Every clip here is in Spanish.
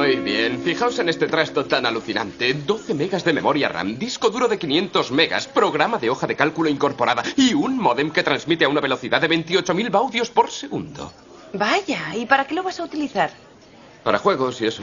Muy bien, fijaos en este trasto tan alucinante. 12 megas de memoria RAM, disco duro de 500 megas, programa de hoja de cálculo incorporada y un modem que transmite a una velocidad de 28.000 baudios por segundo. Vaya, ¿y para qué lo vas a utilizar? Para juegos y eso.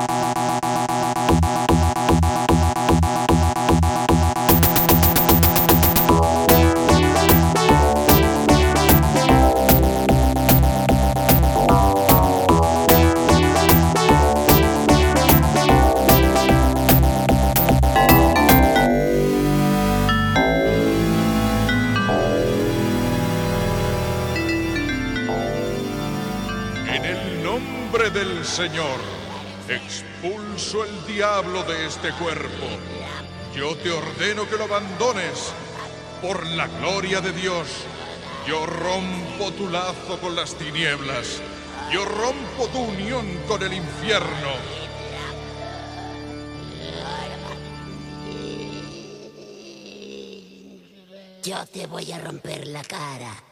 Este cuerpo. Yo te ordeno que lo abandones. Por la gloria de Dios, yo rompo tu lazo con las tinieblas. Yo rompo tu unión con el infierno. Yo te voy a romper la cara.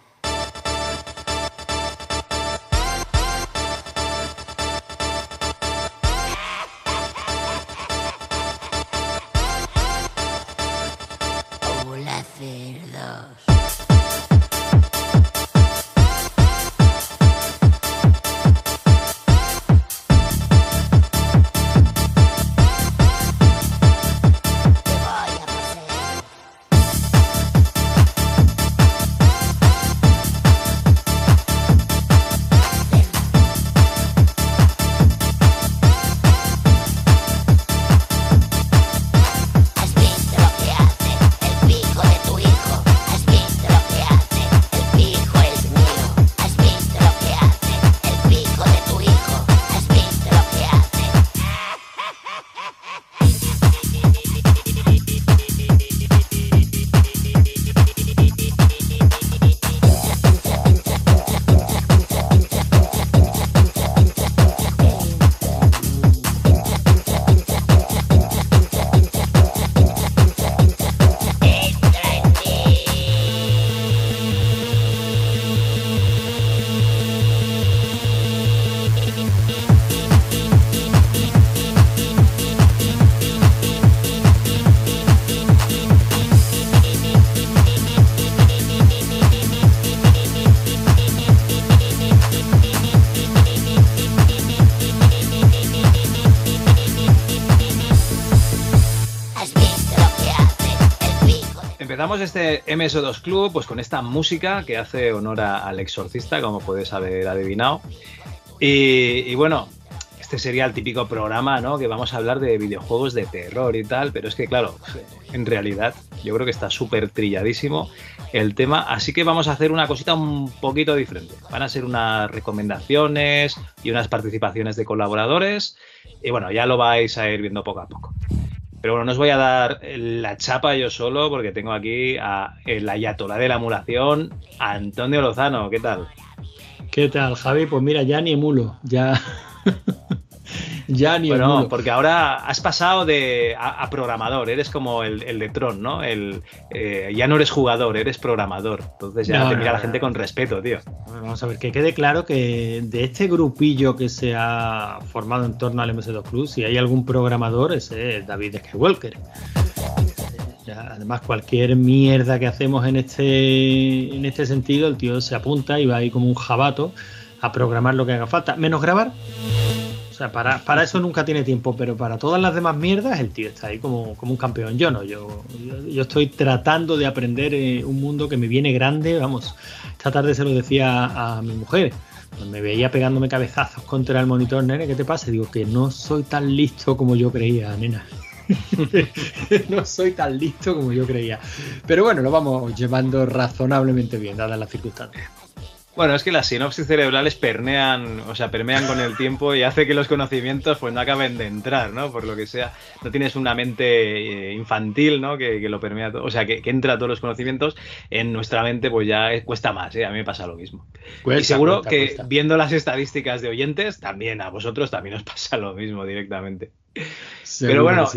Empezamos este MS2 Club pues con esta música que hace honor al exorcista, como puedes haber adivinado. Y bueno, este sería el típico programa, ¿no? Que vamos a hablar de videojuegos de terror y tal, pero es que claro, en realidad yo creo que está súper trilladísimo el tema, así que vamos a hacer una cosita un poquito diferente. Van a ser unas recomendaciones y unas participaciones de colaboradores y bueno, ya lo vais a ir viendo poco a poco. Pero bueno, no os voy a dar la chapa yo solo porque tengo aquí a el ayatolá de la emulación, Antonio Lozano. ¿Qué tal? ¿Qué tal, Javi? Pues mira, ya ni emulo, ya. ya ni Bueno, emulo. porque ahora has pasado de a, a programador, eres como el, el de Tron, ¿no? El, eh, ya no eres jugador, eres programador. Entonces ya No, te no, mira la no, gente no. con respeto, tío. Vamos a ver, que quede claro que de este grupillo que se ha formado en torno al MS2 Plus, si hay algún programador, ese es David Skywalker. Además, cualquier mierda que hacemos en este, en este sentido, el tío se apunta y va ahí como un jabato a programar lo que haga falta, menos grabar. Sea, para, para eso nunca tiene tiempo, pero para todas las demás mierdas, el tío está ahí como, como un campeón. Yo no, yo, yo, estoy tratando de aprender eh, un mundo que me viene grande. Vamos, esta tarde se lo decía a, mi mujer. Me veía pegándome cabezazos contra el monitor, nene, ¿qué te pasa? Digo que no soy tan listo como yo creía, nena. no soy tan listo como yo creía. Pero bueno, lo vamos llevando razonablemente bien, dadas las circunstancias. Bueno, es que las sinopsis cerebrales permean, o sea, permean con el tiempo y hace que los conocimientos pues no acaben de entrar, ¿no? Por lo que sea, no tienes una mente eh, infantil, ¿no? Que, que lo permea todo, o sea, que, que entra todos los conocimientos en nuestra mente, pues ya cuesta más, ¿eh? A mí me pasa lo mismo. Cuesta, y seguro cuesta, que cuesta. viendo las estadísticas de oyentes, también a vosotros también os pasa lo mismo directamente. Seguro Pero bueno,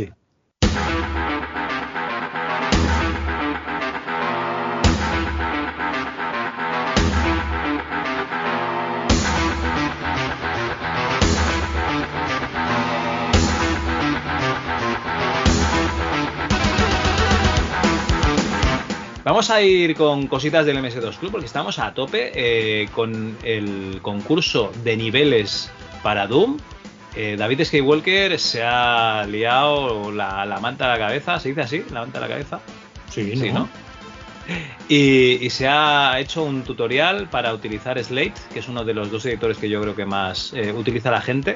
Vamos a ir con cositas del MS2 Club porque estamos a tope eh, con el concurso de niveles para Doom. Eh, David Skywalker se ha liado la, la manta a la cabeza, ¿se dice así? La manta a la cabeza. Sí, Sí, ¿no? ¿no? Y, y se ha hecho un tutorial para utilizar Slate, que es uno de los dos editores que yo creo que más eh, utiliza la gente.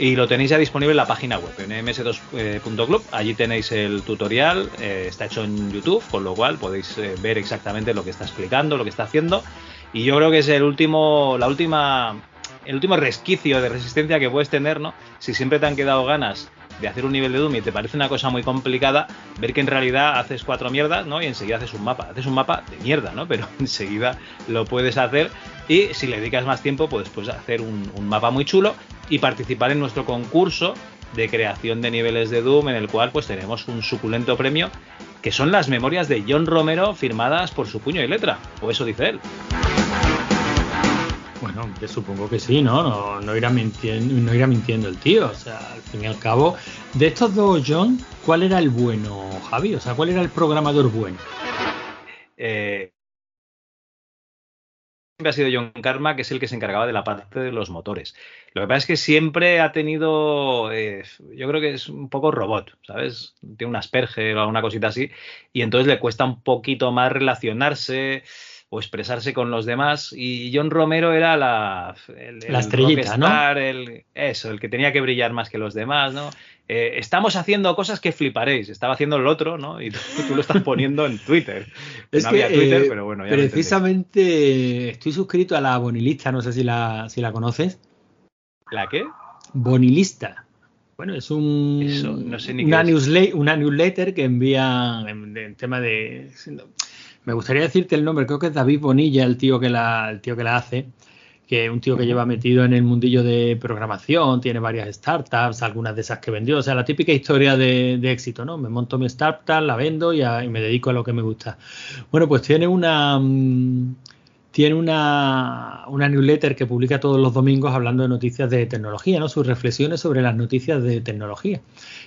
Y lo tenéis ya disponible en la página web, en ms2.club. Allí tenéis el tutorial, eh, está hecho en YouTube, con lo cual podéis eh, ver exactamente lo que está explicando, lo que está haciendo. Y yo creo que es el último, la última, el último resquicio de resistencia que puedes tener, ¿no? Si siempre te han quedado ganas de hacer un nivel de Doom y te parece una cosa muy complicada, ver que en realidad haces cuatro mierdas, ¿no? Y enseguida haces un mapa. Haces un mapa de mierda, ¿no? Pero enseguida lo puedes hacer y si le dedicas más tiempo, puedes, puedes hacer un, un mapa muy chulo y participar en nuestro concurso de creación de niveles de Doom en el cual pues tenemos un suculento premio que son las memorias de John Romero firmadas por su puño y letra, o eso dice él. Bueno, supongo que sí, ¿no? No, no, irá mintiendo, no irá mintiendo el tío. O sea, al fin y al cabo, de estos dos John, ¿cuál era el bueno, Javi? O sea, ¿cuál era el programador bueno? Eh, siempre ha sido John Karma, que es el que se encargaba de la parte de los motores. Lo que pasa es que siempre ha tenido, eh, yo creo que es un poco robot, ¿sabes? Tiene un Asperger o alguna cosita así, y entonces le cuesta un poquito más relacionarse o expresarse con los demás. Y John Romero era la, el, La el estrellita, ¿no? el- eso, el que tenía que brillar más que los demás, ¿no? Eh, estamos haciendo cosas que fliparéis. Estaba haciendo el otro, ¿no? Y tú, tú lo estás poniendo en Twitter. Es no que, había Twitter, eh, pero bueno, ya precisamente estoy suscrito a la Bonilista, no sé si la, si la conoces. ¿La qué? Bonilista. Bueno, es un, Eso, no sé ni una, qué es. newsle- una newsletter que envía en, en tema de... Me gustaría decirte el nombre, creo que es David Bonilla, el tío que la, el tío que la hace, que es un tío que lleva metido en el mundillo de programación, tiene varias startups, algunas de esas que vendió, o sea, la típica historia de, de éxito, ¿no? Me monto mi startup, la vendo y, a- y me dedico a lo que me gusta. Bueno, pues tiene una... mm, tiene una, una newsletter que publica todos los domingos hablando de noticias de tecnología, ¿no? Sus reflexiones sobre las noticias de tecnología.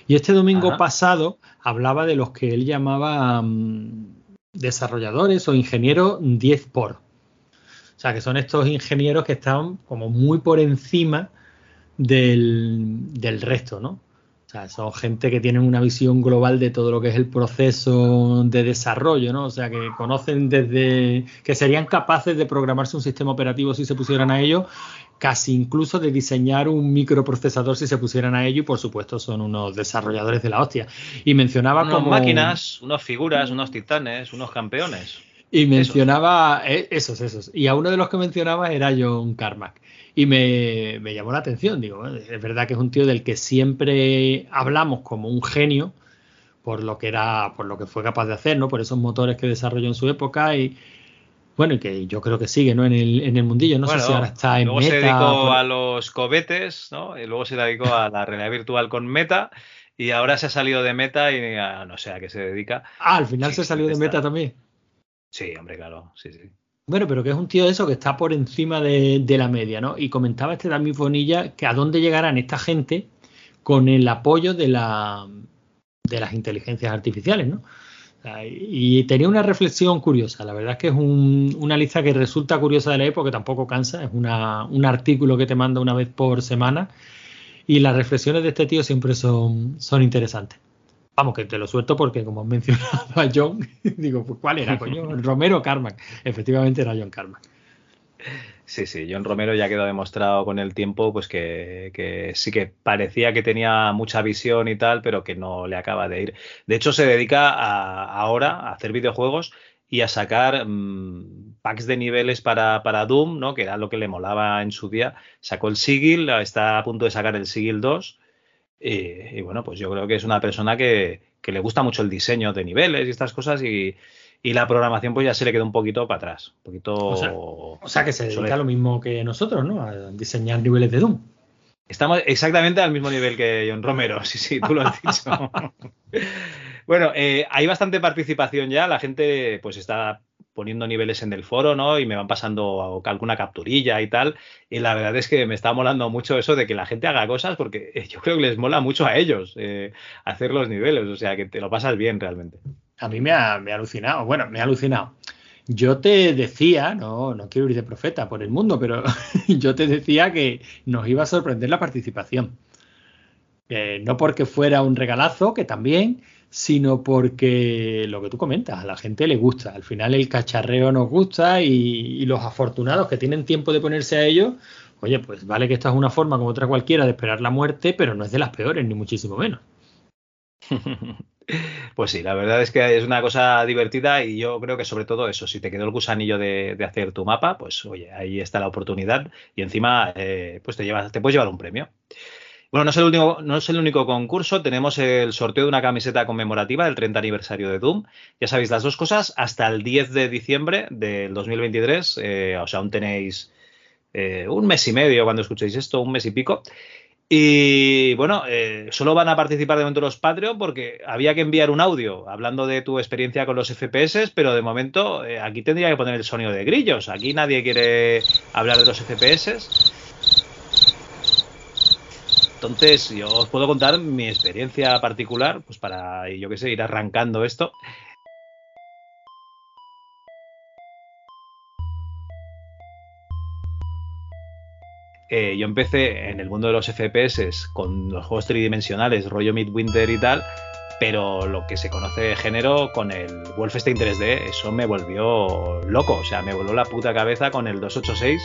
Y este domingo Ajá. pasado hablaba de los que él llamaba mm, desarrolladores o ingenieros 10 por. O sea, que son estos ingenieros que están como muy por encima del, del resto, ¿no? O sea, son gente que tienen una visión global de todo lo que es el proceso de desarrollo, ¿no? O sea, que conocen desde que serían capaces de programarse un sistema operativo si se pusieran a ello, casi incluso de diseñar un microprocesador si se pusieran a ello y por supuesto son unos desarrolladores de la hostia. Y mencionaba Unos como máquinas, unos figuras, unos titanes, unos campeones. y mencionaba eh, esos, esos. Y a uno de los que mencionaba era John Carmack. Y me, me llamó la atención, digo, es verdad que es un tío del que siempre hablamos como un genio por lo que era, por lo que fue capaz de hacer, ¿no? Por esos motores que desarrolló en su época y bueno, y que yo creo que sigue, ¿no? En el, en el mundillo. No Bueno, sé si ahora está en luego meta. se dedicó por- a los cobetes, ¿no? Y luego se dedicó a la realidad virtual con Meta. Y ahora se ha salido de Meta y a, no sé a qué se dedica. Ah, al final Sí, se salió de meta también. Sí, hombre, claro. Sí, sí. Bueno, pero que es un tío de eso que está por encima de, de la media, ¿no? Y comentaba este David Bonilla que a dónde llegarán esta gente con el apoyo de, la, de las inteligencias artificiales, ¿no? Y tenía una reflexión curiosa. La verdad es que es un- una lista que resulta curiosa de leer porque tampoco cansa. Es una- un artículo que te manda una vez por semana. Y las reflexiones de este tío siempre son, son interesantes. Vamos, que te lo suelto porque como has mencionado a John, digo, pues ¿cuál era, coño? Romero Carmack. Efectivamente era John Carmack. Sí, sí, John Romero ya quedó demostrado con el tiempo, pues que, que sí que parecía que tenía mucha visión y tal, pero que no le acaba de ir. De hecho, se dedica a- ahora a hacer videojuegos y a sacar mm, packs de niveles para, para Doom, ¿no? Que era lo que le molaba en su día. Sacó el Sigil, está a punto de sacar el Sigil 2. Y, y bueno, pues yo creo que es una persona que, que le gusta mucho el diseño de niveles y estas cosas y, y la programación pues ya se le quedó un poquito para atrás. Un poquito... O sea, o sea que se dedica a lo mismo que nosotros, ¿no? A diseñar niveles de Doom. Estamos exactamente al mismo nivel que John Romero, sí, sí, tú lo has dicho. bueno, eh, hay bastante participación ya, la gente pues está poniendo niveles en el foro, ¿no? Y me van pasando alguna capturilla y tal. Y la verdad es que me está molando mucho eso de que la gente haga cosas porque yo creo que les mola mucho a ellos eh, hacer los niveles, o sea que te lo pasas bien realmente. A mí me ha, me ha alucinado. Bueno, me ha alucinado. Yo te decía, no, no quiero ir de profeta por el mundo, pero yo te decía que nos iba a sorprender la participación. Eh, no porque fuera un regalazo, que también, sino porque lo que tú comentas, a la gente le gusta. Al final el cacharreo nos gusta y, y los afortunados que tienen tiempo de ponerse a ello, oye, pues vale que esta es una forma como otra cualquiera de esperar la muerte, pero no es de las peores, ni muchísimo menos. Pues sí, la verdad es que es una cosa divertida y yo creo que sobre todo eso, si te quedó el gusanillo de, hacer tu mapa, pues oye, ahí está la oportunidad y encima eh, pues te, llevas, te puedes llevar un premio. Bueno, no es, el único, no es el único concurso, tenemos el sorteo de una camiseta conmemorativa del 30 aniversario de Doom. Ya sabéis, las dos cosas hasta el 10 de diciembre del 2023, eh, o sea, aún tenéis eh, un mes y medio cuando escuchéis esto, un mes y pico. Y bueno, eh, solo van a participar de momento los Patreon porque había que enviar un audio hablando de tu experiencia con los FPS, pero de momento eh, aquí tendría que poner el sonido de grillos. Aquí nadie quiere hablar de los FPS. Entonces, yo os puedo contar mi experiencia particular, pues para, yo qué sé, ir arrancando esto. Eh, yo empecé en el mundo de los FPS con los juegos tridimensionales, rollo Midwinter y tal, pero lo que se conoce de género con el Wolfenstein 3D, eso me volvió loco, o sea, me voló la puta cabeza con el 286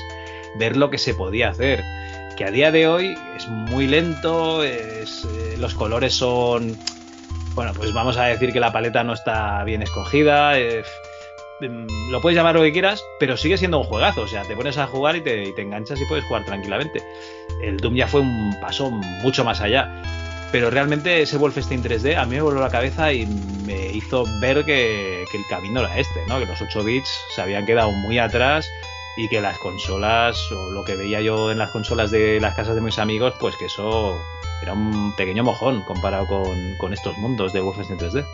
ver lo que se podía hacer. Que a día de hoy es muy lento, eh, los colores son. Bueno, pues vamos a decir que la paleta no está bien escogida. Lo puedes llamar lo que quieras, pero sigue siendo un juegazo. O sea, te pones a jugar y te, y te enganchas y puedes jugar tranquilamente. El Doom ya fue un paso mucho más allá. Pero realmente ese Wolfenstein 3D a mí me voló la cabeza y me hizo ver que, que el camino era este, ¿no? Que los 8 bits se habían quedado muy atrás y que las consolas, o lo que veía yo en las consolas de las casas de mis amigos, pues que eso era un pequeño mojón comparado con, con estos mundos de Wolfenstein 3D.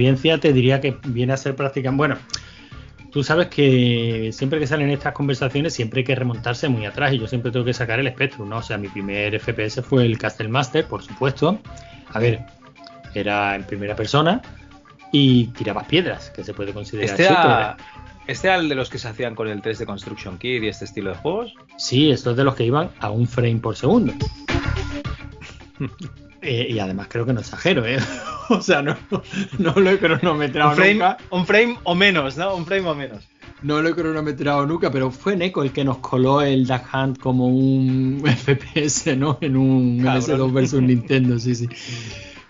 Experiencia te diría que viene a ser prácticamente. Bueno, tú sabes que siempre que salen estas conversaciones siempre hay que remontarse muy atrás y yo siempre tengo que sacar el Spectrum, ¿no? O sea, mi primer FPS fue el Castle Master, por supuesto. A ver, era en primera persona y tirabas piedras, que se puede considerar Este era, este era el de los que se hacían con el 3 de Construction Kit y este estilo de juegos. Sí, esto es de los que iban a un frame por segundo. Eh, y además creo que no exagero, ¿eh? o sea, no, no lo he cronometrado Un frame, nunca. un frame o menos, ¿no? Un frame o menos. No lo he cronometrado nunca, pero fue Neko el que nos coló el Duck Hunt como un FPS, ¿no? En un Cabrón. MS2 versus Nintendo, sí, sí.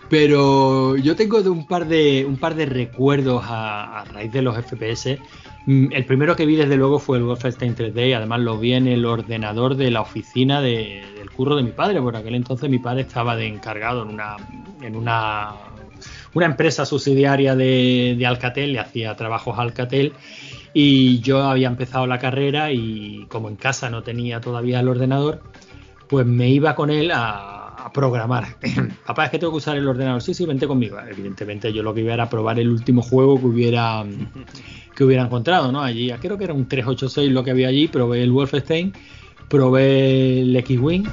Pero yo tengo de un par de un par de recuerdos a, a raíz de los FPS. Mm, El primero que vi desde luego fue el Wolfenstein 3D y además lo vi en el ordenador de la oficina de- del curro de mi padre. Por aquel entonces mi padre estaba de encargado en una empresa subsidiaria de, de Alcatel, le hacía trabajos a Alcatel y yo había empezado la carrera y como en casa no tenía todavía el ordenador, pues me iba con él a, a programar. Papá, es que tengo que usar el ordenador. Sí, sí, vente conmigo. Evidentemente yo lo que iba era probar el último juego que hubiera que hubiera encontrado, ¿no? Allí, creo que era un 386 lo que había allí, probé el Wolfenstein, probé el X-Wing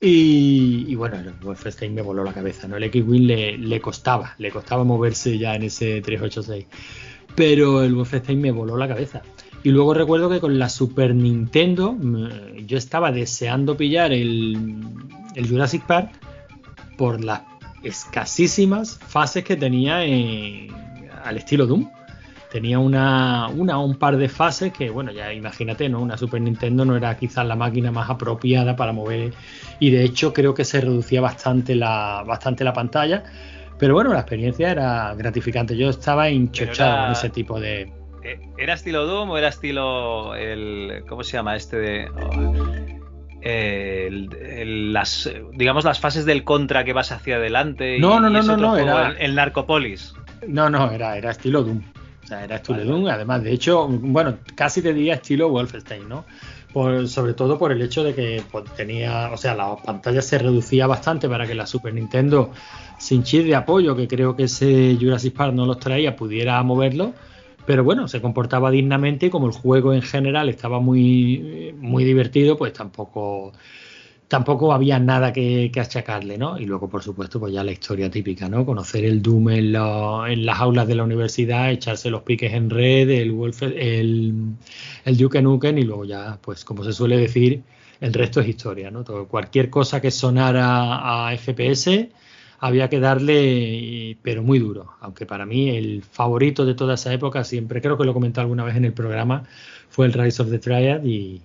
y, bueno, el Wolfenstein me voló la cabeza, ¿no? El X-Wing le, costaba, le costaba moverse ya en ese 386. Pero el Wolfenstein me voló la cabeza. Y luego recuerdo que con la Super Nintendo mm, yo estaba deseando pillar el, Jurassic Park por las escasísimas fases que tenía en- al estilo Doom. Tenía una, una o un par de fases que, bueno, ya imagínate, ¿no? Una Super Nintendo no era quizás la máquina más apropiada para mover. Y de hecho creo que se reducía bastante la, bastante la pantalla. Pero bueno, la experiencia era gratificante. Yo estaba hinchochado era- con ese tipo de. Eh, ¿Era estilo Doom o era estilo el ¿cómo se llama este de oh, el- el- las digamos las fases del contra que vas hacia adelante y- No, no, y no, no, no, juego, era- el, el Narcopolis No, no, era, era estilo Doom. Sea, era Doom. Además, de hecho, bueno, casi te diría estilo Wolfenstein, ¿no? Por, sobre todo por el hecho de que pues, tenía, o sea, la pantalla se reducía bastante para que la Super Nintendo sin chip de apoyo, que creo que ese Jurassic Park no los traía, pudiera moverlo. Pero bueno, se comportaba dignamente y como el juego en general estaba muy, muy divertido, pues tampoco, tampoco había nada que, achacarle, ¿no? Y luego, por supuesto, pues ya la historia típica, ¿no? Conocer el Doom en, en las aulas de la universidad, echarse los piques en red, el, Wolf- el, el Duke Nukem y luego ya, pues como se suele decir, el resto es historia, ¿no? Todo- cualquier cosa que sonara a FPS había que darle, pero muy duro. Aunque para mí el favorito de toda esa época, siempre creo que lo comenté alguna vez en el programa, fue el Rise of the Triad y,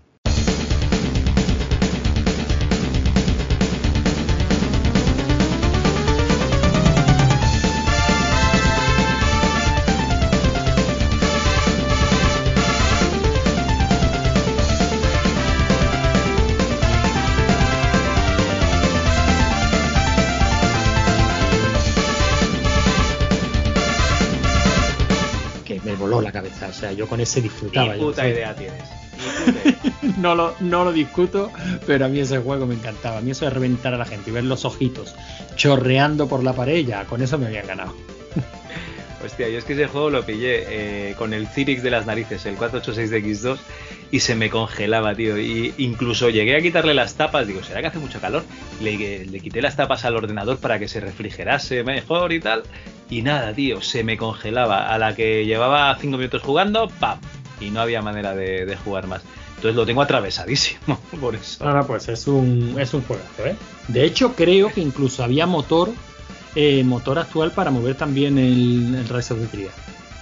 con ese disfrutaba. Ni puta idea tienes. No, lo, no lo discuto, pero a mí ese juego me encantaba. A mí eso de reventar a la gente y ver los ojitos chorreando por la pared, ya con eso me habían ganado. Hostia, yo es que ese juego lo pillé eh, con el Cyrix de las narices, el 486 de X2, y se me congelaba, tío. Y incluso llegué a quitarle las tapas, digo, ¿será que hace mucho calor? Le, le quité las tapas al ordenador para que se refrigerase mejor y tal. Y nada, tío, se me congelaba. A la que llevaba 5 minutos jugando, ¡pam! Y no había manera de, de jugar más. Entonces lo tengo atravesadísimo, por eso. Ahora, pues es un, es un juegazo, ¿eh? De hecho, creo que incluso había motor, eh, motor actual para mover también el, el Rise of the Triad.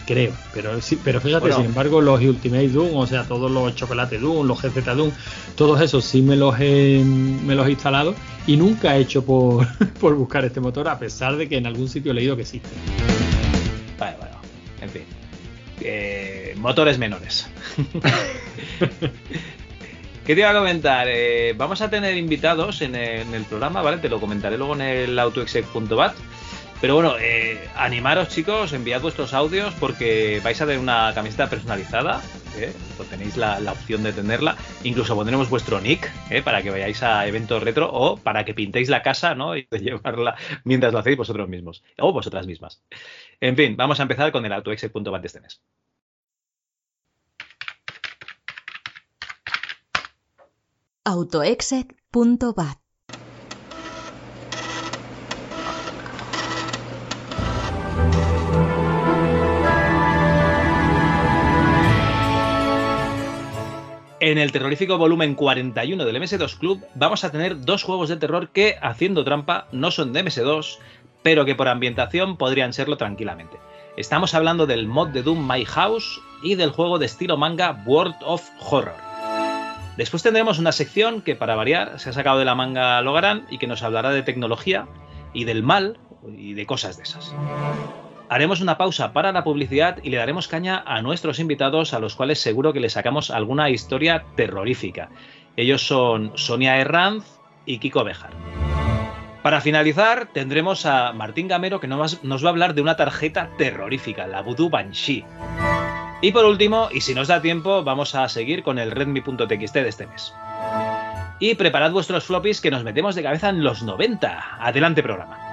Creo, pero sí, pero fíjate, Bueno. sin embargo, los Ultimate Doom, o sea, todos los Chocolate Doom, los GZ Doom, todos esos sí me los he, me los he instalado y nunca he hecho por, por buscar este motor, a pesar de que en algún sitio he leído que existe. Bueno, bueno, en fin. Eh, motores menores. ¿Qué te iba a comentar? Eh, vamos a tener invitados en el, en el programa, ¿vale? Te lo comentaré luego en el autoexec.bat. Pero bueno, eh, animaros chicos, enviad vuestros audios porque vais a tener una camiseta personalizada. ¿eh? Tenéis la, opción de tenerla. Incluso pondremos vuestro nick ¿eh? para que vayáis a eventos retro o para que pintéis la casa ¿no? y llevarla mientras lo hacéis vosotros mismos o vosotras mismas. En fin, vamos a empezar con el este mes. autoexec.bat. En el terrorífico volumen 41 del MS2 Club vamos a tener dos juegos de terror que, haciendo trampa, no son de MS2, pero que por ambientación podrían serlo tranquilamente. Estamos hablando del mod de Doom My House y del juego de estilo manga World of Horror. Después tendremos una sección que, para variar, se ha sacado de la manga Logarán y que nos hablará de tecnología y del mal y de cosas de esas. Haremos una pausa para la publicidad y le daremos caña a nuestros invitados, a los cuales seguro que les sacamos alguna historia terrorífica. Ellos son Sonia Herranz y Kiko Bejar. Para finalizar, tendremos a Martín Gamero que nos va a hablar de una tarjeta terrorífica, la Voodoo Banshee. Y por último, y si nos da tiempo, vamos a seguir con el Redmi.txt de este mes. Y preparad vuestros floppies que nos metemos de cabeza en los 90. Adelante programa.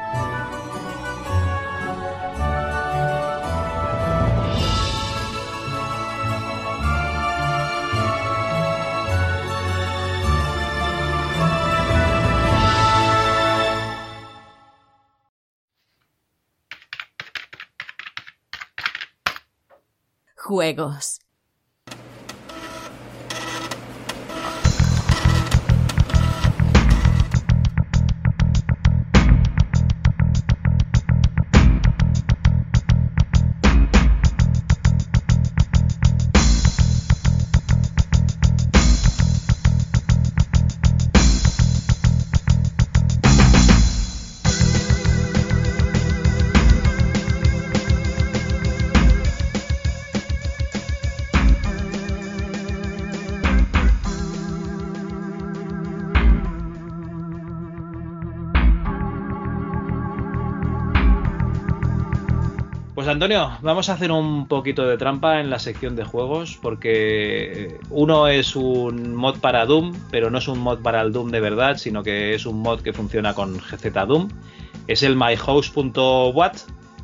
Juegos. Antonio, vamos a hacer un poquito de trampa en la sección de juegos porque uno es un mod para Doom, pero no es un mod para el Doom de verdad, sino que es un mod que funciona con GZ Doom. Es el myhouse.wat,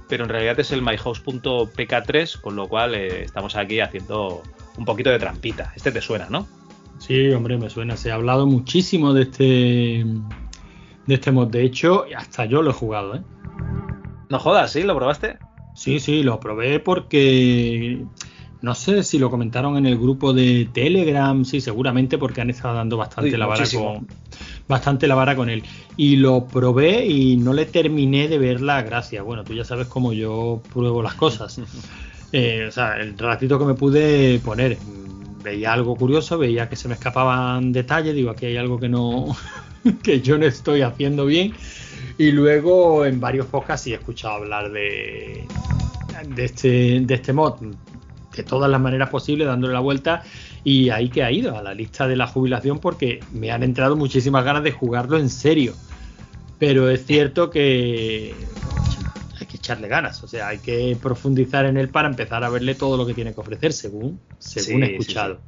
pero en realidad es el myhouse.pk3, con lo cual eh, estamos aquí haciendo un poquito de trampita. Este te suena, ¿no? Sí, hombre, me suena. Se ha hablado muchísimo de este de este mod. De hecho, hasta yo lo he jugado, ¿eh? No jodas, ¿sí? ¿Lo probaste? Sí, sí, lo probé porque no sé si lo comentaron en el grupo de Telegram, sí, seguramente porque han estado dando bastante la vara muchísimo. con bastante la vara con él. Y lo probé y no le terminé de ver la gracia. Bueno, tú ya sabes cómo yo pruebo las cosas. Eh, o sea, el ratito que me pude poner, veía algo curioso, veía que se me escapaban detalles, digo, aquí hay algo que no, que yo no estoy haciendo bien. Y luego en varios podcasts sí he escuchado hablar de, de este, de este mod de todas las maneras posibles, dándole la vuelta. Y ahí que ha ido a la lista de la jubilación porque me han entrado muchísimas ganas de jugarlo en serio. Pero es cierto que hay que echarle ganas, o sea, hay que profundizar en él para empezar a verle todo lo que tiene que ofrecer, según, según Sí, he sí, escuchado.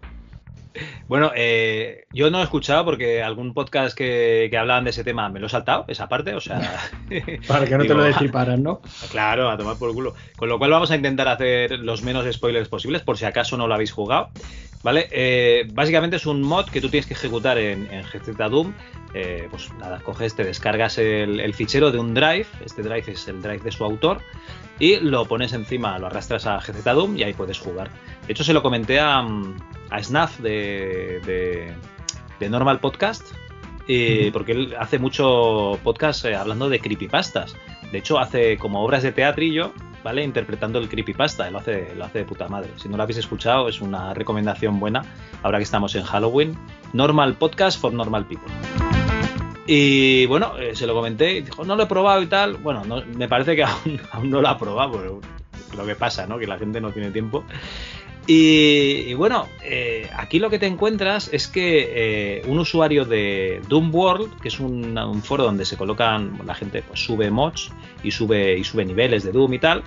Bueno, eh, yo no he escuchado porque algún podcast que, que hablaban de ese tema me lo he saltado, esa parte, o sea... Para que no te lo destriparan, ¿no? Claro, a tomar por culo. Con lo cual vamos a intentar hacer los menos spoilers posibles, por si acaso no lo habéis jugado. ¿Vale? Eh, básicamente es un mod que tú tienes que ejecutar en, en GZ Doom. Eh, pues nada, coges, te descargas el, el fichero de un drive. Este drive es el drive de su autor. Y lo pones encima, lo arrastras a GZ Doom y ahí puedes jugar. De hecho, se lo comenté a, a Snaf de, de, de Normal Podcast. eh. Porque él hace mucho podcast eh, hablando de creepypastas. De hecho, hace como obras de teatrillo, ¿vale? Interpretando el creepypasta. Él lo hace, lo hace de puta madre. Si no lo habéis escuchado, es una recomendación buena. Ahora que estamos en Halloween. Normal Podcast for Normal People. Y bueno, eh, se lo comenté y dijo, no lo he probado y tal. Bueno, no- me parece que aún, no lo ha probado, lo que pasa, ¿no? Que la gente no tiene tiempo. Y, bueno, eh, aquí lo que te encuentras es que eh, un usuario de Doom World, que es un, un foro donde se colocan, la gente pues, sube mods y sube, y sube niveles de Doom y tal,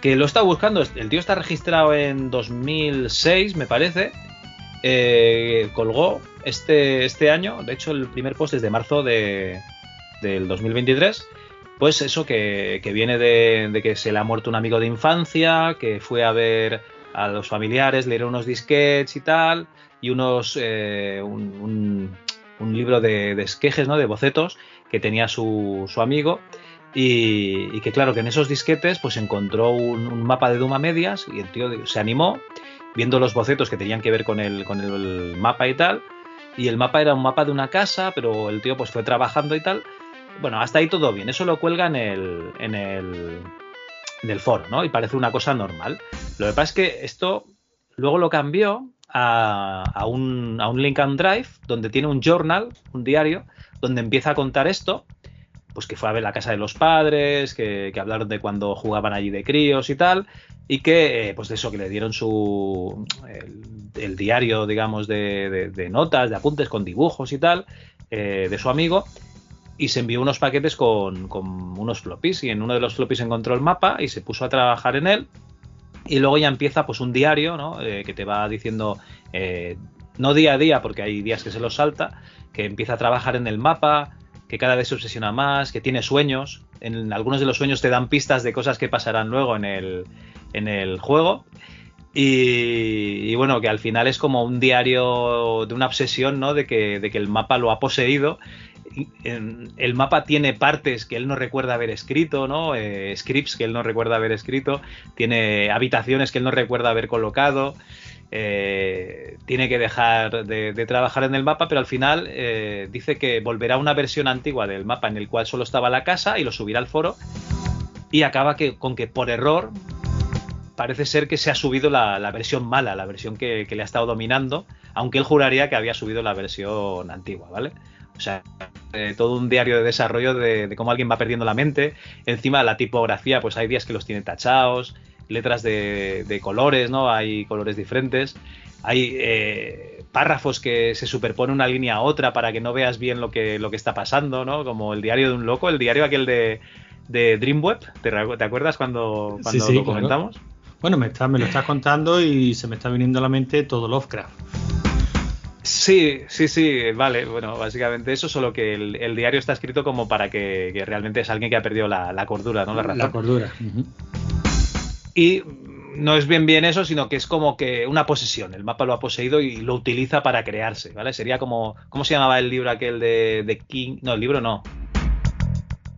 que lo está buscando. El tío está registrado en 2006, me parece. eh, colgó este, este año, de hecho el primer post es de marzo de, del 2023. Pues eso que, que viene de, que se le ha muerto un amigo de infancia, que fue a ver a los familiares, le dieron unos disquets y tal, y unos eh, un, un- libro de, de esquejes, ¿no? de bocetos que tenía su, su amigo. Y, que claro, que en esos disquetes pues encontró un, un mapa de Doom a medias y el tío se animó viendo los bocetos que tenían que ver con el, con el mapa y tal. Y el mapa era un mapa de una casa, pero el tío pues fue trabajando y tal. Bueno, hasta ahí todo bien. Eso lo cuelga en el, en el, en el foro, ¿no? Y parece una cosa normal. Lo que pasa es que esto luego lo cambió a, a un, a un link and drive donde tiene un journal, un diario, donde empieza a contar esto. Pues que fue a ver la casa de los padres, que, que hablaron de cuando jugaban allí de críos y tal, y que, eh, pues de eso, que le dieron su. El diario, digamos, de, notas, de apuntes con dibujos y tal, eh, de su amigo, y se envió unos paquetes con, con unos floppies, y en uno de los floppies encontró el mapa y se puso a trabajar en él, y luego ya empieza pues un diario, ¿no? Eh, que te va diciendo, eh, no día a día, porque hay días que se los salta, que empieza a trabajar en el mapa, que cada vez se obsesiona más, que tiene sueños. En algunos de los sueños te dan pistas de cosas que pasarán luego en el, en el juego. Y, y bueno, que al final es como un diario de una obsesión, ¿no? De que, el mapa lo ha poseído. El mapa tiene partes que él no recuerda haber escrito, ¿no? Eh, scripts que él no recuerda haber escrito. Tiene habitaciones que él no recuerda haber colocado. eh, tiene que dejar de, de trabajar en el mapa, pero al final eh, dice que volverá a una versión antigua del mapa en el cual solo estaba la casa y lo subirá al foro. Y acaba que, con que por error parece ser que se ha subido la, la versión mala, la versión que, que le ha estado dominando, aunque él juraría que había subido la versión antigua, ¿vale? O sea, eh, todo un diario de desarrollo de, de cómo alguien va perdiendo la mente. Encima la tipografía, pues hay días que los tiene tachados, letras de, de colores, ¿no? Hay colores diferentes. Hay eh, párrafos que se superponen una línea a otra para que no veas bien lo que, lo que está pasando, ¿no? Como el diario de un loco, el diario aquel de, de Dreamweb. ¿Te, acuerdas cuando, Sí, cuando sí, lo claro. Bueno, me, está- me lo estás contando y se me está viniendo a la mente todo Lovecraft. Sí, sí, sí, vale. Bueno, básicamente eso, solo que el, el diario está escrito como para que, que realmente es alguien que ha perdido la, la cordura, ¿no? La razón. La cordura. Y no es bien bien eso, sino que es como que una posesión. El mapa lo ha poseído y lo utiliza para crearse, ¿vale? Sería como. ¿Cómo se llamaba el libro aquel de, de King? No, el libro no.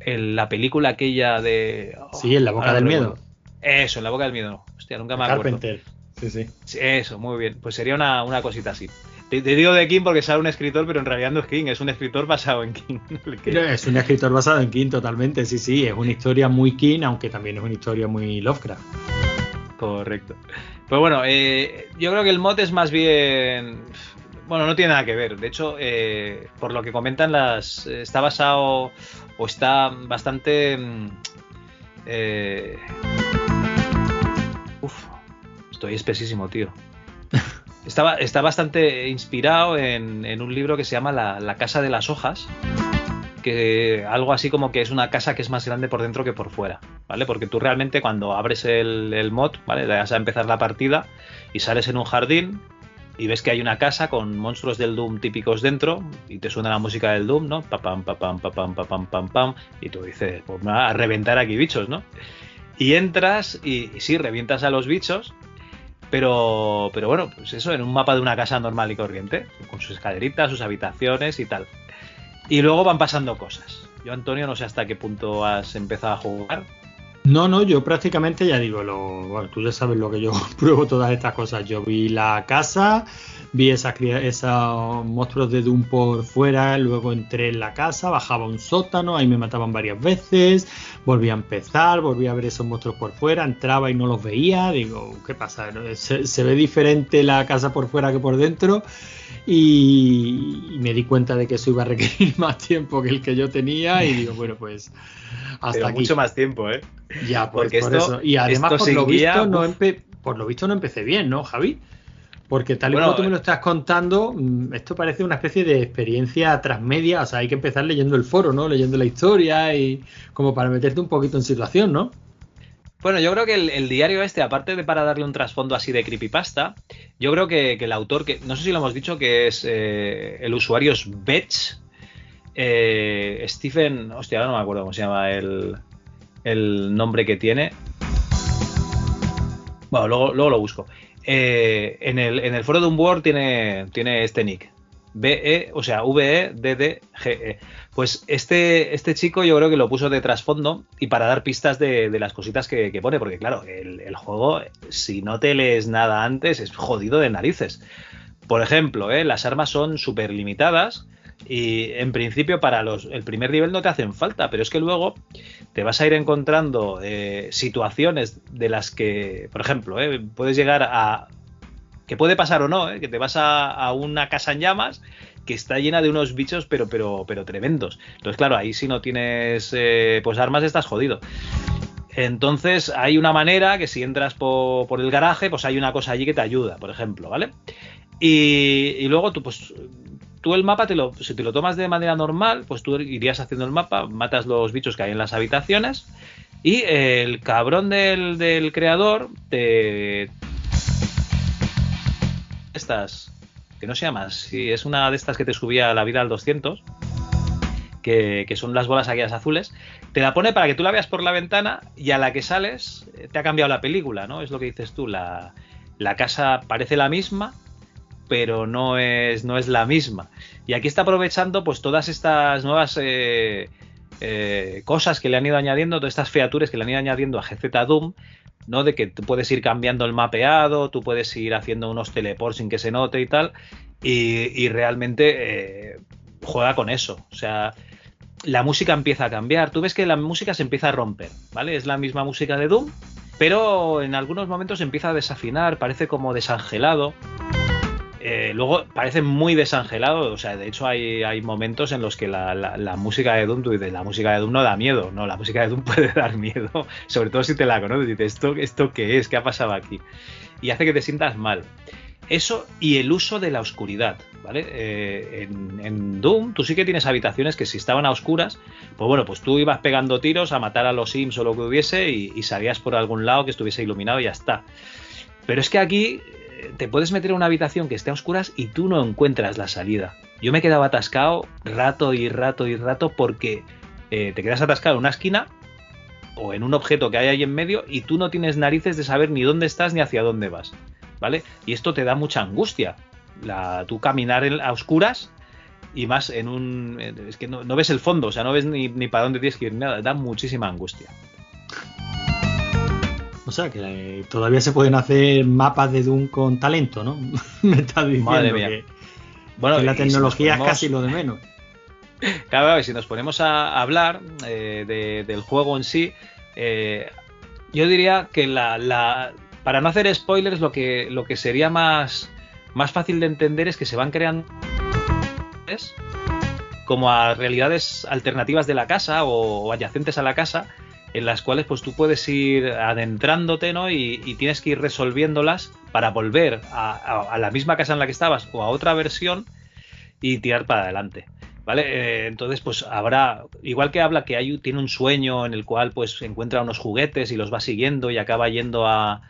El- la película aquella de. oh, Sí, en la boca del no miedo. Eso, en la boca del miedo. Hostia, nunca me acuerdo. Carpenter. Sí, sí. Eso, muy bien. Pues sería una, una cosita así. Te, te digo de King porque sale un escritor, pero en realidad no es King, es un escritor basado en King. Es un escritor basado en King totalmente, sí, sí. Es una historia muy King, aunque también es una historia muy Lovecraft. Correcto. Pues bueno, eh, yo creo que el mod es más bien. Bueno, no tiene nada que ver. De hecho, eh, por lo que comentan, las está basado o está bastante. mm, eh, uf, estoy espesísimo, tío. Estaba, está bastante inspirado en, un libro que se llama La, Casa de las Hojas, que algo así como que es una casa que es más grande por dentro que por fuera, ¿vale? Porque tú realmente cuando abres el, mod, ¿vale? Le das a empezar la partida y sales en un jardín y ves que hay una casa con monstruos del Doom típicos dentro y te suena la música del Doom, ¿no? Pa pam, pa pam, pa pam, pa pam, pam, pam, y tú dices, pues me va a reventar aquí bichos, ¿no? Y entras y, sí, revientas a los bichos, pero, pero bueno, pues eso, en un mapa de una casa normal y corriente, con sus escaleritas, sus habitaciones y tal. Y luego van pasando cosas. Yo, Antonio, no sé hasta qué punto has empezado a jugar. No, no, yo prácticamente ya digo, lo, bueno, tú ya sabes lo que yo pruebo todas estas cosas. Yo vi la casa, vi esas, esos monstruos de Doom por fuera, luego entré en la casa, bajaba a un sótano, ahí me mataban varias veces, volví a empezar, volví a ver esos monstruos por fuera, entraba y no los veía, digo, ¿qué pasa? Se, se ve diferente la casa por fuera que por dentro y, y me di cuenta de que eso iba a requerir más tiempo que el que yo tenía y digo, bueno, pues hasta Pero aquí. mucho más tiempo, ¿eh? Ya, pues Porque por esto- eso. Y además, por lo, guía, visto, no empe- por lo visto no empecé bien, ¿no, Javi? Porque tal y Bueno, como tú me lo eh. estás contando, mm, esto parece una especie de experiencia transmedia. O sea, hay que empezar leyendo el foro, ¿no? Leyendo la historia y como para meterte un poquito en situación, ¿no? Bueno, yo creo que el, el diario este, aparte de para darle un trasfondo así de creepypasta, yo creo que, que el autor, que no sé si lo hemos dicho, que es eh, el usuario es Betch, eh, Stephen, hostia, ahora no me acuerdo cómo se llama el, el nombre que tiene. Bueno, luego, luego lo busco. Eh, en, el, en el foro de un Word tiene, tiene este nick. BE, o sea, V-E-D-D-G-E. Pues este, este chico yo creo que lo puso de trasfondo y para dar pistas de, de las cositas que, que pone, porque claro, el, el juego, si no te lees nada antes, es jodido de narices. Por ejemplo, ¿eh? las armas son súper limitadas y en principio para los, el primer nivel no te hacen falta, pero es que luego te vas a ir encontrando eh, situaciones de las que, por ejemplo, ¿eh? puedes llegar a... que puede pasar o no, ¿eh? que te vas a, a una casa en llamas que está llena de unos bichos pero pero pero tremendos. Entonces, claro, ahí si no tienes eh, pues armas estás jodido. Entonces hay una manera que si entras po- por, el garaje, pues hay una cosa allí que te ayuda, por ejemplo, ¿vale? Y luego tú, pues, tú el mapa, te lo, si te lo tomas de manera normal, pues tú irías haciendo el mapa, matas los bichos que hay en las habitaciones y el cabrón del, del creador te... Estas, que no se llaman, sí, es una de estas que te subía la vida al 200, que, que son las bolas aquellas azules, te la pone para que tú la veas por la ventana y a la que sales eh, te ha cambiado la película, ¿no? Es lo que dices tú, la, la casa parece la misma, pero no es, no es la misma. Y aquí está aprovechando pues todas estas nuevas eh, eh, cosas que le han ido añadiendo, todas estas features que le han ido añadiendo a GZ Doom, ¿no? De que tú puedes ir cambiando el mapeado, tú puedes ir haciendo unos teleports sin que se note y tal, y, y realmente eh, juega con eso. O sea, la música empieza a cambiar. Tú ves que la música se empieza a romper, ¿vale? Es la misma música de Doom, pero en algunos momentos empieza a desafinar, parece como desangelado. Eh, luego parece muy desangelado, o sea, de hecho hay, momentos en los que la, música de Doom, tú dices, la música de Doom no da miedo, no, la música de Doom puede dar miedo, sobre todo si te la conoces, dices, ¿esto, esto qué es? ¿Qué ha pasado aquí? Y hace que te sientas mal. Eso y el uso de la oscuridad, ¿vale? Eh, en, Doom tú sí que tienes habitaciones que si estaban a oscuras, pues bueno, pues tú ibas pegando tiros a matar a los Sims o lo que hubiese y, y salías por algún lado que estuviese iluminado y ya está. Pero es que aquí te puedes meter en una habitación que esté a oscuras y tú no encuentras la salida. Yo me quedaba atascado rato y rato y rato porque eh, te quedas atascado en una esquina o en un objeto que hay ahí en medio y tú no tienes narices de saber ni dónde estás ni hacia dónde vas. ¿Vale? Y esto te da mucha angustia. La, tú caminar en, a oscuras y más en un. Es que no, no ves el fondo, o sea, no ves ni, ni para dónde tienes que ir, nada. Da muchísima angustia. O sea, que todavía se pueden hacer mapas de Doom con talento, ¿no? Me estás diciendo Madre mía. que, Bueno, que la si tecnología es casi lo de menos. Claro, y si nos ponemos a hablar eh, de- del juego en sí, eh, yo diría que la, la- para no hacer spoilers, lo que, lo que sería más, más fácil de entender es que se van creando como a realidades alternativas de la casa o, o adyacentes a la casa, en las cuales pues tú puedes ir adentrándote, ¿no? Y, y tienes que ir resolviéndolas para volver a, a- la misma casa en la que estabas o a otra versión y tirar para adelante. ¿Vale? Eh, entonces, pues habrá, igual que habla que tiene un sueño en el cual pues encuentra unos juguetes y los va siguiendo y acaba yendo a,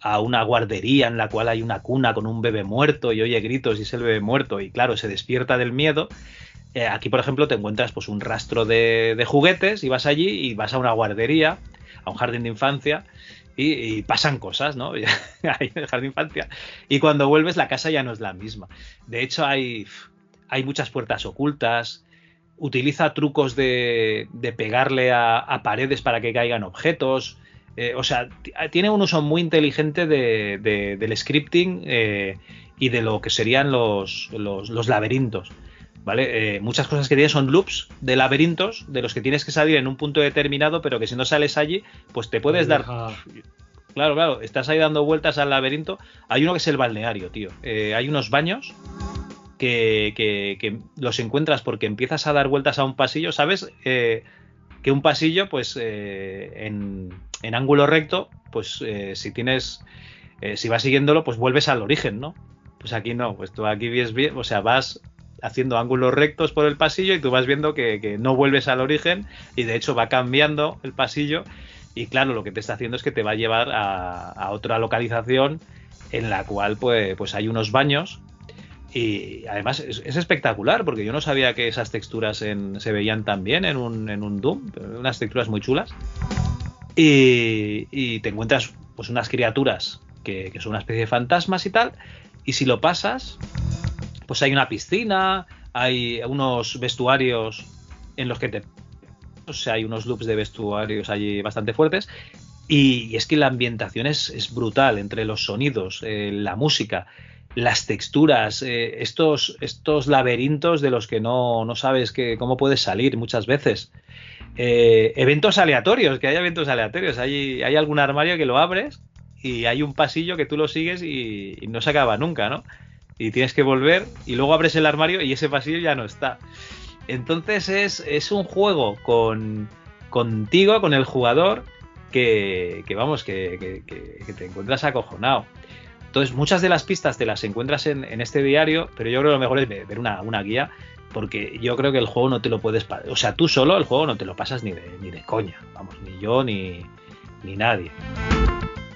a una guardería en la cual hay una cuna con un bebé muerto y oye gritos y es el bebé muerto y claro, se despierta del miedo. Eh, aquí, por ejemplo, te encuentras pues un rastro de, juguetes y vas allí y vas a una guardería, a un jardín de infancia y, pasan cosas, ¿no? Ahí en el jardín de infancia. Y cuando vuelves la casa ya no es la misma. De hecho, hay, hay muchas puertas ocultas. Utiliza trucos de, de pegarle a, paredes para que caigan objetos. Eh, o sea, t- tiene un uso muy inteligente de- de- del scripting eh, y de lo que serían los, los laberintos. ¿Vale? Eh, muchas cosas que tiene son loops de laberintos de los que tienes que salir en un punto determinado, pero que si no sales allí, pues te puedes dar. Claro, claro, estás ahí dando vueltas al laberinto. Hay uno que es el balneario, tío. Eh, hay unos baños que, que- que los encuentras porque empiezas a dar vueltas a un pasillo, ¿sabes? Eh, que un pasillo, pues eh, en, en ángulo recto, pues eh, si tienes, si vas siguiéndolo, pues vuelves al origen, ¿no? Pues aquí no, pues tú aquí ves bien, o sea, vas haciendo ángulos rectos por el pasillo y tú vas viendo que, no vuelves al origen y de hecho va cambiando el pasillo y claro, lo que te está haciendo es que te va a llevar a, otra localización en la cual pues, pues hay unos baños y además es, es espectacular porque yo no sabía que esas texturas se veían tan bien en un, en un Doom, unas texturas muy chulas. Y, te encuentras pues unas criaturas que son una especie de fantasmas y tal. Y si lo pasas, pues hay una piscina, hay unos vestuarios en los que te... O sea, hay unos loops de vestuarios allí bastante fuertes. Y, es que la ambientación es, brutal entre los sonidos, eh, la música, las texturas, eh, estos, estos laberintos de los que no, no sabes cómo puedes salir muchas veces. Eh, eventos aleatorios, que hay eventos aleatorios. Hay, hay algún armario que lo abres y hay un pasillo que tú lo sigues y no se acaba nunca, ¿no? Y tienes que volver y luego abres el armario y ese pasillo ya no está. Entonces es, es un juego con contigo, con el jugador, que, que vamos, que, que- que- te encuentras acojonado. Entonces, muchas de las pistas te las encuentras en, en este diario, pero yo creo que lo mejor es ve- ver una, una guía, porque yo creo que el juego no te lo puedes. O sea, tú solo el juego no te lo pasas ni de, ni de coña. Vamos, ni yo ni, ni nadie.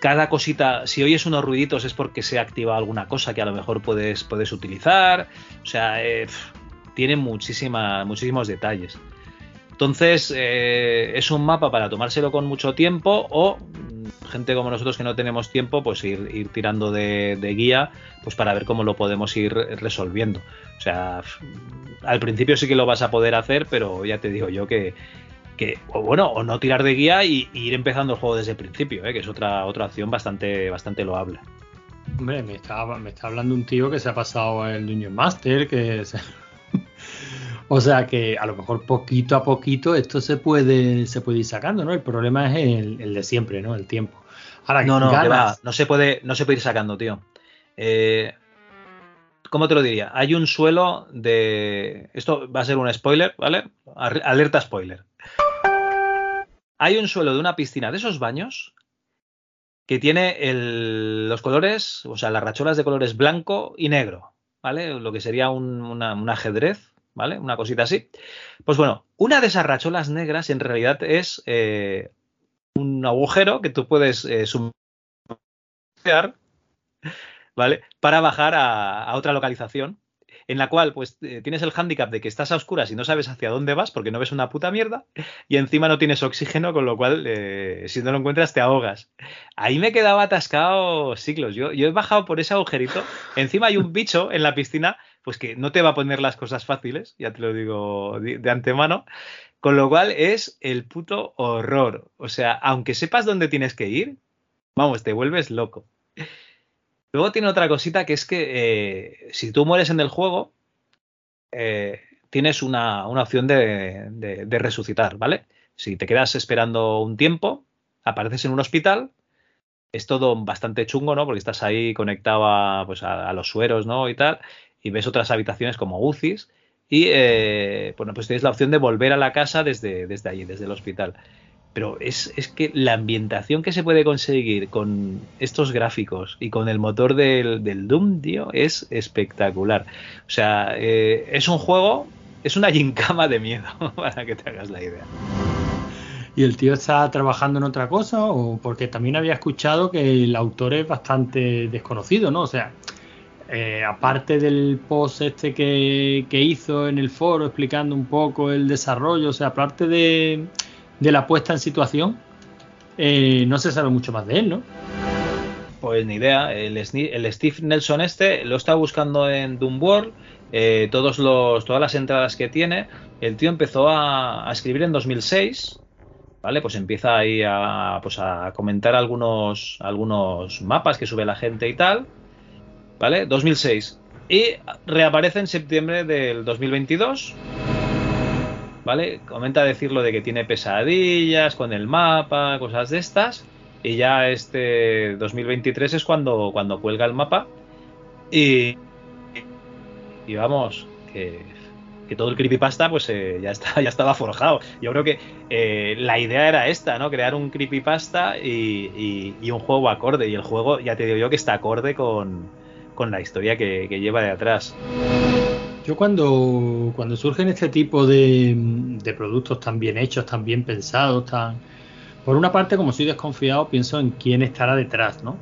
Cada cosita, si oyes unos ruiditos es porque se ha activado alguna cosa que a lo mejor puedes, puedes utilizar. O sea, eh, tiene muchísima, muchísimos detalles. Entonces, eh, es un mapa para tomárselo con mucho tiempo o mm, gente como nosotros que no tenemos tiempo, pues ir, ir tirando de, de guía pues para ver cómo lo podemos ir resolviendo. O sea, al principio sí que lo vas a poder hacer, pero ya te digo yo que, que o bueno, o no tirar de guía y, y ir empezando el juego desde el principio, ¿eh? que es otra, otra opción bastante, bastante loable. Hombre, me está, me está hablando un tío que se ha pasado el Dungeon Master, que se- o sea que a lo mejor poquito a poquito esto se puede, se puede ir sacando, ¿no? El problema es el, el de siempre, ¿no? El tiempo. Ahora, No, no, que ganas- va, no se puede, no se puede ir sacando, tío. Eh, ¿Cómo te lo diría? Hay un suelo de. Esto va a ser un spoiler, ¿vale? Alerta spoiler. Hay un suelo de una piscina de esos baños que tiene los colores, o sea, las racholas de colores blanco y negro, ¿vale? Lo que sería un, ajedrez, ¿vale? Una cosita así. Pues bueno, una de esas racholas negras en realidad es eh, un agujero que tú puedes eh, ¿vale? Para bajar a otra localización en la cual pues eh, tienes el hándicap de que estás a oscuras y no sabes hacia dónde vas porque no ves una puta mierda y encima no tienes oxígeno, con lo cual eh, si no lo encuentras te ahogas. Ahí me quedaba atascado siglos. Yo, yo he bajado por ese agujerito. Encima hay un bicho en la piscina, pues que no te va a poner las cosas fáciles, ya te lo digo de, de antemano. Con lo cual es el puto horror. O sea, aunque sepas dónde tienes que ir, vamos, te vuelves loco. Luego tiene otra cosita que es que eh, si tú mueres en el juego, eh, tienes una, una opción de, resucitar, ¿vale? Si te quedas esperando un tiempo, apareces en un hospital, es todo bastante chungo, ¿no? Porque estás ahí conectado a, pues a, a los sueros, ¿no? Y tal, y ves otras habitaciones como UCIs, y eh, bueno, pues tienes la opción de volver a la casa desde, desde allí, desde el hospital. Pero es, es que la ambientación que se puede conseguir con estos gráficos y con el motor del, Doom, tío, es espectacular. O sea, eh, es un juego, es una gincama de miedo, para que te hagas la idea. ¿Y el tío está trabajando en otra cosa? O porque también había escuchado que el autor es bastante desconocido, ¿no? O sea, eh, aparte del post este que, que hizo en el foro explicando un poco el desarrollo, o sea, aparte de, de la puesta en situación, eh, no se sabe mucho más de él, ¿no? Pues ni idea. El, Steve Nelson este lo está buscando en Doom World. eh, todos los, todas las entradas que tiene. El tío empezó a, a escribir en 2006. ¿Vale? Pues empieza ahí a, pues a comentar algunos, algunos mapas que sube la gente y tal. ¿Vale? 2006. Y reaparece en septiembre del 2022. ¿Vale? Comenta decirlo de que tiene pesadillas con el mapa, cosas de estas. Y ya este 2023 es cuando, cuando cuelga el mapa. Y, y vamos, que, que todo el creepypasta pues eh, ya, está, ya estaba forjado. Yo creo que eh, la idea era esta, ¿no? Crear un creepypasta y, y, y un juego acorde. Y el juego, ya te digo yo, que está acorde con, con la historia que, que lleva de atrás. Yo cuando, cuando surgen este tipo de, de productos tan bien hechos, tan bien pensados, tan... Por una parte, como soy desconfiado, pienso en quién estará detrás, ¿no?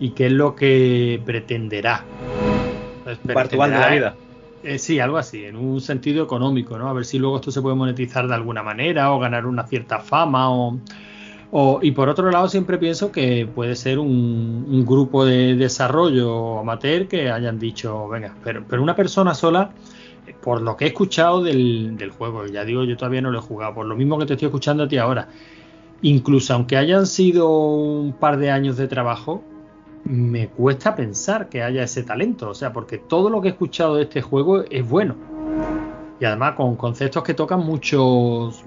Y qué es lo que pretenderá. Pues, Bartual de la pretenderá- vida. Eh, sí, algo así, en un sentido económico, ¿no? A ver si luego esto se puede monetizar de alguna manera o ganar una cierta fama o... y por otro lado siempre pienso que puede ser un, un grupo de desarrollo amateur que hayan dicho, venga, pero, pero una persona sola, por lo que he escuchado del, del juego, ya digo, yo todavía no lo he jugado, por lo mismo que te estoy escuchando a ti ahora, incluso aunque hayan sido un par de años de trabajo, me cuesta pensar que haya ese talento. O sea, porque todo lo que he escuchado de este juego es bueno. Y además con conceptos que tocan muchos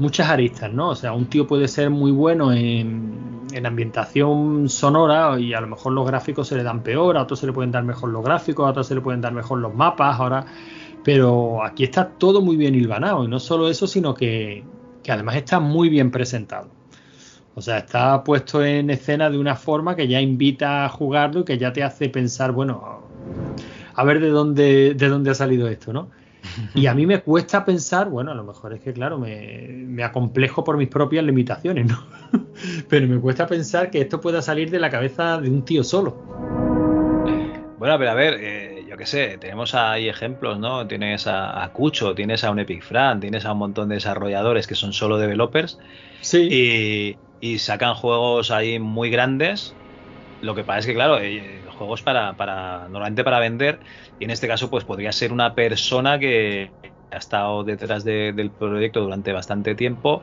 muchas aristas, ¿no? O sea, un tío puede ser muy bueno en, en ambientación sonora y a lo mejor los gráficos se le dan peor, a otros se le pueden dar mejor los gráficos, a otros se le pueden dar mejor los mapas, ahora... Pero aquí está todo muy bien hilvanado y no solo eso, sino que, que además está muy bien presentado. O sea, está puesto en escena de una forma que ya invita a jugarlo y que ya te hace pensar, bueno, a ver de dónde, de dónde ha salido esto, ¿no? Y a mí me cuesta pensar, bueno, a lo mejor es que, claro, me, me acomplejo por mis propias limitaciones, ¿no? Pero me cuesta pensar que esto pueda salir de la cabeza de un tío solo. Bueno, pero a ver, eh, yo qué sé, tenemos ahí ejemplos, ¿no? Tienes a, a Cucho, tienes a un Epic Fran, tienes a un montón de desarrolladores que son solo developers Sí. y, y sacan juegos ahí muy grandes. Lo que pasa es que, claro, eh, juegos para, para normalmente para vender y en este caso pues podría ser una persona que ha estado detrás de- del proyecto durante bastante tiempo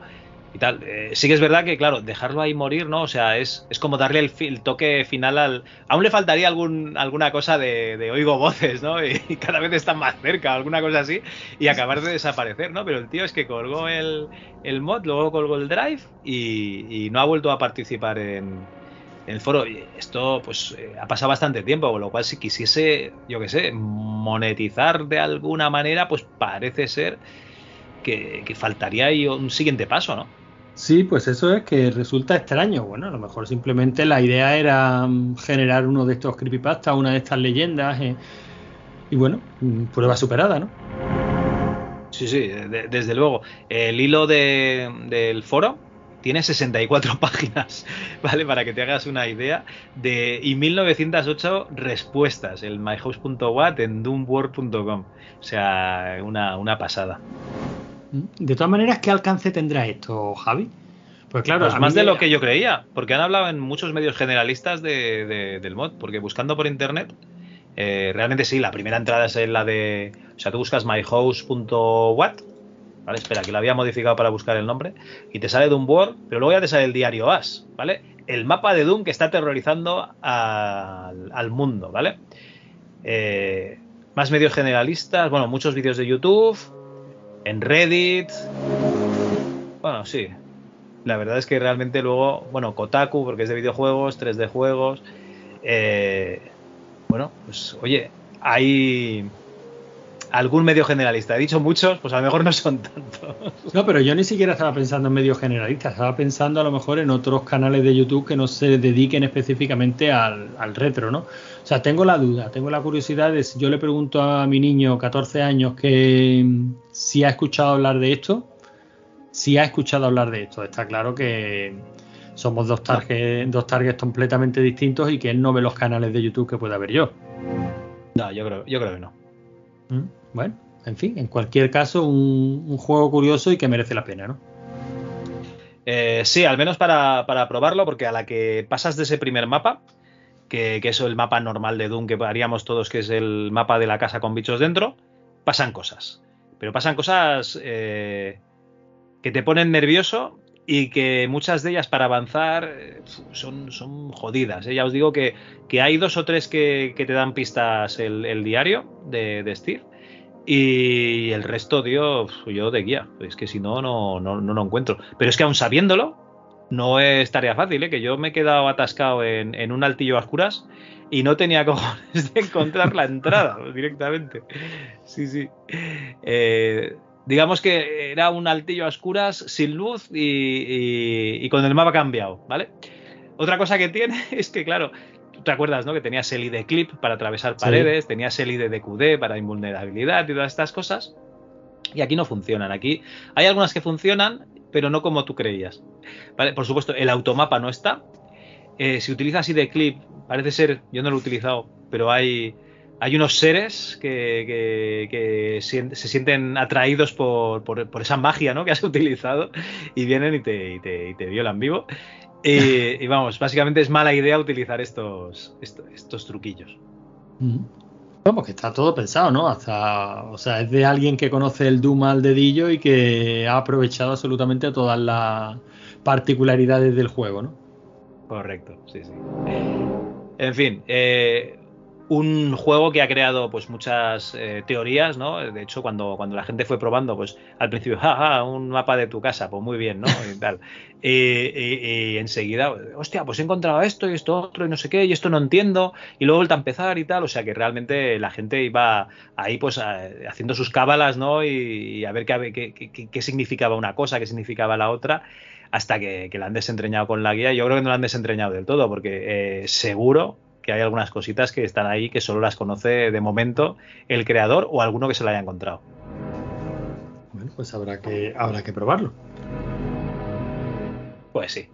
y tal. Eh, sí que es verdad que, claro, dejarlo ahí morir, ¿no? O sea, es, es como darle el, toque final al... Aún le faltaría algún, alguna cosa de, de oigo voces, ¿no? Y, cada vez están más cerca, alguna cosa así, y acabar de desaparecer, ¿no? Pero el tío es que colgó el, el mod, luego colgó el drive y, y no ha vuelto a participar en, en el foro. Esto, pues, eh, ha pasado bastante tiempo, con lo cual si quisiese, yo qué sé, monetizar de alguna manera, pues parece ser que, que faltaría ahí un siguiente paso, ¿no? Sí, pues eso es que resulta extraño. Bueno, a lo mejor simplemente la idea era mm, generar uno de estos creepypasta, una de estas leyendas. eh, y bueno, mm, prueba superada, ¿no? Sí, sí, de- desde luego. El hilo de- del foro tiene 64 páginas, ¿vale? Para que te hagas una idea. De, y 1908 respuestas, el myhouse.wat en doomworld.com. O sea, una, una pasada. De todas maneras, ¿qué alcance tendrá esto, Javi? Pues claro, Pues más de lo que yo creía, porque han hablado en muchos medios generalistas de- de- del mod, porque buscando por internet, eh, realmente sí, la primera entrada es la de, o sea, tú buscas myhouse.wat, ¿vale? Espera, que lo había modificado para buscar el nombre, y te sale Doom World, pero luego ya te sale el diario As, ¿vale? El mapa de Doom que está aterrorizando al, al mundo, ¿vale? Eh, más medios generalistas, bueno, muchos vídeos de YouTube, en Reddit, bueno, sí, la verdad es que realmente luego, bueno, Kotaku, porque es de videojuegos, 3D juegos. eh, bueno, pues oye, hay algún medio generalista. He dicho muchos, pues a lo mejor no son tantos. No, pero yo ni siquiera estaba pensando en medios generalistas, estaba pensando a lo mejor en otros canales de YouTube que no se dediquen específicamente al, al retro, ¿no? O sea, tengo la duda, tengo la curiosidad de si yo le pregunto a mi niño 14 años que mm, si ha escuchado hablar de esto, si ha escuchado hablar de esto. Está claro que somos dos targets, dos targets completamente distintos y que él no ve los canales de YouTube que pueda ver yo. No, yo creo, yo creo que no. Mm, Bueno, en fin, en cualquier caso, un, juego curioso y que merece la pena, ¿no? Eh, sí, al menos para, para probarlo, porque a la que pasas de ese primer mapa, que, que es el mapa normal de Doom que haríamos todos, que es el mapa de la casa con bichos dentro, pasan cosas. Pero pasan cosas eh, que te ponen nervioso y que muchas de ellas para avanzar eh, son, son jodidas. ¿eh? Ya os digo que, que hay dos o tres que, que te dan pistas el, el diario de, de Steve. Y el resto, tío, yo de guía. Es que si no, no, no, no lo encuentro. Pero es que aún sabiéndolo, no es tarea fácil, ¿eh? que yo me he quedado atascado en, en un altillo a oscuras y no tenía cojones de encontrar la entrada directamente. Sí, sí. Eh, digamos que era un altillo a oscuras sin luz y, y- y con el mapa cambiado, ¿vale? Otra cosa que tiene es que, claro, tú te acuerdas, ¿no? Que tenías el ID clip para atravesar Sí. paredes, tenías el ID de QD para invulnerabilidad y todas estas cosas. Y aquí no funcionan. Aquí hay algunas que funcionan, pero no como tú creías. ¿Vale? Por supuesto, el automapa no está. Eh, si utilizas ID clip, parece ser, yo no lo he utilizado, pero hay, hay unos seres que, que- que sien- se sienten atraídos por, por- por esa magia ¿no? que has utilizado y vienen y te, y te- y te violan vivo. Y, y vamos, básicamente es mala idea utilizar estos, estos, estos truquillos. Vamos, que está todo pensado, ¿no? Hasta, o sea, es de alguien que conoce el Doom al dedillo y que ha aprovechado absolutamente todas las particularidades del juego, ¿no? Correcto, sí, sí. En fin, eh, un juego que ha creado pues muchas eh, teorías, ¿no? De hecho, cuando, cuando la gente fue probando, pues al principio, jaja, un mapa de tu casa, pues muy bien, ¿no? Y tal. Y, enseguida, hostia, pues he encontrado esto y esto otro y no sé qué, y esto no entiendo, y luego a empezar y tal, o sea que realmente la gente iba ahí pues haciendo sus cábalas, ¿no? Y, a ver qué, qué- qué- qué significaba una cosa, qué significaba la otra hasta que, que la han desentrañado con la guía. Yo creo que no la han desentrañado del todo, porque eh, seguro que hay algunas cositas que están ahí que solo las conoce de momento el creador o alguno que se la haya encontrado. Bueno, pues habrá que, habrá que probarlo. Pues sí.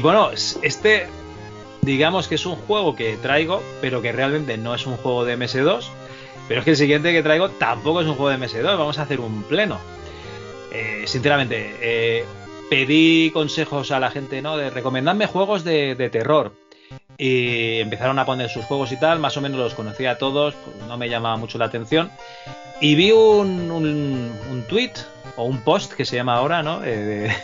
Y bueno, este digamos que es un juego que traigo, pero que realmente no es un juego de MS2. Pero es que el siguiente que traigo tampoco es un juego de MS2, vamos a hacer un pleno. Eh, sinceramente, eh, pedí consejos a la gente, ¿no? De recomendadme juegos de, terror. Y empezaron a poner sus juegos y tal, más o menos los conocía a todos, pues no me llamaba mucho la atención. Y vi un, un, un tweet o un post que se llama ahora, ¿no? Eh,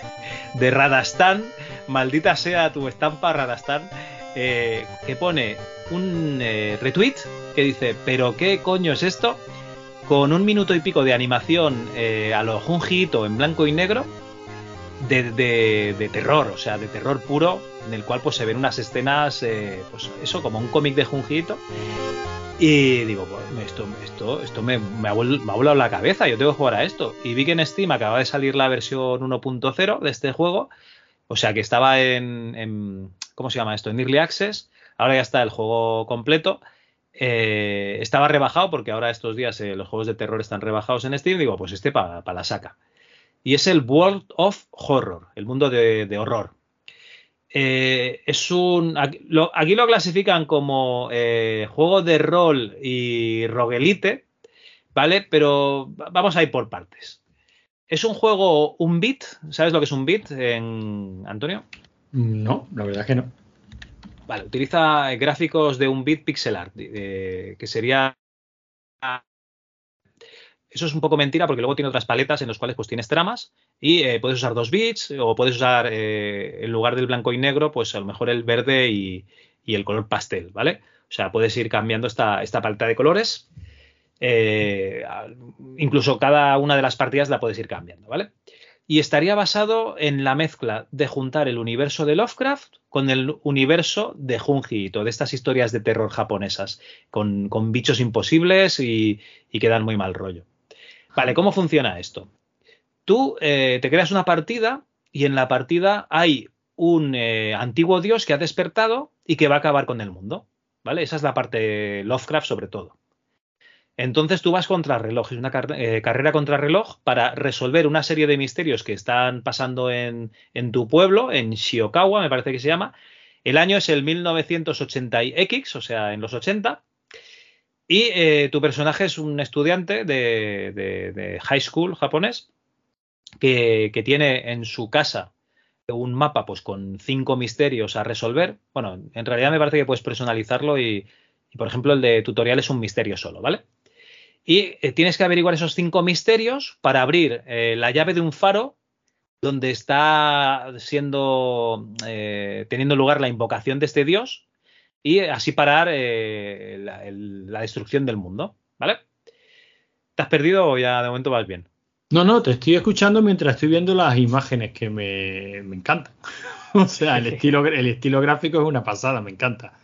de, Radastán, maldita sea tu estampa Radastán, eh, que pone un eh, retweet que dice, pero qué coño es esto, con un minuto y pico de animación eh, a lo Junjito en blanco y negro, de, de- terror, o sea, de terror puro, en el cual pues se ven unas escenas, eh, pues eso, como un cómic de Junjito. Y digo, pues esto, esto, esto me, ha me ha volado la cabeza, yo tengo que jugar a esto. Y vi que en Steam acaba de salir la versión 1.0 de este juego, o sea que estaba en, ¿cómo se llama esto? En Early Access, ahora ya está el juego completo. Eh, estaba rebajado porque ahora estos días eh, los juegos de terror están rebajados en Steam. Digo, pues este para la saca. Y es el World of Horror, el mundo de, horror. Eh, es un. Aquí lo, aquí lo clasifican como juego de rol y roguelite, ¿vale? Pero va- vamos a ir por partes. Es un juego, un bit, ¿sabes lo que es un bit, en Antonio? No, la verdad es que no. Vale, utiliza gráficos de un bit pixel art, eh, que sería... Eso es un poco mentira porque luego tiene otras paletas en las cuales pues tienes tramas y eh, puedes usar dos bits o puedes usar eh, en lugar del blanco y negro pues a lo mejor el verde y, y el color pastel, ¿vale? O sea, puedes ir cambiando esta, esta paleta de colores. Eh, incluso cada una de las partidas la puedes ir cambiando, ¿vale? y estaría basado en la mezcla de juntar el universo de Lovecraft con el universo de Junji Ito, de estas historias de terror japonesas, con, con bichos imposibles y, y que dan muy mal rollo. Vale, ¿cómo funciona esto? Tú eh, te creas una partida y en la partida hay un eh, antiguo dios que ha despertado y que va a acabar con el mundo. ¿Vale? Esa es la parte Lovecraft sobre todo. Entonces tú vas contra reloj, es una eh, carrera contra reloj para resolver una serie de misterios que están pasando en, en, tu pueblo, en Shiokawa, me parece que se llama. El año es el 1980X, o sea, en los 80. Y eh, tu personaje es un estudiante de, de, high school japonés que, que, tiene en su casa un mapa pues con cinco misterios a resolver. Bueno, en realidad me parece que puedes personalizarlo y por ejemplo, el de tutorial es un misterio solo, ¿vale? Y eh, tienes que averiguar esos cinco misterios para abrir eh, la llave de un faro donde está siendo eh, teniendo lugar la invocación de este dios y así parar eh, la, el, la, destrucción del mundo, ¿vale? ¿Te has perdido o ya de momento vas bien? No, no, te estoy escuchando mientras estoy viendo las imágenes que me, me encantan. o sea, el estilo, el estilo gráfico es una pasada, me encanta.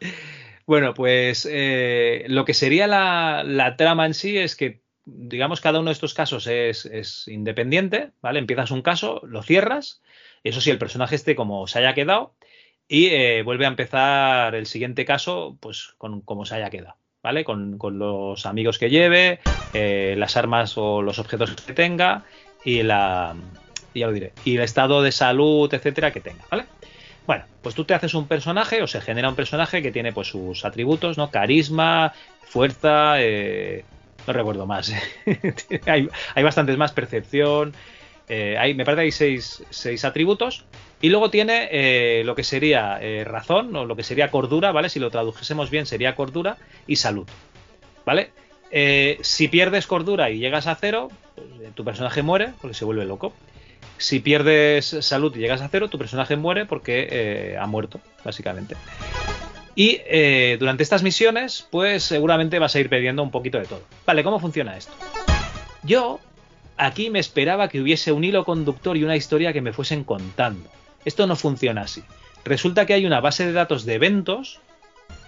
Bueno, pues eh, lo que sería la, trama en sí es que, digamos, cada uno de estos casos es, independiente, ¿vale? Empiezas un caso, lo cierras, eso sí, el personaje esté como se haya quedado, y eh, vuelve a empezar el siguiente caso, pues con como se haya quedado, ¿vale? Con, con los amigos que lleve, eh, las armas o los objetos que tenga, y la. ya lo diré, y el estado de salud, etcétera, que tenga, ¿vale? Bueno, pues tú te haces un personaje o se genera un personaje que tiene pues sus atributos, ¿no? Carisma, fuerza, eh, no recuerdo más. hay, hay, bastantes más, percepción. Eh, hay, me parece que hay seis, seis atributos. Y luego tiene eh, lo que sería eh, razón o lo que sería cordura, ¿vale? Si lo tradujésemos bien sería cordura y salud, ¿vale? Eh, si pierdes cordura y llegas a cero, pues, tu personaje muere porque se vuelve loco si pierdes salud y llegas a cero, tu personaje muere porque eh, ha muerto, básicamente. Y eh, durante estas misiones, pues seguramente vas a ir perdiendo un poquito de todo. Vale, ¿cómo funciona esto? Yo aquí me esperaba que hubiese un hilo conductor y una historia que me fuesen contando. Esto no funciona así. Resulta que hay una base de datos de eventos,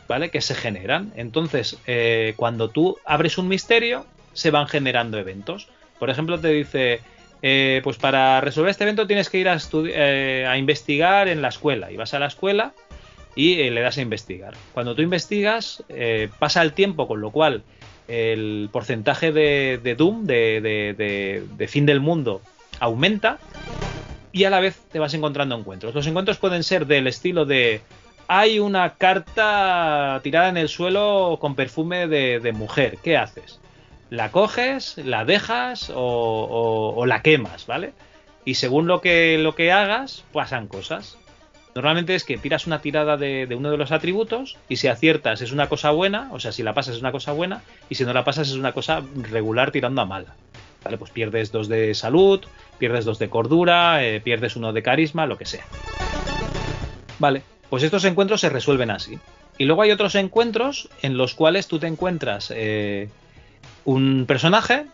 ¿vale? Que se generan. Entonces, eh, cuando tú abres un misterio, se van generando eventos. Por ejemplo, te dice, eh, pues para resolver este evento tienes que ir a, eh, a, investigar en la escuela. Y vas a la escuela y eh, le das a investigar. Cuando tú investigas, eh, pasa el tiempo, con lo cual el porcentaje de, de Doom, de, de, de, fin del mundo, aumenta. Y a la vez te vas encontrando encuentros. Los encuentros pueden ser del estilo de hay una carta tirada en el suelo con perfume de, de mujer. ¿Qué haces? ¿La coges, la dejas o, la quemas, ¿vale? Y según lo que, lo que hagas, pasan cosas. Normalmente es que tiras una tirada de, de uno de los atributos y si aciertas es una cosa buena, o sea, si la pasas es una cosa buena y si no la pasas es una cosa regular tirando a mala. ¿Vale? Pues pierdes dos de salud, pierdes dos de cordura, eh, pierdes uno de carisma, lo que sea. Vale, pues estos encuentros se resuelven así. Y luego hay otros encuentros en los cuales tú te encuentras eh, un personaje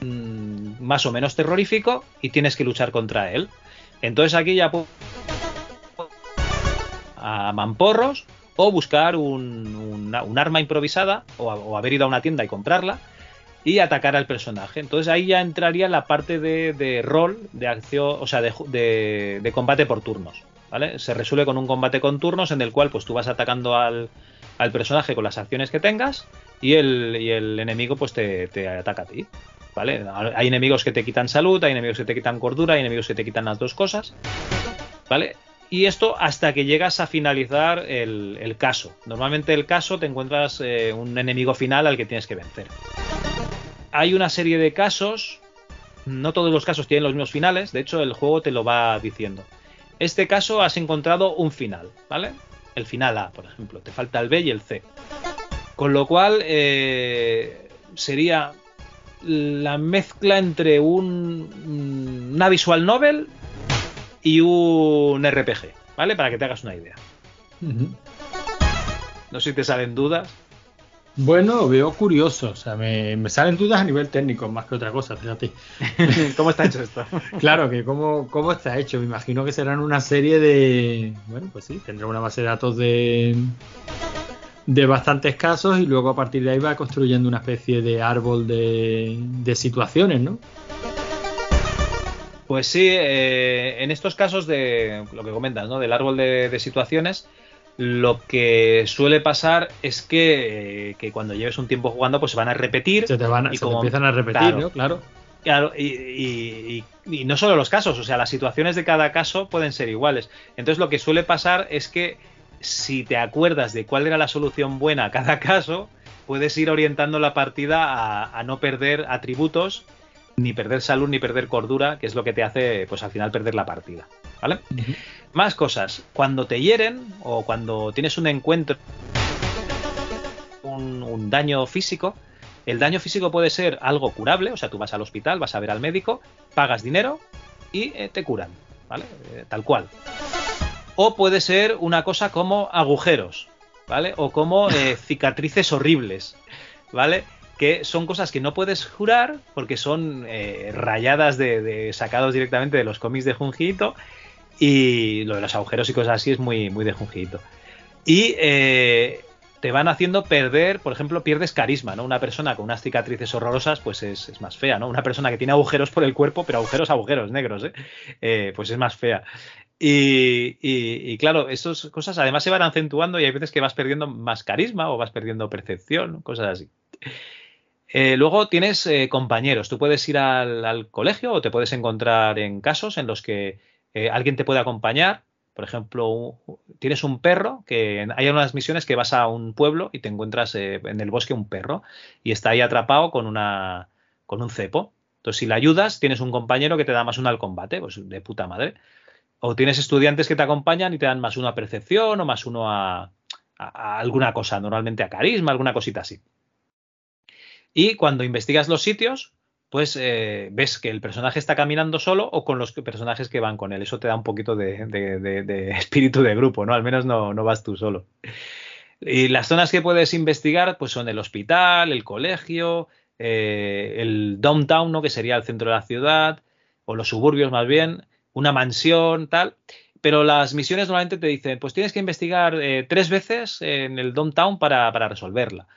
mm, más o menos terrorífico y tienes que luchar contra él. Entonces aquí ya a mamporros o buscar un, un arma improvisada o, haber ido a una tienda y comprarla y atacar al personaje. Entonces ahí ya entraría la parte de, rol, de acción, o sea, de, de- de combate por turnos. ¿vale? Se resuelve con un combate con turnos en el cual pues tú vas atacando al, al personaje con las acciones que tengas y el, y el enemigo pues te, ataca a ti. ¿Vale? Hay enemigos que te quitan salud, hay enemigos que te quitan cordura, hay enemigos que te quitan las dos cosas. ¿Vale? Y esto hasta que llegas a finalizar el, el caso. Normalmente el caso te encuentras eh, un enemigo final al que tienes que vencer. Hay una serie de casos, no todos los casos tienen los mismos finales, de hecho el juego te lo va diciendo. Este caso has encontrado un final, ¿vale? El final A, por ejemplo, te falta el B y el C. Con lo cual eh, sería la mezcla entre un, una visual novel y un RPG, ¿vale? Para que te hagas una idea. No sé si te salen dudas. Bueno, veo curioso, o sea, me, me salen dudas a nivel técnico más que otra cosa, fíjate. ¿Cómo está hecho esto? Claro, que cómo, cómo está hecho, me imagino que serán una serie de... Bueno, pues sí, tendrá una base de datos de, de bastantes casos y luego a partir de ahí va construyendo una especie de árbol de, de situaciones, ¿no? Pues sí, eh, en estos casos de lo que comentas, ¿no? Del árbol de, de situaciones, lo que suele pasar es que, eh, que cuando lleves un tiempo jugando, pues se van a repetir. Se te, van, a- Y se te como- empiezan a repetir, claro. ¿no? Claro. Claro, y, y- y- y no solo los casos, o sea, las situaciones de cada caso pueden ser iguales. Entonces lo que suele pasar es que si te acuerdas de cuál era la solución buena a cada caso, puedes ir orientando la partida a, a no perder atributos, ni perder salud, ni perder cordura, que es lo que te hace, pues al final, perder la partida. ¿Vale? Más cosas. Cuando te hieren o cuando tienes un encuentro, un, un daño físico, el daño físico puede ser algo curable, o sea, tú vas al hospital, vas a ver al médico, pagas dinero y eh, te curan, ¿vale? Eh, tal cual. O puede ser una cosa como agujeros, ¿vale? O como eh, cicatrices horribles, ¿vale? Que son cosas que no puedes jurar porque son eh, rayadas de, de- sacados directamente de los cómics de Junjiito y lo de los agujeros y cosas así es muy, muy de. Y eh, te van haciendo perder, por ejemplo, pierdes carisma, ¿no? Una persona con unas cicatrices horrorosas, pues es, es más fea, ¿no? Una persona que tiene agujeros por el cuerpo, pero agujeros, agujeros negros, ¿eh? Eh, pues es más fea. Y, y- claro, estas cosas además se van acentuando y hay veces que vas perdiendo más carisma o vas perdiendo percepción, cosas así. Luego tienes compañeros. Tú puedes ir al, al colegio o te puedes encontrar en casos en los que eh, alguien te puede acompañar. Por ejemplo, tienes un perro que hay unas misiones que vas a un pueblo y te encuentras eh, en el bosque un perro y está ahí atrapado con una con un cepo. Entonces, si le ayudas, tienes un compañero que te da más uno al combate, pues de puta madre. O tienes estudiantes que te acompañan y te dan más uno a percepción o más uno a, a- a alguna cosa, normalmente a carisma, alguna cosita así. Y cuando investigas los sitios, pues eh, ves que el personaje está caminando solo o con los personajes que van con él. Eso te da un poquito de, espíritu de grupo, ¿no? Al menos no, vas tú solo. Y las zonas que puedes investigar, pues son el hospital, el colegio, eh, el downtown, ¿no? Que sería el centro de la ciudad, o los suburbios más bien, una mansión, tal. Pero las misiones normalmente te dicen, pues tienes que investigar eh, tres veces en el downtown para resolverla.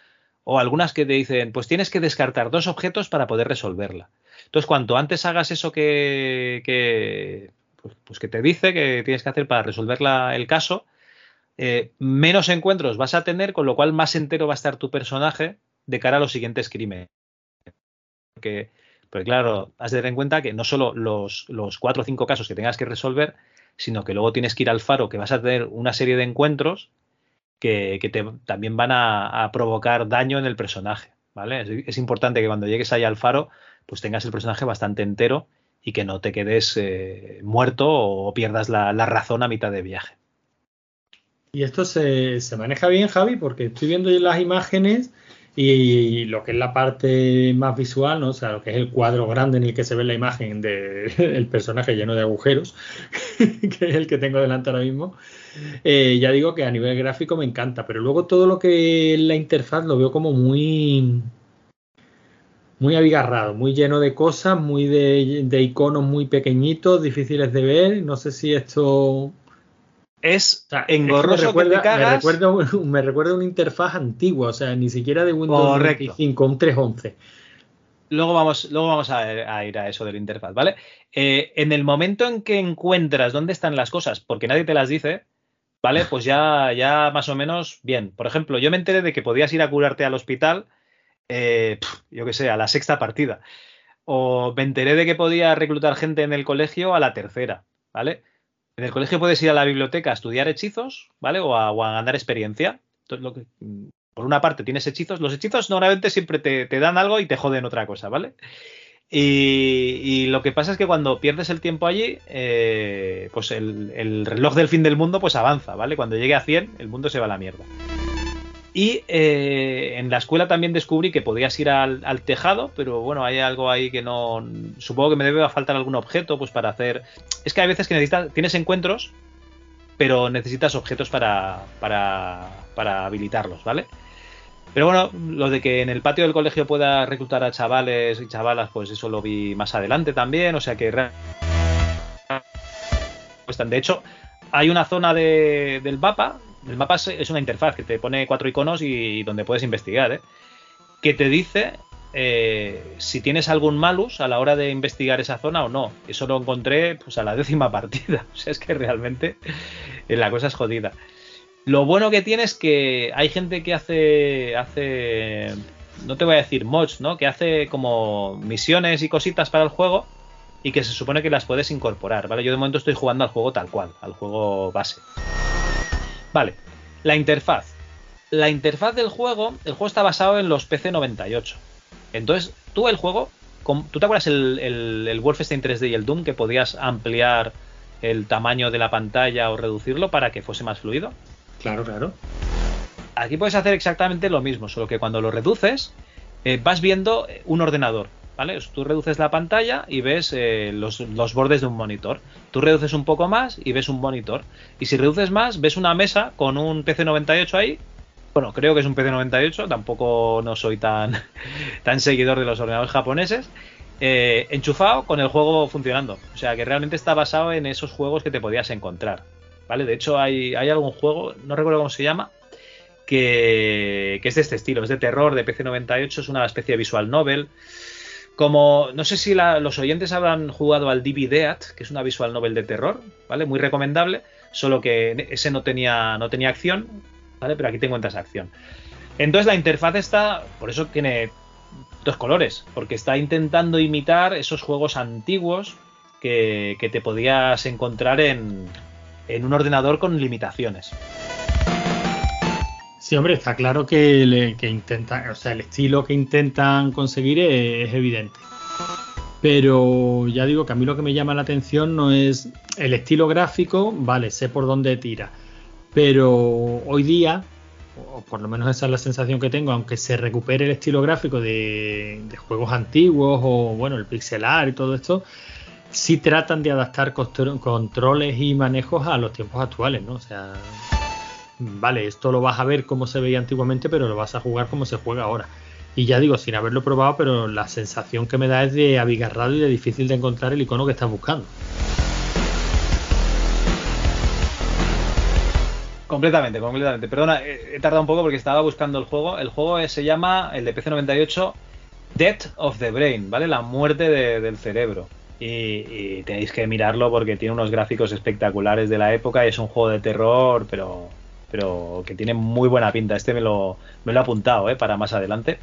O algunas que te dicen, pues tienes que descartar dos objetos para poder resolverla. Entonces, cuanto antes hagas eso que, que, pues, pues que te dice que tienes que hacer para resolver la- el caso, eh, menos encuentros vas a tener, con lo cual más entero va a estar tu personaje de cara a los siguientes crímenes. Porque, porque claro, has de tener en cuenta que no solo los, los cuatro o cinco casos que tengas que resolver, sino que luego tienes que ir al faro, que vas a tener una serie de encuentros que, que te, también van a, provocar daño en el personaje, ¿vale? Es, es, importante que cuando llegues ahí al faro, pues tengas el personaje bastante entero y que no te quedes eh, muerto o pierdas la, la, razón a mitad de viaje. Y esto se, se maneja bien, Javi, porque estoy viendo las imágenes y lo que es la parte más visual, ¿no? o sea, lo que es el cuadro grande en el que se ve la imagen del de personaje lleno de agujeros, que es el que tengo delante ahora mismo, eh, ya digo que a nivel gráfico me encanta, pero luego todo lo que es la interfaz lo veo como muy muy abigarrado, muy lleno de cosas, muy de iconos muy pequeñitos, difíciles de ver. No sé si esto es o sea, engorroso. Es que me, recuerda, que te cagas. Me, recuerda, me recuerda una interfaz antigua, o sea, ni siquiera de Windows Correcto. 95, un 311. Luego vamos, luego vamos a, a, ir a eso de la interfaz, ¿vale? Eh, en el momento en que encuentras dónde están las cosas, porque nadie te las dice, ¿vale? Pues ya, ya más o menos bien. Por ejemplo, yo me enteré de que podías ir a curarte al hospital, eh, yo qué sé, a la sexta partida. O me enteré de que podía reclutar gente en el colegio a la tercera, ¿vale? En el colegio puedes ir a la biblioteca a estudiar hechizos, ¿vale? O a, ganar experiencia. Lo que, por una parte tienes hechizos. Los hechizos normalmente siempre te, dan algo y te joden otra cosa, ¿vale? Y, lo que pasa es que cuando pierdes el tiempo allí, eh, pues el, el, reloj del fin del mundo pues avanza, ¿vale? Cuando llegue a 100, el mundo se va a la mierda. Y eh, en la escuela también descubrí que podías ir al, al, tejado, pero bueno, hay algo ahí que no. Supongo que me debe faltar algún objeto, pues para hacer. Es que hay veces que necesitas. Tienes encuentros, pero necesitas objetos para, para, para habilitarlos, ¿vale? Pero bueno, lo de que en el patio del colegio pueda reclutar a chavales y chavalas, pues eso lo vi más adelante también. O sea que. De hecho, hay una zona de, del mapa el mapa es una interfaz que te pone cuatro iconos y donde puedes investigar, ¿eh? que te dice eh, si tienes algún malus a la hora de investigar esa zona o no. Eso lo encontré pues, a la décima partida. O sea, es que realmente la cosa es jodida. Lo bueno que tiene es que hay gente que hace, hace, no te voy a decir mods, ¿no? Que hace como misiones y cositas para el juego y que se supone que las puedes incorporar, ¿vale? Yo de momento estoy jugando al juego tal cual, al juego base. Vale, la interfaz. La interfaz del juego, el juego está basado en los PC98. Entonces, tú el juego, ¿tú te acuerdas el, el, el Wolfenstein 3D y el Doom que podías ampliar el tamaño de la pantalla o reducirlo para que fuese más fluido? Claro, claro. Aquí puedes hacer exactamente lo mismo, solo que cuando lo reduces, eh, vas viendo un ordenador. ¿Vale? Tú reduces la pantalla y ves eh, los, bordes de un monitor. Tú reduces un poco más y ves un monitor. Y si reduces más, ves una mesa con un PC98 ahí. Bueno, creo que es un PC98, tampoco no soy tan, tan seguidor de los ordenadores japoneses. Eh, enchufado con el juego funcionando. O sea que realmente está basado en esos juegos que te podías encontrar. ¿Vale? De hecho, hay, hay algún juego, no recuerdo cómo se llama, que, que es de este estilo, es de terror, de PC98, es una especie de visual novel. Como no sé si los oyentes habrán jugado al Dead, que es una visual novel de terror, ¿vale? Muy recomendable, solo que ese no tenía, no tenía acción, ¿vale? Pero aquí te encuentras acción. Entonces la interfaz está, por eso tiene dos colores, porque está intentando imitar esos juegos antiguos que, que te podías encontrar en, en un ordenador con limitaciones. Sí, hombre, está claro que, le, que intentan, o sea, el estilo que intentan conseguir es, evidente. Pero ya digo que a mí lo que me llama la atención no es el estilo gráfico, vale, sé por dónde tira. Pero hoy día, o por lo menos esa es la sensación que tengo, aunque se recupere el estilo gráfico de, de juegos antiguos o bueno, el pixelar y todo esto, sí tratan de adaptar controles y manejos a los tiempos actuales, ¿no? O sea, vale, esto lo vas a ver como se veía antiguamente, pero lo vas a jugar como se juega ahora. Y ya digo, sin haberlo probado, pero la sensación que me da es de abigarrado y de difícil de encontrar el icono que estás buscando. Completamente, completamente. Perdona, he tardado un poco porque estaba buscando el juego. El juego se llama, el de PC98, Death of the Brain, ¿vale? La muerte de, del cerebro. Y, y, tenéis que mirarlo porque tiene unos gráficos espectaculares de la época y es un juego de terror, pero pero que tiene muy buena pinta. Este me lo, me lo he apuntado ¿eh? para más adelante.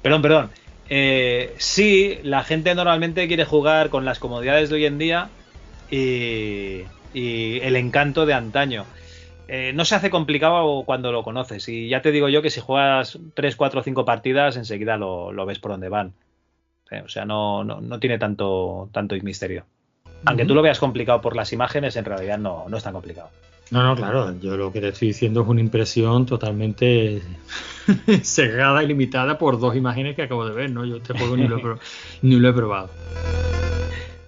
Perdón, perdón. Eh, sí, la gente normalmente quiere jugar con las comodidades de hoy en día y, y el encanto de antaño. Eh, no se hace complicado cuando lo conoces. Y ya te digo yo que si juegas 3, 4 o 5 partidas, enseguida lo, lo ves por donde van. Eh, o sea, no, no, no tiene tanto, tanto misterio. Aunque tú lo veas complicado por las imágenes, en realidad no, no es tan complicado. No, no, claro, yo lo que te estoy diciendo es una impresión totalmente cerrada y limitada por dos imágenes que acabo de ver, ¿no? Yo este juego ni lo he, pro- ni lo he probado.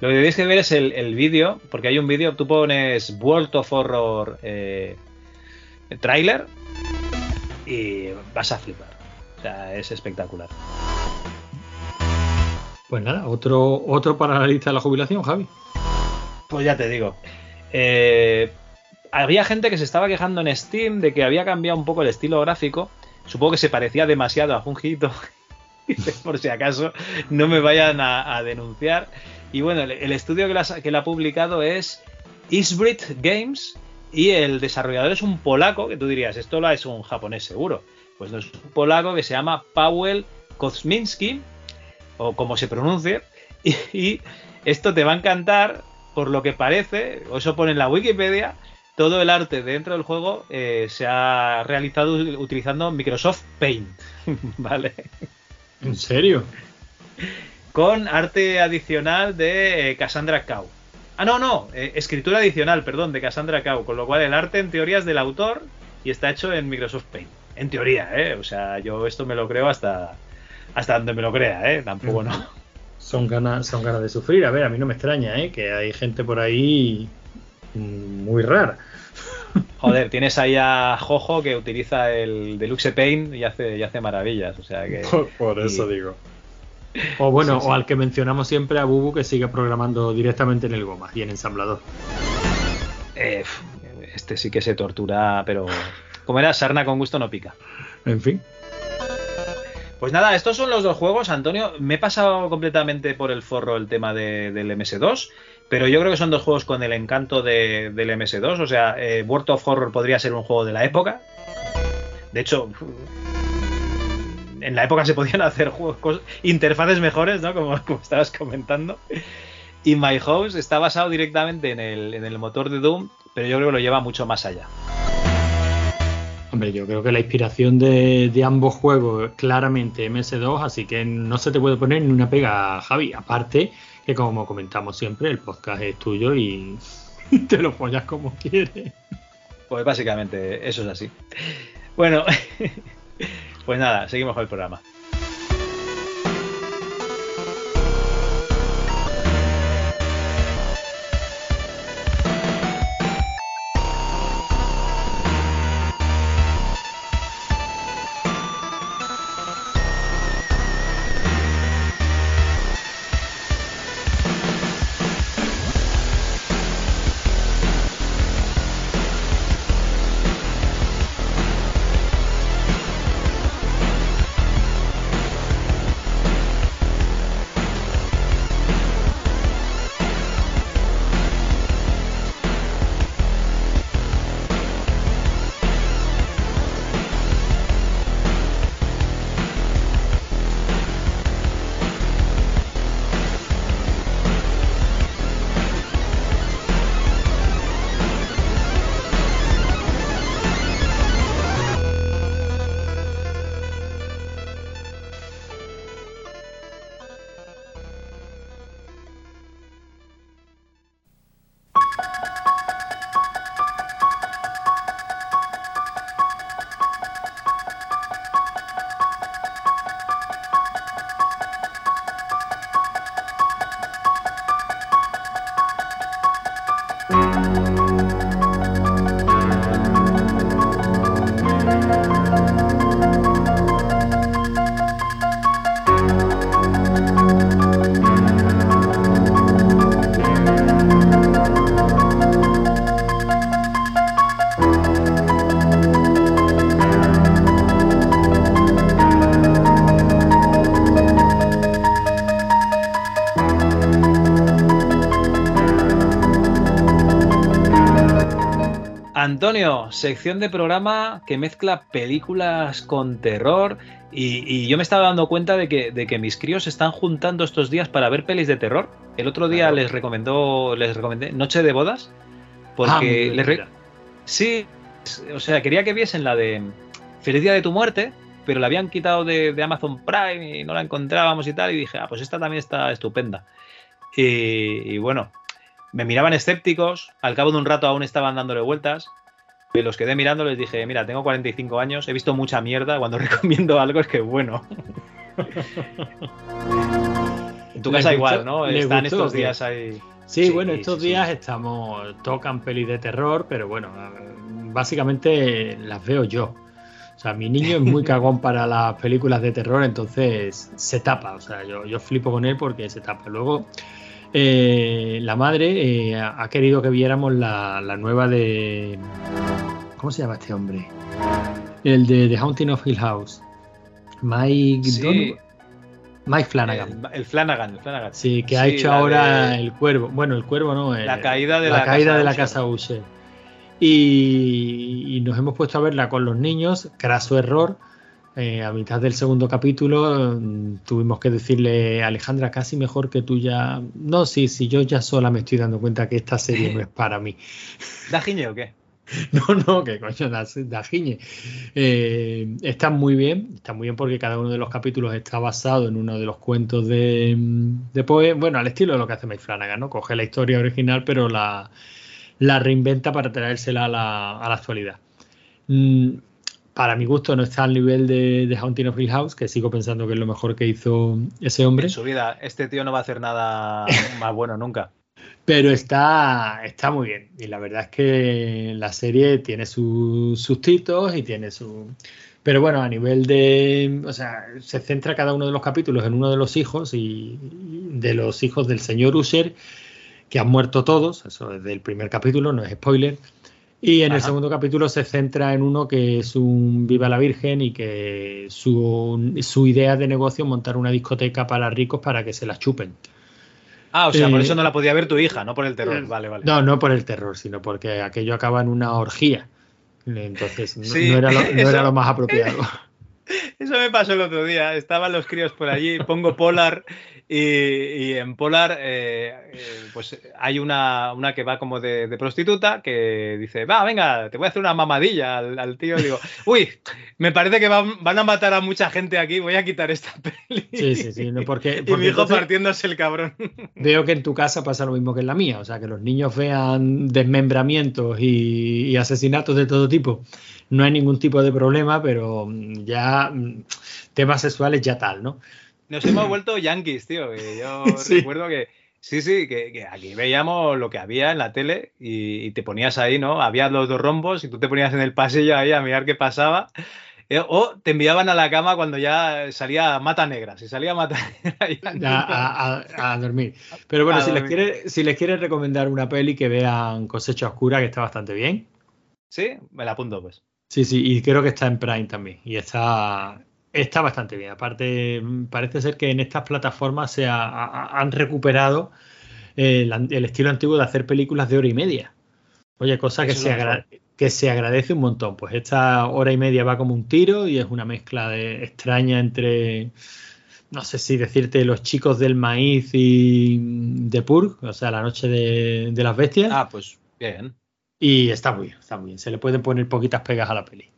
Lo que tenéis que ver es el, el vídeo, porque hay un vídeo, tú pones World of Horror eh, trailer y vas a flipar. O sea, es espectacular. Pues nada, otro, otro para la lista de la jubilación, Javi. Pues ya te digo. Eh, había gente que se estaba quejando en Steam de que había cambiado un poco el estilo gráfico. Supongo que se parecía demasiado a Fungito. Por si acaso no me vayan a, denunciar. Y bueno, el, estudio que la, que la ha publicado es Isbrit Games. Y el desarrollador es un polaco, que tú dirías, esto lo es un japonés seguro. Pues no es un polaco que se llama Paweł Kosminski, o como se pronuncie. Y, y esto te va a encantar por lo que parece, o eso pone en la Wikipedia, todo el arte dentro del juego eh, se ha realizado utilizando Microsoft Paint, ¿vale? ¿En serio? Con arte adicional de eh, Cassandra Cow. Ah, no, no, eh, escritura adicional, perdón, de Cassandra Cow, con lo cual el arte en teoría es del autor y está hecho en Microsoft Paint. En teoría, ¿eh? O sea, yo esto me lo creo hasta, hasta donde me lo crea, ¿eh? Tampoco no. Son ganas, son ganas de sufrir. A ver, a mí no me extraña, ¿eh? Que hay gente por ahí mm, muy rara. Joder, tienes ahí a Jojo que utiliza el Deluxe Paint y hace, y hace maravillas. O sea que. Por, por eso y- digo. O bueno, Sí, sí. o al que mencionamos siempre a Bubu que sigue programando directamente en el Goma y en ensamblador. eh, este sí que se tortura, pero. Como era, sarna con gusto no pica. En fin. Pues nada, estos son los dos juegos, Antonio. Me he pasado completamente por el forro el tema de- del MS2, pero yo creo que son dos juegos con el encanto de- del MS2. O sea, eh, World of Horror podría ser un juego de la época. De hecho, en la época se podían hacer juegos, interfaces mejores, ¿no? Como, estabas comentando. Y My House está basado directamente en el, motor de Doom, pero yo creo que lo lleva mucho más allá. Hombre, yo creo que la inspiración de, ambos juegos claramente MS2, así que no se te puede poner ni una pega, Javi. Aparte, que como comentamos siempre, el podcast es tuyo y te lo follas como quieres. Pues básicamente eso es así. Bueno, pues nada, seguimos con el programa. Antonio, sección de programa que mezcla películas con terror y, y yo me estaba dando cuenta de que, de que mis críos se están juntando estos días para ver pelis de terror. El otro día Claro. les recomendó, les recomendé Noche de Bodas porque Ah, re-. Sí, o sea, quería que viesen la de Feliz Día de tu muerte, pero la habían quitado de, de Amazon Prime y no la encontrábamos y tal, y dije, ah, pues esta también está estupenda. Y, y bueno, me miraban escépticos, al cabo de un rato aún estaban dándole vueltas, me los quedé mirando, les dije, mira, tengo 45 años, he visto mucha mierda, cuando recomiendo algo es que bueno. en tu ¿Les casa gustó? igual, ¿no? ¿Les Están gustó estos días ahí. Sí, Sí, bueno, estos sí, días sí. estamos, tocan pelis de terror, pero bueno, básicamente las veo yo. O sea, mi niño es muy cagón para las películas de terror, entonces se tapa. O sea, yo, yo flipo con él porque se tapa. Luego, eh, la madre eh, ha querido que viéramos la, la nueva de. ¿Cómo se llama este hombre? El de The Haunting of Hill House. Mike, Sí, Mike Flanagan. el, el Flanagan, el Flanagan. Sí, que ha Sí, hecho la ahora de- el cuervo. Bueno, el cuervo no. el- La caída de la caída casa de la casa Usher. Y, y nos hemos puesto a verla con los niños. Craso error. Eh, a mitad del segundo capítulo mm, tuvimos que decirle, Alejandra, casi mejor que tú ya. No, sí, sí, yo ya sola me estoy dando cuenta que esta serie no es para mí. ¿Da giñe o qué? No, no, que coño, da, da giñe. Eh, está muy bien, está muy bien porque cada uno de los capítulos está basado en uno de los cuentos de, de Poe, bueno, al estilo de lo que hace Mike Flanagan, ¿no? Coge la historia original, pero la, la reinventa para traérsela a la, a la actualidad. Mm, para mi gusto no está al nivel de, de Haunting of Hill House, que sigo pensando que es lo mejor que hizo ese hombre. En su vida, este tío no va a hacer nada más bueno nunca. Pero está, está muy bien. Y la verdad es que la serie tiene su- sus titos y tiene su. Pero bueno, a nivel de. O sea, se centra cada uno de los capítulos en uno de los hijos y de los hijos del señor Usher, que han muerto todos. Eso desde el primer capítulo, no es spoiler. Y en el segundo capítulo se centra en uno que es un Viva la Virgen y que su, su idea de negocio es montar una discoteca para ricos para que se la chupen. Ah, o sea, por Eh, eso no la podía ver tu hija, no por el terror. Vale, vale. No, no por el terror, sino porque aquello acaba en una orgía. Entonces no, Sí, no era, lo, no eso- era lo más apropiado. Eso me pasó el otro día. Estaban los críos por allí, pongo Polar y, y en Polar eh, eh, pues hay una, una que va como de, de prostituta que dice, va, venga, te voy a hacer una mamadilla al, al tío. Y digo, uy, me parece que van, van a matar a mucha gente aquí, voy a quitar esta peli. Sí, sí, sí. no, porque, Y mi hijo entonces partiéndose el cabrón. veo que en tu casa pasa lo mismo que en la mía. O sea, que los niños vean desmembramientos y, y asesinatos de todo tipo. No hay ningún tipo de problema, pero ya mm, temas sexuales ya tal, ¿no? Nos hemos vuelto yankees, tío. que yo Sí. recuerdo que. Sí, sí, que, que aquí veíamos lo que había en la tele y, y te ponías ahí, ¿no? Había los dos rombos y tú te ponías en el pasillo ahí a mirar qué pasaba. Eh, o te enviaban a la cama cuando ya salía Mata Negra. Si salía Mata Negra. ya a, a- a- a dormir. Pero bueno, A si les, quiere, si les quieres recomendar una peli que vean Cosecha Oscura, que está bastante bien. Sí, me la apunto, pues. Sí, sí, y creo que está en Prime también. Y está, está bastante bien. Aparte, mm, parece ser que en estas plataformas se ha- ha- han recuperado eh, el, estilo antiguo de hacer películas de hora y media. Oye, cosa que Eso se, agra- que se agradece un montón. Pues esta hora y media va como un tiro y es una mezcla de, extraña entre, no sé si decirte, los chicos del maíz y de Purg, o sea, la noche de, de las bestias. Ah, pues bien. Y está muy bien, está muy bien. Se le pueden poner poquitas pegas a la peli.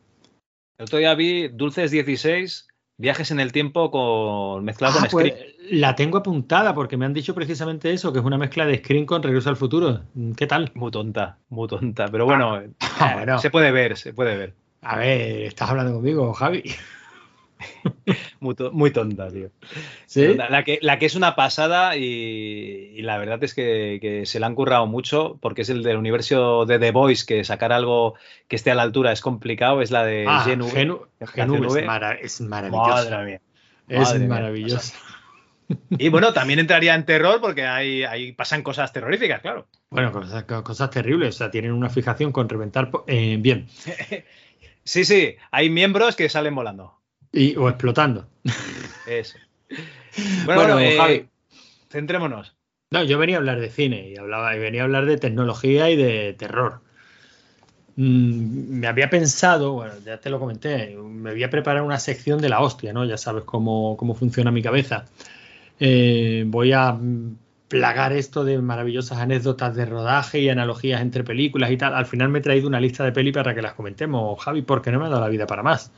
El otro día vi Dulces 16, viajes en el tiempo con mezclado Ah, con pues, la tengo apuntada porque me han dicho precisamente eso, que es una mezcla de Screen con Regreso al Futuro. ¿Qué tal? Muy tonta, muy tonta. Pero bueno, eh, ah, bueno. se puede ver, se puede ver. A ver, estás hablando conmigo, Javi. Muy, to- muy tonta, tío. ¿Sí? La, que, la que es una pasada y, y la verdad es que, que se la han currado mucho porque es el del universo de The Voice, que sacar algo que esté a la altura es complicado, es la de Ah, Genu. Genu, es, V. mara- es maravilloso. Madre mía. es madre mía, maravilloso. Y bueno, también entraría en terror porque ahí, ahí pasan cosas terroríficas, claro. Bueno, cosas, cosas terribles. O sea, tienen una fijación con reventar. eh, bien. Sí, sí, hay miembros que salen volando. Y, o explotando. Eso. Bueno, Bueno, bueno, eh, Javi. centrémonos. No, yo venía a hablar de cine y hablaba y venía a hablar de tecnología y de terror. Mm, me había pensado, bueno, ya te lo comenté, me había preparado una sección de la hostia, ¿no? Ya sabes cómo, cómo funciona mi cabeza. Eh, voy a plagar esto de maravillosas anécdotas de rodaje y analogías entre películas y tal. Al final me he traído una lista de peli para que las comentemos, Javi, porque no me ha dado la vida para más.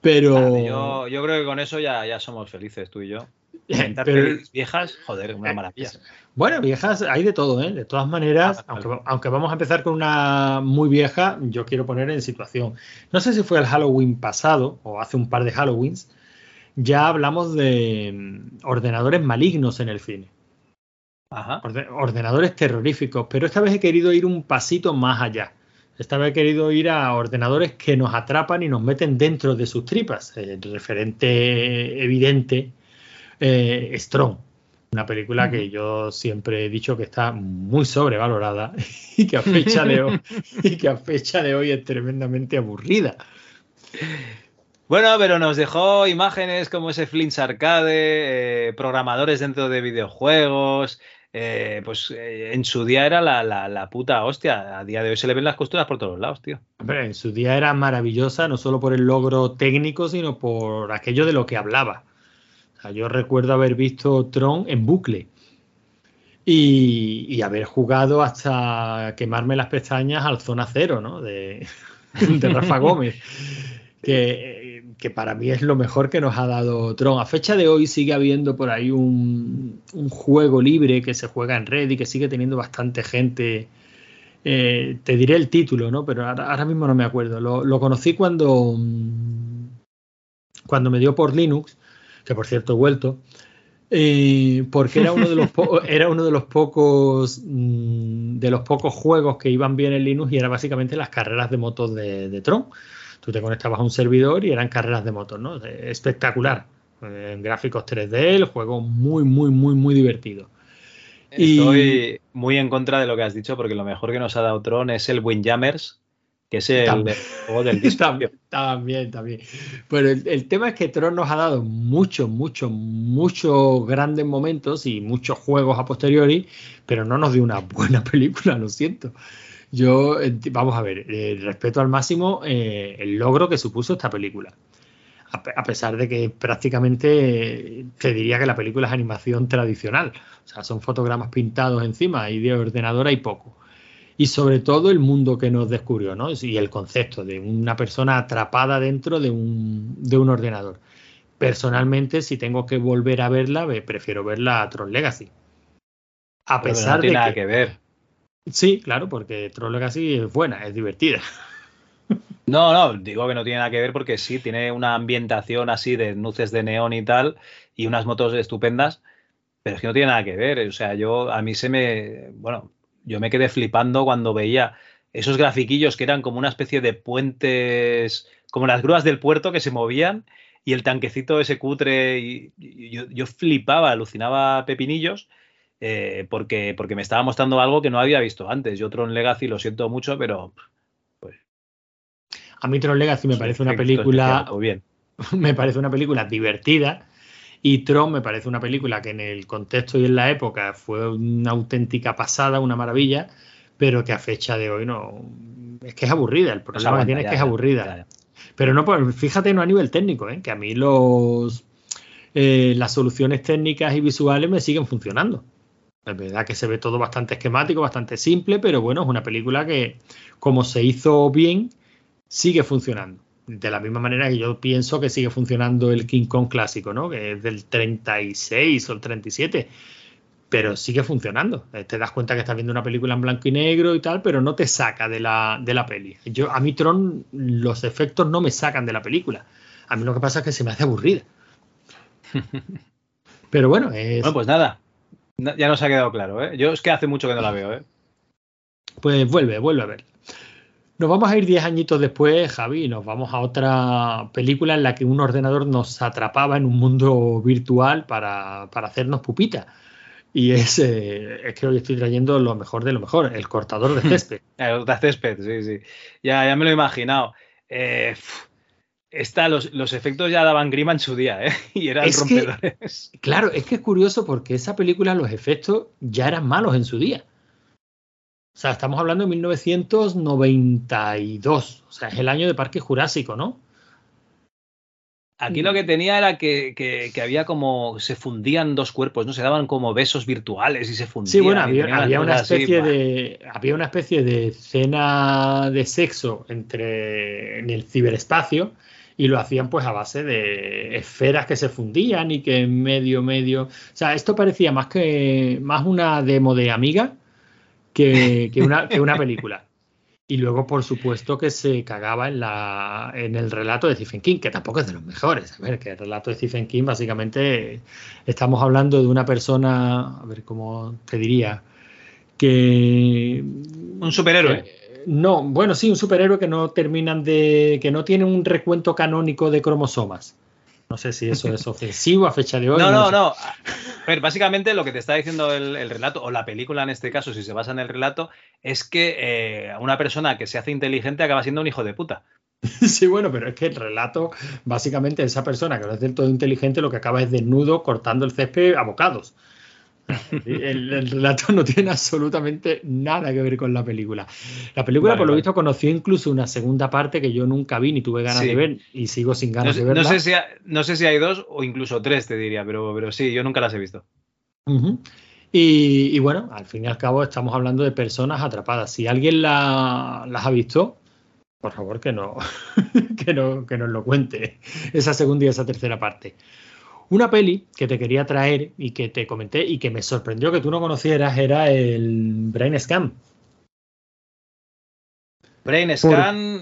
Pero. Yo, yo creo que con eso ya, ya somos felices, tú y yo. Pero- viejas, joder, una maravilla. Bueno, viejas, hay de todo, ¿eh? De todas maneras, Ah, aunque, aunque vamos a empezar con una muy vieja, yo quiero poner en situación. No sé si fue el Halloween pasado o hace un par de Halloweens, ya hablamos de mm, ordenadores malignos en el cine. Ajá. Orde- ordenadores terroríficos, pero esta vez he querido ir un pasito más allá. Esta vez he querido ir a ordenadores que nos atrapan y nos meten dentro de sus tripas. El referente evidente, eh, Strong. Una película que yo siempre he dicho que está muy sobrevalorada y que a fecha de hoy, y que a fecha de hoy es tremendamente aburrida. Bueno, pero nos dejó imágenes como ese Flinch Arcade, eh, programadores dentro de videojuegos. Eh, pues eh, en su día era la, la- la puta hostia. A día de hoy se le ven las costuras por todos lados, tío. Hombre, en su día era maravillosa, no solo por el logro técnico, sino por aquello de lo que hablaba. O sea, yo recuerdo haber visto Tron en bucle y, y haber jugado hasta quemarme las pestañas al Zona Cero, ¿no? De, de Rafa Gómez. Que, que para mí es lo mejor que nos ha dado Tron. A fecha de hoy sigue habiendo por ahí un, un juego libre que se juega en red y que sigue teniendo bastante gente eh, te diré el título, ¿no? Pero ahora, ahora mismo no me acuerdo. Lo, lo conocí cuando, mm, cuando me dio por Linux, que por cierto he vuelto, eh, porque era uno de los era uno de los pocos mm, de los pocos juegos que iban bien en Linux y era básicamente las carreras de motos de, de Tron. Tú te conectabas a un servidor y eran carreras de motos, ¿no? Espectacular. Eh, En gráficos 3D, el juego muy, muy, muy, muy divertido. Y- Estoy muy en contra de lo que has dicho porque lo mejor que nos ha dado Tron es el Windjammers, que es el, También. juego del disco. También, también, también. Pero el, el tema es que Tron nos ha dado muchos, muchos, muchos grandes momentos y muchos juegos a posteriori, pero no nos dio una buena película, lo siento. Yo, eh, vamos a ver, eh, respeto al máximo eh, el logro que supuso esta película. A, pe- a pesar de que prácticamente te diría que la película es animación tradicional. O sea, son fotogramas pintados encima y de ordenador hay poco y sobre todo el mundo que nos descubrió, ¿no? Y el concepto de una persona atrapada dentro de un, de un ordenador. Personalmente, si tengo que volver a verla, ve- prefiero verla a Tron Legacy. A pesar no tiene de nada que, que ver. Sí, claro, porque Tron Legacy es buena, es divertida. No, no, digo que no tiene nada que ver porque sí, tiene una ambientación así de luces de neón y tal, y unas motos estupendas, pero es que no tiene nada que ver. O sea, yo, a mí se me, bueno, yo me quedé flipando cuando veía esos grafiquillos que eran como una especie de puentes, como las grúas del puerto que se movían, y el tanquecito ese cutre, y yo, yo flipaba, alucinaba pepinillos. Eh, porque, porque me estaba mostrando algo que no había visto antes. Yo Tron Legacy lo siento mucho, pero A mí Tron Legacy me parece una película especial, muy bien. me parece una película divertida y Tron me parece una película que en el contexto y en la época fue una auténtica pasada, una maravilla, pero que a fecha de hoy no es que es aburrida. El No problema que tiene es que es aburrida. ya, ya. Pero no, pues, fíjate, no a nivel técnico, ¿eh? que a mí los eh, las soluciones técnicas y visuales me siguen funcionando. Es verdad que se ve todo bastante esquemático, bastante simple, pero bueno, es una película que, como se hizo bien, sigue funcionando. De la misma manera que yo pienso que sigue funcionando el King Kong clásico, ¿no? Que es del 36 o el 37. Pero sigue funcionando. Eh, Te das cuenta que estás viendo una película en blanco y negro y tal, pero no te saca de la, de la peli. Yo, a mí Tron, los efectos no me sacan de la película. A mí lo que pasa es que se me hace aburrida. Pero bueno, es, Bueno, pues nada. Na- Ya nos ha quedado claro, ¿eh? Yo es que hace mucho que no la veo, ¿eh? Pues vuelve, vuelve a ver. Nos vamos a ir 10 añitos después, Javi, y nos vamos a otra película en la que un ordenador nos atrapaba en un mundo virtual para, para hacernos pupita. Y es, eh, es que hoy estoy trayendo lo mejor de lo mejor, el cortador de césped. El de césped, sí, sí. Ya, ya me lo he imaginado. Eh, esta, los, los efectos ya daban grima en su día, ¿eh? Y eran Es que- rompedores. Claro, es que es curioso porque esa película, los efectos ya eran malos en su día. O sea, estamos hablando de 1992. O sea, es el año de Parque Jurásico, ¿no? Aquí lo que tenía era que, que- que había como. Se fundían dos cuerpos, ¿no? Se daban como besos virtuales y se fundían. Sí, bueno, había, una así, especie de había una especie de escena de sexo entre en el ciberespacio y lo hacían pues a base de esferas que se fundían y que en medio medio, o sea, esto parecía más que más una demo de Amiga que, que una que una película. Y luego, por supuesto, que se cagaba en, la, en el relato de Stephen King, que tampoco es de los mejores. A ver, que el relato de Stephen King, básicamente, estamos hablando de una persona, a ver cómo te diría, que. Un superhéroe. que- no, bueno, sí, un superhéroe que no terminan de. que no tiene un recuento canónico de cromosomas. No sé si eso es ofensivo a fecha de hoy. No, no, no. A ver, básicamente lo que te está diciendo el, el relato, o la película en este caso, si se basa en el relato, es que eh, una persona que se hace inteligente acaba siendo un hijo de puta. Sí, bueno, pero es que el relato, básicamente, esa persona que no es del todo inteligente, lo que acaba es desnudo cortando el césped a bocados. El, el relato no tiene absolutamente nada que ver con la película. La película, Vale, por lo vale. visto, conoció incluso una segunda parte que yo nunca vi ni tuve ganas Sí. de ver y sigo sin ganas de no verla. sé si ha- no sé si hay dos o incluso tres, te diría, pero, pero sí, yo nunca las he visto. Y, y bueno, al fin y al cabo estamos hablando de personas atrapadas. Si alguien la- las ha visto, por favor que no, que no, que nos lo cuente, esa segunda y esa tercera parte. Una peli que te quería traer y que te comenté y que me sorprendió que tú no conocieras era el Brain Scam. Brain Scan.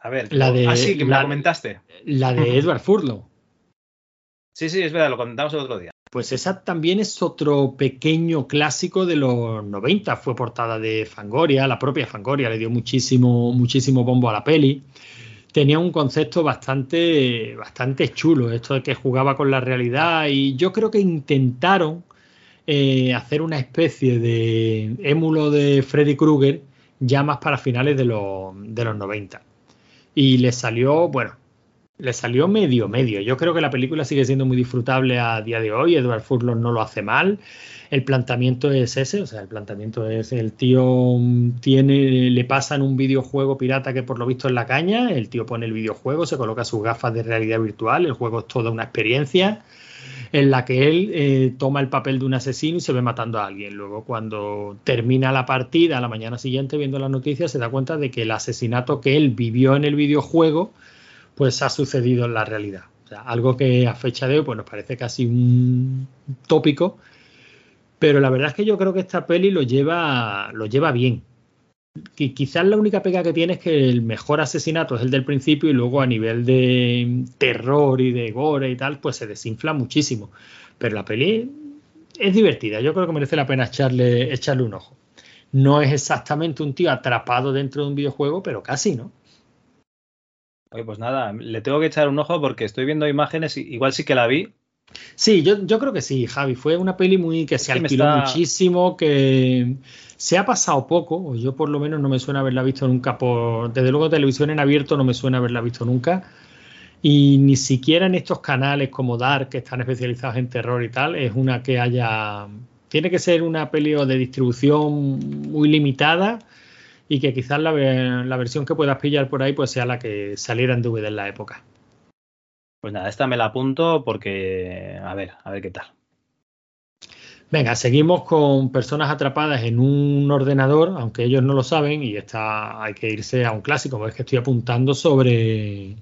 A ver, La de- ah, sí, que me la- la comentaste. La de Edward Furlow. Sí, sí, es verdad, lo comentamos el otro día. Pues esa también es otro pequeño clásico de los 90. Fue portada de Fangoria, la propia Fangoria le dio muchísimo, muchísimo bombo a la peli. Tenía un concepto bastante, bastante chulo, esto de que jugaba con la realidad y yo creo que intentaron eh, hacer una especie de émulo de Freddy Krueger ya más para finales de los, de los 90. Y le salió, bueno, le salió medio, medio. Yo creo que la película sigue siendo muy disfrutable a día de hoy. Edward Furlong no lo hace mal. El planteamiento es ese, o sea, el planteamiento es el tío mm, tiene, le pasan un videojuego pirata que por lo visto es la caña, el tío pone el videojuego, se coloca sus gafas de realidad virtual, el juego es toda una experiencia en la que él eh, toma el papel de un asesino y se ve matando a alguien. Luego, cuando termina la partida, a la mañana siguiente, viendo las noticias, se da cuenta de que el asesinato que él vivió en el videojuego, pues ha sucedido en la realidad. O sea, algo que a fecha de hoy pues, nos parece casi un tópico, pero la verdad es que yo creo que esta peli lo lleva, lo lleva bien. Y quizás la única pega que tiene es que el mejor asesinato es el del principio y luego a nivel de terror y de gore y tal, pues se desinfla muchísimo. Pero la peli es divertida, yo creo que merece la pena echarle, echarle un ojo. No es exactamente un tío atrapado dentro de un videojuego, pero casi, ¿no? Oye, pues nada, le tengo que echar un ojo porque estoy viendo imágenes, igual sí que la vi. Sí, yo, yo creo que sí, Javi. Fue una peli muy que se alquiló está- muchísimo, que se ha pasado poco, o yo por lo menos no me suena haberla visto nunca por. Desde luego, televisión en abierto no me suena haberla visto nunca. Y ni siquiera en estos canales como Dark, que están especializados en terror y tal, es una que haya. Tiene que ser una peli de distribución muy limitada y que quizás la, la versión que puedas pillar por ahí pues sea la que saliera en DVD en la época. Pues nada, esta me la apunto porque. A ver, a ver qué tal. Venga, seguimos con personas atrapadas en un ordenador, aunque ellos no lo saben, y está, hay que irse a un clásico, es que estoy apuntando sobre,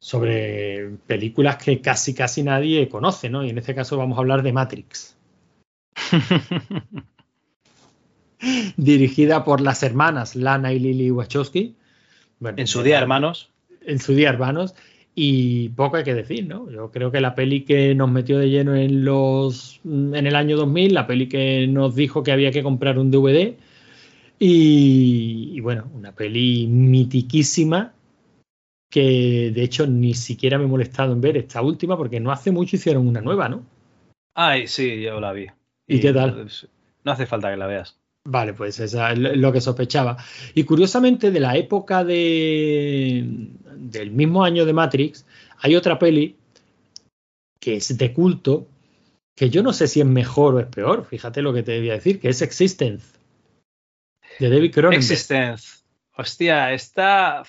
sobre películas que casi casi nadie conoce, ¿no? Y en este caso vamos a hablar de Matrix, dirigida por las hermanas Lana y Lily Wachowski. Bueno, en su día, hermanos. en su día hermanos y poco hay que decir, ¿no? Yo creo que la peli que nos metió de lleno en los en el año 2000, la peli que nos dijo que había que comprar un DVD y, y bueno, una peli mitiquísima que de hecho ni siquiera me he molestado en ver esta última porque no hace mucho hicieron una nueva, ¿no? Ay, sí, yo la vi. ¿Y qué tal? No hace falta que la veas. Vale, pues esa es lo que sospechaba. Y curiosamente, de la época de, del mismo año de Matrix, hay otra peli que es de culto, que yo no sé si es mejor o es peor, fíjate lo que te voy a decir, que es Existence, de David Cronenberg. Existence. Hostia, está.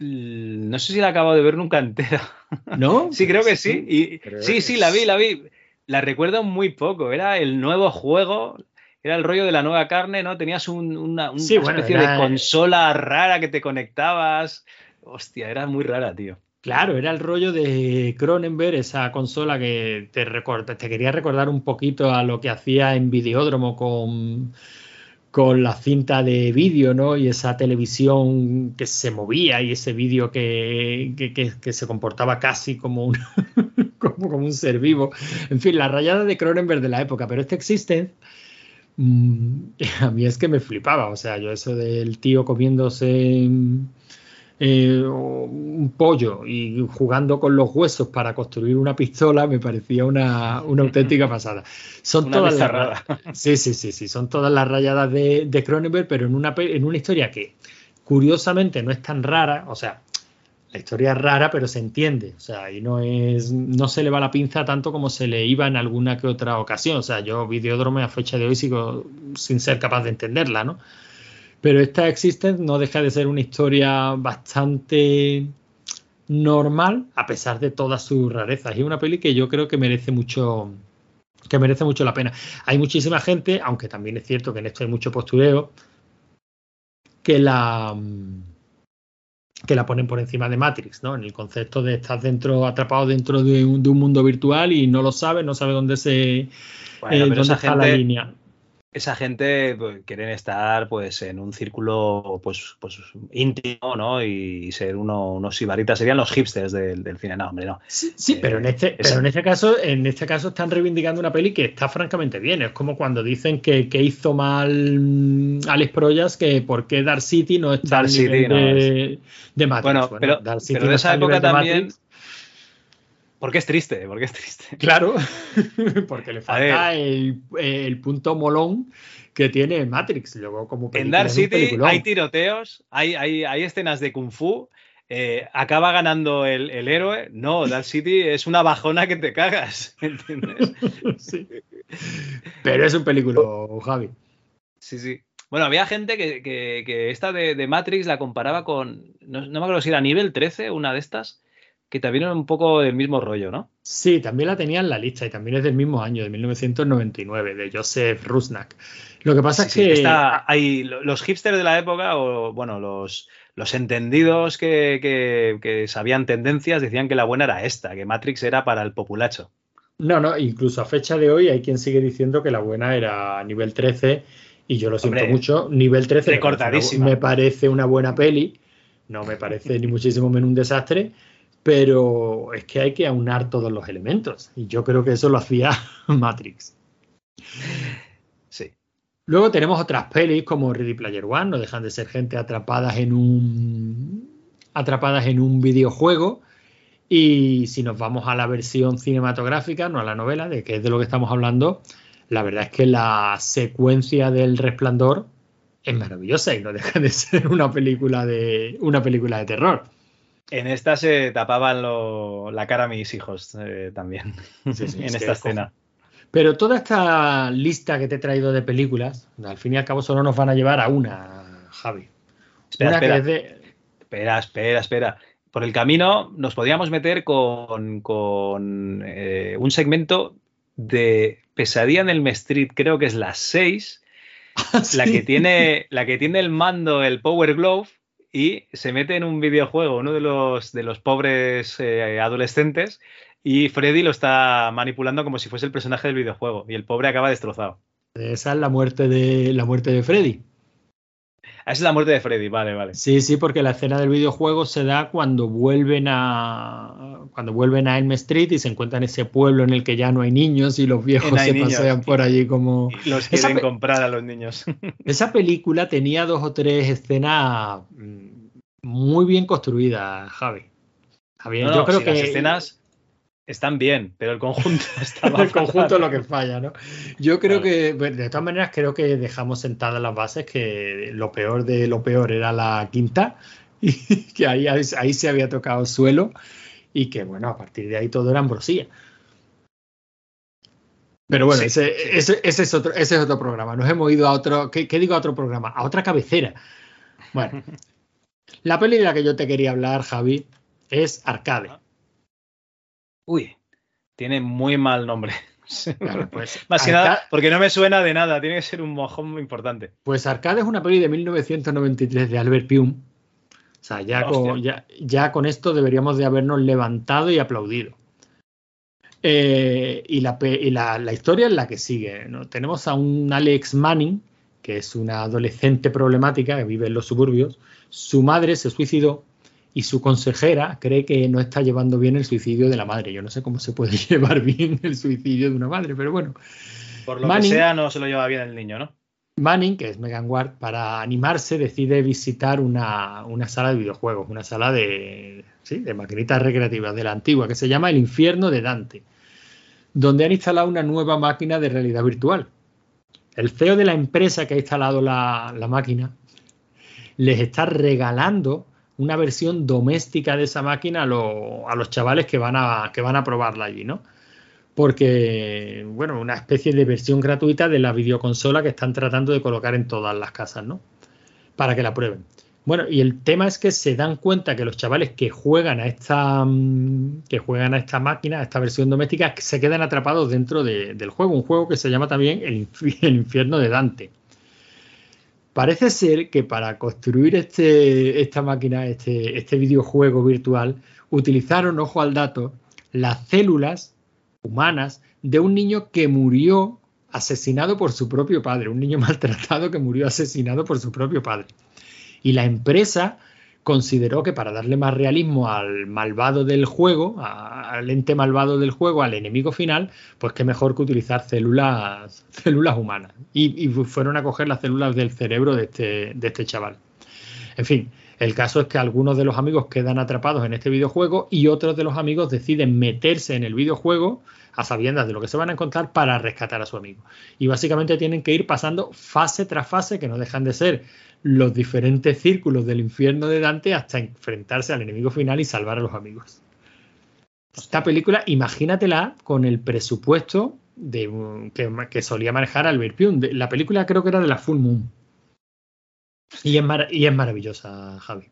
L- No sé si la acabo de ver nunca entera. ¿No? Sí, creo que sí. Y, sí, sí, la vi, la vi. La recuerdo muy poco. Era el nuevo juego. Era el rollo de la nueva carne, ¿no? Tenías un- una, una Sí, bueno, especie era- de consola rara que te conectabas. Hostia, era muy rara, tío. Claro, era el rollo de Cronenberg, esa consola que te, recorda- te quería recordar un poquito a lo que hacía en Videódromo con, con la cinta de vídeo, ¿no? Y esa televisión que se movía y ese vídeo que, que- que- se comportaba casi como un, como, como un ser vivo. En fin, la rayada de Cronenberg de la época, pero este Existence mm, a mí es que me flipaba. O sea, yo eso del tío comiéndose eh, un pollo y jugando con los huesos para construir una pistola me parecía una, una auténtica pasada. Son Una todas las sí, sí, sí, sí, son todas las rayadas de, de Cronenberg, pero en una, en una historia que curiosamente no es tan rara, o sea, la historia es rara, pero se entiende, o sea, y no es, no se le va la pinza tanto como se le iba en alguna que otra ocasión, o sea, yo Videodrome a fecha de hoy sigo sin ser capaz de entenderla, ¿no? Pero esta Existence no deja de ser una historia bastante normal, a pesar de todas sus rarezas. Y una peli que yo creo que merece mucho que merece mucho la pena. Hay muchísima gente, aunque también es cierto que en esto hay mucho postureo, que la que la ponen por encima de Matrix, ¿no? En el concepto de estar dentro, atrapado dentro de un, de un mundo virtual y no lo sabe, no sabe dónde se Bueno, eh, dónde está la línea. Esa gente pues, quieren estar pues en un círculo pues, pues íntimo, ¿no? Y ser uno, unos sibaritas. Serían los hipsters del, del cine. No, hombre, no. Sí, sí, Eh, pero en este, esa- pero en este caso, en este caso están reivindicando una peli que está francamente bien. Es como cuando dicen que, que hizo mal Alex Proyas, que por qué Dark City no está Dark al City no de, de Matrix. Bueno, pero- Dark City pero de esa época también- Matrix. Porque es triste, porque es triste. Claro, porque le falta el, el punto molón que tiene Matrix. Luego, como En Dark City hay tiroteos, hay, hay, hay escenas de kung fu. eh, acaba ganando el, el héroe. No, Dark City es una bajona que te cagas. ¿Entiendes? Sí. Pero es un película, Javi. Sí, sí. Bueno, había gente que, que- que esta de, de Matrix la comparaba con. No, no me acuerdo si era nivel 13, una de estas, que también era un poco del mismo rollo, ¿no? Sí, también la tenía en la lista y también es del mismo año, de 1999, de Joseph Rusnak. Lo que pasa Sí, es sí, que esta- hay lo- los hipsters de la época, o bueno, los, los entendidos que, que- que sabían tendencias, decían que la buena era esta, que Matrix era para el populacho. no, no, incluso a fecha de hoy hay quien sigue diciendo que la buena era nivel 13 y yo lo siento Hombre, mucho, nivel 13 me parece, recortadísima. una, me parece una buena peli, no me parece ni muchísimo menos un desastre, pero es que hay que aunar todos los elementos y yo creo que eso lo hacía Matrix. Sí. Luego tenemos otras pelis como Ready Player One, no dejan de ser gente atrapadas en un atrapadas en un videojuego. Y si nos vamos a la versión cinematográfica, no a la novela, de que es de lo que estamos hablando, la verdad es que la secuencia del resplandor es maravillosa y no deja de ser una película de una película de terror. En esta se tapaban lo- la cara a mis hijos eh, también, Sí, sí, en es esta escena. Pero toda esta lista que te he traído de películas, al fin y al cabo solo nos van a llevar a una, Javi. Espera, una espera. que es de, Espera, espera, espera. Por el camino nos podíamos meter con, con, eh, un segmento de Pesadilla en el Street, creo que es las 6, la, que tiene, la que tiene el mando, el Power Glove, y se mete en un videojuego, uno de los, de los pobres eh, adolescentes, y Freddy lo está manipulando como si fuese el personaje del videojuego, y el pobre acaba destrozado. Esa es la muerte de la muerte de Freddy. Ah, Esa es la muerte de Freddy, vale, vale. Sí, sí, porque la escena del videojuego se da cuando vuelven a cuando vuelven a Elm Street y se encuentran ese pueblo en el que ya no hay niños y los viejos No se niños. pasean por allí como Los Esa quieren pe- comprar a los niños. esa película tenía dos o tres escenas mm, muy bien construidas, Javi. Javi, No, yo no, creo si que las escenas están bien, pero el conjunto está el conjunto es lo que falla, ¿no? Yo creo Claro. que, bueno, de todas maneras, creo que dejamos sentadas las bases que lo peor de lo peor era la quinta y que ahí, ahí se había tocado suelo y que, bueno, a partir de ahí todo era ambrosía. Pero bueno, Sí, ese, sí. Ese, ese es otro, ese es otro programa. Nos hemos ido a otro, ¿qué, qué digo a otro programa? A otra cabecera. Bueno, La peli de la que yo te quería hablar, Javi, es Arcade. Uy, tiene muy mal nombre. Claro, pues, Más que nada, porque no me suena de nada, tiene que ser un mojón muy importante. Pues Arcade es una peli de 1993 de Albert Pyun. O sea, ya con, ya, ya con esto deberíamos de habernos levantado y aplaudido. Eh, y la, pe- y la- la historia es la que sigue. ¿no? Tenemos a un Alex Manning, que es una adolescente problemática que vive en los suburbios. Su madre se suicidó y su consejera cree que no está llevando bien el suicidio de la madre. Yo no sé cómo se puede llevar bien el suicidio de una madre, pero bueno. Por lo Manning- que sea, no se lo lleva bien el niño, ¿no? Manning, que es Megan Ward, para animarse decide visitar una, una sala de videojuegos, una sala de, sí, de maquinitas recreativas de la antigua, que se llama El Infierno de Dante, donde han instalado una nueva máquina de realidad virtual. El CEO de la empresa que ha instalado la, la máquina les está regalando una versión doméstica de esa máquina a, lo- a los chavales que van a, que van a probarla allí, ¿no? porque, bueno, una especie de versión gratuita de la videoconsola que están tratando de colocar en todas las casas, ¿no? Para que la prueben. Bueno, y el tema es que se dan cuenta que los chavales que juegan a esta mm, que juegan a esta máquina, a esta versión doméstica, se quedan atrapados dentro de- del juego, un juego que se llama también el infierno de Dante. Parece ser que para construir este, esta máquina, este, este videojuego virtual, utilizaron, ojo al dato, las células humanas de un niño que murió asesinado por su propio padre, un niño maltratado que murió asesinado por su propio padre. Y la empresa consideró que para darle más realismo al malvado del juego, al ente malvado del juego, al enemigo final, pues qué mejor que utilizar células, células humanas. Y, y fueron a coger las células del cerebro de este, de este chaval. En fin, el caso es que algunos de los amigos quedan atrapados en este videojuego y otros de los amigos deciden meterse en el videojuego a sabiendas de lo que se van a encontrar para rescatar a su amigo. Y básicamente tienen que ir pasando fase tras fase, que no dejan de ser los diferentes círculos del infierno de Dante hasta enfrentarse al enemigo final y salvar a los amigos. Esta película, imagínatela con el presupuesto de, que, que solía manejar Albert Pyun. De- La película creo que era de la Full Moon. Y es, mar- y es maravillosa, Javi.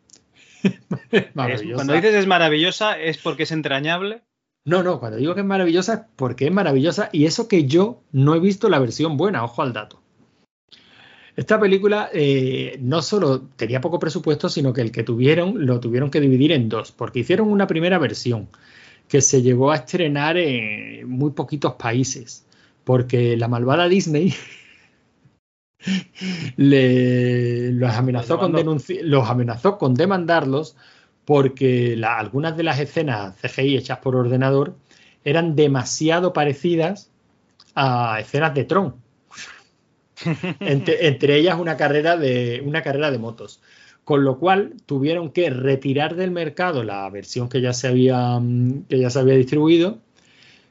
Maravillosa. cuando dices es maravillosa, ¿es porque es entrañable? No, no, cuando digo que es maravillosa es porque es maravillosa y eso que yo no he visto la versión buena, ojo al dato. Esta película eh, no solo tenía poco presupuesto, sino que el que tuvieron lo tuvieron que dividir en dos, porque hicieron una primera versión que se llegó a estrenar en muy poquitos países, porque la malvada Disney le, los, amenazó con los amenazó con demandarlos porque la- algunas de las escenas CGI hechas por ordenador eran demasiado parecidas a escenas de Tron. Entre, ellas una carrera de una carrera de motos. Con lo cual tuvieron que retirar del mercado la versión que ya se había, mm, que ya se había distribuido,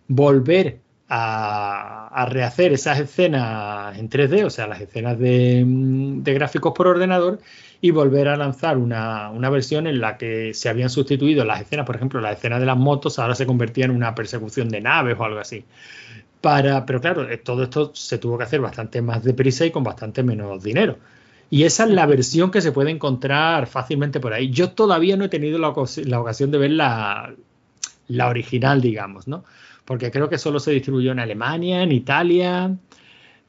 volver a, rehacer esas escenas en 3D, o sea, las escenas de, mm, de gráficos por ordenador, y volver a lanzar una, una versión en la que se habían sustituido las escenas, por ejemplo, las escenas de las motos ahora se convertían en una persecución de naves o algo así. Para, pero claro, eh, todo esto se tuvo que hacer bastante más deprisa y con bastante menos dinero. Y esa es la versión que se puede encontrar fácilmente por ahí. Yo todavía no he tenido la, ocasi- la ocasión de ver la, la original, digamos, ¿no? Porque creo que solo se distribuyó en Alemania, en Italia.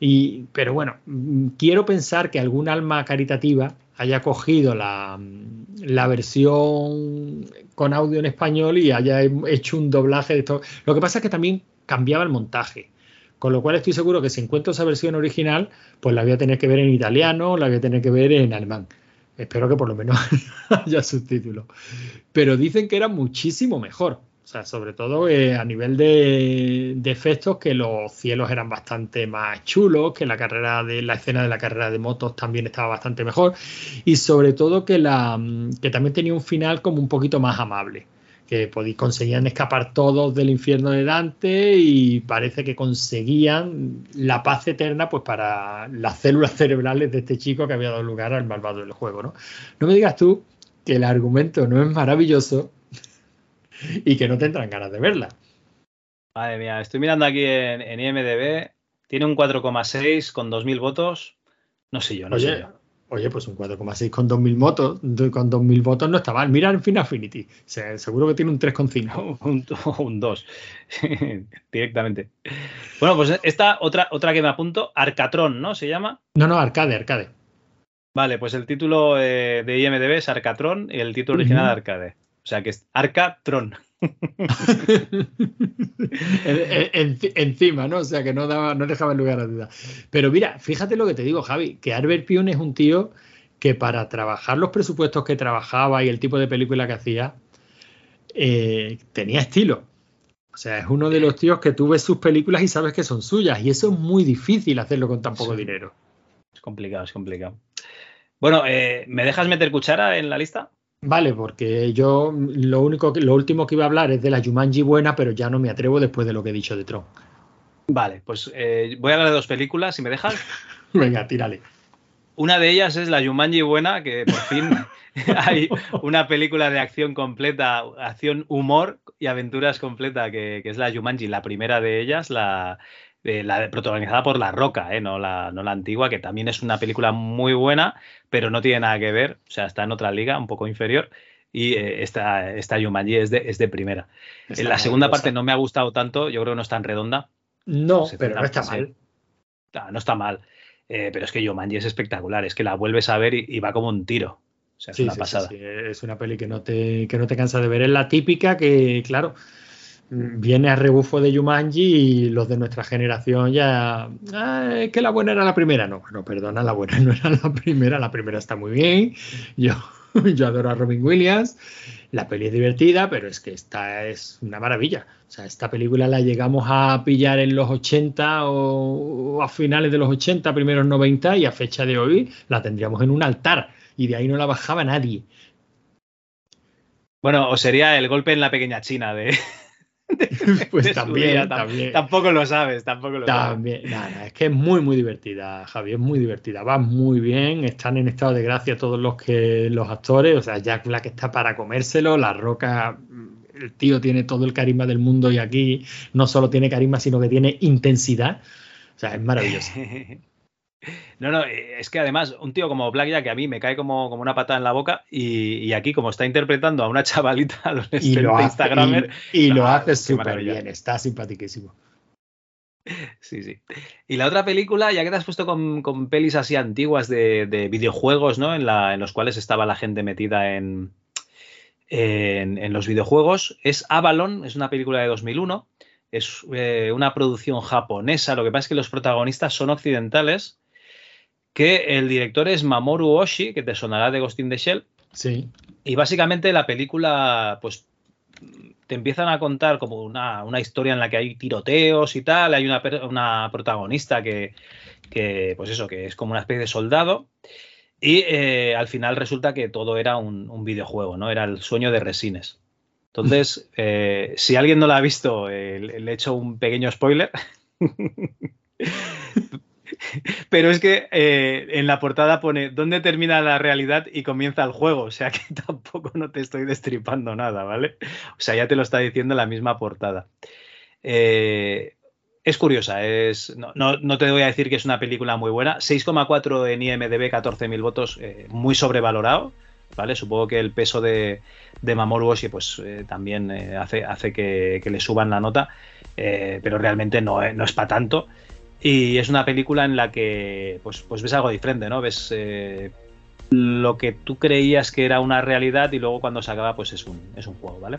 Y, pero bueno, mm, quiero pensar que algún alma caritativa haya cogido la, mm, la versión con audio en español y haya hecho un doblaje de esto. Lo que pasa es que también cambiaba el montaje. Con lo cual estoy seguro que si encuentro esa versión original, pues la voy a tener que ver en italiano, la voy a tener que ver en alemán. Espero que por lo menos haya subtítulos. Pero dicen que era muchísimo mejor. O sea, sobre todo eh, a nivel de, de efectos, que los cielos eran bastante más chulos, que la carrera de la escena de la carrera de motos también estaba bastante mejor. Y sobre todo que la que también tenía un final como un poquito más amable que conseguían escapar todos del infierno de Dante y parece que conseguían la paz eterna pues para las células cerebrales de este chico que había dado lugar al malvado del juego, ¿no? No me digas tú que el argumento no es maravilloso y que no tendrán ganas de verla. Madre mía, estoy mirando aquí en, en IMDB. Tiene un 4,6 con 2.000 votos. No sé yo, no sé Oye, yo. Oye, pues un 4,6 con 2.000 votos, con 2.000 votos no está mal. Mira en Fin Affinity, o sea, seguro que tiene un 3,5. un, un 2 directamente. Bueno, pues esta otra, otra que me apunto, Arcatron, ¿no? ¿Se llama? No, no, Arcade, Arcade. Vale, pues el título eh, de IMDB es Arcatron y el título original Ujú. Arcade. O sea que es Arcatron. En- en- encima, ¿no? O sea, que no, daba, no dejaba lugar a duda. Pero mira, fíjate lo que te digo, Javi, que Albert Pion es un tío que para trabajar los presupuestos que trabajaba y el tipo de película que hacía, eh, tenía estilo. O sea, es uno de los tíos que tú ves sus películas y sabes que son suyas. Y eso es muy difícil hacerlo con tan poco Sí. dinero. Es complicado, es complicado. Bueno, eh, ¿me dejas meter cuchara en la lista? Vale, porque yo lo único que, lo último que iba a hablar es de la Jumanji buena, pero ya no me atrevo después de lo que he dicho de Tron. Vale, pues eh, voy a hablar de dos películas, si me dejas. Venga, tírale. Una de ellas es la Jumanji buena, que por fin hay una película de acción completa, acción, humor y aventuras completa, que, que es la Jumanji, la primera de ellas, la, eh, la de- protagonizada por La Roca, eh, no, la, no la antigua, que también es una película muy buena, pero no tiene nada que ver, o sea, está en otra liga, un poco inferior. Y eh, esta, esta Jumanji es de, es de primera. Está la segunda parte no me ha gustado tanto, yo creo que no es tan redonda. No, se pero no centra- está mal. Ah, no está mal. Eh, pero es que Jumanji es espectacular, es que la vuelves a ver y, y va como un tiro. O sea, es Sí, una sí, pasada. sí, Es una peli que no te, que no te cansa de ver. Es la típica que, claro, viene a rebufo de Jumanji y los de nuestra generación ya. "Ah, es que la buena era la primera. No, no, perdona, la buena no era la primera. La primera está muy bien. Yo, yo adoro a Robin Williams. La peli es divertida, pero es que esta es una maravilla. O sea, esta película la llegamos a pillar en los 80 o, o a finales de los 80, primeros 90 y a fecha de hoy la tendríamos en un altar y de ahí no la bajaba nadie. Bueno, o sería el golpe en la pequeña China de. Pues también, también. Tampoco lo sabes, tampoco lo sabes. Nada, es que es muy, muy divertida, Javi, es muy divertida, va muy bien, están en estado de gracia todos los que los actores, o sea, Jack Black está para comérselo, La Roca, mm, el tío tiene todo el carisma del mundo y aquí no solo tiene carisma, sino que tiene intensidad, o sea, es maravilloso. No, no, eh, es que además un tío como Blackjack que a mí me cae como, como una patada en la boca y, y aquí como está interpretando a una chavalita Y adolescente lo hace, Instagramer, y, y lo ah, hace súper bien, está simpaticísimo. Sí, sí. Y la otra película, ya que te has puesto con, con pelis así antiguas de, de videojuegos, ¿no? En, la, en los cuales estaba la gente metida en, en, en los videojuegos, es Avalon, es una película de 2001, es eh, una producción japonesa, lo que pasa es que los protagonistas son occidentales, que el director es Mamoru Oshii, que te sonará de Ghost in the Shell, Sí, y básicamente la película, pues te empiezan a contar como una, una historia en la que hay tiroteos y tal, hay una, una protagonista que, que, pues eso, que es como una especie de soldado, y eh, al final resulta que todo era un, un videojuego, ¿no? Era el sueño de Resines. Entonces, eh, si alguien no la ha visto, eh, le le he hecho un pequeño spoiler. Pero es que eh, en la portada pone dónde termina la realidad y comienza el juego. O sea que tampoco no te estoy destripando nada, ¿vale? O sea, ya te lo está diciendo la misma portada. Eh, es curiosa, es, no, no, no te voy a decir que es una película muy buena. 6,4 en IMDB, 14.000 votos, eh, muy sobrevalorado. ¿Vale? Supongo que el peso de, de Mamoru Oshii pues, también hace, hace que, que le suban la nota, pero realmente no, no es para tanto. Y es una película en la que pues, pues ves algo diferente, ¿no? Ves eh, lo que tú creías que era una realidad y luego cuando se acaba pues es un, es un juego, ¿vale?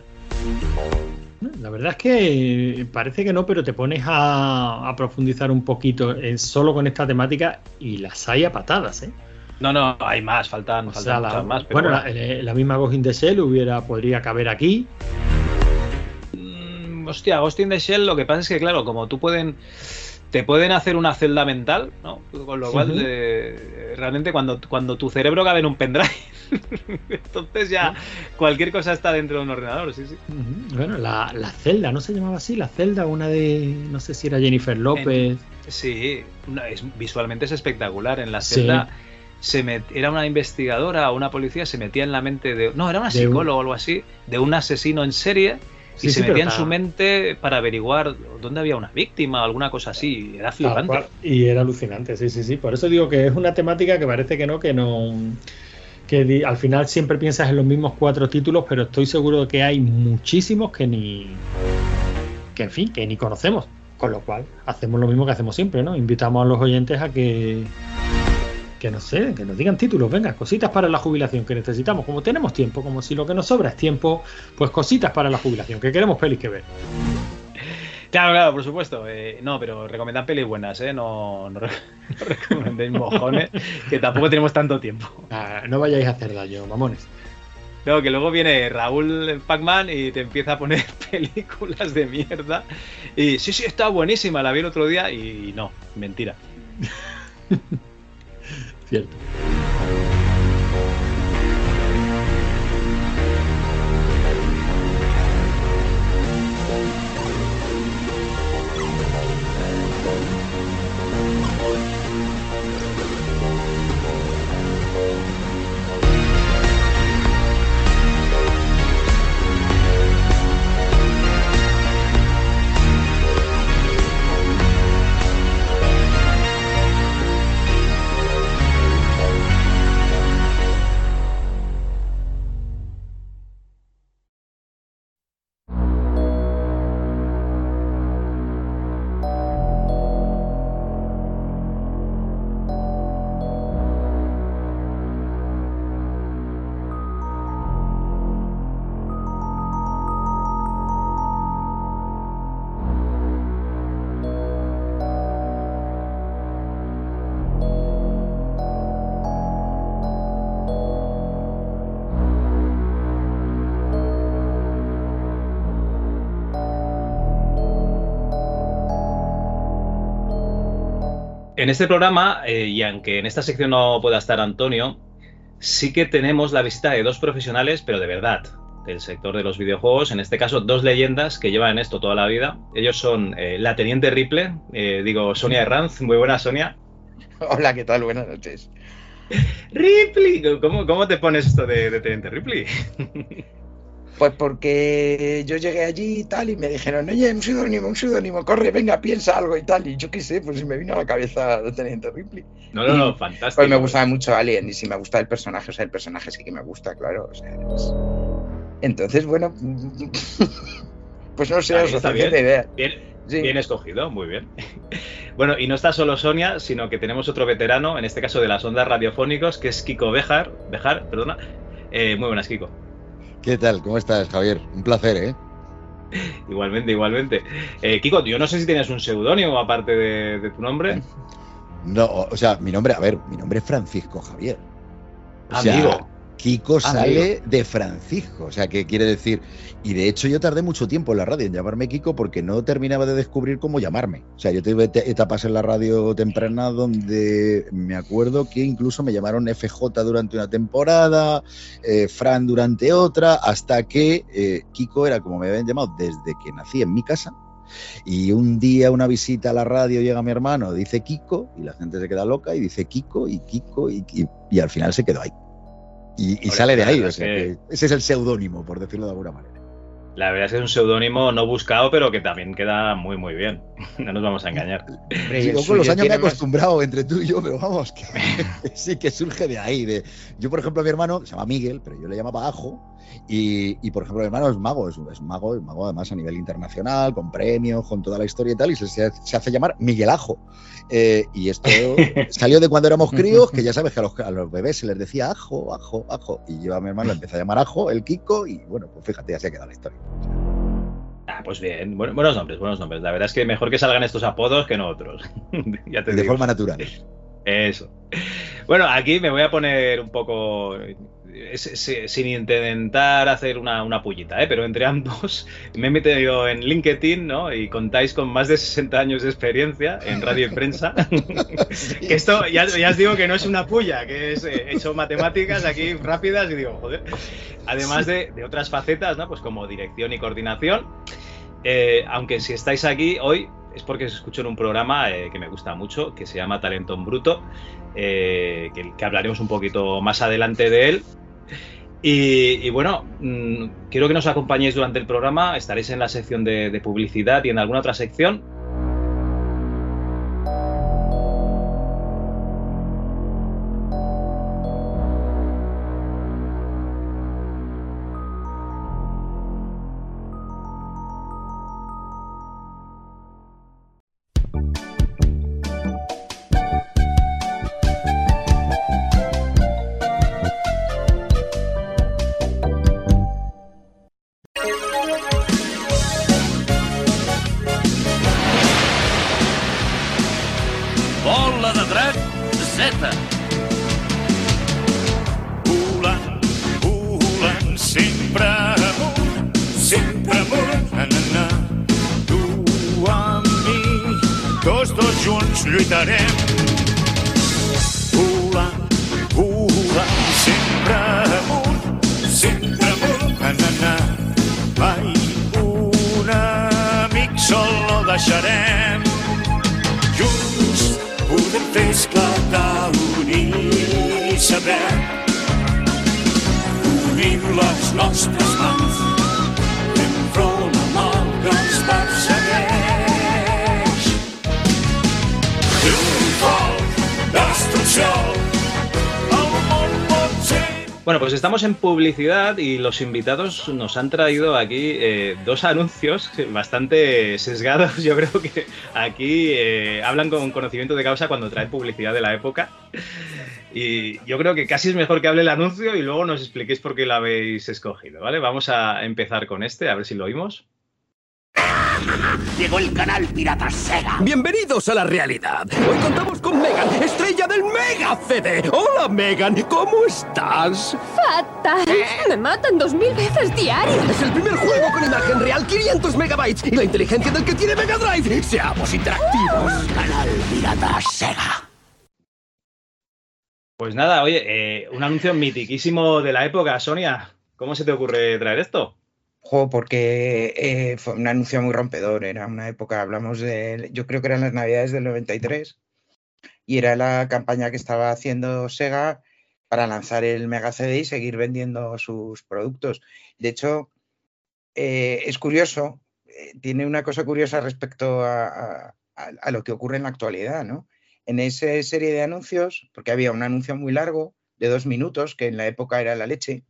La verdad es que parece que no, pero te pones a, a profundizar un poquito en, solo con esta temática y las hay a patadas, ¿eh? No, no, hay más, faltan, O faltan sea, la, muchas más. pero bueno, bueno. La, eh, la misma Ghost in the Shell hubiera, podría caber aquí. Mm, hostia, Ghost in the Shell, lo que pasa es que, claro, como tú pueden. Te pueden hacer una celda mental, ¿no? Con lo cual, eh, realmente, cuando, cuando tu cerebro cabe en un pendrive, entonces ya cualquier cosa está dentro de un ordenador, sí, sí. Bueno, la, la celda, ¿no se llamaba así? La celda, una de, no sé si era Jennifer López. Sí, una- es, visualmente es espectacular. En la Sí. celda se met- era una investigadora o una policía, se metía en la mente de. No, era una un- psicóloga o algo así, de un asesino en serie y se metía en su mente para averiguar dónde había una víctima o alguna cosa así. Era flipante. Y era alucinante, sí, sí, sí. Por eso digo que es una temática que parece que no, que no. Que al final siempre piensas en los mismos cuatro títulos, pero estoy seguro de que hay muchísimos que ni. que en fin, que ni conocemos. Con lo cual, hacemos lo mismo que hacemos siempre, ¿no? Invitamos a los oyentes a que que no sé, que nos digan títulos, venga, cositas para la jubilación que necesitamos, como tenemos tiempo, como si lo que nos sobra es tiempo, pues cositas para la jubilación, que queremos pelis que ver. Claro, claro, por supuesto. Eh, no, pero recomendad pelis buenas, ¿eh? No, no, recomendéis mojones, que tampoco tenemos tanto tiempo. Ah, no vayáis a hacer daño, mamones. No, que luego viene Raúl Pac-Man y te empieza a poner películas de mierda. Y sí, sí, está buenísima, la vi el otro día y no, mentira. Cierto. En este programa, eh, y aunque en esta sección no pueda estar Antonio, sí que tenemos la visita de dos profesionales, pero de verdad, del sector de los videojuegos, en este caso dos leyendas que llevan en esto toda la vida. Ellos son eh, la Teniente Ripley, eh, digo Sonia Herranz, muy buena Sonia. Hola, ¿qué tal? Buenas noches. Ripley, ¿cómo, cómo te pones esto de, de Teniente Ripley? Pues porque yo llegué allí y tal, y me dijeron, oye, un pseudónimo, un pseudónimo, corre, venga, piensa algo y tal. Y yo qué sé, pues me vino a la cabeza Teniente Ripley. No, no, no, fantástico. Pues me gustaba mucho Alien, y si me gusta el personaje, o sea, el personaje sí que me gusta, claro. O sea, es... Entonces, bueno, pues no sé, os está bien. idea. Bien, Sí. bien escogido, muy bien. Bueno, y no está solo Sonia, sino que tenemos otro veterano, en este caso de las ondas radiofónicos, que es Kiko Bejar, Bejar, perdona. Eh, muy buenas, Kiko. ¿Qué tal? ¿Cómo estás, Javier? Un placer, ¿eh? Igualmente, igualmente. Eh, Kiko, yo no sé si tienes un seudónimo aparte de, de tu nombre. No, o sea, mi nombre, a ver, mi nombre es Francisco Javier. O sea, Kiko sale de Francisco, o sea, ¿qué quiere decir? Y de hecho yo tardé mucho tiempo en la radio en llamarme Kiko porque no terminaba de descubrir cómo llamarme. O sea, yo tuve etapas en la radio temprana donde me acuerdo que incluso me llamaron FJ durante una temporada, eh, Fran durante otra, hasta que eh, Kiko era como me habían llamado desde que nací en mi casa. Y un día una visita a la radio llega mi hermano, dice Kiko, y la gente se queda loca y dice Kiko y Kiko y, y- y al final se quedó ahí. Y, sale de ahí, o sea, que- que ese es el seudónimo, por decirlo de alguna manera. La verdad es que es un seudónimo no buscado, pero que también queda muy, muy bien. No nos vamos a engañar. Hombre, Sí, yo con los años me he tiene más- acostumbrado entre tú y yo, pero vamos, que, que sí que surge de ahí. De, yo, por ejemplo, a mi hermano, se llama Miguel, pero yo le llamaba Ajo, y, y, por ejemplo, mi hermano es mago, es, es mago, es mago además a nivel internacional, con premios, con toda la historia y tal, y se, se- hace llamar Miguel Ajo. Eh, y esto salió de cuando éramos críos, que ya sabes que a los, a los bebés se les decía Ajo, Ajo, Ajo, y yo a mi hermano le empecé a llamar Ajo, el Kiko, y bueno, pues fíjate, ya se ha quedado la historia. Ah, pues bien, bueno, buenos nombres, buenos nombres. La verdad es que mejor que salgan estos apodos que no otros. ya te De digo. forma natural. Eso. Bueno, aquí me voy a poner un poco. sin intentar hacer una, una pullita, ¿eh? pero entre ambos me he metido en LinkedIn ¿no? y contáis con más de 60 años de experiencia en radio y prensa. que esto ya, ya os digo que no es una puya, que es eh, he hecho matemáticas aquí rápidas y digo, joder. Además de, de otras facetas, ¿no? Pues como dirección y coordinación. Eh, aunque si estáis aquí hoy es porque os escucho en un programa eh, que me gusta mucho, que se llama Talento en Bruto, eh, que, hablaremos un poquito más adelante de él. Y, bueno, mm, quiero que nos acompañéis durante el programa. Estaréis en la sección de publicidad y en alguna otra sección. Invitados nos han traído aquí eh, dos anuncios bastante sesgados. Yo creo que aquí eh, hablan con conocimiento de causa cuando traen publicidad de la época. Y yo creo que casi es mejor que hable el anuncio y luego nos expliquéis por qué lo habéis escogido, ¿vale? Vamos a empezar con este, a ver si lo oímos. Llegó el canal Pirata Sega. Bienvenidos a la realidad. Hoy contamos con Megan, estrella del Mega CD. Hola, Megan, ¿cómo estás? ¡Fatal! Me matan dos mil veces diario. Es el primer juego con imagen real, 500 megabytes y la inteligencia del que tiene Mega Drive. Seamos interactivos. Canal Pirata Sega. Pues nada, oye, eh, un anuncio mitiquísimo de la época, Sonia. ¿Cómo se te ocurre traer esto? Jo, porque eh, fue un anuncio muy rompedor. Era una época, hablamos de. Yo creo que eran las navidades del 93. Y era la campaña que estaba haciendo Sega para lanzar el Mega CD y seguir vendiendo sus productos. De hecho, eh, es curioso, eh, tiene una cosa curiosa respecto a, a- lo que ocurre en la actualidad, ¿no? En esa serie de anuncios, porque había un anuncio muy largo de dos minutos, que en la época era la leche,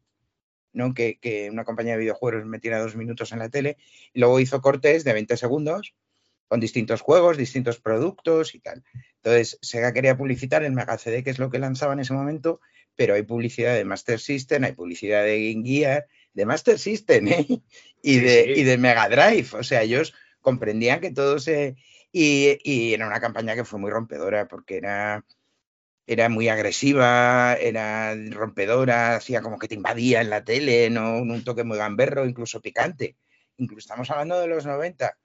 ¿no? Que, que una compañía de videojuegos metiera dos minutos en la tele, y luego hizo cortes de 20 segundos con distintos juegos, distintos productos y tal. Entonces, Sega quería publicitar el Mega CD, que es lo que lanzaba en ese momento, pero hay publicidad de Master System, hay publicidad de Game Gear, de Master System ¿eh? y, Sí, de, sí. y de Mega Drive. O sea, ellos comprendían que todo se... Y, y era una campaña que fue muy rompedora porque era, era muy agresiva, era rompedora, hacía como que te invadía en la tele, ¿no? un toque muy gamberro, incluso picante. Incluso estamos hablando de los 90,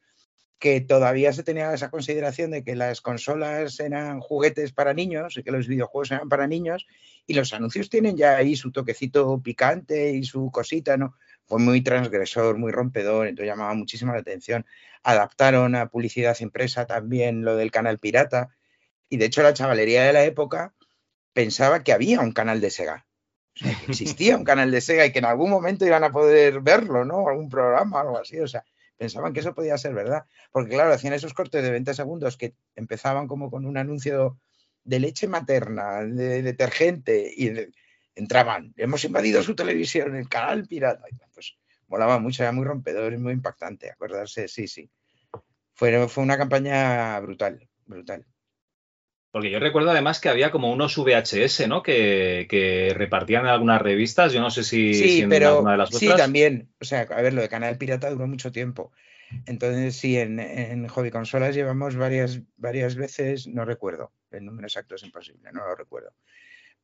que todavía se tenía esa consideración de que las consolas eran juguetes para niños y que los videojuegos eran para niños, y los anuncios tienen ya ahí su toquecito picante y su cosita, ¿no? Fue muy transgresor, muy rompedor, entonces llamaba muchísimo la atención. Adaptaron a publicidad impresa también lo del canal pirata, y de hecho la chavalería de la época pensaba que había un canal de Sega. O sea, que existía un canal de Sega y que en algún momento iban a poder verlo, ¿no? Algún programa o algo así. O sea, pensaban que eso podía ser verdad. Porque claro, hacían esos cortes de 20 segundos que empezaban como con un anuncio de leche materna, de detergente, y entraban, hemos invadido su televisión, el canal pirata. Pues molaba mucho, era muy rompedor y muy impactante, acordarse, sí, sí. Fue, fue una campaña brutal, brutal. Porque yo recuerdo además que había como unos VHS, ¿no? Que, que repartían en algunas revistas. Yo no sé si, si Sí, en pero alguna de las sí, vuestras. también. O sea, a ver, lo de Canal Pirata duró mucho tiempo. Entonces, sí, en, en Hobby Consolas llevamos varias, varias veces, no recuerdo, el número exacto es imposible, no lo recuerdo.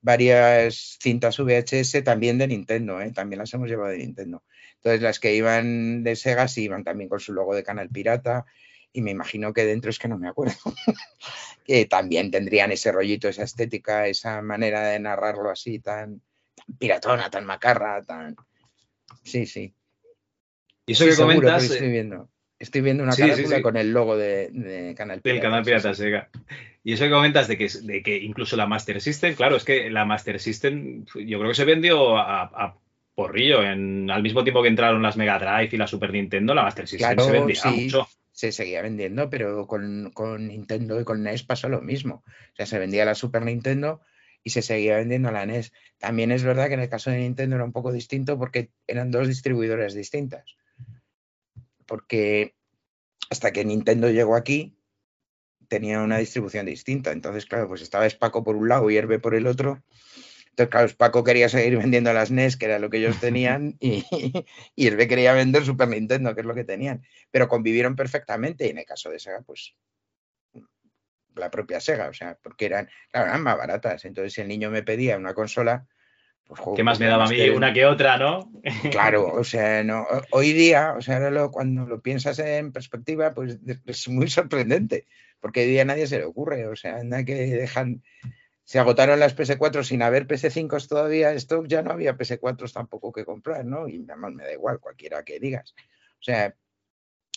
Varias cintas VHS también de Nintendo, ¿eh? también las hemos llevado de Nintendo. Entonces, las que iban de Sega sí iban también con su logo de Canal Pirata y me imagino que dentro es que no me acuerdo, que también tendrían ese rollito, esa estética, esa manera de narrarlo así tan, tan piratona, tan macarra, tan... Sí, sí. Y eso Sí, que comentas estoy eh, viendo. Estoy viendo una Sí, carátula sí. con el logo de, de Canal del Pirata. canal. Sega. Y eso que comentas de que, de que incluso la Master System, claro, es que la Master System yo creo que se vendió a, a porrillo. En, al mismo tiempo que entraron las Mega Drive y la Super Nintendo, la Master System Claro, se vendía mucho. Se seguía vendiendo, pero con, con Nintendo y con NES pasó lo mismo. O sea, se vendía la Super Nintendo y se seguía vendiendo la NES. También es verdad que en el caso de Nintendo era un poco distinto porque eran dos distribuidoras distintas. Porque hasta que Nintendo llegó aquí, tenía una distribución distinta. Entonces, claro, pues estaba Spaco por un lado y Herbe por el otro. Entonces, claro, Spaco quería seguir vendiendo las NES, que era lo que ellos tenían, y, y Herbe quería vender Super Nintendo, que es lo que tenían. Pero convivieron perfectamente y en el caso de Sega, pues la propia Sega, o sea, porque eran, claro, eran más baratas. Entonces, si el niño me pedía una consola, pues ¿Qué más me la daba a mí una que otra, no? Claro, o sea, no, hoy día, o sea, lo- cuando lo piensas en perspectiva, pues es muy sorprendente, porque hoy día a nadie se le ocurre, o sea, anda que dejan, se agotaron las PS4 sin haber PS5 todavía, esto ya no había PS4 tampoco que comprar, ¿no? Y además me da igual, cualquiera que digas. O sea,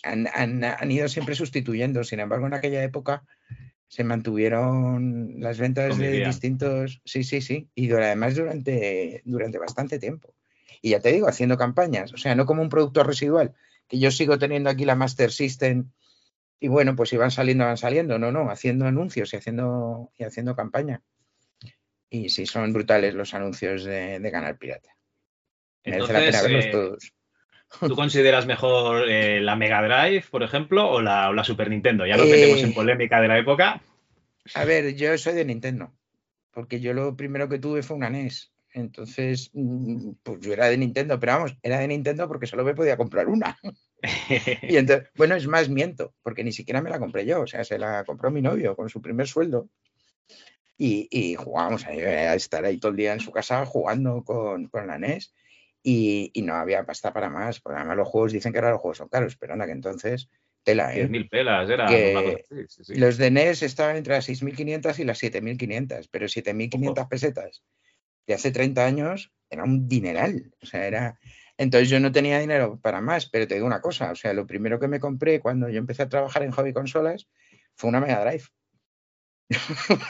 han, han- han ido siempre sustituyendo, sin embargo, en aquella época se mantuvieron las ventas de distintos, sí, sí, sí, y además durante, durante bastante tiempo. Y ya te digo, haciendo campañas, o sea, no como un producto residual, que yo sigo teniendo aquí la Master System y bueno, pues si van saliendo, van saliendo, no, no, haciendo anuncios y haciendo, y haciendo campaña. Y sí, son brutales los anuncios de, de Canal Pirata. Merece la pena Entonces, verlos eh, todos. ¿Tú consideras mejor eh, la Mega Drive, por ejemplo, o la, o la Super Nintendo? Ya nos Eh, metemos en polémica de la época. A ver, yo soy de Nintendo, porque yo lo primero que tuve fue una NES. Entonces, mm, pues yo era de Nintendo, pero vamos, era de Nintendo porque solo me podía comprar una. Y entonces, bueno, es más, miento, porque ni siquiera me la compré yo, o sea, se la compró mi novio con su primer sueldo. Y, y jugábamos ahí, a estar ahí todo el día en su casa jugando con, con la NES y, y no había pasta para más, porque además los juegos dicen que ahora los juegos son caros, pero anda que entonces, tela, ¿eh? 10.000 pelas, era que así, sí, sí. Los de NES estaban entre las 6.500 y las 7.500, pero 7.500 pesetas de hace 30 años era un dineral. O sea, era. Entonces yo no tenía dinero para más, pero te digo una cosa: o sea, lo primero que me compré cuando yo empecé a trabajar en hobby consolas fue una Mega Drive.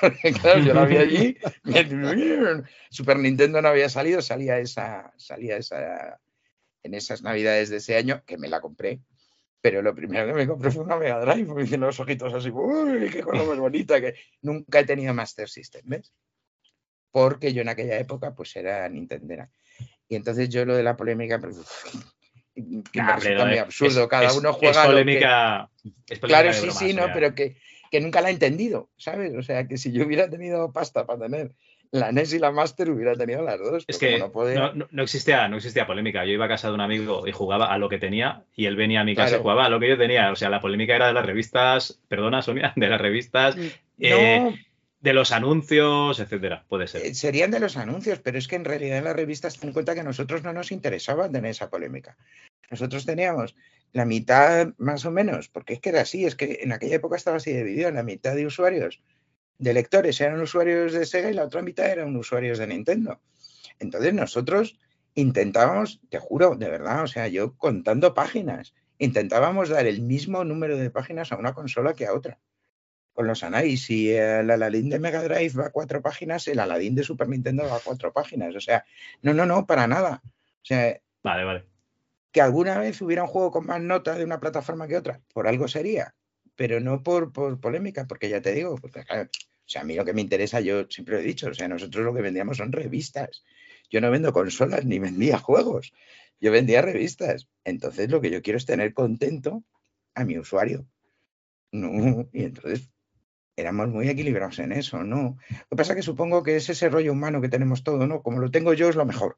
Porque, claro, yo la vi allí. Super Nintendo no había salido, salía esa, salía esa en esas navidades de ese año, que me la compré. Pero lo primero que me compré fue una Mega Drive, me los ojitos así, uy, qué cosa más bonita, que nunca he tenido Master System, ¿ves? Porque yo en aquella época pues era Nintendera. Y entonces yo lo de la polémica, pues, que me Nah, resulta pero muy es- absurdo, cada es- uno es juega lo que- polémica, es polémica Claro, sí, bromas, sí, no, sea. pero que, que nunca la he entendido, ¿sabes? O sea, que si yo hubiera tenido pasta para tener la NES y la Master, hubiera tenido las dos. Es que no podía- no, existía, no existía polémica. Yo iba a casa de un amigo y jugaba a lo que tenía y él venía a mi casa Claro. y jugaba a lo que yo tenía. O sea, la polémica era de las revistas, perdona Sonia, de las revistas, eh, No. De los anuncios, etcétera. Puede ser. Eh, serían de los anuncios, pero es que en realidad en las revistas ten en cuenta que a nosotros no nos interesaba tener esa polémica. Nosotros teníamos la mitad más o menos, porque es que era así, es que en aquella época estaba así dividido, la mitad de usuarios, de lectores eran usuarios de Sega y la otra mitad eran usuarios de Nintendo. Entonces nosotros intentábamos, te juro, de verdad, o sea, yo contando páginas, intentábamos dar el mismo número de páginas a una consola que a otra con los análisis. Si el Aladdin de Mega Drive va a cuatro páginas, el Aladdin de Super Nintendo va a cuatro páginas. O sea, no, no, no, para nada. O sea, Vale, vale. que alguna vez hubiera un juego con más nota de una plataforma que otra, por algo sería, pero no por, por polémica, porque ya te digo, porque claro, o sea, a mí lo que me interesa, yo siempre lo he dicho, o sea, nosotros lo que vendíamos son revistas. Yo no vendo consolas ni vendía juegos, yo vendía revistas. Entonces lo que yo quiero es tener contento a mi usuario. No, y entonces éramos muy equilibrados en eso, ¿no? Lo que pasa es que supongo que es ese rollo humano que tenemos todo, ¿no? Como lo tengo yo es lo mejor.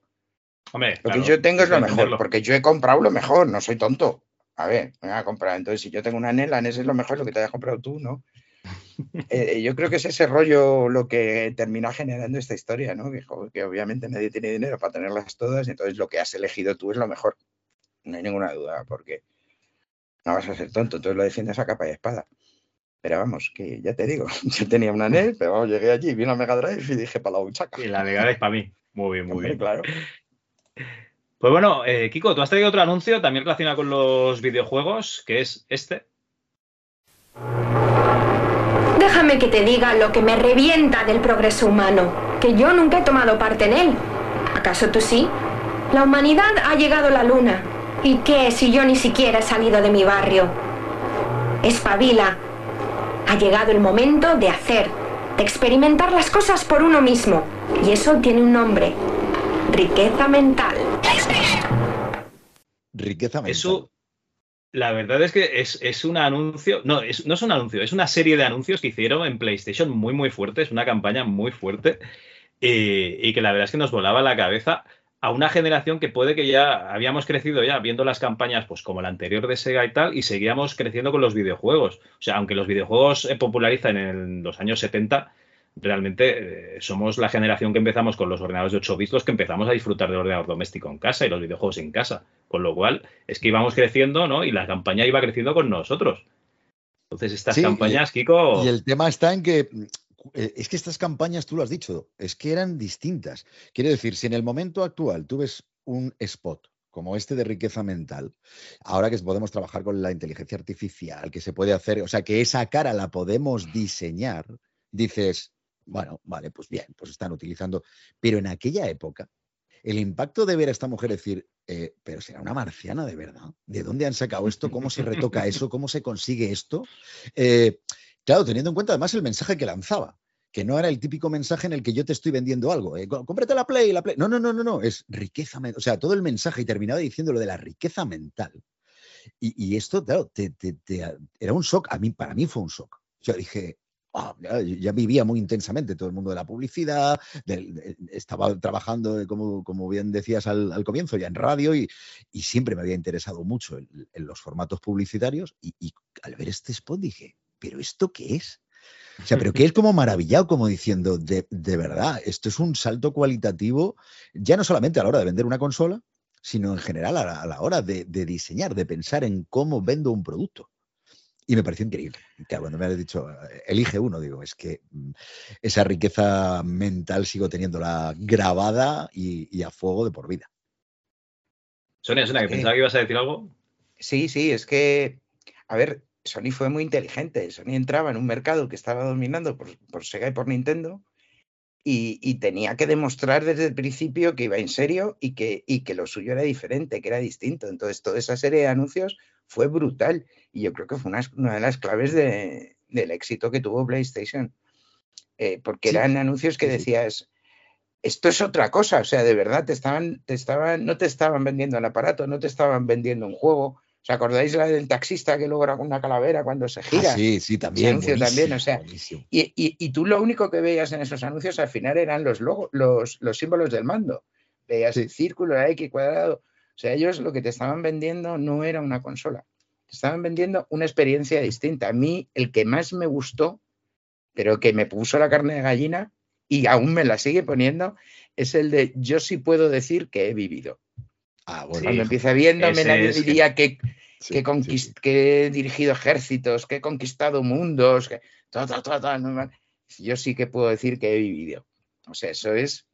Hombre, Lo claro, que yo tengo es lo mejor, entenderlo. porque yo he comprado lo mejor, no soy tonto. A ver, me voy a comprar. Entonces, si yo tengo una NES, la NES es lo mejor, lo que te hayas comprado tú, ¿no? Eh, yo creo que es ese rollo lo que termina generando esta historia, ¿no? Que, que obviamente nadie tiene dinero para tenerlas todas, entonces lo que has elegido tú es lo mejor. No hay ninguna duda, porque no vas a ser tonto, entonces lo defiendes a capa y espada. Pero vamos, que ya te digo, yo tenía una NES, pero vamos, llegué allí, vi una Mega Drive y dije para la buchaca. Y la Mega Drive para mí. Muy bien, muy Hombre, bien. claro. Pues bueno, eh, Kiko, tú has traído otro anuncio también relacionado con los videojuegos, que es este. Déjame que te diga lo que me revienta del progreso humano, que yo nunca he tomado parte en él. ¿Acaso tú sí? La humanidad ha llegado a la luna. ¿Y qué si yo ni siquiera he salido de mi barrio? Espabila. Ha llegado el momento de hacer, de experimentar las cosas por uno mismo. Y eso tiene un nombre. Riqueza mental. Riqueza mental. Eso, la verdad es que es, es un anuncio, no es, no es un anuncio, es una serie de anuncios que hicieron en PlayStation muy, muy fuerte, es una campaña muy fuerte eh, y que la verdad es que nos volaba la cabeza a una generación que puede que ya habíamos crecido ya viendo las campañas pues como la anterior de Sega y tal y seguíamos creciendo con los videojuegos. O sea, aunque los videojuegos se popularizan en los años 70, realmente eh, somos la generación que empezamos con los ordenadores de 8 bits, los que empezamos a disfrutar del ordenador doméstico en casa y los videojuegos en casa. Con lo cual, es que íbamos creciendo, ¿no? Y la campaña iba creciendo con nosotros. Entonces, estas Sí, campañas, y, Kiko. y el tema está en que es que estas campañas, tú lo has dicho, es que eran distintas. Quiero decir, si en el momento actual tú ves un spot como este de riqueza mental, ahora que podemos trabajar con la inteligencia artificial, que se puede hacer, o sea, que esa cara la podemos diseñar, dices, bueno, vale, pues bien, pues están utilizando. Pero en aquella época, el impacto de ver a esta mujer decir, eh, pero será una marciana de verdad. ¿De dónde han sacado esto? ¿Cómo se retoca eso? ¿Cómo se consigue esto? Eh, claro, teniendo en cuenta además el mensaje que lanzaba, que no era el típico mensaje en el que yo te estoy vendiendo algo. eh, "Có- cómprate la Play, la Play. No, no, no, no, no, es riqueza mental. O sea, todo el mensaje y terminaba diciendo lo de la riqueza mental. Y, esto, claro, te- era un shock. A mí, para mí fue un shock. Yo dije, "Ah, ya, vivía muy intensamente todo el mundo de la publicidad, estaba trabajando, eh, como, como bien decías al, comienzo, ya en radio y, siempre me había interesado mucho en los formatos publicitarios y, y al ver este spot dije, ¿pero esto qué es? O sea, pero que es como maravillado, como diciendo, de, de verdad, esto es un salto cualitativo, ya no solamente a la hora de vender una consola, sino en general a la, a la hora de, de diseñar, de pensar en cómo vendo un producto. Y me pareció increíble. Claro, cuando me has dicho, eh, elige uno, digo, es que mm, esa riqueza mental sigo teniéndola grabada y, y a fuego de por vida. Sonia, Sonia, que Sí. pensaba que ibas a decir algo. Sí, sí, es que, a ver, Sony fue muy inteligente. Sony entraba en un mercado que estaba dominando por, por Sega y por Nintendo y, y tenía que demostrar desde el principio que iba en serio y que, y que lo suyo era diferente, que era distinto. Entonces, toda esa serie de anuncios fue brutal y yo creo que fue una, una de las claves de- del éxito que tuvo PlayStation. Eh, porque Sí, eran anuncios que decías, esto es otra cosa, o sea, de verdad, te estaban, te estaban, no te estaban vendiendo el aparato, no te estaban vendiendo un juego. ¿Os acordáis la del taxista que logra una calavera cuando se gira? Ah, sí, sí, también. anuncio también, o sea, y, y- y tú lo único que veías en esos anuncios al final eran los, logo- los, los símbolos del mando. Veías el círculo, la X cuadrado. O sea, ellos lo que te estaban vendiendo no era una consola. Te estaban vendiendo una experiencia distinta. A mí, el que más me gustó, pero que me puso la carne de gallina y aún me la sigue poniendo, es el de yo sí puedo decir que he vivido. Ah, Cuando empieza viéndome, nadie es- diría que, Sí, que, conquist- que he dirigido ejércitos, que he conquistado mundos, que ta, ta, ta, ta, no me- yo sí que puedo decir que he vivido. O sea, eso es.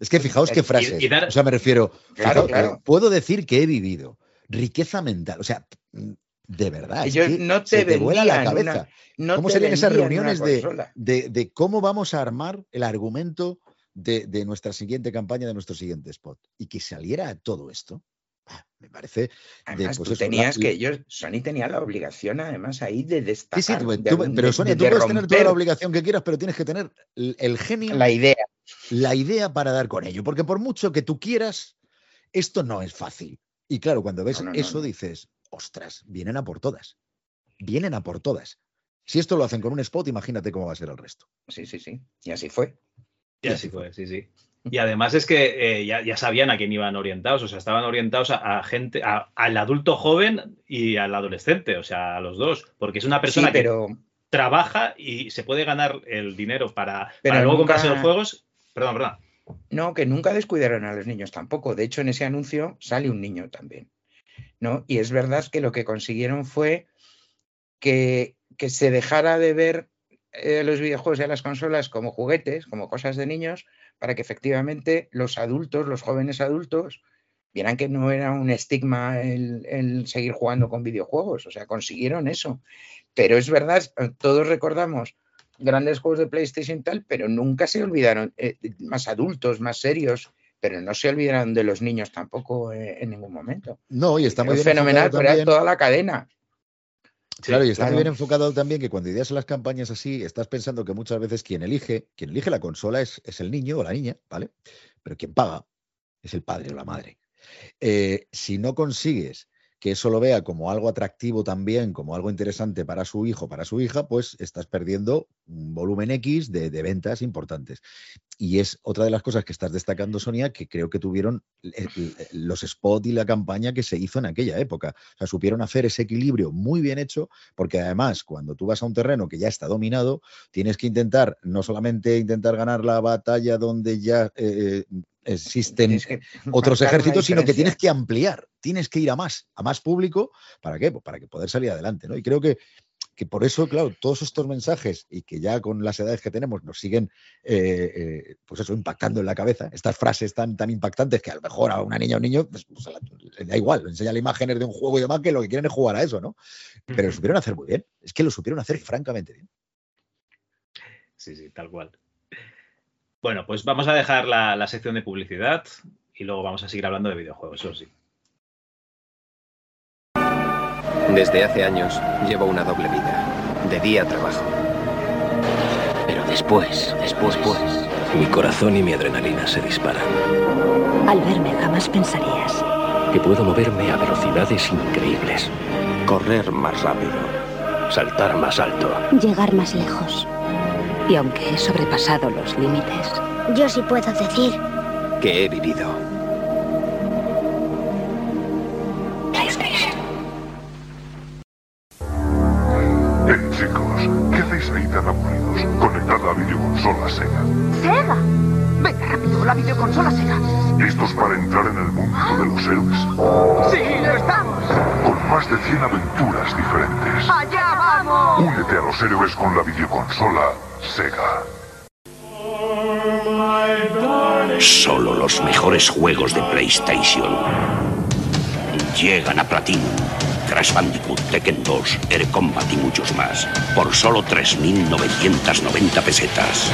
Es que fijaos qué Y- frase. y dar- O sea, me refiero, Claro, fijaos, claro. puedo decir que he vivido riqueza mental. O sea, de verdad. es que no te se te vuela la cabeza. una- no ¿Cómo serían esas reuniones de, consola. de- de cómo vamos a armar el argumento de, de nuestra siguiente campaña, de nuestro siguiente spot? Y que saliera todo esto, ah, me parece. de, Además, pues tú eso, la- tenías que ellos, Sony tenía la obligación además ahí de destacar. Sí, sí, tú- de tú- algún- pero Sonia, tú de puedes tener toda la obligación que quieras, pero tienes que tener el, el genio, la idea. la idea para dar con ello. Porque por mucho que tú quieras, esto no es fácil. Y claro, cuando ves No, no, no, eso no. dices, ostras, vienen a por todas. Vienen a por todas. Si esto lo hacen con un spot, imagínate cómo va a ser el resto. Sí, sí, sí. Y así fue. Y así fue, sí, sí. Y además es que eh, ya, ya sabían a quién iban orientados, o sea, estaban orientados a, a gente, a- al adulto joven y al adolescente, o sea, a los dos, porque es una persona Sí, pero, que trabaja y se puede ganar el dinero para, Pero para luego nunca- comprarse los juegos. Perdón, perdón. No, que nunca descuidaron a los niños tampoco. De hecho, en ese anuncio sale un niño también. ¿no? Y es verdad que lo que consiguieron fue que, que se dejara de ver eh, los videojuegos y a las consolas como juguetes, como cosas de niños, para que efectivamente los adultos, los jóvenes adultos, vieran que no era un estigma el, el seguir jugando con videojuegos. O sea, consiguieron eso. Pero es verdad, eh, todos recordamos grandes juegos de PlayStation y tal, pero nunca se olvidaron, eh, más adultos, más serios, pero no se olvidaron de los niños tampoco eh, en ningún momento. No, y está muy bien fenomenal, pero era toda la cadena. Claro, y está claro. muy bien enfocado también que cuando ideas las campañas así, estás pensando que muchas veces quien elige, quien elige la consola es, es el niño o la niña, ¿vale? Pero quien paga es el padre o la madre. Eh, si no consigues que eso lo vea como algo atractivo también, como algo interesante para su hijo, para su hija, pues estás perdiendo un volumen X de, de ventas importantes. Y es otra de las cosas que estás destacando, Sonia, que creo que tuvieron el- el- los spots y la campaña que se hizo en aquella época. O sea, supieron hacer ese equilibrio muy bien hecho, porque además, cuando tú vas a un terreno que ya está dominado, tienes que intentar, no solamente intentar ganar la batalla donde ya eh, existen otros ejércitos, sino que tienes que ampliar, tienes que ir a más, a más público. ¿Para qué? Pues para que poder salir adelante, ¿no? Y creo que, que por eso, claro, todos estos mensajes y que ya con las edades que tenemos nos siguen, eh, eh, pues eso, impactando en la cabeza, estas frases tan, tan impactantes que a lo mejor a una niña o un niño pues, pues, la- le da igual, le enseña imágenes de un juego y demás que lo que quieren es jugar a eso, ¿no? Pero lo supieron hacer muy bien, es que lo supieron hacer francamente bien. Sí, sí, tal cual. Bueno, pues vamos a dejar la, la sección de publicidad y luego vamos a seguir hablando de videojuegos, eso sí. Desde hace años llevo una doble vida. De día trabajo. Pero después, después, después, mi corazón y mi adrenalina se disparan. Al verme jamás pensarías. Que puedo moverme a velocidades increíbles. Correr más rápido. Saltar más alto. Llegar más lejos. Y aunque he sobrepasado los límites, Yo sí puedo decir. Que he vivido. Mejores juegos de PlayStation llegan a Platinum. Crash Bandicoot, Tekken 2, Air Combat y muchos más. Por solo 3.990 pesetas.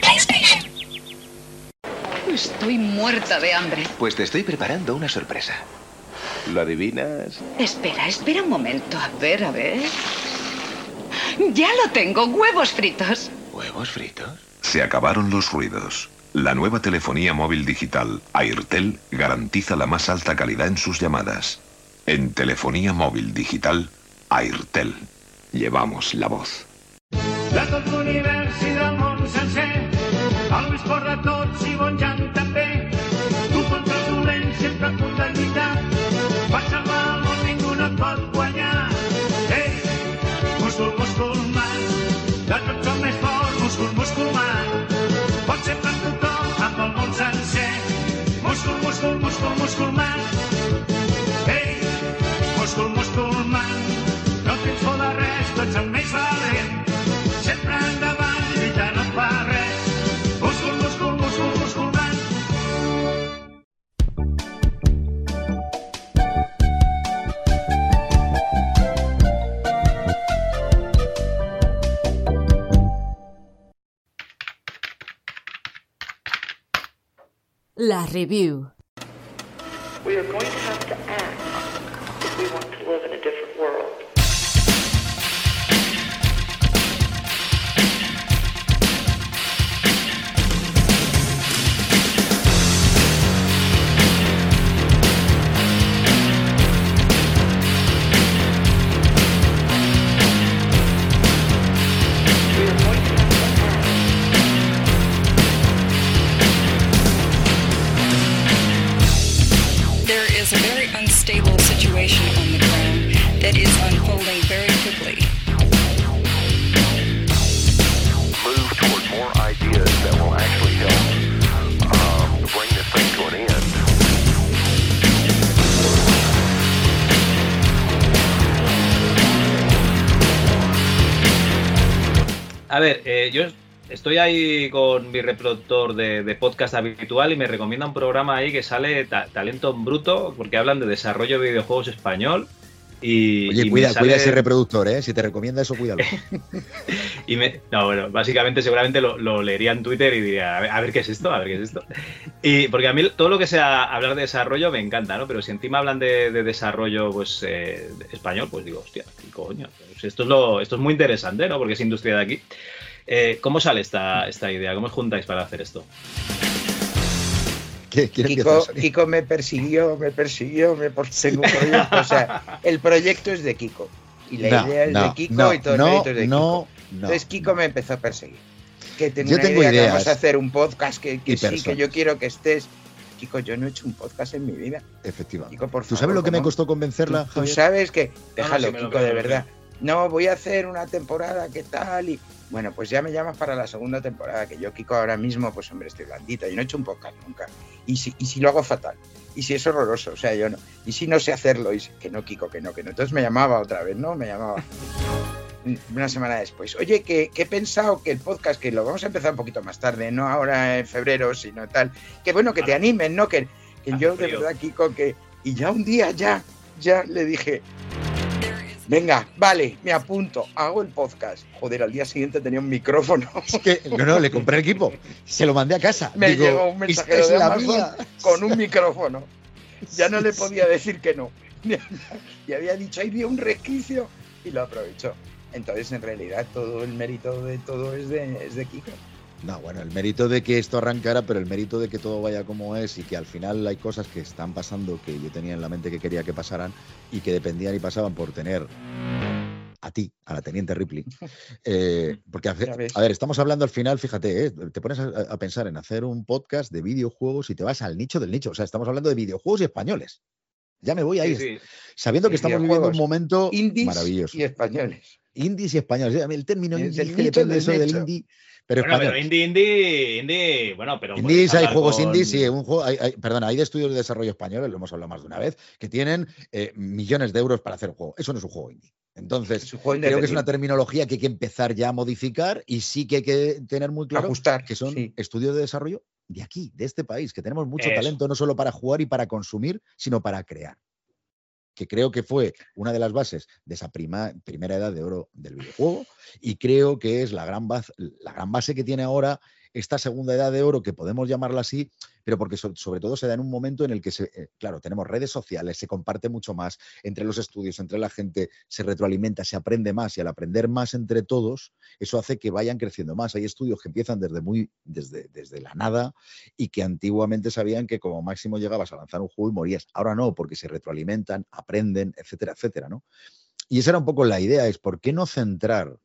PlayStation. Estoy muerta de hambre. Pues te estoy preparando una sorpresa. ¿Lo adivinas? Espera, espera un momento. A ver, a ver. Ya lo tengo, huevos fritos. ¿Huevos fritos? Se acabaron los ruidos. La nueva telefonía móvil digital Airtel garantiza la más alta calidad en sus llamadas. En telefonía móvil digital Airtel. Llevamos la voz. De La review. We are going to have to act A ver, eh, yo estoy ahí con mi reproductor de, de podcast habitual y me recomienda un programa ahí que sale Ta- Talento en Bruto, porque hablan de desarrollo de videojuegos español Y, Oye, y cuida, sale- cuida ese reproductor, ¿eh? Si te recomienda eso, cuídalo. Y me, no, bueno, básicamente seguramente lo, lo leería en Twitter y diría, a ver, a ver qué es esto, a ver qué es esto. Y porque a mí todo lo que sea hablar de desarrollo me encanta, ¿no? Pero si encima hablan de, de desarrollo pues eh, español, pues digo, hostia, qué coño. Pues esto, es lo, esto es muy interesante, ¿no? Porque es industria de aquí. Eh, ¿Cómo sale esta, esta idea? ¿Cómo os juntáis para hacer esto? ¿Qué, quién Kiko? Kiko me persiguió, me persiguió, me proyecto. O sea, el proyecto es de Kiko. Y la No, idea es no, de Kiko no, y todo el no, mérito es de no, Kiko. no. Entonces Kiko me empezó a perseguir. Que tengo Yo una tengo idea, que ideas. vamos a hacer un podcast que, que sí, que yo quiero que estés. Kiko, yo no he hecho un podcast en mi vida. Efectivamente. Kiko, por ¿Tú favor, sabes lo que me costó convencerla, Tú, tú sabes que. No, no, Déjalo, Kiko, de verdad. No, voy a hacer una temporada, ¿qué tal? Y bueno, pues ya me llamas para la segunda temporada, que yo, Kiko, ahora mismo, pues hombre, estoy blandito. Yo no he hecho un podcast nunca. Y si, y si lo hago fatal. Y si es horroroso, o sea, yo no. Y si no sé hacerlo, y si- que no, Kiko, que no, que no. Entonces me llamaba otra vez, ¿no? Me llamaba. Una semana después. Oye, que, que he pensado que el podcast, que lo vamos a empezar un poquito más tarde, no ahora en febrero, sino tal. Que bueno, que te animen, ¿no? Que, que yo, de verdad, Kiko, que. Y ya un día, ya, ya le dije, Venga, vale, me apunto, hago el podcast. Joder, al día siguiente tenía un micrófono. Es que, no, no, le compré el equipo. Se lo mandé a casa. Me Digo, llegó un "Esta mensajero es de Amazon mía". con un micrófono. Ya no le podía decir que no. Y había dicho, ahí dio un resquicio y lo aprovechó. Entonces, en realidad, todo el mérito de todo es de, es de Kiko. No, bueno, el mérito de que esto arrancara, pero el mérito de que todo vaya como es y que al final hay cosas que están pasando que yo tenía en la mente que quería que pasaran y que dependían y pasaban por tener a ti, a la teniente Ripley. Eh, porque, a, ver, estamos hablando al final, fíjate, eh, te pones a, a pensar en hacer un podcast de videojuegos y te vas al nicho del nicho. O sea, estamos hablando de videojuegos y españoles. Ya me voy ahí, Sí, sí. sabiendo que estamos viviendo un momento Indies maravilloso. y españoles. Indies y españoles. El término indie del eso del indie, pero bueno, pero español. indie, indie, indie, bueno, pero... Indies, podéis hay juegos con- indies, sí, un juego, hay, hay- perdona, hay de estudios de desarrollo españoles, lo hemos hablado más de una vez, que tienen eh, millones de euros para hacer un juego. Eso no es un juego indie. Entonces, juego creo que es una terminología que hay que empezar ya a modificar y sí que hay que tener muy claro Ajustar, que son sí. estudios de desarrollo de aquí, de este país, que tenemos mucho Eso. talento no solo para jugar y para consumir, sino para crear. Que creo que fue una de las bases de esa prima- primera edad de oro del videojuego y creo que es la gran, baz- la gran base que tiene ahora esta segunda edad de oro, que podemos llamarla así, pero porque so- sobre todo se da en un momento en el que, se, eh, claro, tenemos redes sociales, se comparte mucho más entre los estudios, entre la gente, se retroalimenta, se aprende más y al aprender más entre todos, eso hace que vayan creciendo más. Hay estudios que empiezan desde, muy, desde, desde la nada y que antiguamente sabían que como máximo llegabas a lanzar un juego y morías. Ahora no, porque se retroalimentan, aprenden, etcétera, etcétera, ¿no? Y esa era un poco la idea, es por qué no centrar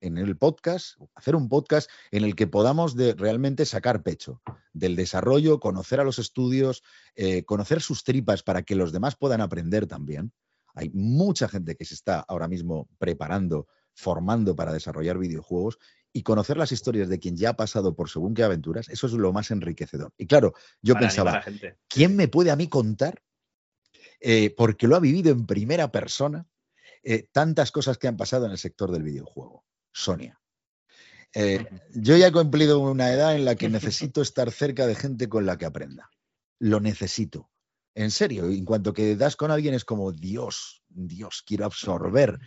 en el podcast, hacer un podcast en el que podamos de realmente sacar pecho del desarrollo, conocer a los estudios, eh, conocer sus tripas para que los demás puedan aprender también. Hay mucha gente que se está ahora mismo preparando, formando para desarrollar videojuegos y conocer las historias de quien ya ha pasado por según qué aventuras, eso es lo más enriquecedor. Y claro, yo para pensaba. ¿quién me puede a mí contar? eh, porque lo ha vivido en primera persona, eh, tantas cosas que han pasado en el sector del videojuego. Sonia. Eh, yo ya he cumplido una edad en la que necesito estar cerca de gente con la que aprenda. Lo necesito. En serio, en cuanto que das con alguien es como, Dios, Dios, quiero absorber.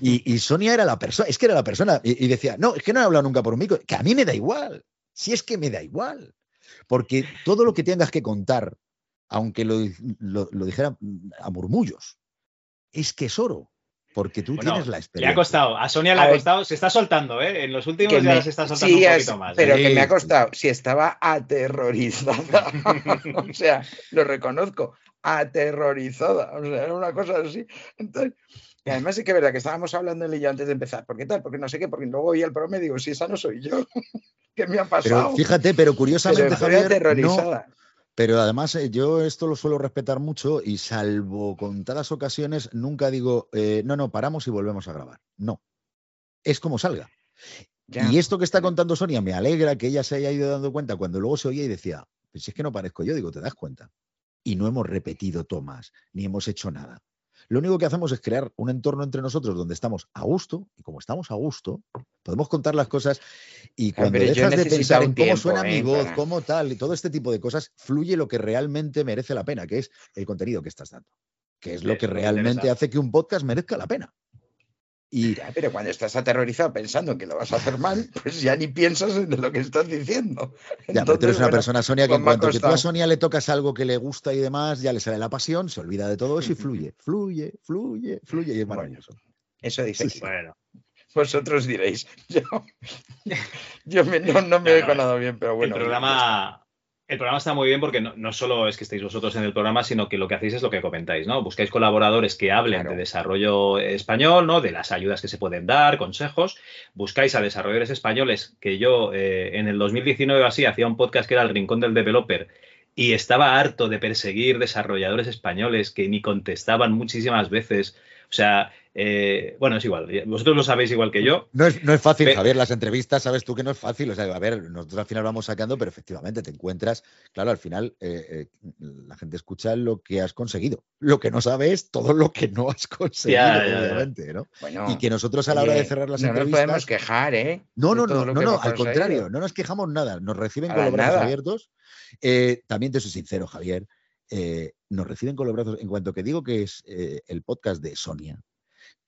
Y, y Sonia era la persona, es que era la persona, y, y decía, no, es que no he hablado nunca por mí, que a mí me da igual, si es que me da igual. Porque todo lo que tengas que contar, aunque lo, lo- lo dijera a murmullos, es que es oro, porque tú Bueno, tienes la Le ha experiencia. costado, a Sonia le A ha ver. costado, se está soltando, ¿eh? En los últimos días me- se está soltando sí, un es- poquito más. pero ¿eh? que me ha Sí. costado. Si estaba aterrorizada. o sea, lo reconozco. Aterrorizada. O sea, era una cosa así. Entonces, y además es que es verdad que estábamos hablando él y yo antes de empezar. ¿Por qué tal? Porque no sé qué, porque luego oí el programa y digo, si esa no soy yo. ¿Qué me ha pasado? Pero fíjate, pero curiosamente, Pero Javier, no. Pero además eh, yo esto lo suelo respetar mucho y salvo contadas ocasiones, nunca digo, eh, no, no, paramos y volvemos a grabar. No, es como salga. Ya. Y esto que está contando Sonia me alegra que ella se haya ido dando cuenta cuando luego se oía y decía, pues si es que no parezco yo, digo, te das cuenta. Y no hemos repetido tomas, ni hemos hecho nada. Lo único que hacemos es crear un entorno entre nosotros donde estamos a gusto, y como estamos a gusto, podemos contar las cosas y cuando Hombre, dejas de pensar en cómo suena mi ¿eh? voz, para- cómo tal, y todo este tipo de cosas, fluye lo que realmente merece la pena, que es el contenido que estás dando. que es lo que me realmente hace que un podcast merezca la pena. Y Ya, pero cuando estás aterrorizado pensando que lo vas a hacer mal, pues ya ni piensas en lo que estás diciendo. Ya, pero tú eres Entonces, una bueno, persona, Sonia, que pues en cuanto que tú a. Sonia le tocas algo que le gusta y demás, ya le sale la pasión, se olvida de todo eso y fluye, fluye, fluye, fluye y es maravilloso. Eso dice. Sí, que- Bueno, Vosotros diréis. Yo, yo me- no, no me he no, ganado bien, pero bueno. el programa. El programa está muy bien porque no, no solo es que estéis vosotros en el programa, sino que lo que hacéis es lo que comentáis, ¿no? Buscáis colaboradores que hablen de desarrollo español, ¿no? De las ayudas que se pueden dar, consejos. Buscáis a desarrolladores españoles, que yo eh, en el 2019 o así hacía un podcast que era El Rincón del Developer y estaba harto de perseguir desarrolladores españoles que ni contestaban muchísimas veces. O sea, eh, bueno, es igual. Vosotros lo sabéis igual que yo. No es, no es fácil, Javier, las entrevistas, sabes tú que no es fácil. O sea, a ver, nosotros al final vamos sacando, pero efectivamente te encuentras, claro, al final eh, eh, la gente escucha lo que has conseguido. Lo que no sabe es todo lo que no has conseguido, Ya, ya, ya. obviamente, ¿no? Bueno, y que nosotros a la hora de cerrar las no nos entrevistas. podemos quejar, ¿eh? No, no, no, no, no, al contrario, no nos quejamos nada, nos reciben con los brazos nada. abiertos. Eh, también te soy sincero, Javier, eh, nos reciben con los brazos, en cuanto que digo que es eh, el podcast de Sonia,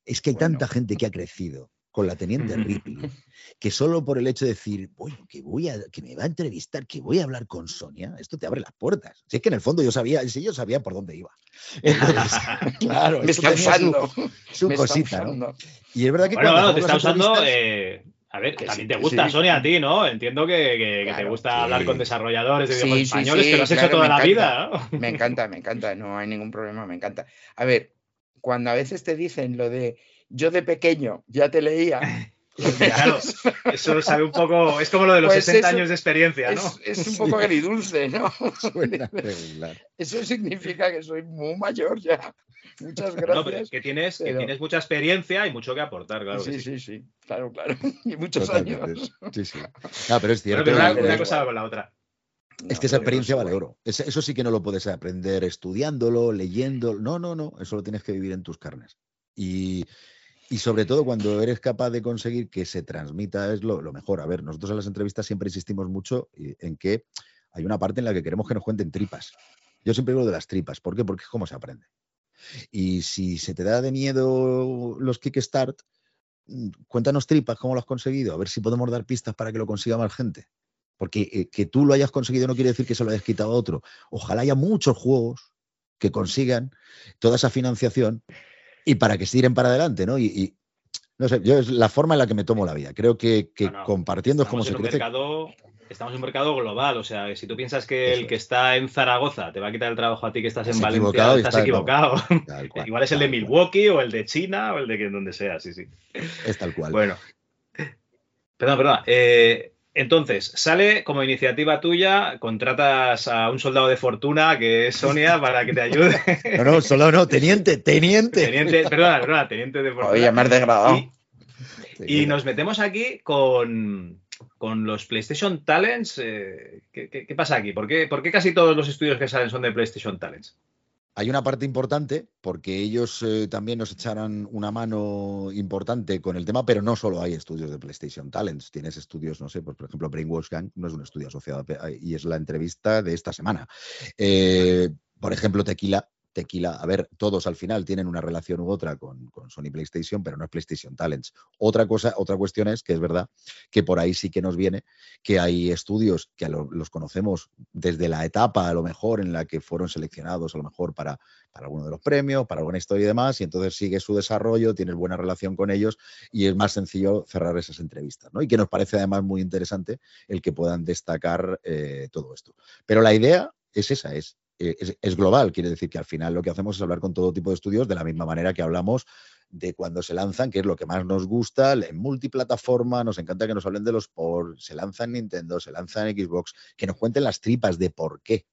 es que hay tanta gente que ha crecido con la teniente Ripley, que solo por el hecho de decir, "Oye, que voy a, que me va a entrevistar, que voy a hablar con Sonia, esto te abre las puertas. Si es que en el fondo yo sabía, si yo sabía por dónde iba. Entonces, claro, Me está su- usando. su Me está cosita, ¿no? Y es verdad que Bueno, cuando bueno, te está usando. eh, a ver, Que también sí, te gusta, sí. Sonia, a ti, ¿no? Entiendo que, que- que te gusta sí. hablar con desarrolladores de Sí, idiomas sí, españoles, sí, que lo has hecho toda la vida. Me encanta, me encanta, no hay ningún problema, me encanta. A ver, cuando a veces te dicen lo de yo de pequeño ya te leía. Claro, eso sabe un poco. Es como lo de los Pues 60 eso años de experiencia, ¿no? Es, es un poco agridulce, ¿no? Eso significa que soy muy mayor ya. Muchas No, pero es gracias. que tienes, que tienes mucha experiencia y mucho que aportar, claro. que sí, sí. sí, claro, claro. Y muchos Totalmente. años. Sí, sí. Ah, pero es Bueno, cierto. pero una, una cosa va con la otra. Es que esa experiencia vale oro. Eso sí que no lo puedes aprender estudiándolo, leyendo. No, no, no. Eso lo tienes que vivir en tus carnes. Y, y sobre todo cuando eres capaz de conseguir que se transmita es lo, lo mejor. A ver, nosotros en las entrevistas siempre insistimos mucho y- en que hay una parte en la que queremos que nos cuenten tripas. Yo siempre digo de las tripas. ¿Por qué? Porque es como se aprende. Y si se te da de miedo los kickstart, mm, cuéntanos tripas, cómo lo has conseguido, a ver si podemos dar pistas para que lo consiga más gente. Porque eh, que tú lo hayas conseguido no quiere decir que se lo hayas quitado a otro. Ojalá haya muchos juegos que consigan toda esa financiación y para que se tiren para adelante, ¿no? Y, y, no sé, yo es la forma en la que me tomo la vida. Creo que, que No, no. compartiendo es como se crece. mercado. Estamos en un mercado global, o sea, si tú piensas que Eso el que está en Zaragoza te va a quitar el trabajo a ti que estás en Estás Valencia, estás está- equivocado. Cual, Igual es el de cual. Milwaukee o el de China o el de donde sea, sí, sí. Es tal cual. Bueno. Perdón, perdón. Eh, entonces, sale como iniciativa tuya, contratas a un soldado de fortuna que es Sonia para que te ayude. No, no, solo no, teniente, teniente. Teniente, perdona, perdona, teniente de fortuna. Oye, más degradado. Y, y nos metemos aquí con, con los PlayStation Talents. eh, ¿qué, qué, qué pasa aquí? ¿Por qué, ¿Por qué casi todos los estudios que salen son de PlayStation Talents? Hay una parte importante porque ellos eh, también nos echaron una mano importante con el tema, pero no solo hay estudios de PlayStation Talents. Tienes estudios, no sé, pues, por ejemplo, Brainwash Gang no es un estudio asociado y es la entrevista de esta semana. Eh, por ejemplo, Tequila. Tequila, a ver, todos al final tienen una relación u otra con, con Sony PlayStation, pero no es PlayStation Talents. Otra cosa, otra cuestión es que es verdad que por ahí sí que nos viene que hay estudios que los conocemos desde la etapa a lo mejor en la que fueron seleccionados a lo mejor para, para alguno de los premios, para alguna historia y demás, y entonces sigue su desarrollo, tienes buena relación con ellos y es más sencillo cerrar esas entrevistas, ¿no? Y que nos parece además muy interesante el que puedan destacar eh, todo esto. Pero la idea es esa, es, es, es global, quiere decir que al final lo que hacemos es hablar con todo tipo de estudios de la misma manera que hablamos de cuando se lanzan, que es lo que más nos gusta, en multiplataforma, nos encanta que nos hablen de los ports, se lanza en Nintendo, se lanza en Xbox, que nos cuenten las tripas de por qué.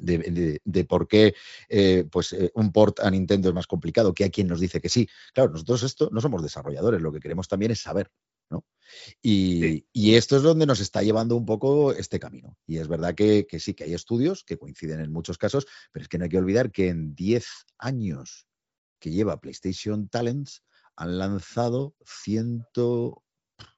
De, de- por qué eh, pues, eh, un port a Nintendo es más complicado, que hay quien nos dice que sí. Claro, nosotros esto no somos desarrolladores, lo que queremos también es saber. ¿No? Y, y esto es donde nos está llevando un poco este camino. Y es verdad que, que sí, que hay estudios que coinciden en muchos casos, pero es que no hay que olvidar que en 10 años que lleva PlayStation Talents han lanzado ciento,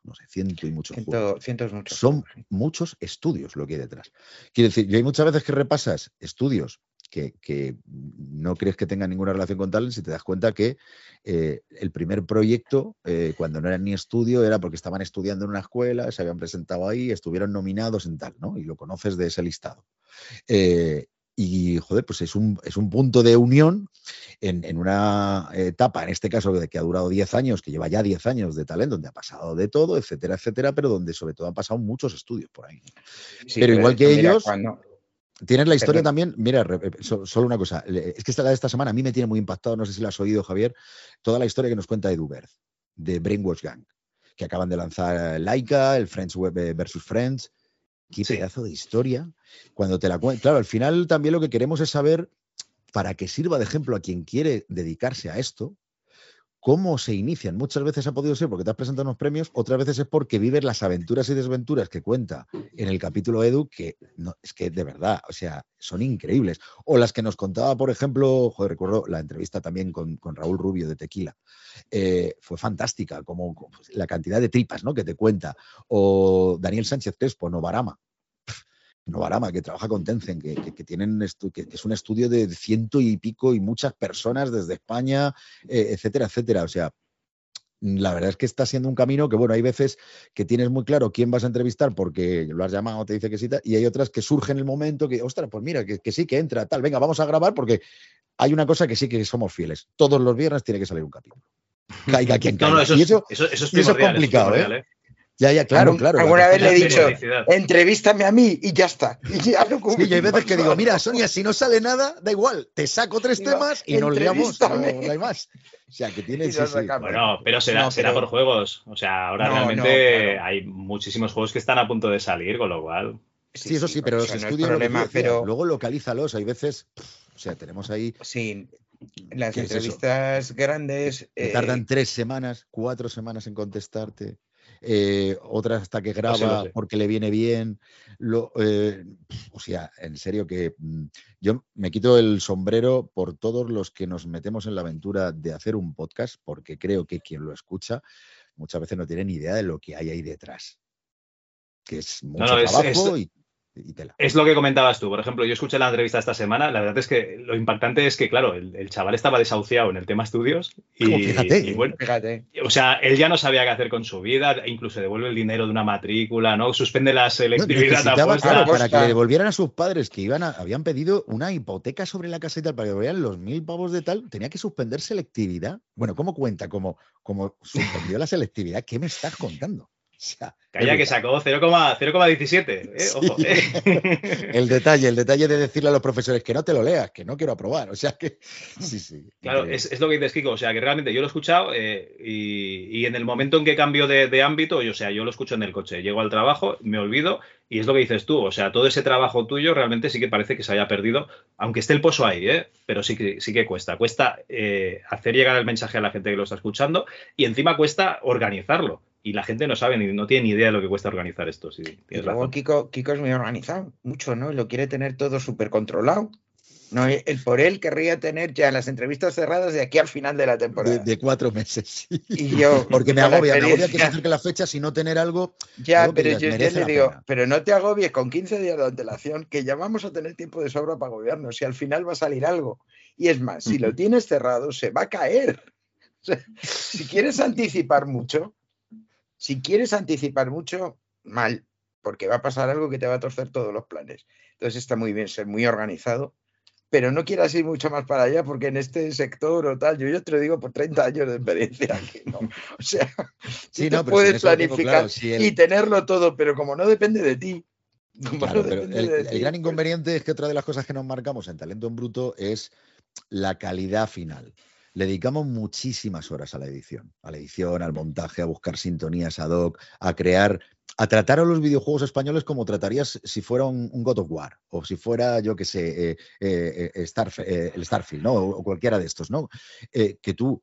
no sé, ciento y muchos Ciento- juegos. cientos muchos Son muchos estudios lo que hay detrás. Quiero decir, yo hay muchas veces que repasas estudios que, que no crees que tenga ninguna relación con Talent si te das cuenta que eh, el primer proyecto, eh, cuando no era ni estudio, era porque estaban estudiando en una escuela, se habían presentado ahí, estuvieron nominados en tal, ¿no? Y lo conoces de ese listado. Eh, y, joder, pues es un, es un punto de unión en, en una etapa, en este caso, de que ha durado 10 años, que lleva ya 10 años de talento, donde ha pasado de todo, etcétera, etcétera, pero donde sobre todo han pasado muchos estudios por ahí. Sí, pero igual que mira, ellos, cuando- Tienes la historia también, mira, so- solo una cosa, es que esta la de esta semana a mí me tiene muy impactado, no sé si la has oído, Javier, toda la historia que nos cuenta Edu Berth, de Brainwash Gang, que acaban de lanzar eh, Laika, el Friends Web eh, versus Friends. Qué pedazo de historia. Cuando te la claro, al final también lo que queremos es saber, para que sirva de ejemplo a quien quiere dedicarse a esto, cómo se inician. Muchas veces ha podido ser porque te has presentado unos premios, otras veces es porque vives las aventuras y desventuras que cuenta en el capítulo Edu, que es que de verdad, o sea, son increíbles. O las que nos contaba, por ejemplo, joder, recuerdo la entrevista también con, Raúl Rubio de Tequila. Eh, fue fantástica, como como, pues, la cantidad de tripas ¿no? que te cuenta. O Daniel Sánchez Crespo, Novarama. Novarama, que trabaja con Tencent, que, que- que tienen que es un estudio de ciento y pico y muchas personas desde España, eh, etcétera, etcétera. O sea, la verdad es que está siendo un camino que, bueno, hay veces que tienes muy claro quién vas a entrevistar porque lo has llamado, te dice que sí, y hay otras que surgen en el momento que, ostras, pues mira, que, que sí, que entra, tal, venga, vamos a grabar porque hay una cosa que sí que somos fieles. Todos los viernes tiene que salir un capítulo. Caiga quien No, caiga. no, eso y es- eso, eso- eso es y eso es complicado, ¿eh? ¿eh? Ya, ya, claro, claro. Alguna vez le he dicho, entrevístame a mí y ya está. Y ya lo Sí, y hay veces que digo, mira, Sonia, si no sale nada, da igual, te saco tres Digo, temas y nos liamos, no, no hay más. O sea, que tiene, sí, sí. Bueno, pero será, No, será pero- por juegos. O sea, ahora No, realmente no, claro. hay muchísimos juegos que están a punto de salir, con lo cual. Sí, eso sí, pero los eso no es estudios lo problema, decías, pero- luego localízalos, hay veces, pff, o sea, tenemos ahí Sí, las entrevistas grandes. que eh, tardan tres semanas, cuatro semanas en contestarte, eh, otras hasta que graba sé. porque le viene bien. Lo, eh, o sea, en serio que mm, yo me quito el sombrero por todos los que nos metemos en la aventura de hacer un podcast, porque creo que quien lo escucha muchas veces no tiene ni idea de lo que hay ahí detrás. Que es mucho no, trabajo es- y, y tela. Es lo que comentabas tú. Por ejemplo, yo escuché la entrevista esta semana. La verdad es que lo impactante es que, claro, el, el chaval estaba desahuciado en el tema estudios. Y, Como fíjate. y bueno, Fíjate. o sea, él ya no sabía qué hacer con su vida. Incluso devuelve el dinero de una matrícula, ¿no? Suspende la selectividad necesitaba, apuesta. claro, para que le devolvieran a sus padres que iban a- habían pedido una hipoteca sobre la casa y tal, para que devolvieran los mil pavos de tal, tenía que suspender selectividad. Bueno, ¿cómo cuenta? Como, como suspendió la selectividad, ¿qué me estás contando? Sea, Calla, que sacó 0,- 0,17. ¿eh? Sí. Ojo, ¿eh? El detalle, el detalle de decirle a los profesores que no te lo leas, que no quiero aprobar. O sea que sí, sí. Claro, es, es lo que dices, Kiko. O sea, que realmente yo lo he escuchado eh, y, y en el momento en que cambio de, de ámbito, yo, o sea, yo lo escucho en el coche, llego al trabajo, me olvido y es lo que dices tú. O sea, todo ese trabajo tuyo realmente sí que parece que se haya perdido, aunque esté el pozo ahí, ¿eh? pero sí que, sí que cuesta. Cuesta eh, hacer llegar el mensaje a la gente que lo está escuchando y encima cuesta organizarlo. Y la gente no sabe ni no tiene ni idea de lo que cuesta organizar esto. Sí, Y luego razón. Kiko, Kiko es muy organizado, mucho, ¿no? Y Lo quiere tener todo súper controlado. No, él por él querría tener ya las entrevistas cerradas de aquí al final de la temporada. de, de cuatro meses. sí. Y yo, Porque me agobia, me agobia que se acerque la fecha si no tener algo. Ya, algo pero yo merece le digo, pena. pero no te agobies con 15 días de antelación, que ya vamos a tener tiempo de sobra para agobiarnos y al final va a salir algo. Y es más, si lo tienes cerrado, se va a caer. O sea, si quieres anticipar mucho, si quieres anticipar mucho, mal, porque va a pasar algo que te va a torcer todos los planes. Entonces está muy bien ser muy organizado, pero no quieras ir mucho más para allá, porque en este sector o tal, yo, yo te lo digo por 30 años de experiencia, que no. O sea, Sí, no, puedes planificar claro, si el- y tenerlo todo, pero como no depende de ti. como Claro, no pero el, de el ti, gran pues, inconveniente es que otra de las cosas que nos marcamos en Talento en Bruto es la calidad final. Le dedicamos muchísimas horas a la edición, a la edición, al montaje, a buscar sintonías ad hoc, a crear, a tratar a los videojuegos españoles como tratarías si fuera un, un God of War o si fuera, yo que sé, eh, eh, eh, Starf- eh, el Starfield, ¿no? O, cualquiera de estos, ¿no? Que tú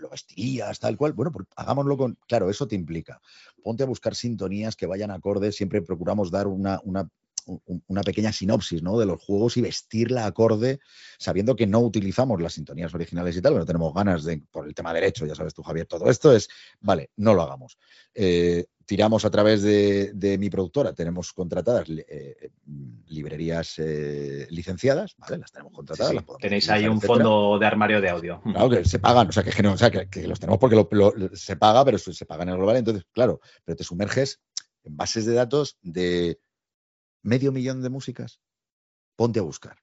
lo vestirías, tal cual. Bueno, pues hagámoslo con. Claro, eso te implica. Ponte a buscar sintonías que vayan acordes. Siempre procuramos dar una, una, un- una pequeña sinopsis ¿no? de los juegos y vestirla acorde, sabiendo que no utilizamos las sintonías originales y tal, pero no tenemos ganas de, por el tema derecho, ya sabes tú, Javier, todo esto es, vale, no lo hagamos. Eh, tiramos a través de, de mi productora, tenemos contratadas eh, librerías eh, licenciadas, ¿vale? Las tenemos contratadas. Sí, las podemos Tenéis utilizar, ahí un etcétera. fondo de armario de audio. Claro, que se pagan, o sea, que, que no- o sea, que, que los tenemos porque lo- lo- se paga, pero se se paga en el global. Entonces, claro, pero te sumerges en bases de datos de medio millón de músicas. Ponte a buscar.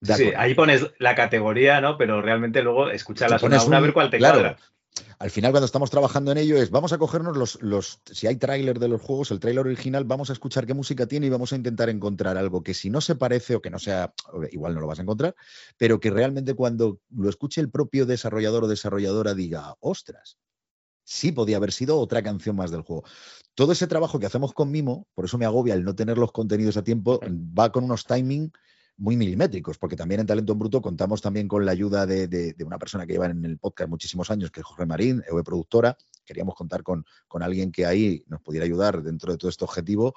Sí, ahí pones la categoría, ¿no? Pero realmente luego escúchalas Te una una a ver cuál te claro, cuadra. Al final, cuando estamos trabajando en ello, es vamos a cogernos los, los si hay tráiler de los juegos, el tráiler original, vamos a escuchar qué música tiene y vamos a intentar encontrar algo que si no se parece o que no sea, igual no lo vas a encontrar, pero que realmente cuando lo escuche el propio desarrollador o desarrolladora diga, ostras, sí podía haber sido otra canción más del juego. Todo ese trabajo que hacemos con Mimo, por eso me agobia el no tener los contenidos a tiempo, va con unos timing muy milimétricos, porque también en Talento en Bruto contamos también con la ayuda de, de- de una persona que lleva en el podcast muchísimos años, que es Jorge Marín, EOE Productora. Queríamos contar con, con alguien que ahí nos pudiera ayudar dentro de todo este objetivo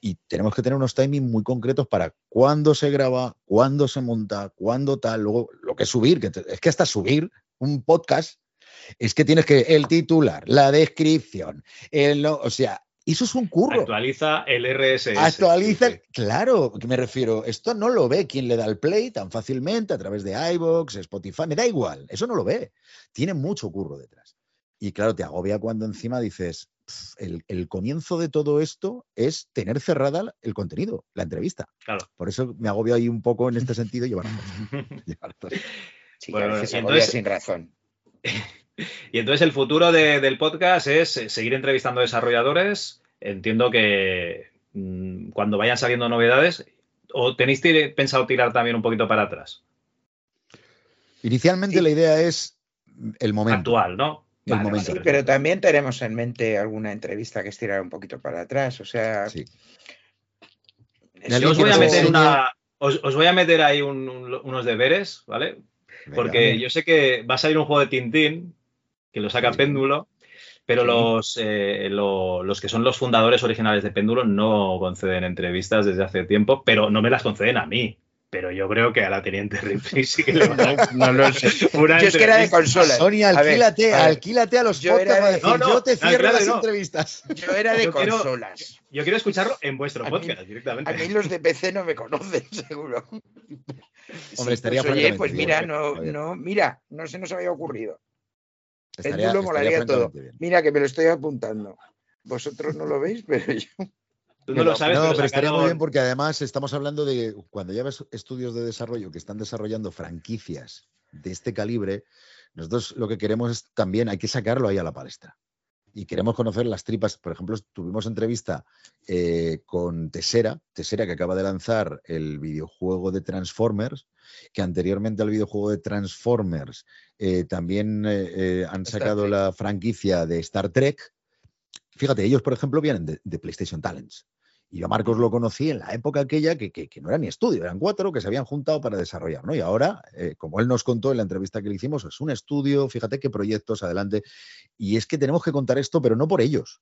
y tenemos que tener unos timings muy concretos para cuándo se graba, cuándo se monta, cuándo tal, luego lo que es subir, que es que hasta subir un podcast es que tienes que el titular, la descripción, el, no- o sea, eso es un curro. Actualiza el RSS. Actualiza, el- claro, que me refiero, esto no lo ve quien le da el play tan fácilmente a través de iVoox, Spotify, me da igual, eso no lo ve. Tiene mucho curro detrás. Y claro, te agobia cuando encima dices, "Pf, el, el comienzo de todo esto es tener cerrada el contenido, la entrevista. Claro. Por eso me agobio ahí un poco en este sentido y bueno, Sí, Bueno, a veces entonces- sin razón. Y entonces el futuro de- del podcast es eh, seguir entrevistando desarrolladores. Entiendo que mm, cuando vayan saliendo novedades, ¿o tenéis tire- pensado tirar también un poquito para atrás? Inicialmente la idea es el momento. Actual, ¿no? El Vale, momento. Sí, pero también tenemos en mente alguna entrevista que estirar un poquito para atrás. O sea, Sí. Yo os voy a meter una. Os, os voy a meter ahí un- un- unos deberes, ¿vale? Porque yo sé que va a salir un juego de Tintín, que lo saca Péndulo, pero los, eh, lo- los que son los fundadores originales de Péndulo no conceden entrevistas desde hace tiempo, pero no me las conceden a mí. Pero yo creo que a la teniente Ripley sí que le van a no lo sé. Una Yo es que era de consolas. Sonia, A ver, alquílate, a ver. alquílate a los Yo podcasts para de- decir, No, no, yo te cierro las no. entrevistas. yo era de Yo quiero- consolas. Yo quiero escucharlo en vuestro A mí- podcast directamente. A mí los de PC no me conocen, seguro. Hombre, estaría pues, oye, pues mira, ¿eh? no, no, mira, no se nos había ocurrido. Estaría- el molaría todo. Mira que me lo estoy apuntando. Vosotros no lo veis, pero yo. Tú no lo sabes, no, pero, pero estaría muy bien porque además estamos hablando de cuando ya ves estudios de desarrollo que están desarrollando franquicias de este calibre, nosotros lo que queremos es también, hay que sacarlo ahí a la palestra. Y queremos conocer las tripas. Por ejemplo, tuvimos entrevista eh, con Tesera, Tesera que acaba de lanzar el videojuego de Transformers, que anteriormente al videojuego de Transformers eh, también eh, han sacado la franquicia de Star Trek. Fíjate, ellos, por ejemplo, vienen de, de PlayStation Talents. Y yo a Marcos lo conocí en la época aquella que, que- que no era ni estudio, eran cuatro que se habían juntado para desarrollar, ¿no? Y ahora, eh, como él nos contó en la entrevista que le hicimos, es un estudio, fíjate qué proyectos adelante. Y es que tenemos que contar esto, pero no por ellos,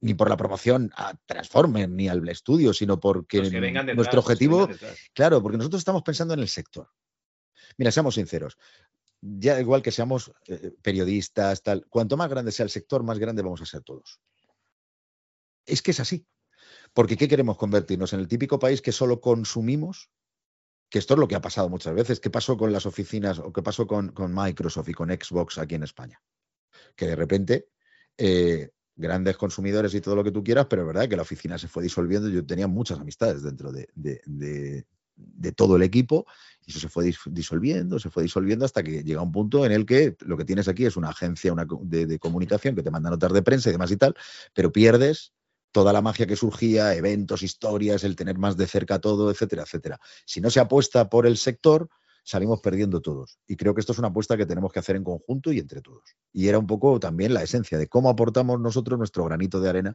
ni por la promoción a Transformer, ni al estudio, sino porque detrás, nuestro objetivo, claro, porque nosotros estamos pensando en el sector. Mira, seamos sinceros. Ya igual que seamos eh, periodistas, tal, cuanto más grande sea el sector, más grande vamos a ser todos. Es que es así. Porque ¿qué queremos convertirnos? ¿En el típico país que solo consumimos? Que esto es lo que ha pasado muchas veces. ¿Qué pasó con las oficinas o qué pasó con, Microsoft y con Xbox aquí en España? Que de repente, eh, grandes consumidores y todo lo que tú quieras, pero es verdad que la oficina se fue disolviendo. Yo tenía muchas amistades dentro de, todo el equipo y eso se fue dis- disolviendo, se fue disolviendo hasta que llega un punto en el que lo que tienes aquí es una agencia de comunicación que te manda notas de prensa y demás y tal, pero pierdes toda la magia que surgía, eventos, historias, el tener más de cerca todo, etcétera, etcétera. Si no se apuesta por el sector, salimos perdiendo todos. Y creo que esto es una apuesta que tenemos que hacer en conjunto y entre todos. Y era un poco también la esencia de cómo aportamos nosotros nuestro granito de arena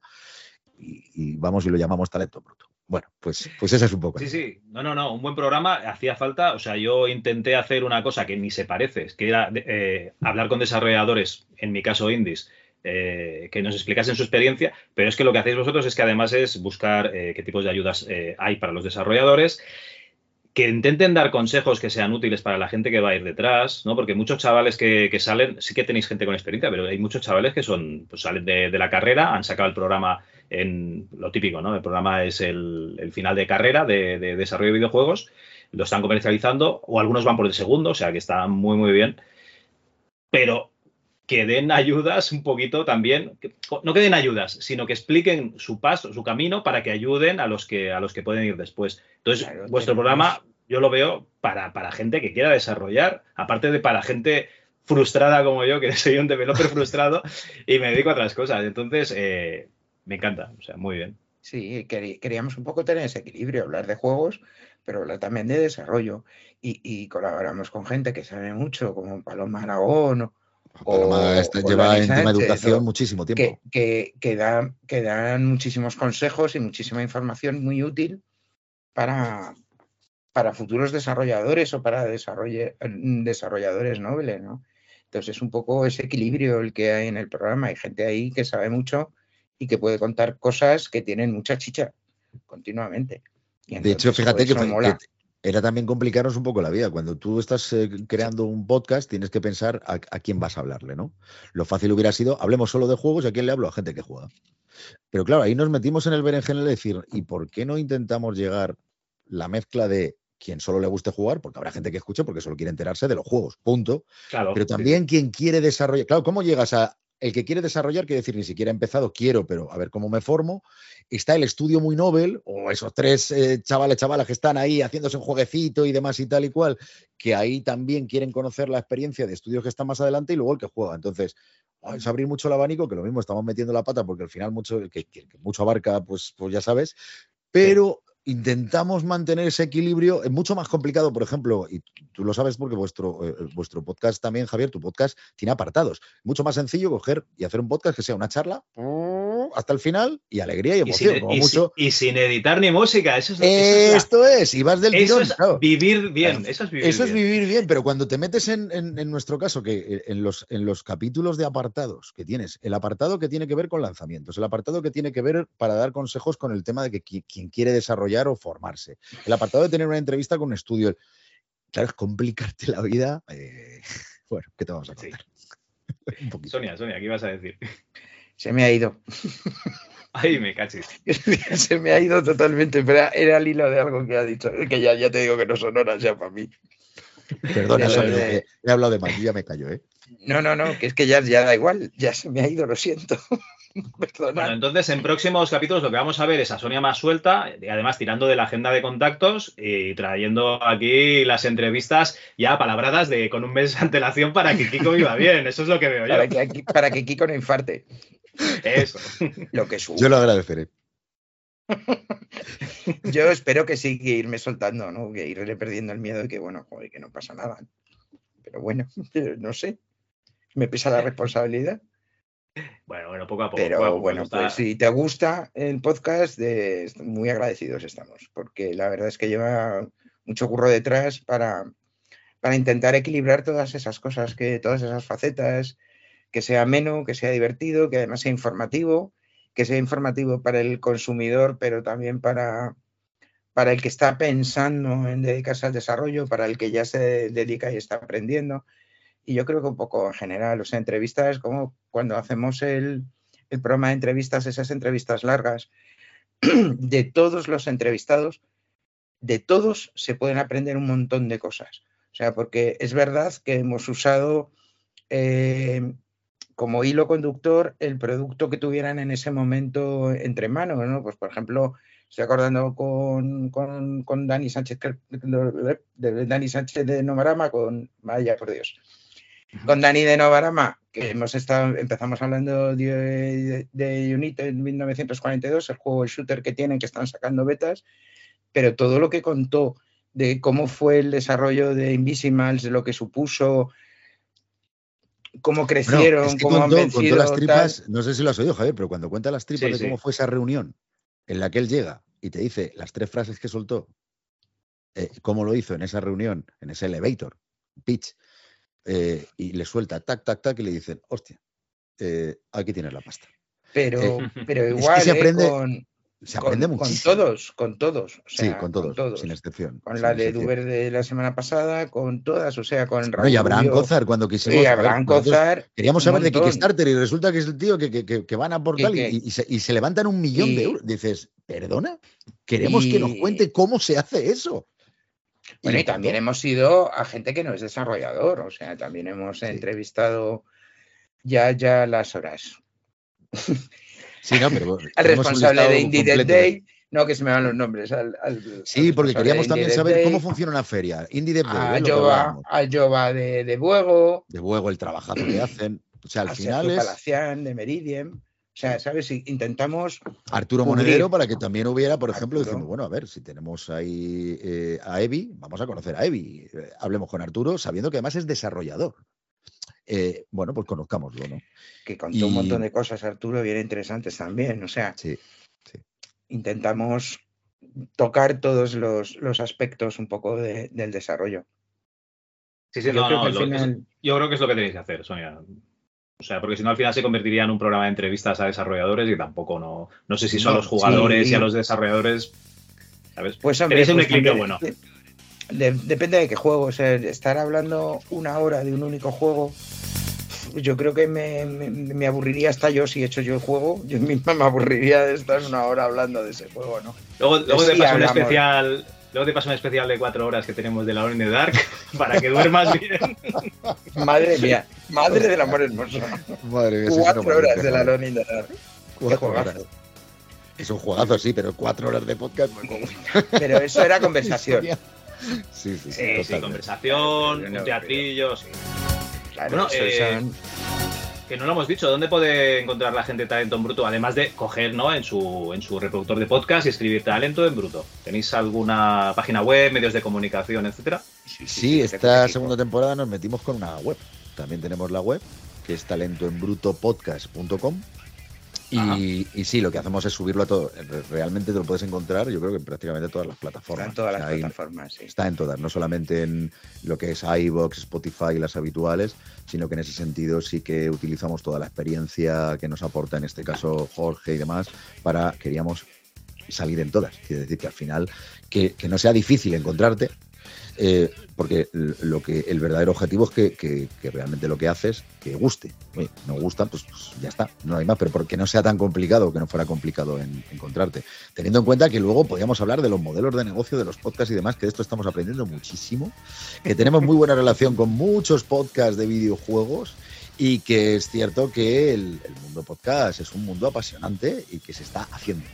y, y vamos y lo llamamos talento bruto. Bueno, pues, pues esa es un poco. Sí, sí, no, no, no, un buen programa hacía falta, o sea, yo intenté hacer una cosa que ni se parece, que era eh, hablar con desarrolladores, en mi caso indies, eh, que nos explicasen su experiencia, pero es que lo que hacéis vosotros es que además es buscar eh, qué tipos de ayudas eh, hay para los desarrolladores, que intenten dar consejos que sean útiles para la gente que va a ir detrás, ¿no? Porque muchos chavales que, salen, sí que tenéis gente con experiencia, pero hay muchos chavales que son, pues salen de, la carrera, han sacado el programa en lo típico, ¿no? El programa es el, el final de carrera de, de desarrollo de videojuegos, lo están comercializando, o algunos van por el segundo, o sea que está muy, muy bien. Pero que den ayudas un poquito también, que- no que den ayudas, sino que expliquen su paso, su camino para que ayuden a los que, a los que pueden ir después. Entonces, vuestro programa yo lo veo para, para gente que quiera desarrollar, aparte de para gente frustrada como yo, que soy un developer frustrado y me dedico a otras cosas. Entonces, eh, me encanta, o sea, muy bien. Sí, queríamos un poco tener ese equilibrio, hablar de juegos, pero hablar también de desarrollo. Y, y colaboramos con gente que sabe mucho, como Paloma Aragón o, Paloma o lleva en tema de educación muchísimo tiempo. que, que dan, que dan muchísimos consejos y muchísima información muy útil para, para futuros desarrolladores o para desarrolladores nobles, ¿no? Entonces es un poco ese equilibrio el que hay en el programa. Hay gente ahí que sabe mucho y que puede contar cosas que tienen mucha chicha continuamente. Y De hecho, fíjate joder, que, era también complicarnos un poco la vida. Cuando tú estás eh, creando un podcast, tienes que pensar a, a quién vas a hablarle, ¿no? Lo fácil hubiera sido, hablemos solo de juegos y a quién le hablo, a gente que juega. Pero claro, ahí nos metimos en el berenjenal de decir, ¿y por qué no intentamos llegar la mezcla de quien solo le guste jugar? Porque habrá gente que escuche porque solo quiere enterarse de los juegos, punto. Claro, Pero sí, también quien quiere desarrollar. Claro, ¿cómo llegas a el que quiere desarrollar? Quiere decir, ni siquiera he empezado, quiero, pero a ver cómo me formo. Está el estudio muy Nobel, o esos tres eh, chavales, chavalas que están ahí haciéndose un jueguecito y demás y tal y cual, que ahí también quieren conocer la experiencia de estudios que están más adelante y luego el que juega. Entonces, ah, es abrir mucho el abanico, que lo mismo estamos metiendo la pata porque al final mucho, el que, que- que mucho abarca, pues, pues ya sabes, pero intentamos mantener ese equilibrio. Es mucho más complicado, por ejemplo, y tú lo sabes porque vuestro, eh, vuestro podcast también, Javier, tu podcast tiene apartados. Mucho más sencillo coger y hacer un podcast que sea una charla hasta el final y alegría y Y sin, emoción. como y mucho. sin- y sin editar ni música, eso es, es la- Esto es, y vas del eso tirón. es claro. vivir bien, eso es vivir Eso es bien. vivir bien, pero cuando te metes en, en- en nuestro caso, que eh, en los, en los capítulos de apartados que tienes, el apartado que tiene que ver con lanzamientos, el apartado que tiene que ver para dar consejos con el tema de que qui- quien quiere desarrollar o formarse, el apartado de tener una entrevista con un estudio. Claro, es complicarte la vida. eh, bueno, ¿qué te vamos a contar? Sonia, Sonia, ¿qué ibas a decir? Se me ha ido. Ay, me cachis. Se me ha ido totalmente, pero era- el hilo de algo que ha dicho, que ya, ya te digo que no son horas ya para mí. Lo Sonia, de- que he hablado de más, ya me callo, ¿eh? No, no, no, que es que ya, ya da igual, ya se me ha ido, lo siento. Bueno, entonces en próximos capítulos lo que vamos a ver es a Sonia más suelta, y además tirando de la agenda de contactos y trayendo aquí las entrevistas ya palabradas de con un mes de antelación para que Kiko viva bien. Eso es lo que veo yo. Para que, aquí- para que Kiko no infarte. Eso. Lo que sube. Yo lo agradeceré. Yo espero que sí, que irme soltando, ¿no? Que iré perdiendo el miedo y que, bueno, joder, que no pasa nada. Pero bueno, no sé. Me pesa la responsabilidad. Bueno, bueno, poco a poco. Pero poco a poco, bueno, está- pues si te gusta el podcast, de- muy agradecidos estamos, porque la verdad es que lleva mucho curro detrás para, para intentar equilibrar todas esas cosas, que todas esas facetas, que sea ameno, que sea divertido, que además sea informativo, que sea informativo para el consumidor, pero también para, para el que está pensando en dedicarse al desarrollo, para el que ya se dedica y está aprendiendo. Y yo creo que un poco en general, o sea, entrevistas, como cuando hacemos el, el programa de entrevistas, esas entrevistas largas, de todos los entrevistados, de todos se pueden aprender un montón de cosas. O sea, porque es verdad que hemos usado eh, como hilo conductor el producto que tuvieran en ese momento entre manos, ¿no? Pues, por ejemplo, estoy acordando con, con, con Dani Sánchez, de Dani Sánchez de Nomarama, con, vaya por Dios, con Dani de Novarama, que hemos estado, empezamos hablando de, de, de Unit en 1942, el juego el shooter que tienen, que están sacando betas, pero todo lo que contó de cómo fue el desarrollo de Invisimals, de lo que supuso, cómo Bueno, crecieron, es que cómo han contó, vencido. contó las tal. tripas, no sé si lo has oído, Javier, pero cuando cuenta las tripas Sí, de sí. cómo fue esa reunión en la que él llega y te dice las tres frases que soltó, eh, cómo lo hizo en esa reunión, en ese elevator, pitch, eh, y le suelta tac, tac, tac, y le dicen, hostia, eh, aquí tienes la pasta. Pero, Eh, pero es que igual, se aprende- con, Se aprende con, todos, con todos. o sí, con todos, sin excepción. Con sin la de. Duber de la semana pasada, con todas, o sea, con Bueno, y Abraham. Cozar, cuando quisimos. Ver, Abraham Cozar, Queríamos saber de. Kickstarter y resulta que es el tío que, que- que- van a aportar Que- y, y se, y se levantan un millón de y- euros. Dices, ¿perdona? Queremos que nos y- cuente cómo se hace eso. Bueno, y también hemos ido a gente que no es desarrollador, o sea, también hemos entrevistado ya, ya las horas. Sí, no, pero Al responsable de Indie Dead. Day, no que se me van los nombres, al, al- Sí, al porque queríamos también Dead saber Day, cómo funciona una feria. Indie Dev Day, a ¿eh? que Jova, hablábamos. a Jova de, de Buego, De luego el trabajazo que hacen. O sea, al final es Palacián de Meridian. O sea, ¿sabes? I- Intentamos Arturo cubrir. Monedero para que también hubiera, por ejemplo, Arturo. diciendo, bueno, a ver, si tenemos ahí eh, a Evi, vamos a conocer a Evi. Eh, hablemos con Arturo, sabiendo que además es desarrollador. Eh, bueno, pues conozcámoslo, ¿no? que contó Y- un montón de cosas, Arturo, bien interesantes también. O sea, Sí, intentamos tocar todos los, los aspectos un poco de- del desarrollo. Sí, sí, Yo no, creo no, que al lo- final- es- yo creo que es lo que tenéis que hacer, Sonia. O sea, porque si no al final se convertiría en un programa de entrevistas a desarrolladores y tampoco no. No sé si son No, los jugadores sí. y a los desarrolladores. ¿Sabes? Pues hombre, Tenéis un pues, equilibrio bueno. de- de- depende de qué juego. O sea, estar hablando una hora de un único juego, yo creo que me, me- me aburriría hasta yo si he hecho yo el juego. Yo misma me aburriría de estar una hora hablando de ese juego, ¿no? Luego, luego Sí, te paso un especial. Luego te paso un especial de cuatro horas que tenemos de la in the Dark para que duermas bien. Madre mía, madre del amor hermoso. Madre mía, Cuatro no horas de la in the Dark. Cuatro horas. Es un juegazo, sí, pero cuatro horas de podcast. Pero eso era conversación. Sí, sí, sí. Sí, sí, conversación, un teatrillo, sí. Claro, Bueno, eso eh, son- que no lo hemos dicho, ¿dónde puede encontrar la gente talento en bruto? Además de coger ¿no? en, su, en su reproductor de podcast y escribir talento en bruto. ¿Tenéis alguna página web, medios de comunicación, etcétera? Sí, esta segunda temporada nos metimos con una web. También tenemos la web, que es talentoenbrutopodcast.com. Y, y sí, lo que hacemos es subirlo a todo. Re- Realmente te lo puedes encontrar, yo creo que en prácticamente todas las plataformas. Está en todas O las sea, plataformas, sí. Está en todas, no solamente en lo que es iVoox, Spotify, las habituales, sino que en ese sentido sí que utilizamos toda la experiencia que nos aporta, en este caso Jorge y demás, para, queríamos salir en todas. Quiere decir que al final, que, que no sea difícil encontrarte, eh, porque lo que el verdadero objetivo es que, realmente lo que haces que guste. Oye, no gusta, pues, pues ya está, no hay más, pero porque no sea tan complicado, que no fuera complicado en, encontrarte. Teniendo en cuenta que luego podíamos hablar de los modelos de negocio de los podcasts y demás, que de esto estamos aprendiendo muchísimo, que tenemos muy buena relación con muchos podcasts de videojuegos y que es cierto que el, mundo podcast es un mundo apasionante y que se está haciendo.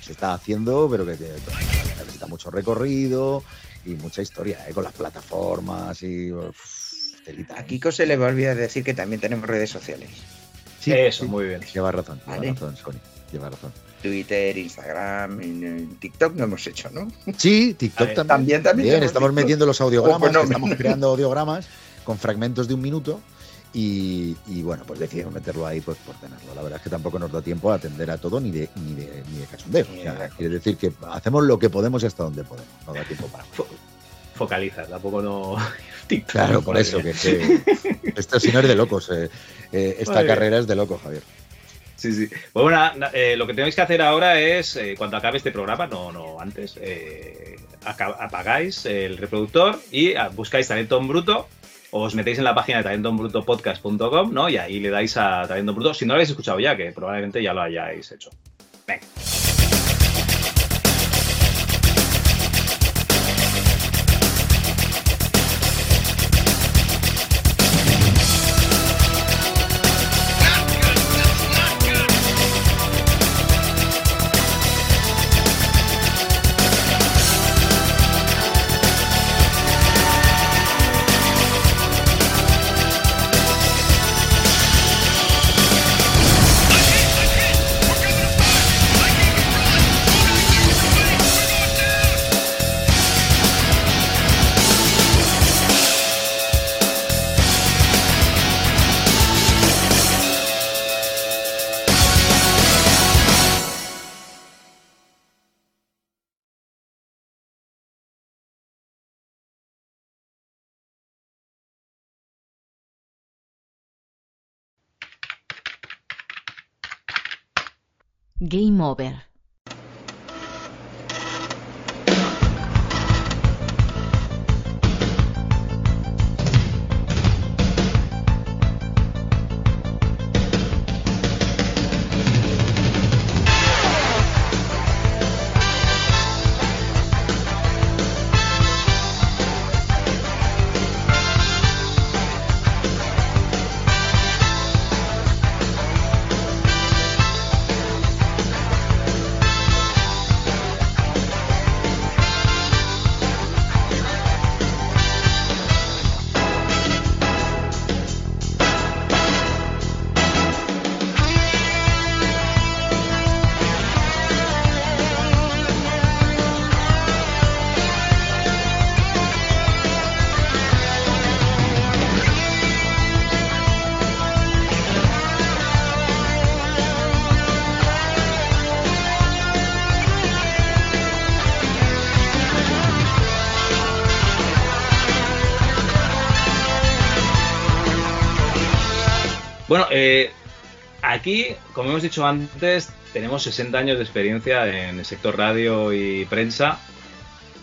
Se está haciendo, pero que necesita mucho recorrido y mucha historia ¿eh? con las plataformas y uf, telita. A Kiko se le va a olvidar decir que también tenemos redes sociales. Sí, Eso, sí. muy bien. Lleva razón, lleva Vale. razón, Sony. Lleva razón. Twitter, Instagram, en, en TikTok no hemos hecho, ¿no? Sí, TikTok ver, también. también, también estamos TikTok. metiendo los audiogramas, Oh, pues no, estamos creando audiogramas con fragmentos de un minuto. Y, y, bueno, pues decidimos meterlo ahí pues por tenerlo. La verdad es que tampoco nos da tiempo a atender a todo ni de, ni de, ni de cachondeo. Ni O sea, quiere decir que hacemos lo que podemos y hasta donde podemos. No da tiempo para. más. Focaliza, tampoco no. Claro, por eso, que, que esto si no es de locos. eh, eh, esta Madre carrera es de locos, Javier. Sí, sí. Pues bueno, eh, lo que tenéis que hacer ahora es, eh, cuando acabe este programa, no, no antes, eh, apagáis el reproductor y ah, buscáis Talento en Bruto, os metéis en la página de talentoenbrutopodcast.com, ¿no? Y ahí le dais a Talento en Bruto, si no lo habéis escuchado ya, que probablemente ya lo hayáis hecho. Venga. Game over. Bueno, eh, aquí, como hemos dicho antes, tenemos 60 años de experiencia en el sector radio y prensa.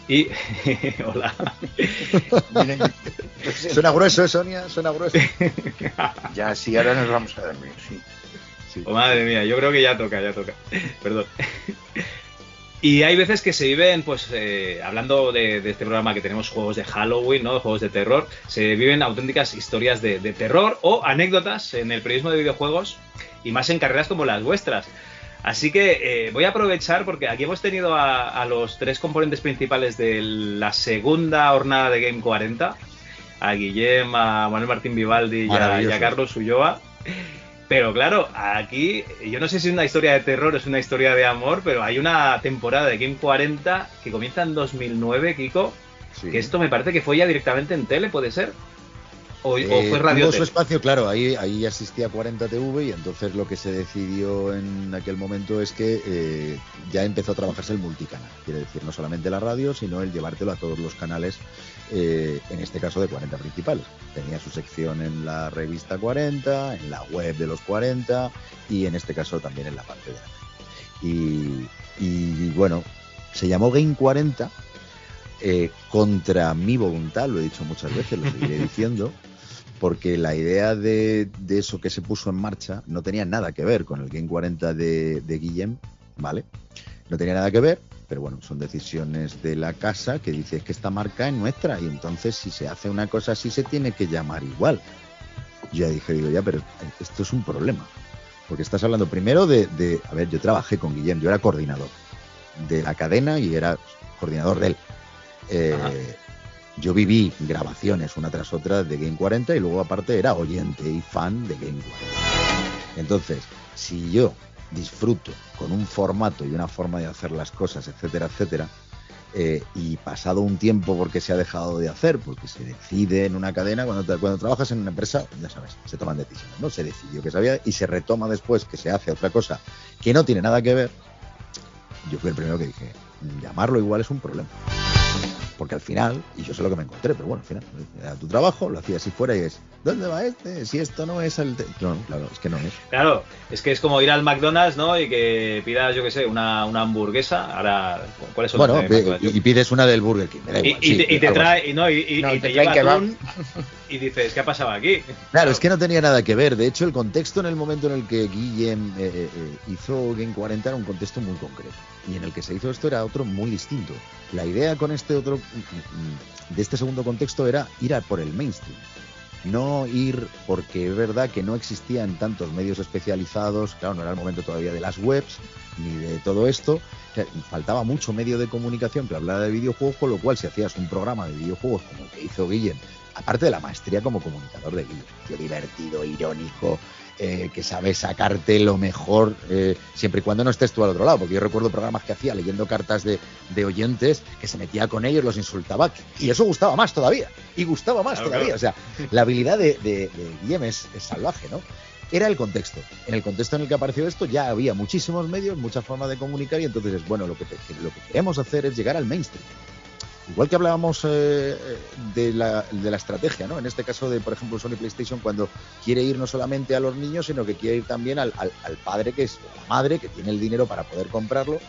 Y. Hola. Suena grueso, ¿eh, Sonia? Suena grueso. Ya, sí, ahora nos vamos a dormir, sí. Oh, madre mía, yo creo que ya toca, ya toca. Perdón. Y hay veces que se viven, pues, eh, hablando de, de este programa que tenemos juegos de Halloween, ¿no? Juegos de terror, se viven auténticas historias de, de terror o anécdotas en el periodismo de videojuegos y más en carreras como las vuestras. Así que eh, voy a aprovechar porque aquí hemos tenido a, a los tres componentes principales de la segunda jornada de Game 40, a Guillem, a Manuel Martín Vivaldi y a, y a. Carlos Ulloa. Pero claro, aquí yo no sé si es una historia de terror o es una historia de amor, pero hay una temporada de Game 40 que comienza en 2009, Kiko, Sí. que esto me parece que fue ya directamente en tele, ¿puede ser? ¿O, o Eh, fue radio tuvo su espacio, claro, ahí, ahí asistía 40 TV y entonces lo que se decidió en aquel momento es que eh, ya empezó a trabajarse el multicanal. Quiere decir, no solamente la radio, sino el llevártelo a todos los canales, eh, en este caso de 40 principales. Tenía su sección en la revista 40, en la web de los 40 y en este caso también en la parte de la. Y, y, bueno, se llamó Game 40 eh, contra mi voluntad, lo he dicho muchas veces, lo seguiré diciendo, porque la idea de, eso que se puso en marcha no tenía nada que ver con el Game 40 de, de Guillem, ¿vale? No tenía nada que ver, pero bueno, son decisiones de la casa que dice "Es que esta marca es nuestra y entonces si se hace una cosa así se tiene que llamar igual. Yo ya dije, digo, ya, pero esto es un problema. Porque estás hablando primero de, de- a ver, yo trabajé con Guillem, yo era coordinador de la cadena y era coordinador de él. Eh, yo viví grabaciones una tras otra de Game 40 y luego aparte era oyente y fan de Game 40. Entonces, si yo disfruto con un formato y una forma de hacer las cosas, etcétera, etcétera, eh, y pasado un tiempo porque se ha dejado de hacer, porque se decide en una cadena, cuando, cuando trabajas en una empresa, ya sabes, se toman decisiones, ¿no? Se decidió que se había y se retoma después que se hace otra cosa que no tiene nada que ver. Yo fui el primero que dije, llamarlo igual es un problema. Porque al final, y yo sé lo que me encontré, pero bueno, al final, era tu trabajo, lo hacías así fuera y es, ¿dónde va este? Si esto no es el... te-". No, claro, es que no es. Claro, es que es como ir al McDonald's, ¿no? Y que pidas, yo qué sé, una, una hamburguesa. Ahora, ¿cuáles son Bueno, las de pi- McDonald's? y, y pides una del Burger King, me da Y, igual, y sí, te, y trae, y, no, y, y- No, y y te te lleva atún y dices, ¿qué ha pasado aquí? Claro, es que no tenía nada que ver. De hecho, el contexto en el momento en el que Guillem eh, eh, eh, hizo Game 40 era un contexto muy concreto. Y en el que se hizo esto era otro muy distinto. La idea con este otro, mm, mm, de este segundo contexto era ir a por el mainstream. No ir porque es verdad que no existían tantos medios especializados, claro, no era el momento todavía de las webs ni de todo esto. Faltaba mucho medio de comunicación que hablara de videojuegos, con lo cual si hacías un programa de videojuegos como el que hizo Guillem, aparte de la maestría como comunicador de Guillem, tío divertido, irónico, eh, que sabe sacarte lo mejor eh, siempre y cuando no estés tú al otro lado, porque yo recuerdo programas que hacía leyendo cartas de, de oyentes que se metía con ellos, los insultaba, y eso gustaba más todavía, y gustaba más Claro, todavía, claro. o sea, la habilidad de, de, de Guillem es, es salvaje, ¿no? Era el contexto. En el contexto en el que apareció esto ya había muchísimos medios, muchas formas de comunicar y entonces es bueno, lo que, te- lo que queremos hacer es llegar al mainstream. Igual que hablábamos eh, de, la, de la estrategia, ¿no? En este caso de, por ejemplo, Sony PlayStation, cuando quiere ir no solamente a los niños, sino que quiere ir también al, padre, que es la madre, que tiene el dinero para poder comprarlo.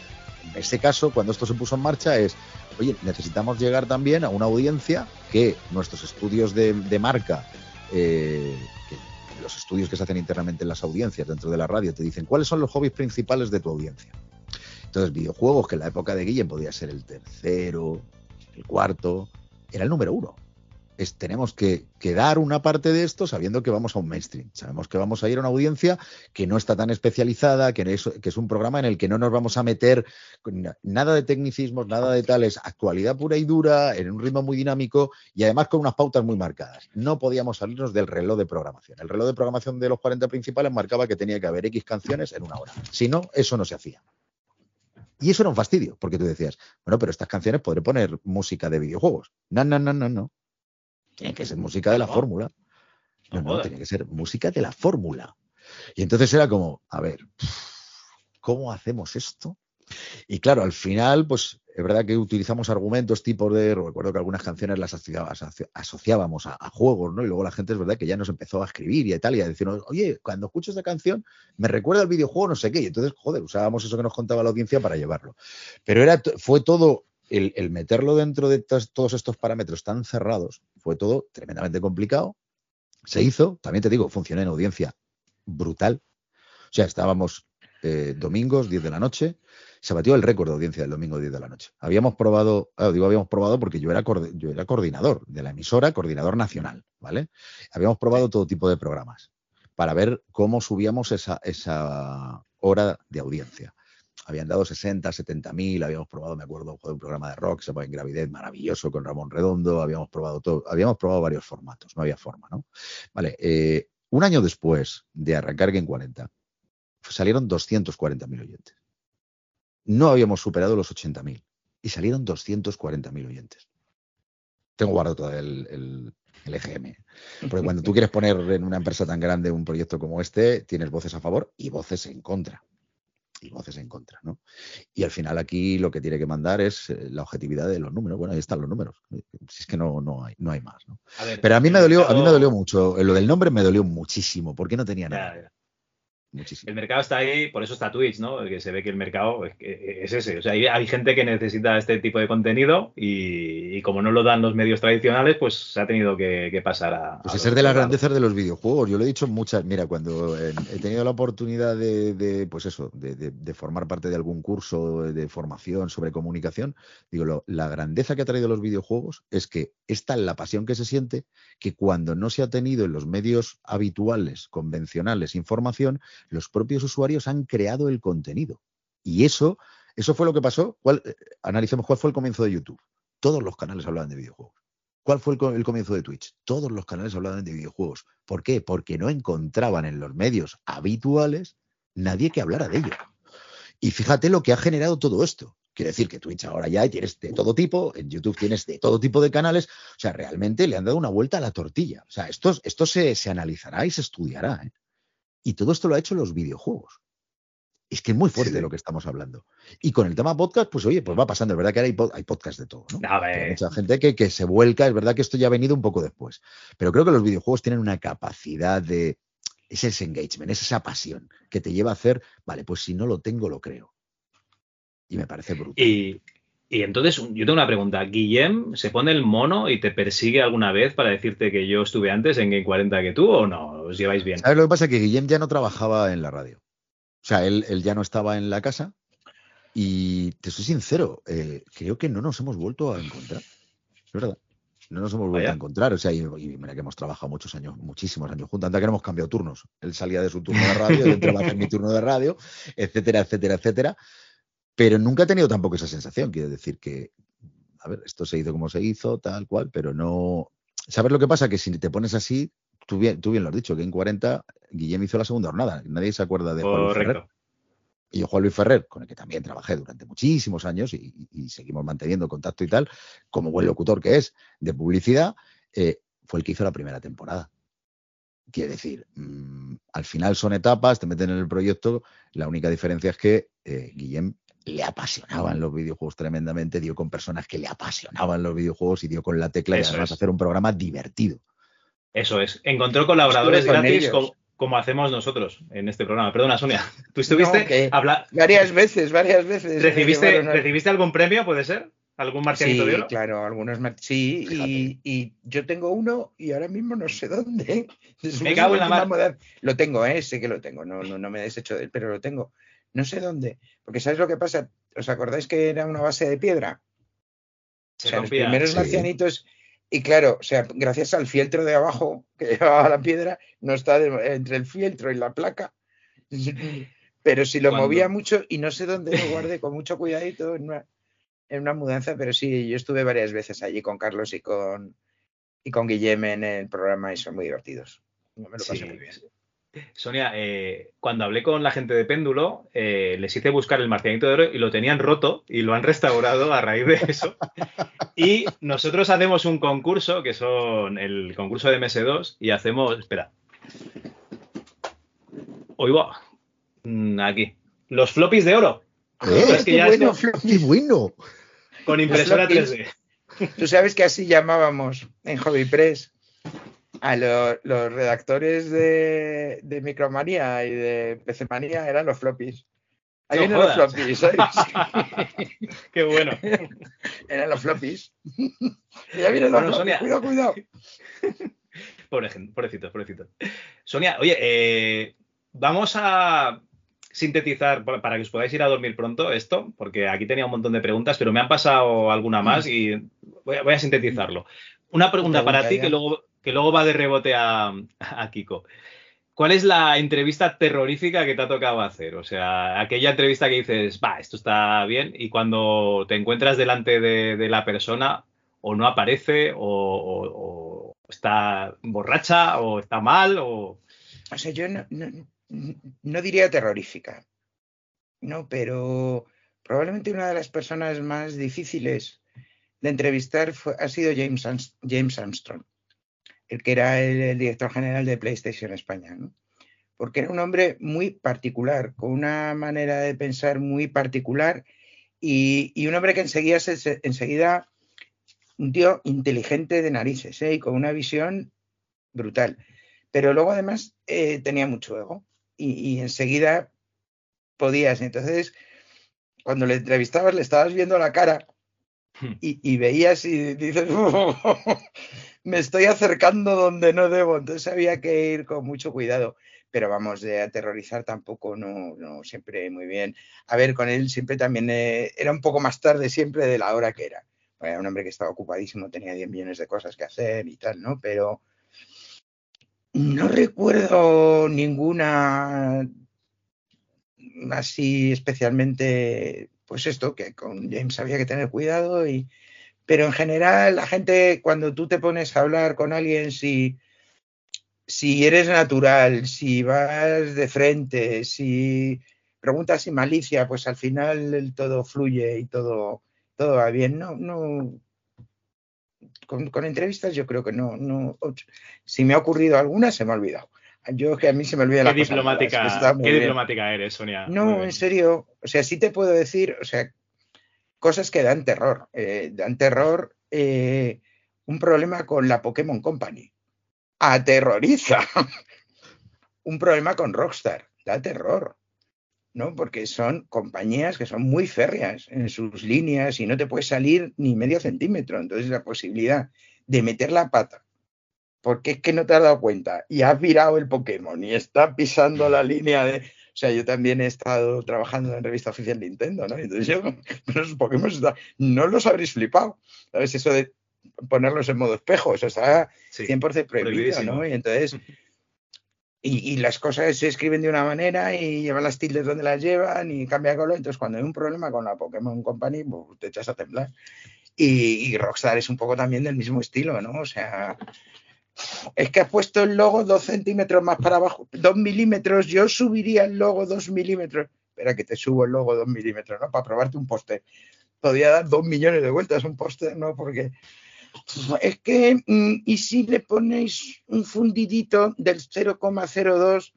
En ese caso, cuando esto se puso en marcha, es, oye, necesitamos llegar también a una audiencia que nuestros estudios de, de marca, eh, que los estudios que se hacen internamente en las audiencias dentro de la radio, te dicen cuáles son los hobbies principales de tu audiencia. Entonces, videojuegos, que en la época de Guillem podía ser el tercero, el cuarto, era el número uno. Es, tenemos que, que dar una parte de esto sabiendo que vamos a un mainstream. Sabemos que vamos a ir a una audiencia que no está tan especializada, que es, que es un programa en el que no nos vamos a meter nada de tecnicismos, nada de tales, actualidad pura y dura, en un ritmo muy dinámico y además con unas pautas muy marcadas. No podíamos salirnos del reloj de programación. El reloj de programación de los 40 principales marcaba que tenía que haber X canciones en una hora. Si no, eso no se hacía. Y eso era un fastidio, porque tú decías, bueno, pero estas canciones podré poner música de videojuegos. No, no, no, no, no. Tiene que ser música de la fórmula. No, no, tiene que ser música de la fórmula. Y entonces era como, a ver, ¿cómo hacemos esto? Y claro, al final, pues es verdad que utilizamos argumentos tipos de, recuerdo que algunas canciones las asociábamos a, juegos, ¿no? Y luego la gente es verdad que ya nos empezó a escribir y a tal, y a decirnos, oye, cuando escucho esta canción me recuerda al videojuego no sé qué, y entonces, joder, usábamos eso que nos contaba la audiencia para llevarlo. Pero era, fue todo, el, meterlo dentro de todos estos parámetros tan cerrados, fue todo tremendamente complicado. Se hizo, también te digo, funcionó en audiencia brutal. O sea, estábamos eh, domingos, 10 de la noche, se batió el récord de audiencia del domingo 10 de la noche. Habíamos probado, ah, digo habíamos probado porque yo era, yo era coordinador de la emisora, coordinador nacional, ¿vale? Habíamos probado todo tipo de programas para ver cómo subíamos esa, esa hora de audiencia. Habían dado 60, 70 mil, habíamos probado, me acuerdo, un programa de rock, se En Gravidez, maravilloso, con Ramón Redondo, habíamos probado todo, habíamos probado varios formatos, no había forma, ¿no? Vale, eh, un año después de arrancar Game 40, salieron 240.000 oyentes. No habíamos superado los 80.000 y salieron 240.000 oyentes. Tengo guardado todo el, el, el EGM. Porque cuando tú quieres poner en una empresa tan grande un proyecto como este, tienes voces a favor y voces en contra. Y voces en contra, ¿no? Y al final aquí lo que tiene que mandar es eh, la objetividad de los números. Bueno, ahí están los números. Si es que no, no, hay, no hay más, ¿no? A ver, Pero a mí me dolió, a mí me dolió mucho. Lo del nombre me dolió muchísimo, porque no tenía nada. Muchísimo. El mercado está ahí, por eso está Twitch, ¿no? Que se ve que el mercado es, es ese. O sea, hay, hay gente que necesita este tipo de contenido y, y como no lo dan los medios tradicionales, pues se ha tenido que, que pasar a. Pues a esa es de las grandezas de los videojuegos. Yo lo he dicho muchas. Mira, cuando eh, he tenido la oportunidad de, de, pues eso, de, de- de formar parte de algún curso de formación sobre comunicación, digo, lo- la grandeza que ha traído los videojuegos es que es tal la pasión que se siente que cuando no se ha tenido en los medios habituales, convencionales, información, los propios usuarios han creado el contenido. Y eso, eso fue lo que pasó. ¿Cuál, eh, analicemos cuál fue el comienzo de YouTube. Todos los canales hablaban de videojuegos. ¿Cuál fue el comienzo de Twitch? Todos los canales hablaban de videojuegos. ¿Por qué? Porque no encontraban en los medios habituales nadie que hablara de ello. Y fíjate lo que ha generado todo esto. Quiere decir que Twitch ahora ya tienes de todo tipo, en YouTube tienes de todo tipo de canales. O sea, realmente le han dado una vuelta a la tortilla. O sea, esto, esto se, se analizará y se estudiará. ¿eh? Y todo esto lo ha hecho los videojuegos. Es que es muy fuerte lo que estamos hablando. Y con el tema podcast, pues oye, pues va pasando. Es verdad que ahora hay, hay podcast de todo, ¿no? A hay mucha gente que, que se vuelca. Es verdad que esto ya ha venido un poco después. Pero creo que los videojuegos tienen una capacidad de. Es ese engagement, es esa pasión que te lleva a hacer, vale, pues si no lo tengo, lo creo. Y me parece brutal. Y, y entonces, yo tengo una pregunta. ¿Guillem se pone el mono y te persigue alguna vez para decirte que yo estuve antes en Game 40 que tú o no? ¿Os lleváis bien? ¿Sabes lo que pasa? Que Guillem ya no trabajaba en la radio. O sea, él, él ya no estaba en la casa. Y te soy sincero, eh, creo que no nos hemos vuelto a encontrar. Es verdad. No nos hemos vuelto Vaya. a encontrar. O sea, y, y mira que hemos trabajado muchos años, muchísimos años juntos. Anda que no hemos cambiado turnos. Él salía de su turno de radio, yo entraba a hacer mi turno de radio, etcétera, etcétera, etcétera. Pero nunca he tenido tampoco esa sensación. Quiero decir que, a ver, esto se hizo como se hizo, tal cual, pero no. ¿Sabes lo que pasa? Que si te pones así, tú bien, tú bien lo has dicho, que en 40 Guillem hizo la segunda jornada. Nadie se acuerda de Juan Luis Ferrer. Y yo, Juan Luis Ferrer, con el que también trabajé durante muchísimos años y, y seguimos manteniendo contacto y tal, como buen locutor que es de publicidad, eh, fue el que hizo la primera temporada. Quiere decir, mm, al final son etapas, te meten en el proyecto, la única diferencia es que eh, Guillem le apasionaban los videojuegos tremendamente, dio con personas que le apasionaban los videojuegos y dio con la tecla y además es. hacer un programa divertido. Eso es. Encontró colaboradores con gratis como, hacemos nosotros en este programa. Perdona, Sonia. ¿Tú estuviste No, habla- Varias veces, varias veces. me ¿Recibiste, ¿Recibiste algún premio, puede ser? ¿Algún marcianito Sí, de oro? claro, algunos mar- sí, y, y yo tengo uno y ahora mismo no sé dónde. Después Me cago en la mar. moda- Lo tengo, ¿eh? sé que lo tengo, no, no, no me he deshecho de él, pero lo tengo. No sé dónde, porque ¿sabes lo que pasa? ¿Os acordáis que era una base de piedra? Se o sea, los primeros Sí. marcianitos, y claro, o sea, gracias al fieltro de abajo que llevaba la piedra, no está de- entre el fieltro y la placa. Pero si lo movía mucho y no sé dónde lo guardé con mucho cuidadito en una, en una mudanza, pero sí, yo estuve varias veces allí con Carlos y con, y con Guillem en el programa y son muy divertidos. Me lo pasé Sí. muy bien. Sonia, eh, cuando hablé con la gente de Péndulo, eh, les hice buscar el marcianito de oro y lo tenían roto y lo han restaurado a raíz de eso. Y nosotros hacemos un concurso, que son el concurso de MS2, y hacemos. Espera. Hoy va. Mm, Aquí. Los floppies de oro. ¿Eh? Es que qué ya bueno, ¡Qué bueno! con impresora floppies. 3D. Tú sabes que así llamábamos en Hobby Press a lo- los redactores de, de Micromanía y de PC Manía eran los floppies. Ahí No vienen los floppies, ¿sabes? Qué bueno. eran los floppies. Ya vienen los Bueno, floppies. Sonia. Cuidado, cuidado. Pobre gente, pobrecitos, pobrecitos. Sonia, oye, eh, vamos a sintetizar pa- para que os podáis ir a dormir pronto esto, porque aquí tenía un montón de preguntas, pero me han pasado alguna más y voy a, voy a sintetizarlo. Una pregunta Pregunta para ti que luego, que luego va de rebote a, Kiko. ¿Cuál es la entrevista terrorífica que te ha tocado hacer? O sea, aquella entrevista que dices, va, esto está bien, y cuando te encuentras delante de, la persona, o no aparece, o, está borracha, o está mal, o. O sea, yo no, diría terrorífica, no, pero probablemente una de las personas más difíciles de entrevistar ha sido James, James Armstrong, el que era el, el director general de PlayStation España, ¿no? Porque era un hombre muy particular, con una manera de pensar muy particular y, y un hombre que enseguida, se- se- enseguida un tío inteligente de narices ¿eh? y con una visión brutal. Pero luego además eh, tenía mucho ego y, y enseguida podías. Entonces, cuando le entrevistabas, le estabas viendo la cara y, y veías y dices, me estoy acercando donde no debo. Entonces había que ir con mucho cuidado. Pero vamos, de aterrorizar tampoco, no, no, siempre muy bien. A ver, con él siempre también eh, era un poco más tarde siempre de la hora que era. Era un hombre que estaba ocupadísimo, tenía 10 millones de cosas que hacer y tal, ¿no? Pero no recuerdo ninguna así especialmente, pues esto, que con James había que tener cuidado y... Pero en general, la gente, cuando tú te pones a hablar con alguien, si, si eres natural, si vas de frente, si preguntas sin malicia, pues al final todo fluye y todo, todo va bien. No, no. Con, con entrevistas yo creo que no, no. Si me ha ocurrido alguna, se me ha olvidado. Yo que a mí se me olvida Qué la cosa diplomática, muy qué bien. diplomática eres, Sonia. No, en serio. O sea, sí te puedo decir, o sea, cosas que dan terror. eh, dan terror eh, un problema con la Pokémon Company. Aterroriza. un problema con Rockstar. Da terror. ¿no? Porque son compañías que son muy férreas en sus líneas y no te puedes salir ni medio centímetro. Entonces la posibilidad de meter la pata, porque es que no te has dado cuenta y has virado el Pokémon y está pisando la línea de... O sea, yo también he estado trabajando en revista oficial Nintendo, ¿no? Entonces yo, los Pokémon no los habréis flipado. ¿Sabes? Eso de ponerlos en modo espejo, eso está 100% prohibido. ¿no? Y entonces... Y, y las cosas se escriben de una manera y llevan las tildes donde las llevan y cambia color. Entonces, cuando hay un problema con la Pokémon Company, pues, te echas a temblar. Y, y Rockstar es un poco también del mismo estilo, ¿no? O sea, es que has puesto el logo dos centímetros más para abajo, dos milímetros. Yo subiría el logo dos milímetros. Espera, que te subo el logo dos milímetros, ¿no? Para probarte un póster. Podría dar dos millones de vueltas un póster, ¿no? Porque es que, mm, ¿y si le ponéis un fundidito del 0,02?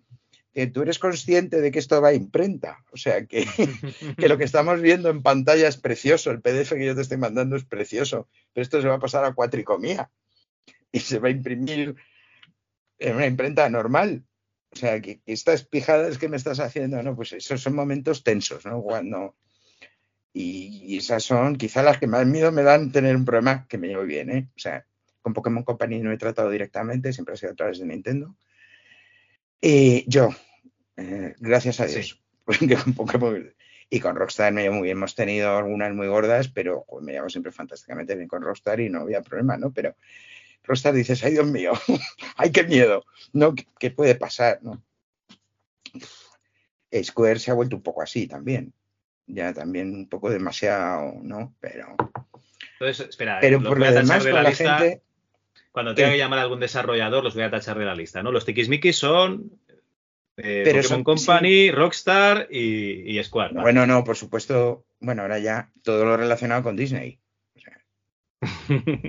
Que tú eres consciente de que esto va a imprenta. O sea, que, que lo que estamos viendo en pantalla es precioso. El PDF que yo te estoy mandando es precioso. Pero esto se va a pasar a cuatricomía. Y se va a imprimir en una imprenta normal. O sea, que, que estas pijadas que me estás haciendo, ¿no? Pues esos son momentos tensos, ¿no? Cuando, y, y esas son quizás las que más miedo me dan tener un problema que me llevo bien, ¿eh? O sea, con Pokémon Company no he tratado directamente, siempre ha sido a través de Nintendo. Y yo, eh, gracias a Dios, porque con Pokémon y con Rockstar me llevo muy bien. Hemos tenido algunas muy gordas, pero me llevo siempre fantásticamente bien con Rockstar y no había problema, ¿no? Pero Rockstar dices, ay Dios mío, ay qué miedo, ¿no? ¿Qué, qué puede pasar, no? Square se ha vuelto un poco así también ya también un poco demasiado, ¿no? Pero, Entonces, espera, pero los por lo demás de la la lista. gente, Cuando tenga que llamar a algún desarrollador, los voy a tachar de la lista, ¿no? Los Tikismikis son eh, Pero Pokémon son- Company, Rockstar y, y Square. ¿vale? bueno, no, por supuesto, bueno, ahora ya todo lo relacionado con Disney.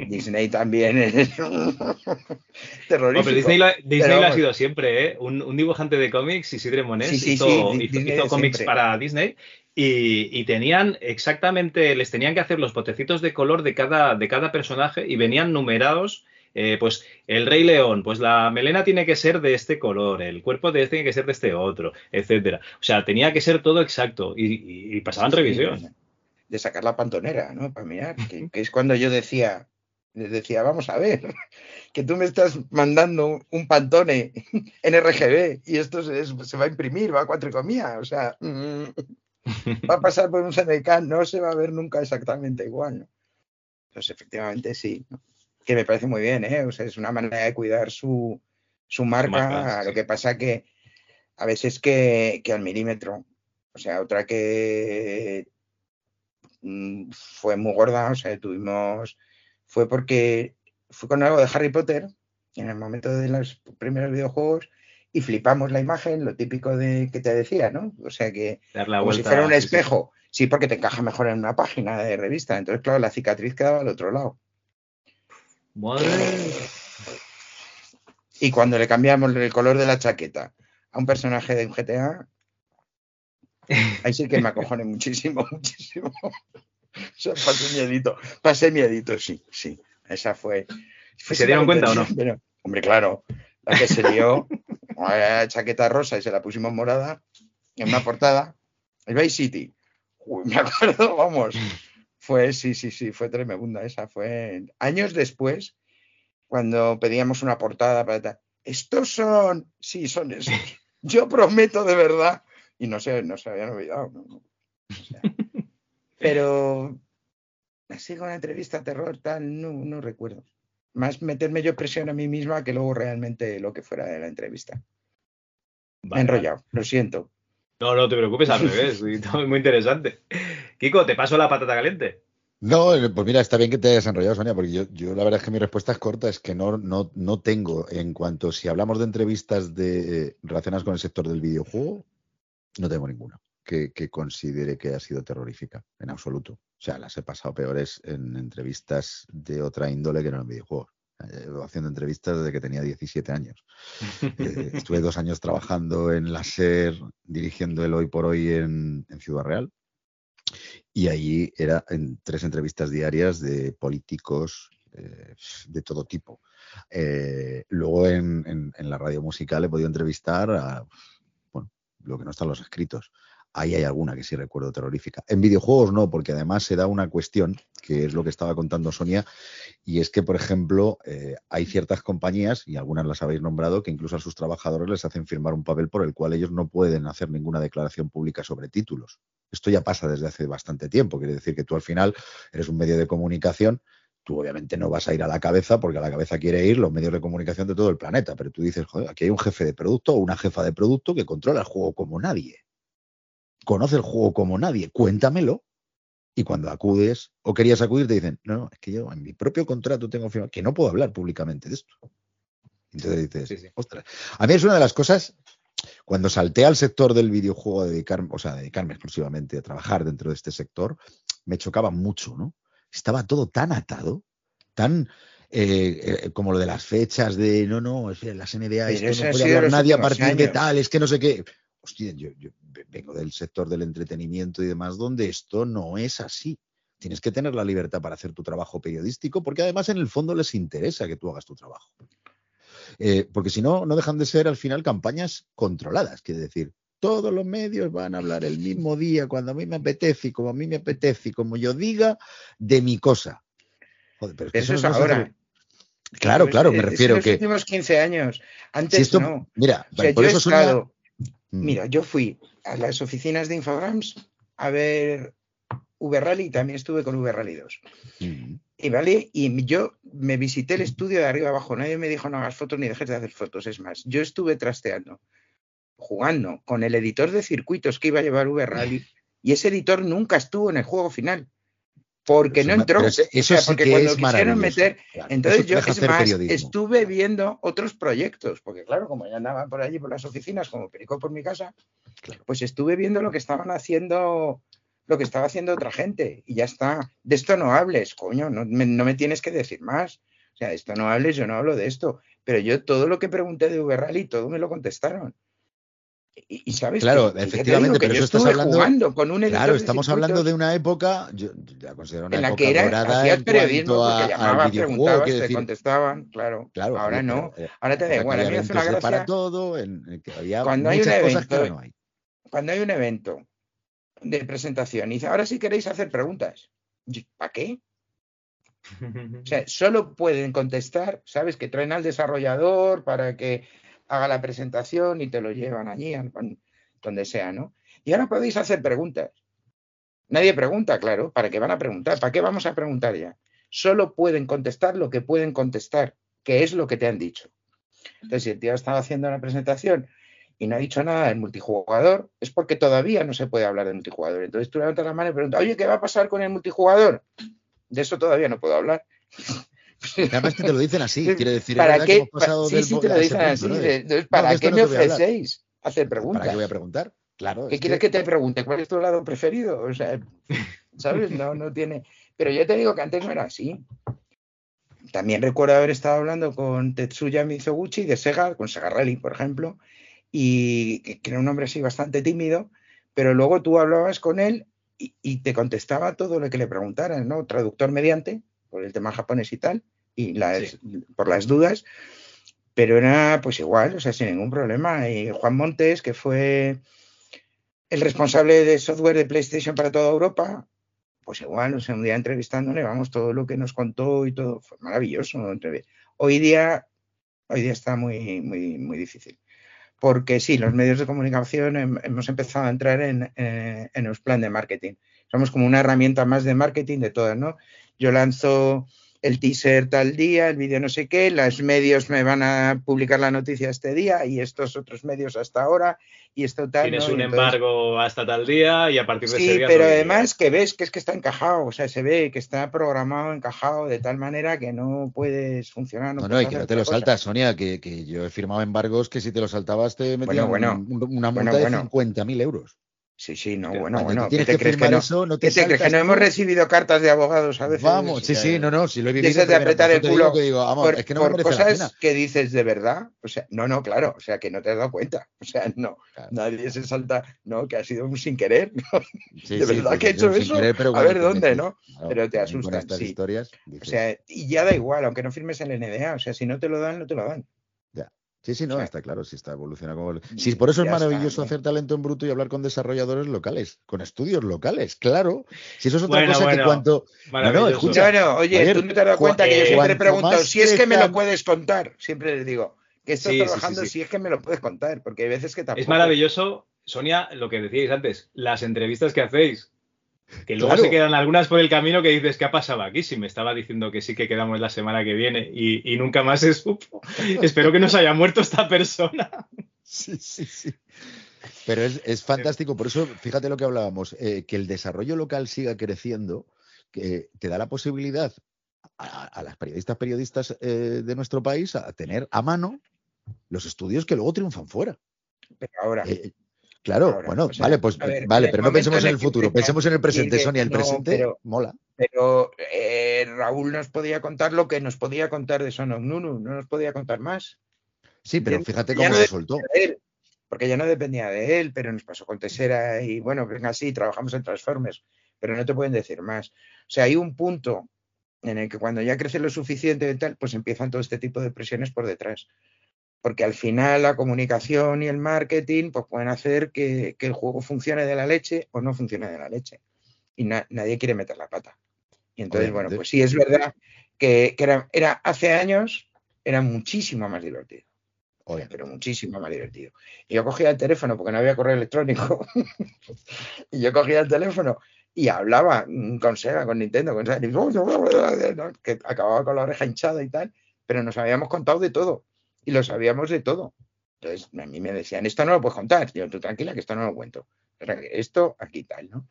Disney también es terrorífico. Disney, lo, Disney Pero lo ha sido siempre, ¿eh? Un, un dibujante de cómics, Isidre Monés, Sí, sí, hizo, sí, hizo- cómics para Disney y, y tenían exactamente, les tenían que hacer los potecitos de color de cada, de cada personaje y venían numerados. eh, pues el Rey León, pues la melena tiene que ser de este color, el cuerpo de este tiene que ser de este otro, etcétera. O sea, tenía que ser todo exacto y, y- y pasaban revisión. De sacar la pantonera, ¿no? Para mirar, que, que es cuando yo decía, les decía, vamos a ver, que tú me estás mandando un pantone en RGB y esto se, es- se va a imprimir, va a cuatricomía, o sea, mm, va a pasar por un CNK, no se va a ver nunca exactamente igual, ¿no? Pues efectivamente sí, ¿no? que me parece muy bien, ¿eh? O sea, es una manera de cuidar su, su marca, marca, lo que pasa que a veces que, que al milímetro, o sea, otra que mm, fue muy gorda, o sea, tuvimos, fue porque fue con algo de Harry Potter, en el momento de los primeros videojuegos, y flipamos la imagen, lo típico de que te decía, ¿no? O sea que Dar la como si fuera un sí. espejo, sí, porque te encaja mejor en una página de revista, entonces claro, la cicatriz quedaba al otro lado. Madre. Y cuando le cambiamos el color de la chaqueta a un personaje de un GTA, ahí sí que me acojoné muchísimo, muchísimo. Pasé miedito, pasé miedito, sí, sí. Esa fue. fue ¿Se dieron cuenta o no? Pero, hombre, claro, la que se la chaqueta rosa y se la pusimos morada en una portada, el Bay City. Uy, me acuerdo, vamos. Fue, sí, sí, sí, fue tremenda esa. Fue años después, cuando pedíamos una portada para. Estos son, sí, son esos. Yo prometo de verdad. Y no sé, no se habían olvidado. no, no. O sea, pero así con la entrevista terror, tal, no, no recuerdo. Más meterme yo presión a mí misma que luego realmente lo que fuera de la entrevista. Me he Vale, enrollado, lo siento. No, no te preocupes, al revés. muy interesante. Kiko, te paso la patata caliente. No, eh, pues mira, está bien que te hayas enrollado, Sonia, porque yo, yo la verdad es que mi respuesta es corta, es que no, no, no tengo, en cuanto si hablamos de entrevistas de, eh, relacionadas con el sector del videojuego, no tengo ninguna que, que considere que ha sido terrorífica, en absoluto. O sea, las he pasado peores en entrevistas de otra índole que no en videojuegos. Eh, haciendo entrevistas desde que tenía 17 años. Eh, estuve dos años trabajando en la SER, dirigiendo el Hoy por Hoy en, en Ciudad Real. Y allí era en tres entrevistas diarias de políticos eh, de todo tipo. Eh, luego en, en- en la radio musical he podido entrevistar a lo que no están los escritos. Ahí hay alguna que sí recuerdo terrorífica. En videojuegos no, porque además se da una cuestión, que es lo que estaba contando Sonia, y es que, por ejemplo, eh, hay ciertas compañías, y algunas las habéis nombrado, que incluso a sus trabajadores les hacen firmar un papel por el cual ellos no pueden hacer ninguna declaración pública sobre títulos. Esto ya pasa desde hace bastante tiempo, quiere decir que tú al final eres un medio de comunicación, tú obviamente no vas a ir a la cabeza porque a la cabeza quiere ir los medios de comunicación de todo el planeta, pero tú dices, joder, aquí hay un jefe de producto o una jefa de producto que controla el juego como nadie. Conoce el juego como nadie, cuéntamelo. Y cuando acudes o querías acudir, te dicen, no, no, es que yo en mi propio contrato tengo firmado que no puedo hablar públicamente de esto. Entonces dices, ostras. A mí es una de las cosas, cuando salté al sector del videojuego, a dedicarme, o sea, a dedicarme exclusivamente a trabajar dentro de este sector, me chocaba mucho, ¿no? Estaba todo tan atado, tan eh, eh, como lo de las fechas de no, no, es que las NDA, esto eso no puede hablar nadie a partir de tal, es que no sé qué. Hostia, yo, yo vengo del sector del entretenimiento y demás, donde esto no es así. Tienes que tener la libertad para hacer tu trabajo periodístico, porque además en el fondo les interesa que tú hagas tu trabajo. Eh, porque si no, no dejan de ser al final campañas controladas, quiere decir, todos los medios van a hablar el mismo día, cuando a mí me apetece y como a mí me apetece y como yo diga, de mi cosa. Joder, pero es que Eso es ahora. Claro, claro, me Es- es refiero los que. últimos 15 años. Antes Si esto- no. mira, O sea, por yo eso he estado- Mm. Mira, yo fui a las oficinas de Infogrames a ver V-Rally y también estuve con V-Rally 2. Mm. Y vale, y yo me visité el estudio de arriba abajo. Nadie me dijo no hagas fotos ni dejes de hacer fotos. Es más, yo estuve trasteando, jugando con el editor de circuitos que iba a llevar V-Rally y ese editor nunca estuvo en el juego final. Porque Eso no entró. O eso sea, sí porque que cuando es quisieron meter. claro. Entonces Eso yo, es hacer más, periodismo. estuve viendo otros proyectos. Porque claro, como ya andaba por allí por las oficinas, como Perico por mi casa, pues estuve viendo lo que estaban haciendo lo que estaba haciendo otra gente y ya está. De esto no hables, coño, no me, no me tienes que decir más. O sea, de esto no hables, yo no hablo de esto. Pero yo todo lo que pregunté de V-Rally, todo me lo contestaron. Y, y sabes Claro, que- efectivamente, que pero yo eso estás hablando. jugando con un claro, estamos hablando de una época, yo la considero una en la época que era, dorada hacías en periodismo cuanto a- llamabas, preguntabas, te decir, contestaban, claro. Claro, Ahora no, eh, ahora te da igual. que A mí hace una para gracia todo, en, en que había cuando hay un que evento, no hay. cuando hay un evento de presentación y dice, ahora sí queréis hacer preguntas. ¿Para qué? O sea, solo pueden contestar, ¿sabes? Que traen al desarrollador para que haga la presentación y te lo llevan allí, donde sea, ¿no? Y ahora podéis hacer preguntas. Nadie pregunta, claro. ¿Para qué van a preguntar? ¿Para qué vamos a preguntar ya? Solo pueden contestar lo que pueden contestar, que es lo que te han dicho. Entonces, si el tío estaba haciendo una presentación y no ha dicho nada del multijugador, es porque todavía no se puede hablar de multijugador. Entonces tú levantas la mano y preguntas, oye, ¿qué va a pasar con el multijugador? De eso todavía no puedo hablar. Además que te lo dicen así, quiere decir, ¿Para qué? hemos sí, del sí, te lo dicen punto, así. ¿para qué no me ofrecéis hacer preguntas? ¿Para qué voy a preguntar? Claro. ¿Qué es quieres que- que te pregunte? ¿Cuál es tu lado preferido? O sea, ¿sabes? No, no tiene. Pero yo te digo que antes no era así. También recuerdo haber estado hablando con Tetsuya Mizoguchi de Sega, con Sega Rally, por ejemplo, y que que era un hombre así bastante tímido, pero luego tú hablabas con él y, y te contestaba todo lo que le preguntaras, ¿no? Traductor mediante, por el tema japonés y tal, y las, por las dudas, pero era pues igual, o sea, sin ningún problema. Y Juan Montes, que fue el responsable de software de PlayStation para toda Europa, pues igual, o sea, un día entrevistándole, vamos, todo lo que nos contó y todo, fue maravilloso. Hoy día, hoy día está muy, muy, muy difícil. Porque sí, los medios de comunicación hem- hemos empezado a entrar en, eh, en el plan de marketing. Somos como una herramienta más de marketing de todas, ¿no? Yo lanzo el teaser tal día, el vídeo no sé qué, los medios me van a publicar la noticia este día y estos otros medios hasta ahora y esto tal. Tienes ¿no? un entonces- embargo hasta tal día y a partir de ese Sí, día. pero todo el día. además que ves que es que está encajado, o sea, se ve que está programado, encajado de tal manera que no puedes funcionar. No, no, y que no te lo saltas, Sonia, que, que yo he firmado embargos que si te lo saltabas te metían bueno. un- un- una multa bueno. de 50.000 euros. Sí, sí, no, bueno, cuando bueno. tú ¿Qué tienes te que crees que firmar no? eso, no te ¿Qué te crees que no hemos recibido cartas de abogados a veces? Vamos, sí, sí, no, no, si lo he de vivido. esas de apretar el culo que digo, vamos, por, es que no por cosas que dices de verdad. O sea, no, no, claro, o sea, que no te has dado cuenta. O sea, no, nadie se salta, no, que ha sido un sin querer. ¿no? Sí, de verdad que he hecho eso. querer, pero a ver dónde, metes, ¿no? claro, pero te asustan, estas O dices, sea, y ya da igual, aunque no firmes el NDA. O sea, si no te lo dan, no te lo dan. Sí, sí, no, O sea, está claro, sí está evolucionando. Como... Sí, por eso es está, maravilloso ¿no? hacer talento en bruto y hablar con desarrolladores locales, con estudios locales, claro. Si eso es otra Bueno, cosa que bueno, cuanto. No, escucha. No, oye, tú no te has dado cuenta que yo eh, siempre más si es que me lo puedes contar. Siempre les digo que estás Sí, sí, sí, trabajando, sí. si es que me lo puedes contar, porque hay veces que tampoco. Es maravilloso, Sonia, lo que decíais antes, las entrevistas que hacéis. Que luego Claro. se quedan algunas por el camino que dices, ¿qué ha pasado aquí? Si me estaba diciendo que sí que quedamos la semana que viene y, y nunca más se supo. Espero que no se haya muerto esta persona. Sí, sí, sí. Pero es, es fantástico, por eso, fíjate lo que hablábamos, eh, que el desarrollo local siga creciendo, que te da la posibilidad a, a las periodistas, periodistas eh, de nuestro país a tener a mano los estudios que luego triunfan fuera. Pero ahora. Eh, claro, Ahora, bueno, o sea, vale, pues ver, vale, pero no pensemos en el futuro, pensemos en el presente, Sonia, el no, presente pero- mola. Pero eh, Raúl nos podía contar lo que nos podía contar de Son of Nunu, no nos podía contar más. Sí, pero fíjate cómo no se soltó. él, porque ya no dependía de él, pero nos pasó con Tesera y bueno, venga, sí, trabajamos en Transformers, pero no te pueden decir más. O sea, hay un punto en el que cuando ya crece lo suficiente y tal, pues empiezan todo este tipo de presiones por detrás. Porque al final la comunicación y el marketing pues pueden hacer que, que el juego funcione de la leche o no funcione de la leche. Y na- nadie quiere meter la pata. Y entonces, bueno, pues sí, es verdad que, que era, era hace años era muchísimo más divertido. Pero muchísimo más divertido. Y yo cogía el teléfono porque no había correo electrónico. y yo cogía el teléfono y hablaba mm, con Sega, con Nintendo, con Sony, ¿no? que acababa con la oreja hinchada y tal, pero nos habíamos contado de todo y lo sabíamos de todo. Entonces a mí me decían, esto no lo puedes contar. Yo, tú tranquila, que esto no lo cuento. Esto aquí tal, ¿no?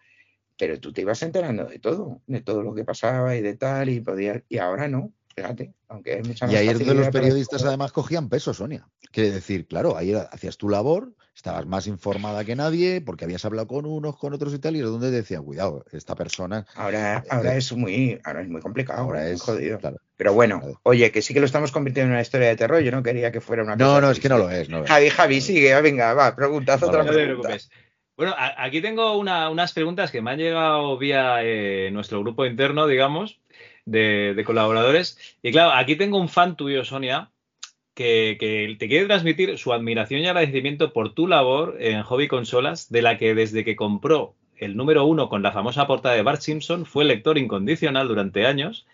Pero tú te ibas enterando de todo, de todo lo que pasaba y de tal, y podías, y ahora no. Fíjate, aunque hay mucha Y más ahí es donde los para- periodistas además cogían peso, Sonia. Quiere decir, claro, ahí hacías tu labor, estabas más informada que nadie, porque habías hablado con unos, con otros y tal, y es donde decían, cuidado, esta persona. Ahora, ahora es muy, ahora es muy complicado, Ahora es- jodido. claro. Pero bueno, oye, que sí que lo estamos convirtiendo en una historia de terror. Yo no quería que fuera una No, cosa no, es que no lo es. No. Javi, Javi, sigue, venga, va, pregunta, haz No, otra no te pregunta. preocupes. Bueno, a- aquí tengo una- unas preguntas que me han llegado vía eh, nuestro grupo interno, digamos, de, de colaboradores. Y claro, aquí tengo un fan tuyo, Sonia, que, que te quiere transmitir su admiración y agradecimiento por tu labor en Hobby Consolas, de la que desde que compró el número uno con la famosa portada de Bart Simpson fue lector incondicional durante años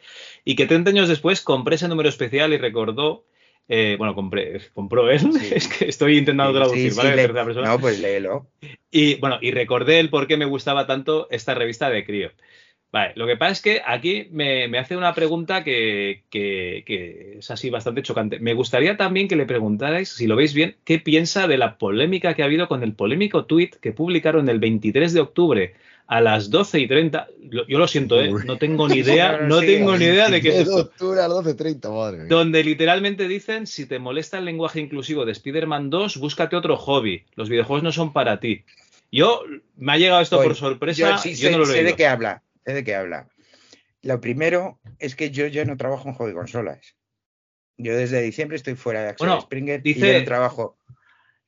y que 30 años después compré ese número especial y recordó, eh, bueno, compré, compró él, es que estoy intentando traducir, sí, ¿vale? sí, De le- tercera persona. No, pues léelo. Y bueno, y recordé el por qué me gustaba tanto esta revista de crío. Vale, lo que pasa es que aquí me, me hace una pregunta que, que- que es así bastante chocante. Me gustaría también que le preguntarais, si lo veis bien, qué piensa de la polémica que ha habido con el polémico tuit que publicaron el 23 de octubre a las 12 y 30. Lo- Yo lo siento, ¿eh? no tengo ni idea, No, tengo ni idea de qué es esto. octubre a las 12.30, madre mía. Donde literalmente dicen, si te molesta el lenguaje inclusivo de Spider-Man 2, búscate otro hobby. Los videojuegos no son para ti. Yo, me ha llegado esto por sorpresa, Yo sí sé, yo no lo he sé de qué habla, sé de qué habla. Lo primero es que yo ya no trabajo en hobby consolas. Yo desde diciembre estoy fuera de Axel Bueno, Springer y dice- yo no trabajo.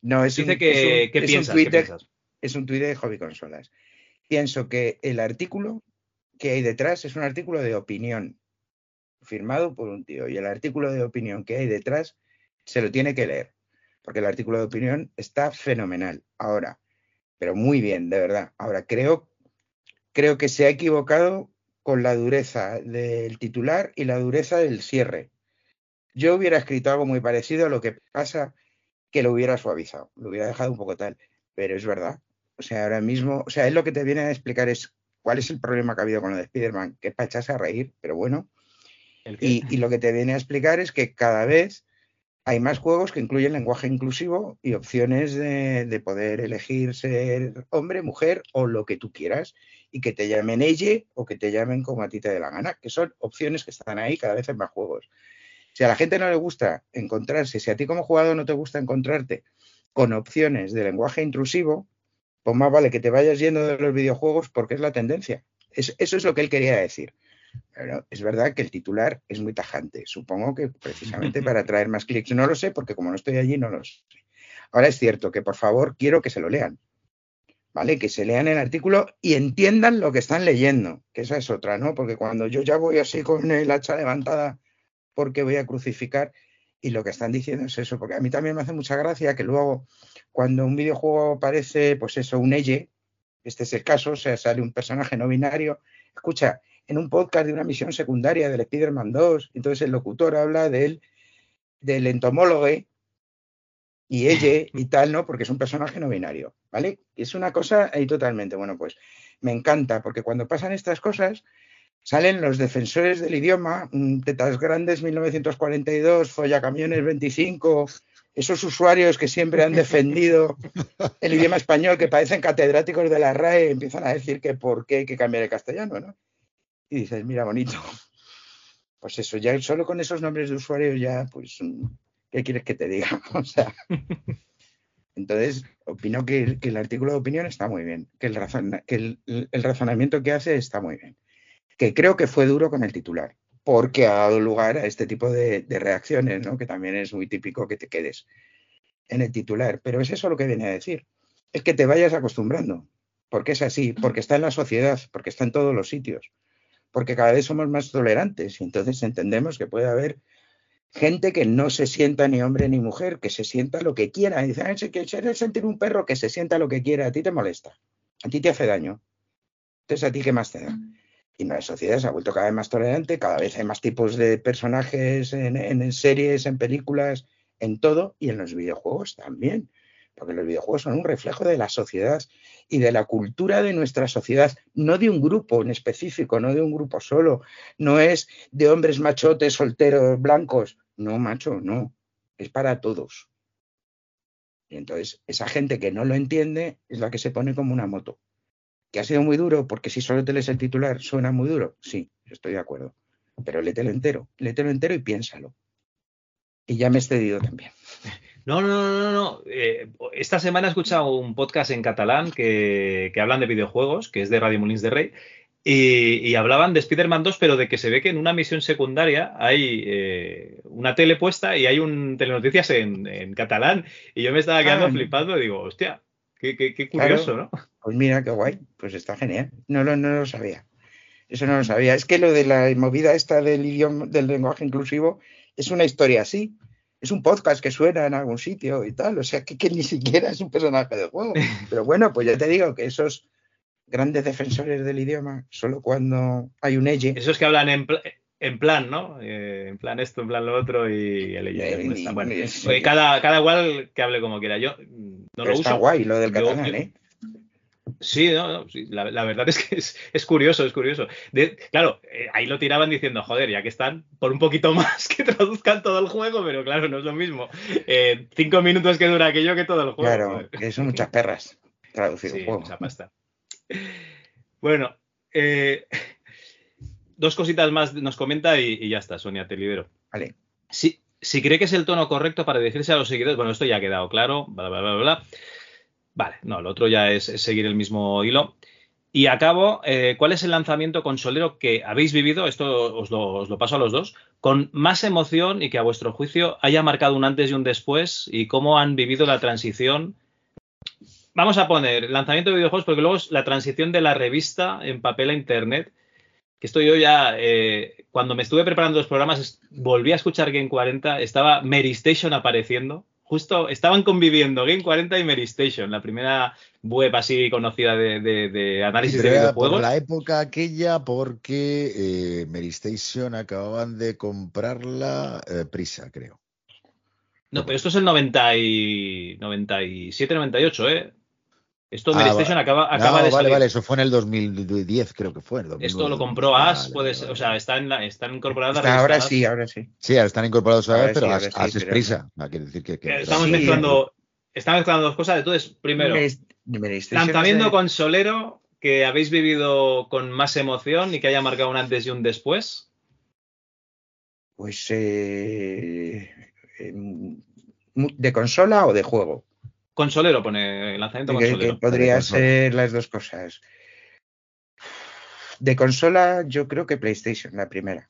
No, es dice un, que- es un- ¿qué es un ¿Qué piensas? es un tuit de hobby consolas. Pienso que el artículo que hay detrás es un artículo de opinión firmado por un tío y el artículo de opinión que hay detrás se lo tiene que leer porque el artículo de opinión está fenomenal ahora, pero muy bien, de verdad. Ahora creo creo que se ha equivocado con la dureza del titular y la dureza del cierre. Yo hubiera escrito algo muy parecido a lo que pasa que lo hubiera suavizado, lo hubiera dejado un poco tal, pero es verdad. O sea, ahora mismo, o sea, él lo que te viene a explicar es cuál es el problema que ha habido con lo de Spider-Man, que es para echarse a reír, pero bueno. Y, y lo que te viene a explicar es que cada vez hay más juegos que incluyen lenguaje inclusivo y opciones de, de poder elegir ser hombre, mujer o lo que tú quieras y que te llamen ella o que te llamen como a ti te dé la gana, que son opciones que están ahí cada vez en más juegos. Si a la gente no le gusta encontrarse, si a ti como jugador no te gusta encontrarte con opciones de lenguaje intrusivo, pues más vale que te vayas yendo de los videojuegos porque es la tendencia. Es- eso es lo que él quería decir. Pero es verdad que el titular es muy tajante. Supongo que precisamente para atraer más clics. No lo sé porque como no estoy allí no lo sé. Ahora es cierto que por favor quiero que se lo lean. ¿Vale? Que se lean el artículo y entiendan lo que están leyendo. Que esa es otra, ¿no? Porque cuando yo ya voy así con el hacha levantada porque voy a crucificar y lo que están diciendo es eso. Porque a mí también me hace mucha gracia que luego cuando un videojuego aparece, pues eso, un elle, este es el caso, o sea, sale un personaje no binario. Escucha, en un podcast de una misión secundaria del Spider-Man 2, entonces el locutor habla del, del entomólogo y ella y tal, ¿no? Porque es un personaje no binario, ¿vale? Y es una cosa ahí totalmente, bueno, pues me encanta, porque cuando pasan estas cosas, salen los defensores del idioma, Tetas Grandes 1942, Follacamiones 25, esos usuarios que siempre han defendido el idioma español, que parecen catedráticos de la RAE, empiezan a decir que por qué hay que cambiar el castellano, ¿no? Y dices, mira, bonito. Pues eso, ya solo con esos nombres de usuarios ya, pues, mm, ¿qué quieres que te diga? O sea, entonces, opino que, el- que el artículo de opinión está muy bien, que, el, razona- que el, el razonamiento que hace está muy bien. Que creo que fue duro con el titular, porque ha dado lugar a este tipo de, reacciones. Que también es muy típico que te quedes en el titular. Pero es eso lo que viene a decir. Es que te vayas acostumbrando, porque es así, porque está en la sociedad, porque está en todos los sitios, porque cada vez somos más tolerantes y entonces entendemos que puede haber gente que no se sienta ni hombre ni mujer, que se sienta lo que quiera. Y dice, "Ah, si quieres sentir un perro, que se sienta lo que quiera, a ti te molesta, a ti te hace daño. Entonces, ¿a ti qué más te da? Y la sociedad se ha vuelto cada vez más tolerante, cada vez hay más tipos de personajes en, en- en series, en películas, en todo, y en los videojuegos también. Porque los videojuegos son un reflejo de la sociedad y de la cultura de nuestra sociedad, no de un grupo en específico, no de un grupo solo, no es de hombres machotes, solteros, blancos. No, macho, no. Es para todos. Y entonces, esa gente que no lo entiende es la que se pone como una moto. ¿Que ha sido muy duro? Porque si solo te lees el titular, suena muy duro. Sí, estoy de acuerdo. pero lételo entero, lételo entero y piénsalo. Y ya me he excedido también. No, no, no, no, no. Eh, esta semana he escuchado un podcast en catalán que, que hablan de videojuegos, que es de Radio Molins de Rey, y, y hablaban de Spider-Man 2, pero de que se ve que en una misión secundaria hay eh, una tele puesta y hay un telenoticias en, en catalán. Y yo me estaba quedando Ah. flipando y digo, hostia, qué, qué- qué Claro. curioso, ¿no? Pues mira, qué guay. Pues está genial. No lo, no lo sabía. Eso no lo sabía. Es que lo de la movida esta del idioma, del lenguaje inclusivo, es una historia así. Es un podcast que suena en algún sitio y tal. O sea, que, que ni siquiera es un personaje de juego. Pero bueno, pues ya te digo que esos grandes defensores del idioma, solo cuando hay un elle. Esos que hablan en, en plan, ¿no? Eh, en plan esto, en plan lo otro y el Eh, no está. Bueno, oye, cada, cada igual que hable como quiera. Yo no lo Está uso. guay lo del catalán, yo- ¿eh? Sí, no, no, sí, la, la verdad es que es, es curioso, es curioso. De- claro, eh, ahí lo tiraban diciendo, joder, ya que están, por un poquito más que traduzcan todo el juego, pero claro, no es lo mismo. Eh, cinco minutos que dura aquello que todo el juego. Claro, que son muchas perras traducir Sí, un juego. mucha pasta. Bueno, eh, dos cositas más nos comenta y, y ya está, Sonia, te libero. Vale. Si, si cree que es el tono correcto para dirigirse a los seguidores, bueno, esto ya ha quedado claro, bla, bla, bla, bla, bla. Vale, no, lo otro ya es, es seguir el mismo hilo. Y acabo, eh, ¿cuál es el lanzamiento consolero que habéis vivido? Esto os lo, os lo paso a los dos, con más emoción y que a vuestro juicio haya marcado un antes y un después y cómo han vivido la transición. Vamos a poner lanzamiento de videojuegos porque luego es la transición de la revista en papel a internet. Que esto yo ya, eh, cuando me estuve preparando los programas, volví a escuchar Game 40, estaba Mary Station apareciendo. Justo estaban conviviendo Game 40 y Mary Station, la primera web así conocida de, de- de análisis de era por videojuegos. la época aquella porque eh, Mary Station acababan de comprarla eh, Prisa, creo. No, pero esto es el 90 y 97, 98, ¿eh? Esto Mary Ah, acaba, acaba no, de vale, salir. vale, eso fue en el 2010, creo que fue. en el 2009, Esto lo compró As, Vale, puede ser, o sea, está en la, están incorporadas Está- la ahora sí, ahora sí. Sí, ahora están incorporados a Ahora pero sí, As, sí, As es pero- Prisa. Ah, quiere decir que, Estamos sí, mezclando, estamos mezclando dos cosas. Entonces, primero, lanzamiento de- consolero que habéis vivido con más emoción y que haya marcado un antes y un después. Pues eh, de consola o de juego. Consolero, pone lanzamiento Que, que consolero. podría consola. ser las dos cosas. De consola, yo creo que PlayStation, la primera.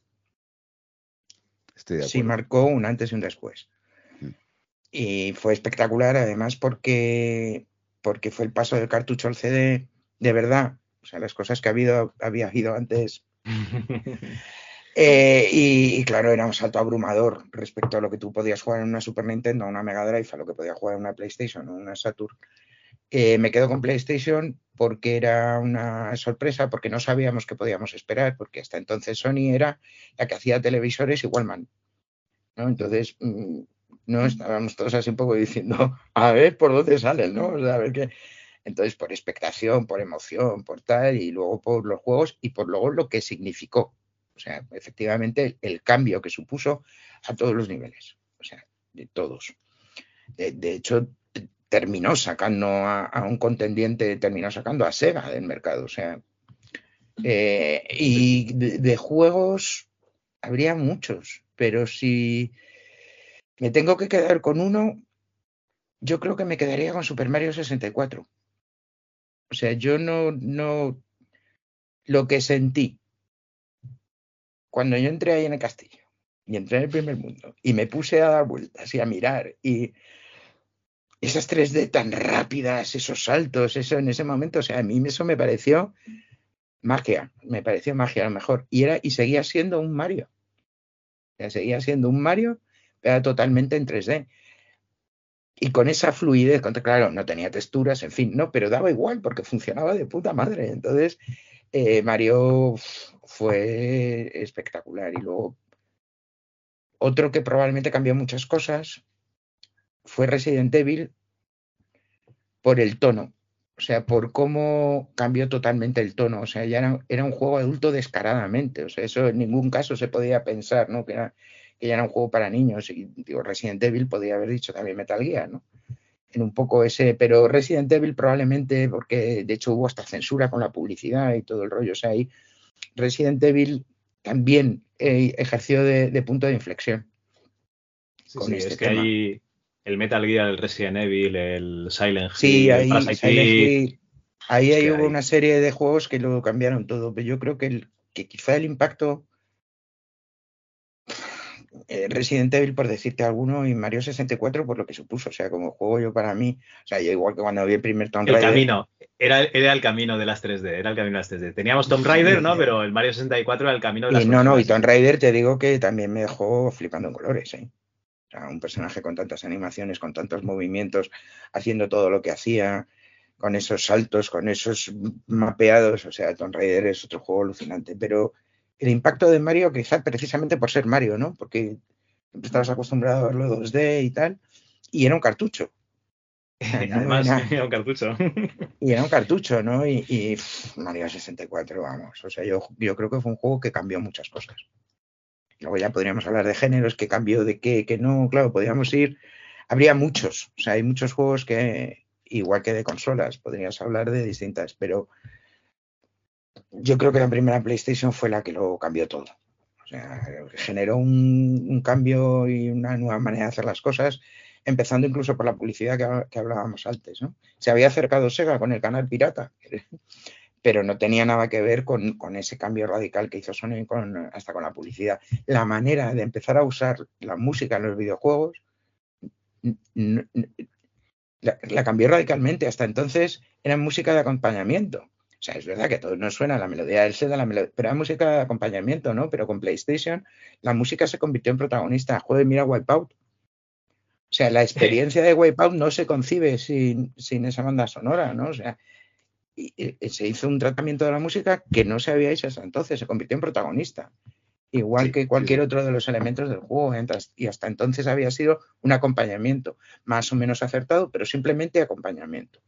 Estoy de Sí, marcó un antes y un después. Mm. Y fue espectacular, además, porque, porque fue el paso del cartucho al CD de verdad. O sea, las cosas que ha habido, había habido antes. Eh, y, y claro, era un salto abrumador respecto a lo que tú podías jugar en una Super Nintendo, una Mega Drive, a lo que podías jugar en una PlayStation o una Saturn. Eh, me quedo con PlayStation porque era una sorpresa, porque no sabíamos qué podíamos esperar, porque hasta entonces Sony era la que hacía televisores y Wallman. ¿no? Entonces, mm, no estábamos todos así un poco diciendo, a ver por dónde salen, ¿no? O sea, a ver qué. Entonces, por expectación, por emoción, por tal, y luego por los juegos y por luego lo que significó. Sea, efectivamente, el, cambio que supuso a todos los niveles. O sea, de todos. De, hecho, terminó sacando a, a un contendiente, terminó sacando a Sega del mercado. O sea, eh, y de, de juegos habría muchos, pero si me tengo que quedar con uno, yo creo que me quedaría con Super Mario 64. O sea, yo no, no, lo que sentí cuando yo entré ahí en el castillo y entré en el primer mundo y me puse a dar vueltas y a mirar y esas 3D tan rápidas, esos saltos, eso en ese momento, o sea, a mí eso me pareció magia, me pareció magia a lo mejor y era y seguía siendo un Mario. O seguía siendo un Mario, pero totalmente en 3D. Y con esa fluidez, claro, no tenía texturas, en fin, no, pero daba igual porque funcionaba de puta madre. Entonces, eh, Mario fue espectacular. Y luego, otro que probablemente cambió muchas cosas fue Resident Evil por el tono. O sea, por cómo cambió totalmente el tono. O sea, ya era, era un juego adulto descaradamente. O sea, eso en ningún caso se podía pensar, ¿no? Que, era, que ya era un juego para niños. Y digo, Resident Evil podría haber dicho también Metal Gear, ¿no? En un poco ese, pero Resident Evil probablemente, porque de hecho hubo hasta censura con la publicidad y todo el rollo. O sea, ahí Resident Evil también eh, ejerció de, de punto de inflexión. Sí, con sí, este es que tema. hay el Metal Gear, el Resident Evil, el Silent Hill, Sí, el ahí, Silent. Hill, ahí, hubo hay- una serie de juegos que lo cambiaron todo, pero yo creo que, el, que quizá el impacto eh, Resident Evil, por decirte alguno, y Mario 64 por lo que supuso, o sea, como juego yo para mí, o sea, yo igual que cuando vi el primer Tomb El Raider, camino, era, era el camino de las 3D, era el camino de las 3D. Teníamos Tomb Raider, ¿no? Pero el Mario 64 era el camino de las y no, no, y. Tomb Raider te digo que también me dejó flipando en colores, ¿eh? O sea, un personaje con tantas animaciones, con tantos movimientos, haciendo todo lo que hacía, con esos saltos, con esos mapeados, o sea, Tomb Raider es otro juego alucinante, pero el impacto de Mario quizás precisamente por ser Mario, ¿no? Porque siempre estabas acostumbrado a verlo 2D y tal, y era un cartucho. No Además, era- era un cartucho. y era un cartucho, ¿no? Y, y, pff, Mario 64, vamos. O sea, yo, yo creo que fue un juego que cambió muchas cosas. Luego ya podríamos hablar de géneros, que cambió de qué, que no, claro, podríamos ir. Habría muchos, o sea, hay muchos juegos que, igual que de consolas, podrías hablar de distintas, pero yo creo que la primera PlayStation fue la que lo cambió todo. O sea, generó un, cambio y una nueva manera de hacer las cosas, empezando incluso por la publicidad que, ha- que hablábamos antes, ¿no? Se había acercado Sega con el canal pirata, pero no tenía nada que ver con, ese cambio radical que hizo Sony con, hasta con la publicidad. La manera de empezar a usar la música en los videojuegos la cambió radicalmente. Hasta entonces era música de acompañamiento. O sea, es verdad que a todos nos suena la melodía del Zelda, la pero era música de acompañamiento, ¿no? Pero con PlayStation la música se convirtió en protagonista. Joder, mira Wipeout. O sea, la experiencia de Wipeout no se concibe sin, sin esa banda sonora, ¿no? O sea, y- y se hizo un tratamiento de la música que no se había hecho hasta entonces, se convirtió en protagonista. Igual que cualquier otro de los elementos del juego. Y hasta entonces había sido un acompañamiento, más o menos acertado, pero simplemente acompañamiento.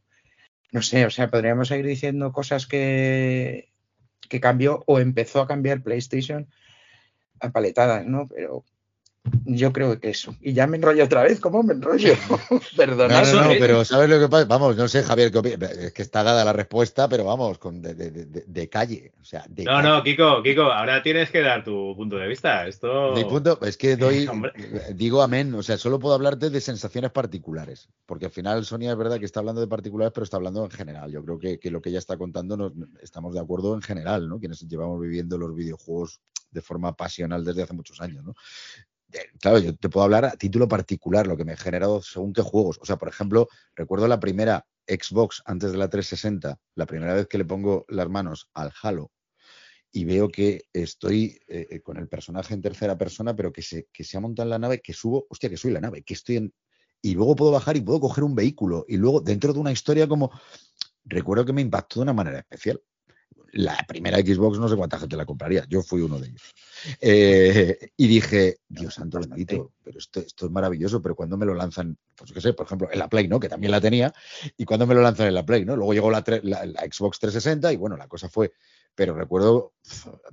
No sé, o sea, podríamos seguir diciendo cosas que, que cambió o empezó a cambiar PlayStation a paletadas, ¿no? Pero yo creo que eso. Y ya me enrollo otra vez, ¿cómo me enrollo? Perdonad. No, no, no, pero ¿sabes lo que pasa? Vamos, no sé, Javier, qué es que está dada la respuesta, pero vamos, con de, de- de- de calle. O sea, de No, calle. no, Kiko, Kiko, ahora tienes que dar tu punto de vista. Esto. Mi punto es que doy, digo amén, o sea, solo puedo hablarte de sensaciones particulares, porque al final Sonia es verdad que está hablando de particulares, pero está hablando en general. Yo creo que, que lo que ella está contando nos, estamos de acuerdo en general, ¿no? Quienes llevamos viviendo los videojuegos de forma pasional desde hace muchos años, ¿no? Claro, yo te puedo hablar a título particular, lo que me ha generado según qué juegos. O sea, por ejemplo, recuerdo la primera Xbox antes de la 360, la primera vez que le pongo las manos al Halo y veo que estoy eh, eh, con el personaje en tercera persona, pero que se, que se ha montado en la nave, que subo, hostia, que soy la nave, que estoy en... Y luego puedo bajar y puedo coger un vehículo. Y luego, dentro de una historia como... Recuerdo que me impactó de una manera especial. La primera Xbox no sé cuánta gente la compraría, yo fui uno de ellos. Eh, y dije, Dios santo bendito, pero esto, esto es maravilloso, pero cuando me lo lanzan, pues qué sé, por ejemplo, en la Play, ¿no? Que también la tenía, y cuando me lo lanzan en la Play, ¿no? Luego llegó la, tre- la- la Xbox 360 y bueno, la cosa fue, pero recuerdo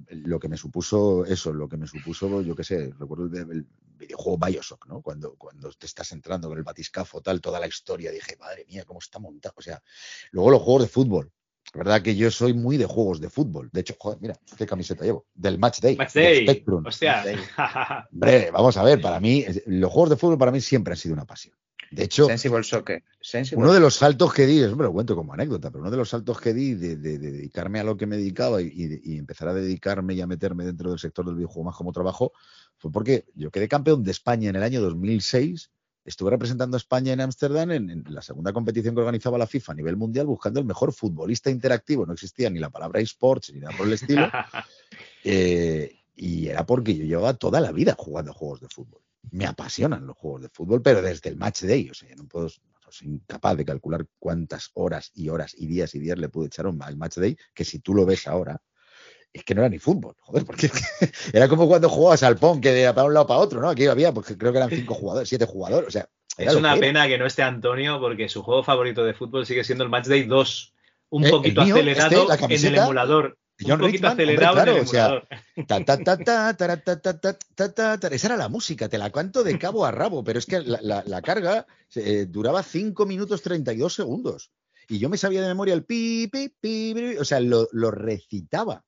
lo que me supuso eso, lo que me supuso, yo qué sé, recuerdo el, el videojuego Bioshock, ¿no? Cuando, cuando te estás entrando con el batiscafo, tal, toda la historia, dije, madre mía, cómo está montado. O sea, luego los juegos de fútbol. La verdad que yo soy muy de juegos de fútbol. De hecho, joder, mira, qué camiseta llevo. Del Match Day. Match del Day. Spectrum. Hostia. Hombre, vamos a ver, para mí, los juegos de fútbol para mí siempre han sido una pasión. De hecho, Sensible Soccer. Sensible uno de los saltos que di, es me lo cuento como anécdota, pero uno de los saltos que di de, de- de dedicarme a lo que me dedicaba y, y- y empezar a dedicarme y a meterme dentro del sector del videojuego más como trabajo fue porque yo quedé campeón de España en el año 2006. Estuve representando a España en Ámsterdam en, en la segunda competición que organizaba la FIFA a nivel mundial buscando el mejor futbolista interactivo. No existía ni la palabra esports ni nada por el estilo. Eh, y era porque yo llevaba toda la vida jugando juegos de fútbol. Me apasionan los juegos de fútbol, pero desde el match day. O sea, yo no puedo, no soy incapaz de calcular cuántas horas y horas y días y días le pude echar a un- al match day, que si tú lo ves ahora, es que no era ni fútbol, joder, porque era como cuando jugabas al pong, que de para un lado para otro, ¿no? Aquí había, porque creo que eran cinco jugadores, siete jugadores, o sea, era Es una que era. pena que no esté Antonio porque su juego favorito de fútbol sigue siendo el Matchday 2. Un Eh, el poquito mío, acelerado este, la en el camiseta emulador. de Un John poquito Rickman, hombre, acelerado claro, en el o sea, emulador. ta, ta, ta, ta, tara, ta, ta, ta, ta, ta, ta. Esa era la música, te la canto de cabo a rabo, pero es que la, la- la carga eh, duraba 5 minutos 32 segundos. Y yo me sabía de memoria el pi, pi, pi, pi, o sea, lo, lo recitaba.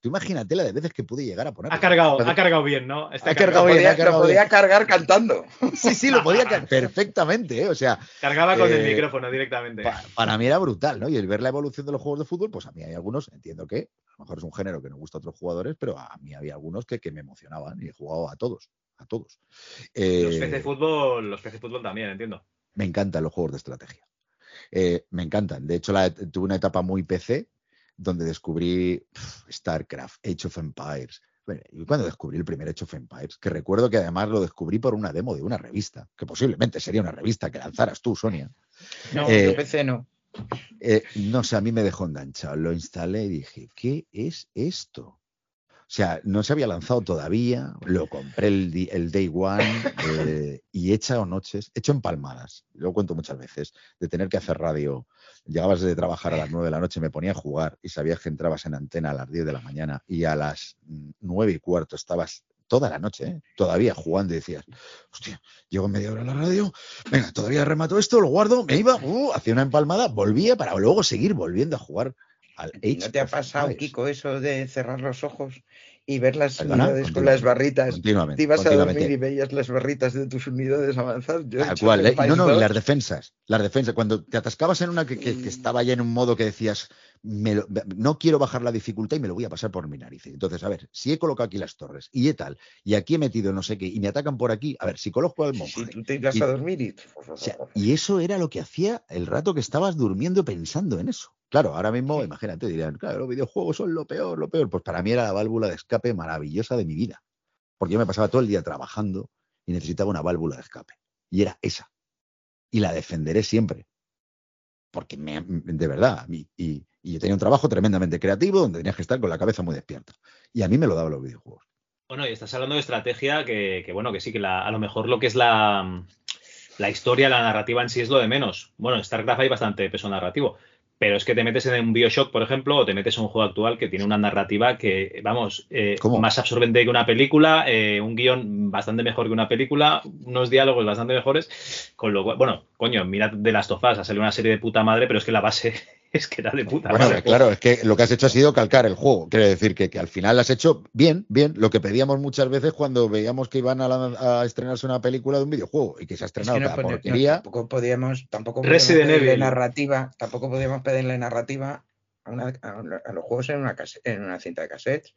Tú imagínate la de veces que pude llegar a poner. Ha cargado, ha cargado bien, ¿no? Está Ha cargado bien, Podía- ha cargado lo podía bien. cargar cantando. Sí, sí, lo podía cargar perfectamente, ¿eh? O sea, Cargaba con el eh, micrófono directamente. pa- para mí era brutal, ¿no? Y el ver la evolución de los juegos de fútbol, pues a mí hay algunos, entiendo que a lo mejor es un género que no gusta a otros jugadores, pero a mí había algunos que, que me emocionaban y he jugado a todos, a todos. Los Eh, PC fútbol, los PC fútbol también, entiendo. me encantan los juegos de estrategia. Eh, me encantan. De hecho, la- tuve una etapa muy PC donde descubrí StarCraft, Age of Empires. Bueno, y cuando descubrí el primer Age of Empires, que recuerdo que además lo descubrí por una demo de una revista, que posiblemente sería una revista que lanzaras tú, Sonia. No, Eh, yo PC no. Eh, no sé, a mí me dejó enganchado. Lo instalé y dije, ¿qué es esto? O sea, no se había lanzado todavía, lo compré el, day one eh, y he echado noches, he hecho empalmadas, lo cuento muchas veces, de tener que hacer radio. Llegabas de trabajar a las 9 de la noche, me ponía a jugar y sabías que entrabas en antena a las 10 de la mañana y a las mm, 9 y cuarto estabas toda la noche, ¿eh? todavía jugando y decías, hostia, llego media hora a la radio, venga, todavía remato esto, lo guardo, me iba, uh, hacía una empalmada, volvía para luego seguir volviendo a jugar al ¿Y Age ¿No te ha pasado. Kiko, eso de cerrar los ojos y ver las Perdona, unidades con las barritas? continuamente, Te ibas a dormir y veías las barritas de tus unidades avanzar. Yo he cual, ¿eh? No, no, y 2. las defensas, las defensas, cuando te atascabas en una que, que- que estaba ya en un modo que decías, me lo- no quiero bajar la dificultad y me lo voy a pasar por mi nariz. Entonces, a ver, si he colocado aquí las torres y he tal, y aquí he metido no sé qué, y me atacan por aquí, a ver, si coloco al monje. Si tú te ibas y- a dormir y... o sea, y eso era lo que hacía el rato que estabas durmiendo pensando en eso. Claro, ahora mismo, imagínate, dirán, claro, los videojuegos son lo peor, lo peor. Pues para mí era la válvula de escape maravillosa de mi vida. Porque yo me pasaba todo el día trabajando y necesitaba una válvula de escape. Y era esa. Y la defenderé siempre. Porque me- de verdad, y, y- y yo tenía un trabajo tremendamente creativo donde tenías que estar con la cabeza muy despierta. Y a mí me lo daban los videojuegos. Bueno, y estás hablando de estrategia que, que, bueno, que sí, que la- a lo mejor lo que es la, la historia, la narrativa en sí es lo de menos. Bueno, en StarCraft hay bastante peso narrativo, pero es que te metes en un Bioshock, por ejemplo, o te metes en un juego actual que tiene una narrativa que, vamos, eh, más absorbente que una película, eh, un guion bastante mejor que una película, unos diálogos bastante mejores, con lo cual, bueno, coño, mira de las tofas, ha salido una serie de puta madre, pero es que la base es que era de puta Bueno, madre. claro, es que lo que has hecho ha sido calcar el juego. Quiere decir que, que al final has hecho bien, bien, lo que pedíamos muchas veces cuando veíamos que iban a, la- a estrenarse una película de un videojuego y que se ha Es estrenado que no, cada pone- no, porquería. tampoco podíamos, tampoco podíamos pedirle narrativa, tampoco podíamos pedirle narrativa a, una- a- a los juegos en una, en una cinta de cassettes.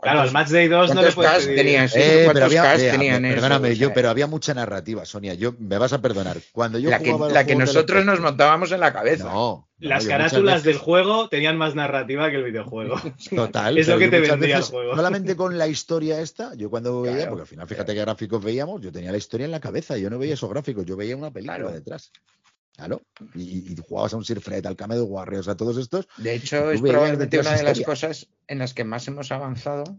Claro, al ¿Cuántos- Match Day 2 no le puedes pedir- Eh, ¿cuántos pero había, cast vea, tenían perdóname, yo, pero había mucha narrativa, Sonia. Yo me vas a perdonar. Cuando yo la que, la que nosotros nos montábamos en la cabeza. No, no, Las carátulas del juego tenían más narrativa que el videojuego. Total. Es lo que te vendía el juego. Solamente con la historia esta, yo cuando veía, Claro, porque al final fíjate qué gráficos veíamos, yo tenía la historia en la cabeza, yo no veía esos gráficos, yo veía una película Claro. detrás. Claro. Y, y jugabas a un Sir Fred, al Cameo Warriors, a todos estos. De hecho, es probablemente una de las cosas en las que más hemos avanzado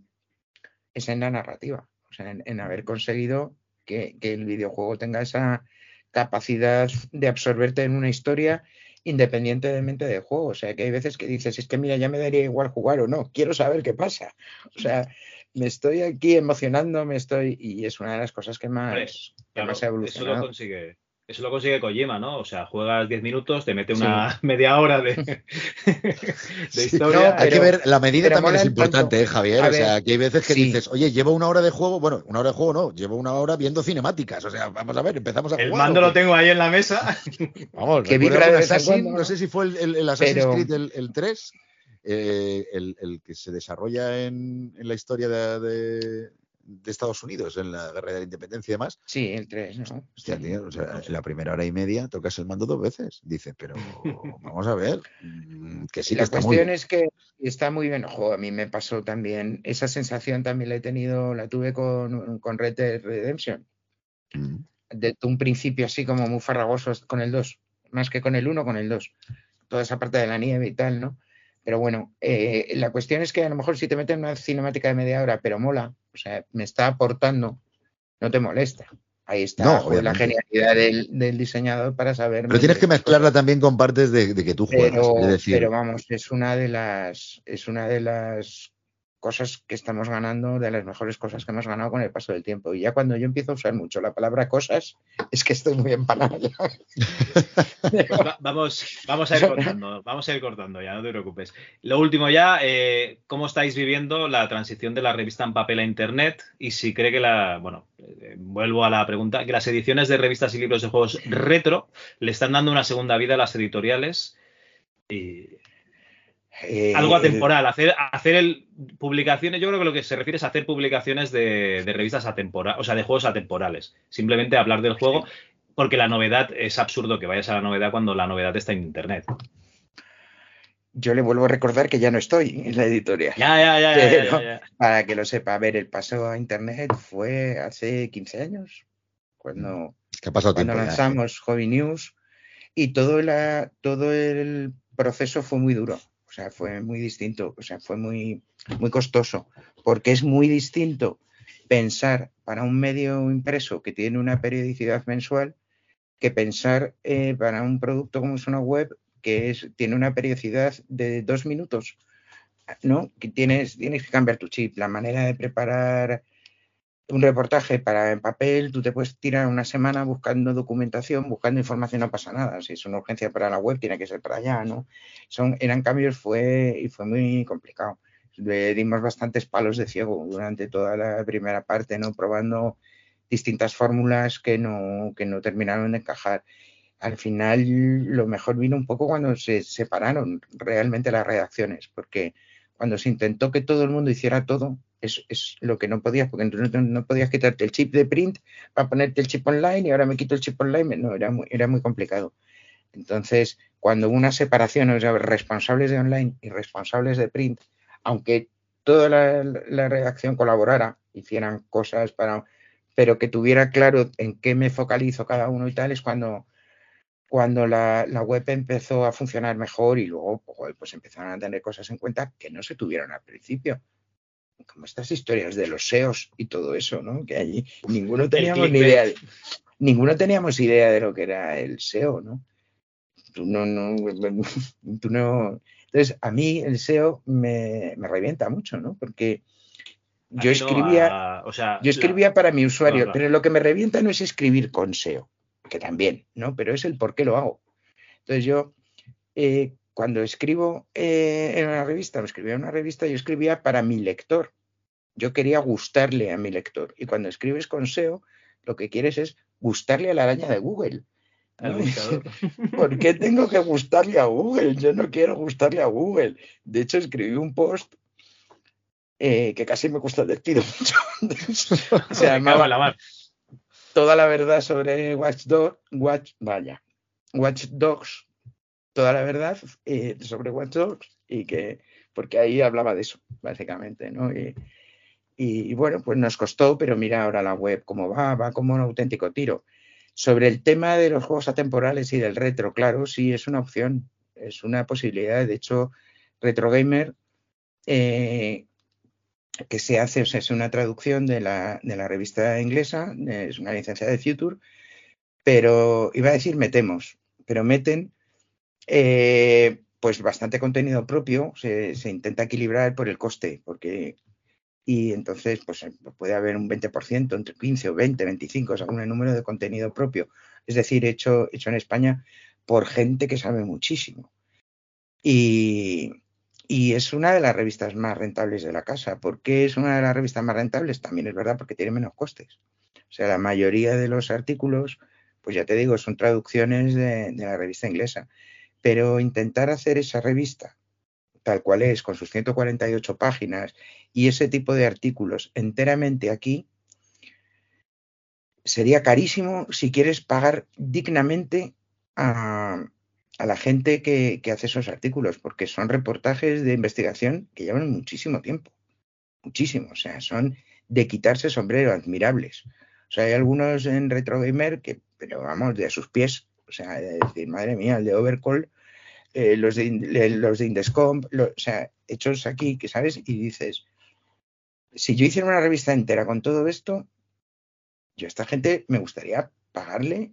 es en la narrativa. O sea, en, en haber conseguido que, que el videojuego tenga esa capacidad de absorberte en una historia independientemente del juego. O sea, que hay veces que dices, es que mira, ya me daría igual jugar o no, quiero saber qué pasa. O sea, me estoy aquí emocionando, me estoy... Y es una de las cosas que más, Hombre, que Claro, más ha eso lo evolucionado. consigue. Eso lo consigue Kojima, ¿no? O sea, juegas 10 minutos, te mete una media hora de, de Sí, historia. no, hay que ver, la medida también es tanto. importante, ¿eh, Javier? A o sea, que hay veces que sí. dices, oye, llevo una hora de juego, bueno, una hora de juego no, llevo una hora viendo cinemáticas, o sea, vamos a ver, empezamos a El jugar. mando ¿o lo tengo ahí en la mesa. Vamos, que en Assassin, cuando, no ¿no? sé si fue el, el- el Assassin's Pero- Creed el, el 3, eh, el, el que se desarrolla en, en la historia de, de- de Estados Unidos, en la guerra de la independencia y demás. Sí, el 3, ¿no? Hostia, tío, o sea, en la primera hora y media tocas el mando dos veces. Dice, pero vamos a ver, mm, que sí Y que la está cuestión es que está muy bien. Ojo, a mí me pasó también, esa sensación también la he tenido, la tuve con, con Red Dead Redemption. Mm. De un principio así como muy farragoso con el 2, más que con el 1, con el 2. Toda esa parte de la nieve y tal, ¿no? Pero bueno, eh, la cuestión es que a lo mejor si te meten una cinemática de media hora, pero mola, o sea, me está aportando, no te molesta. Ahí está No, la genialidad del, del diseñador para saber. Pero tienes que mezclarla también con partes de, de que tú juegas. pero, es decir, pero vamos, es una de las es una de las cosas que estamos ganando, de las mejores cosas que hemos ganado con el paso del tiempo. Y ya cuando yo empiezo a usar mucho la palabra cosas, es que estoy muy. Va- vamos, vamos a ir cortando, vamos a ir cortando ya, no te preocupes. Lo último ya, eh, ¿cómo estáis viviendo la transición de la revista en papel a internet? Y si cree que la, bueno, eh, vuelvo a la pregunta, que las ediciones de revistas y libros de juegos retro le están dando una segunda vida a las editoriales Eh, algo atemporal, hacer, hacer el, publicaciones, yo creo que lo que se refiere es a hacer publicaciones de, de revistas atemporales, o sea, de juegos atemporales. Simplemente hablar del juego, porque la novedad es absurdo que vayas a la novedad cuando la novedad está en internet. Yo le vuelvo a recordar que ya no estoy en la editorial. Ya, ya, ya, ya, ya, Pero, ya, ya. Para que lo sepa, a ver, el paso a internet fue hace 15 años, cuando, pasado cuando lanzamos Hobby News y todo, la, todo el proceso fue muy duro, o sea, fue muy distinto, o sea, fue muy, muy costoso, porque es muy distinto pensar para un medio impreso que tiene una periodicidad mensual que pensar eh, para un producto como es una web que es, tiene una periodicidad de dos minutos, ¿no? Tienes, tienes que cambiar tu chip, la manera de preparar un reportaje para en papel, tú te puedes tirar una semana buscando documentación, buscando información, no pasa nada. Si es una urgencia para la web, tiene que ser para allá, ¿no? Son, eran cambios fue, y fue muy complicado. Le dimos bastantes palos de ciego durante toda la primera parte, ¿no? Probando distintas fórmulas que no, que no terminaron de encajar. Al final, lo mejor vino un poco cuando se separaron realmente las redacciones, porque cuando se intentó que todo el mundo hiciera todo, es, es lo que no podías, porque no, no- podías quitarte el chip de print para ponerte el chip online y ahora me quito el chip online. No, era muy, era muy complicado. Entonces, cuando hubo una separación, o sea, responsables de online y responsables de print, aunque toda la, la redacción colaborara, hicieran cosas para, pero que tuviera claro en qué me focalizo cada uno y tal, es cuando, cuando la, la web empezó a funcionar mejor y luego pues empezaron a tener cosas en cuenta que no se tuvieron al principio. Como estas historias de los SEOs y todo eso, ¿no? Que allí ninguno teníamos ni idea. de- ninguno teníamos idea de lo que era el SEO, ¿no? Tú no, no, tú no. Entonces, a mí el SEO me, me revienta mucho, ¿no? Porque yo no, escribía, a- o sea, yo escribía para mi usuario, claro. pero lo que me revienta no es escribir con SEO, que también, ¿no? Pero es el por qué lo hago. Entonces yo, eh, cuando escribo eh, en una revista, o escribía en una revista, yo escribía para mi lector. Yo quería gustarle a mi lector. Y cuando escribes con SEO, lo que quieres es gustarle a la araña de Google. ¿Por qué tengo que gustarle a Google? Yo no quiero gustarle a Google. De hecho, escribí un post eh, que casi me cuesta el despido mucho. Se llamaba. Toda la verdad sobre Watch Dogs, Watch, vaya, Watch Dogs, toda la verdad eh, sobre Watch Dogs y que, porque ahí hablaba de eso, básicamente, ¿no? Y, y, bueno, pues nos costó, pero mira ahora la web cómo va, va como un auténtico tiro. Sobre el tema de los juegos atemporales y del retro, claro, sí es una opción, es una posibilidad. De hecho, Retro Gamer, eh, que se hace, o sea, es una traducción de la, de la revista inglesa, es una licencia de Future, pero iba a decir metemos, pero meten eh, pues bastante contenido propio, se, se intenta equilibrar por el coste, porque y entonces pues puede haber un 20%, entre 15 o 20, 25, según el número de contenido propio, es decir, hecho, hecho en España por gente que sabe muchísimo. Y, y es una de las revistas más rentables de la casa. ¿Por qué es una de las revistas más rentables? También es verdad porque tiene menos costes. O sea, la mayoría de los artículos, pues ya te digo, son traducciones de, de la revista inglesa. Pero intentar hacer esa revista tal cual es, con sus 148 páginas y ese tipo de artículos enteramente aquí, sería carísimo si quieres pagar dignamente a, a la gente que, que hace esos artículos, porque son reportajes de investigación que llevan muchísimo tiempo, muchísimo, o sea, son de quitarse sombrero, admirables. O sea, hay algunos en Retro Gamer que, pero vamos, de sus pies, o sea, de decir, madre mía, el de Overcall, eh, los, de, le- los de Indescomp, lo- o sea, hechos aquí, que sabes, y dices, si yo hiciera una revista entera con todo esto, yo a esta gente me gustaría pagarle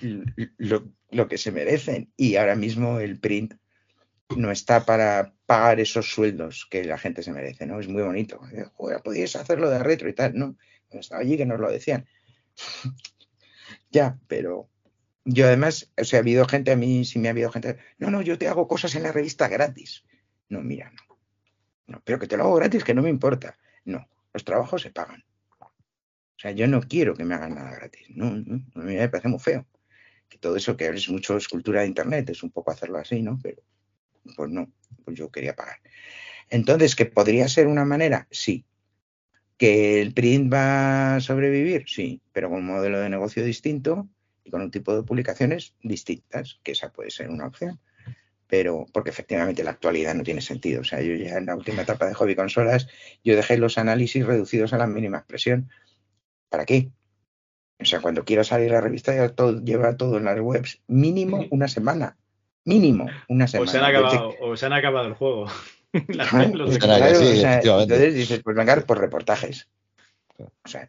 lo, que se merecen. Y ahora mismo el print no está para pagar esos sueldos que la gente se merece, ¿no? Es muy bonito. Eh, Joder, podíais hacerlo de retro y tal, ¿no? Estaba allí que nos lo decían. ya, pero yo además, o sea, ha habido gente, a mí sí me ha habido gente, no, no, yo te hago cosas en la revista gratis. No, mira, no. No, pero que te lo hago gratis, que no me importa. No, los trabajos se pagan. O sea, yo no quiero que me hagan nada gratis. No, no, me parece muy feo. Que todo eso que es mucho escultura de internet, es un poco hacerlo así, ¿no? Pero pues no, pues yo quería pagar. Entonces, ¿que podría ser una manera? Sí. ¿Que el print va a sobrevivir? Sí, pero con un modelo de negocio distinto y con un tipo de publicaciones distintas, que esa puede ser una opción. Pero, porque efectivamente la actualidad no tiene sentido. O sea, yo ya en la última etapa de hobby consolas, yo dejé los análisis reducidos a la mínima expresión. ¿Para qué? O sea, cuando quiera salir la revista, ya todo, lleva todo en las webs, mínimo una semana. Mínimo una O semana. se, han Yo te- acabado, o se han acabado el juego. Las- los pues de- claro, sí, o sea, efectivamente. entonces dices, pues venga, por reportajes. O sea,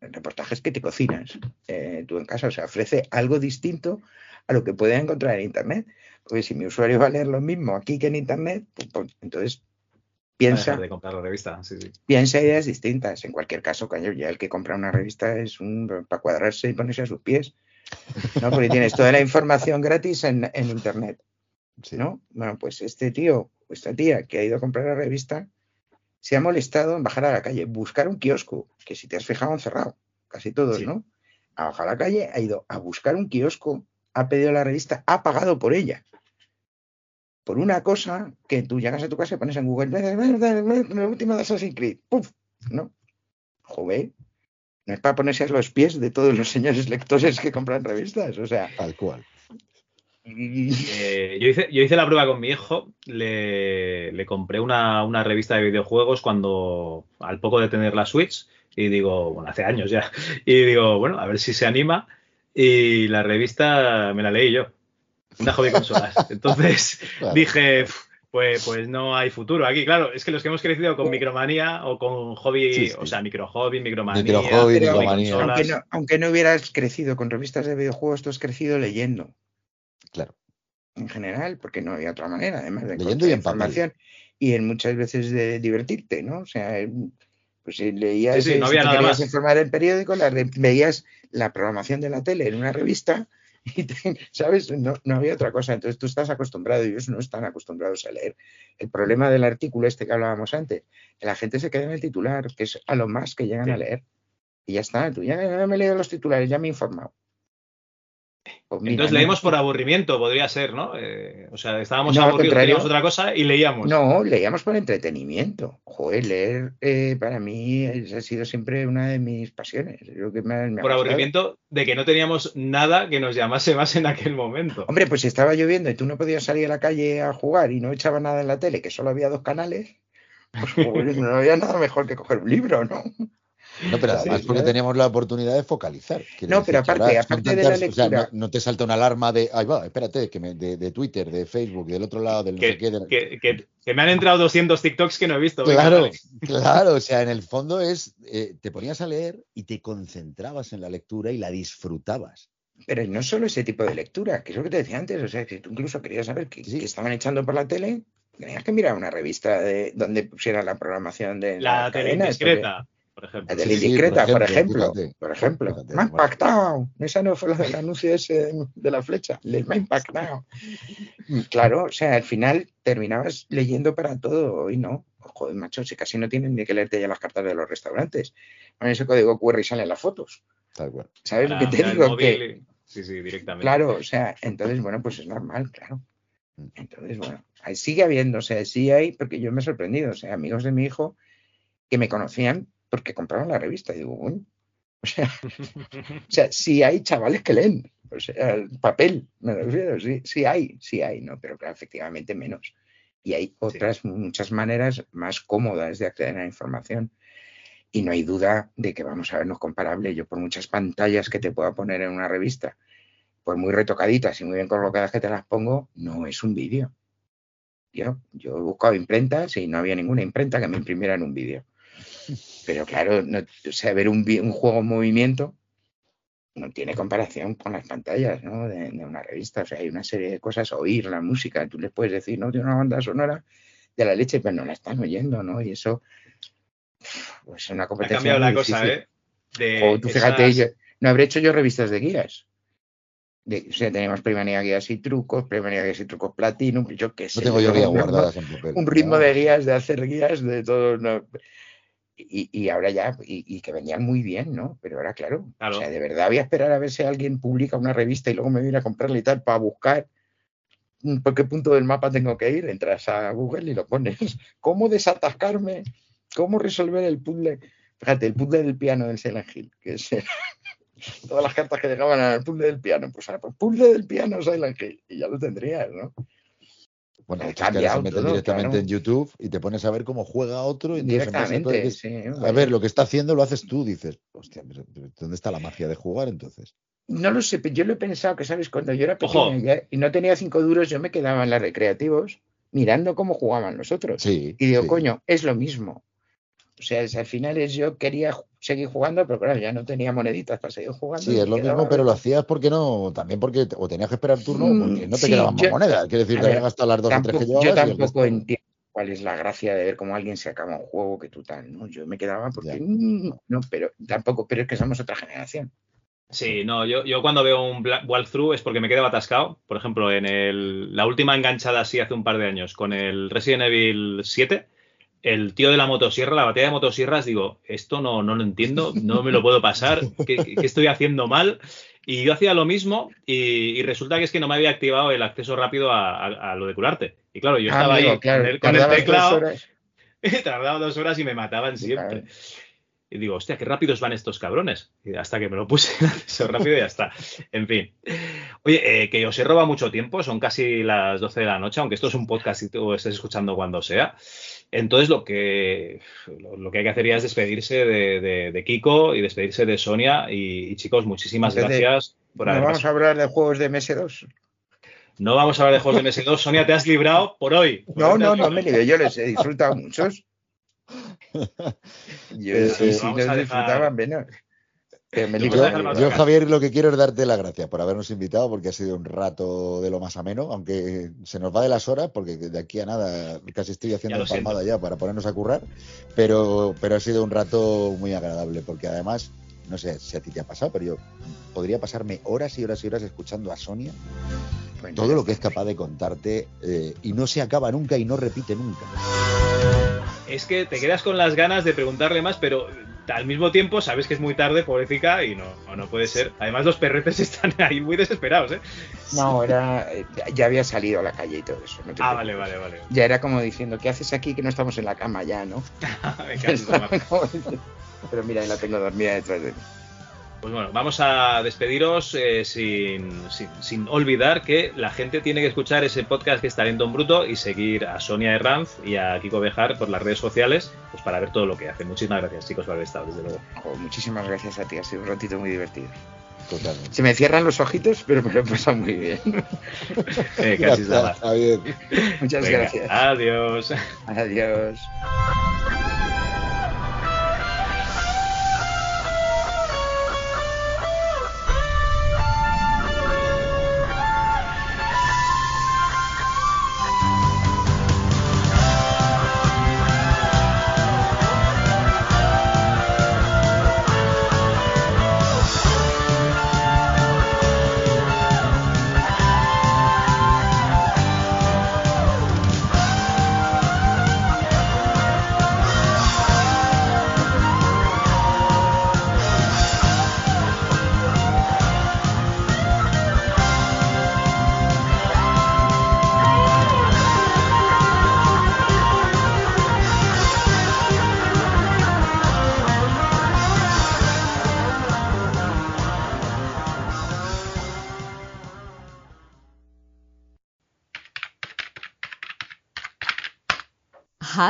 reportajes que te cocinas eh, tú en casa. O sea, ofrece algo distinto a lo que puedes encontrar en Internet. Porque si mi usuario va a leer lo mismo aquí que en Internet, pues, pues, entonces piensa, dejar de comprar la revista. Sí, sí. piensa ideas distintas. En cualquier caso, ya el que compra una revista es un para cuadrarse y ponerse a sus pies. ¿no? Porque tienes toda la información gratis en, en Internet. ¿no? Bueno, pues este tío o esta tía que ha ido a comprar la revista se ha molestado en bajar a la calle, buscar un kiosco, que si te has fijado han cerrado, casi todos, ¿no? Ha bajado a la calle, ha ido a buscar un kiosco, ha pedido la revista, ha pagado por ella. Por una cosa que tú llegas a tu casa y pones en Google, la última de Assassin's Creed, ¡puf! ¿no? Joder, no es para ponerse a los pies de todos los señores lectores que compran revistas, o sea. Tal cual. Eh, yo, hice, yo hice la prueba con mi hijo. Le, le compré una, una revista de videojuegos cuando, al poco de tener la Switch, y digo, bueno, hace años ya, y digo, bueno, a ver si se anima. Y la revista me la leí yo, una hobby consolas. Entonces Claro. dije, "Uf, pues, pues no hay futuro aquí. Claro, es que los que hemos crecido con Micromanía o con hobby, Sí, sí. o sea, micro hobby, Micromanía, Micro hobby, hobby Micromanía. consolas. Aunque no, aunque no hubieras crecido con revistas de videojuegos, tú has crecido leyendo. Claro. En general, porque no había otra manera, además de Leyendo y información y en muchas veces de divertirte, ¿no? O sea, eh, pues si leías, Sí, sí, no si había te nada querías más. informar el periódico, la veías la programación de la tele en una revista y, te- ¿sabes? No, no había otra cosa. Entonces tú estás acostumbrado y ellos no están acostumbrados a leer. El problema del artículo este que hablábamos antes, que la gente se queda en el titular, que es a lo más que llegan a leer. Y ya está, tú ya no me he leído los titulares, ya me he informado. Pues mira, Entonces leímos por aburrimiento, podría ser, ¿no? Eh, o sea, estábamos No, aburridos, teníamos otra cosa y leíamos. No, leíamos por entretenimiento. Joder, leer eh, para mí ha sido siempre una de mis pasiones. es Lo que me, me por aburrimiento de que no teníamos nada que nos llamase más en aquel momento. Hombre, pues si estaba lloviendo y tú no podías salir a la calle a jugar y no echaba nada en la tele, que solo había dos canales, pues joder, no había nada mejor que coger un libro, ¿no? No, pero Sí, además porque teníamos la oportunidad de focalizar. No, pero decir que aparte- ahora aparte de la tantas- o sea, lectura- no, no te salta una alarma de, ay va, espérate, que me- de, de Twitter, de Facebook, del otro lado, del no sé Que, qué. de- que- que- que me han entrado 200 TikToks que no he visto. Claro, claro, o sea, en el fondo es, eh, te ponías a leer y te concentrabas en la lectura y la disfrutabas. Pero no solo ese tipo de lectura, que es lo que te decía antes, o sea, que tú incluso querías saber qué, estaban echando por la tele, tenías que mirar una revista de donde pusiera la programación de La las tele indiscreta, por ejemplo. Sí, sí, indiscreta, por por ejemplo, fíjate. por ejemplo. Fíjate, Me ha impactado. Esa no fue la del anuncio ese de la flecha. Le me ha impactado. Claro, o sea, al final terminabas leyendo para todo. Hoy no. Joder, macho, si casi no tienen ni que leerte ya las cartas de los restaurantes. Con ese código QR y salen las fotos. Tal cual. ¿Sabes lo que te digo? Que, y- Sí, sí, directamente. Claro, o sea, entonces, bueno, pues es normal, claro. Mm. Entonces, bueno, ahí sigue habiendo, o sea, sí hay, porque yo me he sorprendido, o sea, amigos de mi hijo que me conocían porque compraron la revista. Y digo, bueno, o sea, o sea, sí hay chavales que leen, o sea, el papel, me refiero, sí, sí hay, sí hay, ¿no? Pero claro, efectivamente menos. Y hay otras muchas maneras más cómodas de acceder a la información. Y no hay duda de que vamos a vernos comparable. Yo por muchas pantallas que te pueda poner en una revista, por muy retocaditas y muy bien colocadas que te las pongo, no es un vídeo. Yo, yo he buscado imprentas y no había ninguna imprenta que me imprimiera en un vídeo. Pero claro, no, o sea, ver un, un juego en movimiento, no tiene comparación con las pantallas ¿no? de, de una revista. O sea, hay una serie de cosas, oír la música, tú les puedes decir, no, tiene una banda sonora de la leche, pero no la están oyendo, ¿no? Y eso, pues es una Ha competencia. cambiado la muy cosa, difícil. ¿eh? De Jo, tú fíjate, yo- no habré hecho yo revistas de guías. De- o sea, tenemos Primanía Guías y Trucos, Primanía Guías y Trucos Platinum, yo qué sé. No tengo yo guías guardadas en papel. Un ritmo de guías, de hacer guías, de todo. ¿no? Y, y ahora ya, y, y que venían muy bien, ¿no? Pero ahora, claro, o sea, de verdad voy a esperar a ver si alguien publica una revista y luego me viene a comprarla y tal para buscar por qué punto del mapa tengo que ir. Entras a Google y lo pones. ¿Cómo desatascarme? ¿Cómo resolver el puzzle? Fíjate, el puzzle del piano del Silent Hill, que es todas las cartas que llegaban al puzzle del piano. Pues, ah, pues puzzle del piano Silent Hill, y ya lo tendrías, ¿no? Bueno, que ahora se cambiado mete todo, directamente claro. en YouTube y te pones a ver cómo juega otro. y a Directamente, que- sí. A ver, lo que está haciendo lo haces tú, dices, hostia, pero- ¿dónde está la magia de jugar entonces? No lo sé, pero yo lo he pensado que, ¿sabes? Cuando yo era pequeño ya- y no tenía cinco duros, yo me quedaba en las recreativos mirando cómo jugaban los otros. Sí. Y digo, sí. coño, es lo mismo. O sea, es- al final es yo quería seguir jugando, pero claro, ya no tenía moneditas para seguir jugando. Sí, es lo mismo, pero lo hacías porque no, también porque o tenías que esperar turno o porque no te Sí, quedaban más yo- monedas. Quiere decir, te habías gastado las dos o tres que tampoco- llevabas. Yo tampoco entiendo cuál es la gracia de ver cómo alguien se acaba un juego que tú tal, ¿no? Yo me quedaba porque mm, no, pero tampoco, pero es que somos otra generación. Sí, no, yo, yo cuando veo un walkthrough es porque me quedo atascado. Por ejemplo, en el, la última enganchada así hace un par de años con el Resident Evil 7, el tío de la motosierra, la batalla de motosierras, digo, esto no, no lo entiendo, no me lo puedo pasar, ¿qué, qué estoy haciendo mal? Y yo hacía lo mismo y, y resulta que es que no me había activado el acceso rápido a, a- a lo de curarte. Y claro, yo Ah, estaba amigo, ahí claro, con, el, con el teclado, tardaba dos horas y me mataban siempre. Y digo, hostia, qué rápidos van estos cabrones. Y hasta que me lo puse en acceso rápido y ya está. En fin. Oye, eh, que os he robado mucho tiempo, son casi las 12 de la noche, aunque esto es un podcast y tú estés escuchando cuando sea. Entonces, lo que, lo, que hay que hacer ya es despedirse de, de- de Kiko y despedirse de Sonia. Y, y, chicos, muchísimas gracias por ¿No haber vamos a hablar de juegos de MS2? No vamos a hablar de juegos de MS2. Sonia, te has librado por hoy. No, no, no me nivel, yo les he disfrutado muchos. Yo sí, eh, sí, vamos los a dejar- disfrutaba menos. Me Yo, Javier, lo que quiero es darte las gracias por habernos invitado, porque ha sido un rato de lo más ameno, aunque se nos va de las horas, porque de aquí a nada casi estoy haciendo Ya siento. empalmada ya para ponernos a currar, pero, pero ha sido un rato muy agradable, porque además, no sé si a ti te ha pasado, pero yo podría pasarme horas y horas y horas escuchando a Sonia todo lo que es capaz de contarte eh, y no se acaba nunca y no repite nunca. Es que te quedas con las ganas de preguntarle más, pero al mismo tiempo sabes que es muy tarde, pobrecita, y no, no, no puede ser. Además, los perretes están ahí muy desesperados, ¿eh? No, era, ya había salido a la calle y todo eso. no Ah, vale, vale, vale. Ya era como diciendo, ¿qué haces aquí que no estamos en la cama ya, no? Me. Pero mira, la tengo dormida detrás de mí. Pues bueno, vamos a despediros eh, sin, sin, sin olvidar que la gente tiene que escuchar ese podcast que es Talento en Bruto y seguir a Sonia Herranz y a Kiko Bejar por las redes sociales pues para ver todo lo que hacen. Muchísimas gracias, chicos, por haber estado, desde luego. Muchísimas gracias a ti, ha sido un ratito muy divertido. Totalmente. Se me cierran los ojitos, pero me lo he pasado muy bien. Eh, casi nada. Muchas Venga, gracias. Adiós. Adiós.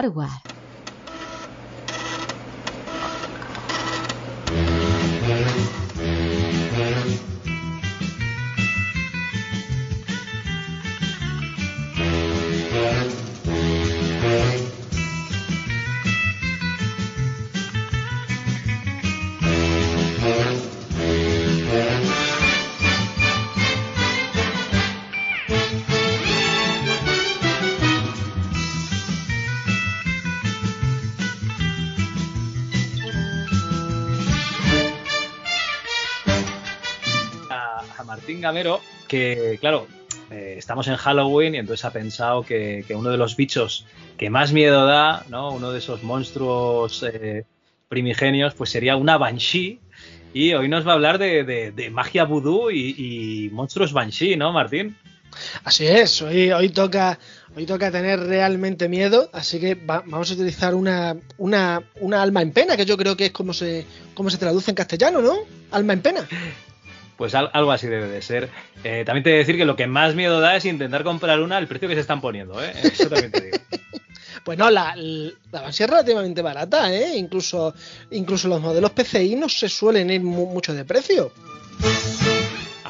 Hardware. Que, claro, eh, estamos en Halloween y entonces ha pensado que, uno de los bichos que más miedo da, ¿no? Uno de esos monstruos eh, primigenios, pues sería una Banshee. Y hoy nos va a hablar de, magia vudú y, monstruos Banshee, ¿no, Martín? Así es, hoy, hoy toca hoy toca tener realmente miedo, así que va- vamos a utilizar una, una, una alma en pena, que yo creo que es como se, como se traduce en castellano, ¿no? Alma en pena. Pues al- algo así debe de ser. Eh, también te he de decir que lo que más miedo da es intentar comprar una al precio que se están poniendo, ¿eh? Eso también te digo. Pues no, la, la es relativamente barata, ¿eh? Incluso, incluso los modelos PCI no se suelen ir mu- mucho de precio.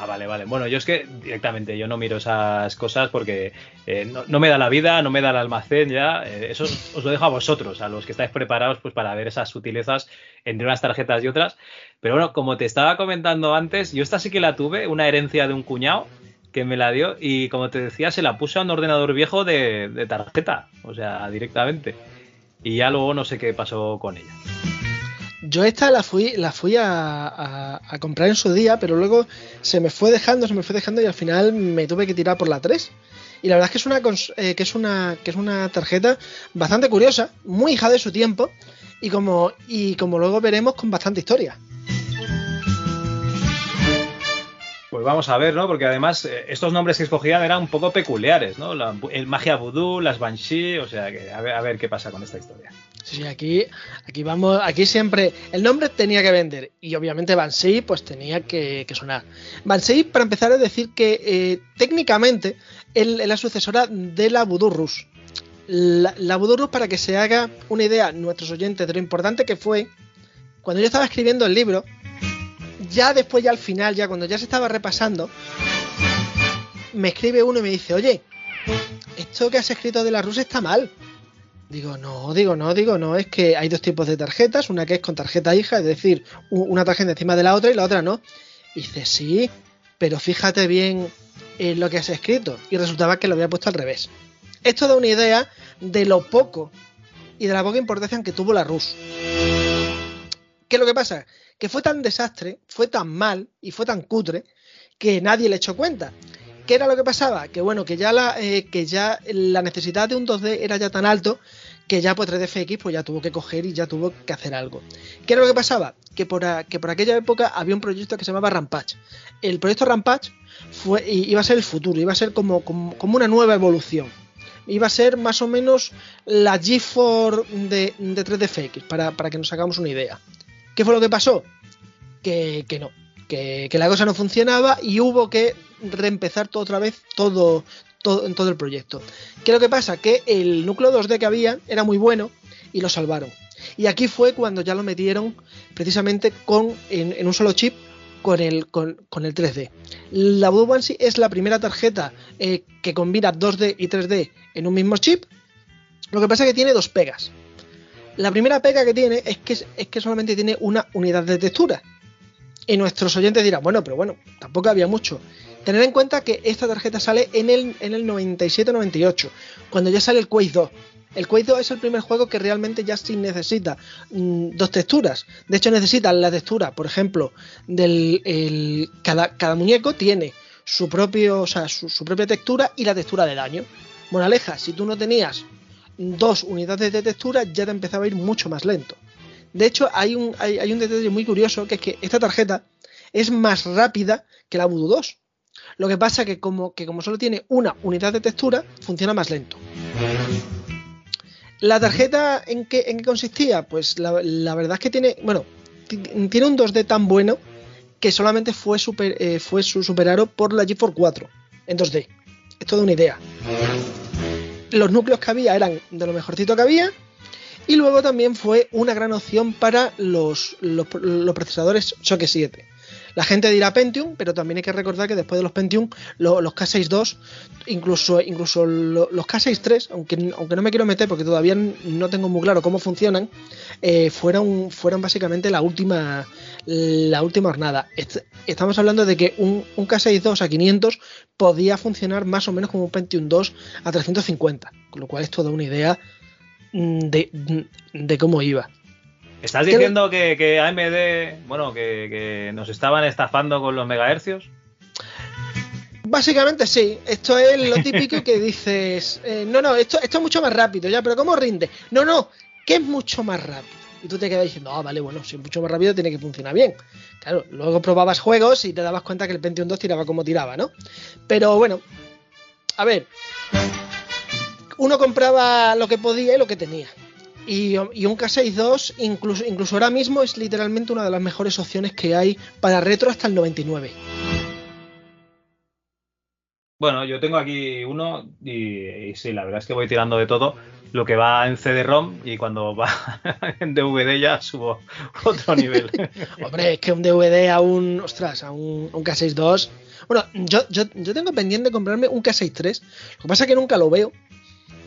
Ah, vale, vale. Bueno, yo es que directamente yo no miro esas cosas porque eh, no, me da la vida, no me da el almacén ya. Eh, eso os os lo dejo a vosotros, a los que estáis preparados pues para ver esas sutilezas entre unas tarjetas y otras. Pero bueno, como te estaba comentando antes, yo esta sí que la tuve, una herencia de un cuñado que me la dio y como te decía, se la puse a un ordenador viejo de, de tarjeta, o sea, directamente. Y ya luego no sé qué pasó con ella. Yo esta la fui, la fui a, a- comprar en su día, pero luego se me fue dejando, se me fue dejando y al final me tuve que tirar por la 3. Y la verdad es que es una, eh, que es una, que es una tarjeta bastante curiosa, muy hija de su tiempo y como, y como luego veremos con bastante historia. Pues vamos a ver, ¿no? Porque además eh, estos nombres que escogían eran un poco peculiares, ¿no? El magia vudú, las banshee, o sea que a ver, a ver qué pasa con esta historia. Sí, sí, aquí, aquí vamos, aquí siempre el nombre tenía que vender y obviamente Banshee pues tenía que, que sonar. Banshee, para empezar, es decir que eh, técnicamente es la sucesora de la Voodoo Rush. La, Voodoo Rush, para que se haga una idea nuestros oyentes de lo importante que fue, cuando yo estaba escribiendo el libro, ya después, ya al final, ya cuando ya se estaba repasando, me escribe uno y me dice, oye, esto que has escrito de la Rus está mal. Digo, no, digo, no, digo, no, es que hay dos tipos de tarjetas, una que es con tarjeta hija, es decir, una tarjeta encima de la otra y la otra no. Y dice, sí, pero fíjate bien en lo que has escrito. Y resultaba que lo había puesto al revés. Esto da una idea de lo poco y de la poca importancia que tuvo la Rus. ¿Qué es lo que pasa? Que fue tan desastre, fue tan mal y fue tan cutre que nadie le echó cuenta. ¿Qué era lo que pasaba? Que bueno, que ya la, eh, que ya la necesidad de un 2D era ya tan alto que ya pues 3DFX pues ya tuvo que coger y ya tuvo que hacer algo. ¿Qué era lo que pasaba? Que por, que por aquella época había un proyecto que se llamaba Rampage. El proyecto Rampage fue, iba a ser el futuro, iba a ser como, como, como una nueva evolución. Iba a ser más o menos la G4 de, de 3DFX, para, para que nos hagamos una idea. ¿Qué fue lo que pasó? Que, que no, que, que la cosa no funcionaba y hubo que reempezar todo otra vez todo, todo, en todo el proyecto. ¿Qué es lo que pasa? Que el núcleo 2D que había era muy bueno y lo salvaron. Y aquí fue cuando ya lo metieron precisamente con, en, un solo chip con el, con el 3D. La Voodoo Banshee es la primera tarjeta eh, que combina 2D y 3D en un mismo chip. Lo que pasa es que tiene dos pegas. La primera pega que tiene es que, es que solamente tiene una unidad de textura. Y nuestros oyentes dirán, bueno, pero bueno, tampoco había mucho. Tener en cuenta que esta tarjeta sale en el, en el 97-98, cuando ya sale el Quake 2. El Quake 2 es el primer juego que realmente ya sí necesita mm, dos texturas. De hecho, necesita la textura, por ejemplo, del el- cada, cada muñeco tiene su propio, o sea, su, su propia textura y la textura de daño. Moraleja, si tú no tenías dos unidades de textura, ya te empezaba a ir mucho más lento. De hecho, hay un, hay, hay un detalle muy curioso, que es que esta tarjeta es más rápida que la Voodoo 2. Lo que pasa que como, que como solo tiene una unidad de textura, funciona más lento. ¿La tarjeta en qué, consistía? Pues la, verdad es que tiene, un 2D tan bueno que solamente fue, super, eh, superado por la GeForce 4 en 2D. Es toda una idea. Los núcleos que había eran de lo mejorcito que había. Y luego también fue una gran opción para los, los, procesadores Socket 7. La gente dirá Pentium, pero también hay que recordar que después de los Pentium, lo- los K6 II, incluso, incluso lo- los K6 III, aunque, aunque no me quiero meter porque todavía no tengo muy claro cómo funcionan, eh, fueron, fueron básicamente la última, la última hornada. Est- estamos hablando de que un, un K6 II a 500 podía funcionar más o menos como un Pentium 2 a 350, con lo cual esto da una idea mm, de, de cómo iba. ¿Estás ¿Qué- diciendo que, que AMD, bueno, que, que nos estaban estafando con los megahercios? Básicamente sí, esto es lo típico que dices, eh, no, no, esto, esto es mucho más rápido, ya, pero ¿cómo rinde? No, no, que es mucho más rápido. Y tú te quedas diciendo, ah, vale, bueno, si es mucho más rápido tiene que funcionar bien. Claro, luego probabas juegos y te dabas cuenta que el Pentium 2 tiraba como tiraba, ¿no? Pero bueno, a ver, uno compraba lo que podía y lo que tenía. Y, y un K6-2, incluso, incluso ahora mismo, es literalmente una de las mejores opciones que hay para retro hasta el 99. Bueno, yo tengo aquí uno y, y sí, la verdad es que voy tirando de todo lo que va en CD-ROM y cuando va en DVD ya subo otro nivel. Hombre, es que un DVD a un. Ostras, a un, a un K6-2. Bueno, yo, yo, yo tengo pendiente de comprarme un K6-3. Lo que pasa es que nunca lo veo.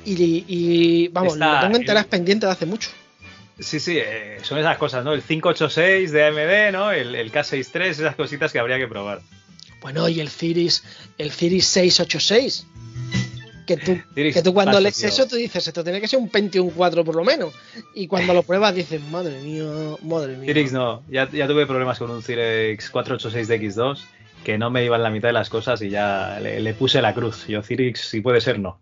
Y, y, vamos, Está- lo tengo enteras pendiente de hace mucho. Sí, sí, eh, son esas cosas, ¿no? El 586 de AMD, ¿no? El, el K63, esas cositas que habría que probar. Bueno, y el Ciris, el Ciris 686. Que tú, Ciris que tú cuando paso, lees tío. eso, tú dices, esto tiene que ser un Pentium 4 por lo menos. Y cuando lo pruebas, dices, madre mía, madre mía. Cyrix no, ya, ya tuve problemas con un Cyrix 486 de X2 que no me iban la mitad de las cosas y ya le, le puse la cruz. Yo, Cyrix, si puede ser, no.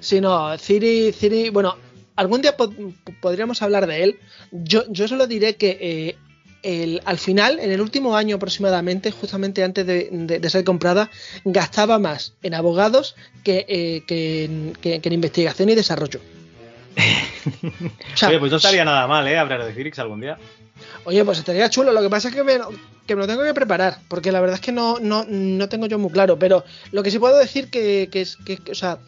Sí, no, Ciri, Ciri, bueno, algún día pod- podríamos hablar de él. Yo, yo solo diré que eh, el- al final, en el último año aproximadamente, justamente antes de, de- de ser comprada, gastaba más en abogados que, eh, que en, que- que en investigación y desarrollo. O sea, Oye, pues no estaría nada mal, ¿eh? Hablar de Cyrix algún día. Oye, pues estaría chulo. Lo que pasa es que me, que me lo tengo que preparar, porque la verdad es que no, no, no tengo yo muy claro. Pero lo que sí puedo decir que, que, que, o sea,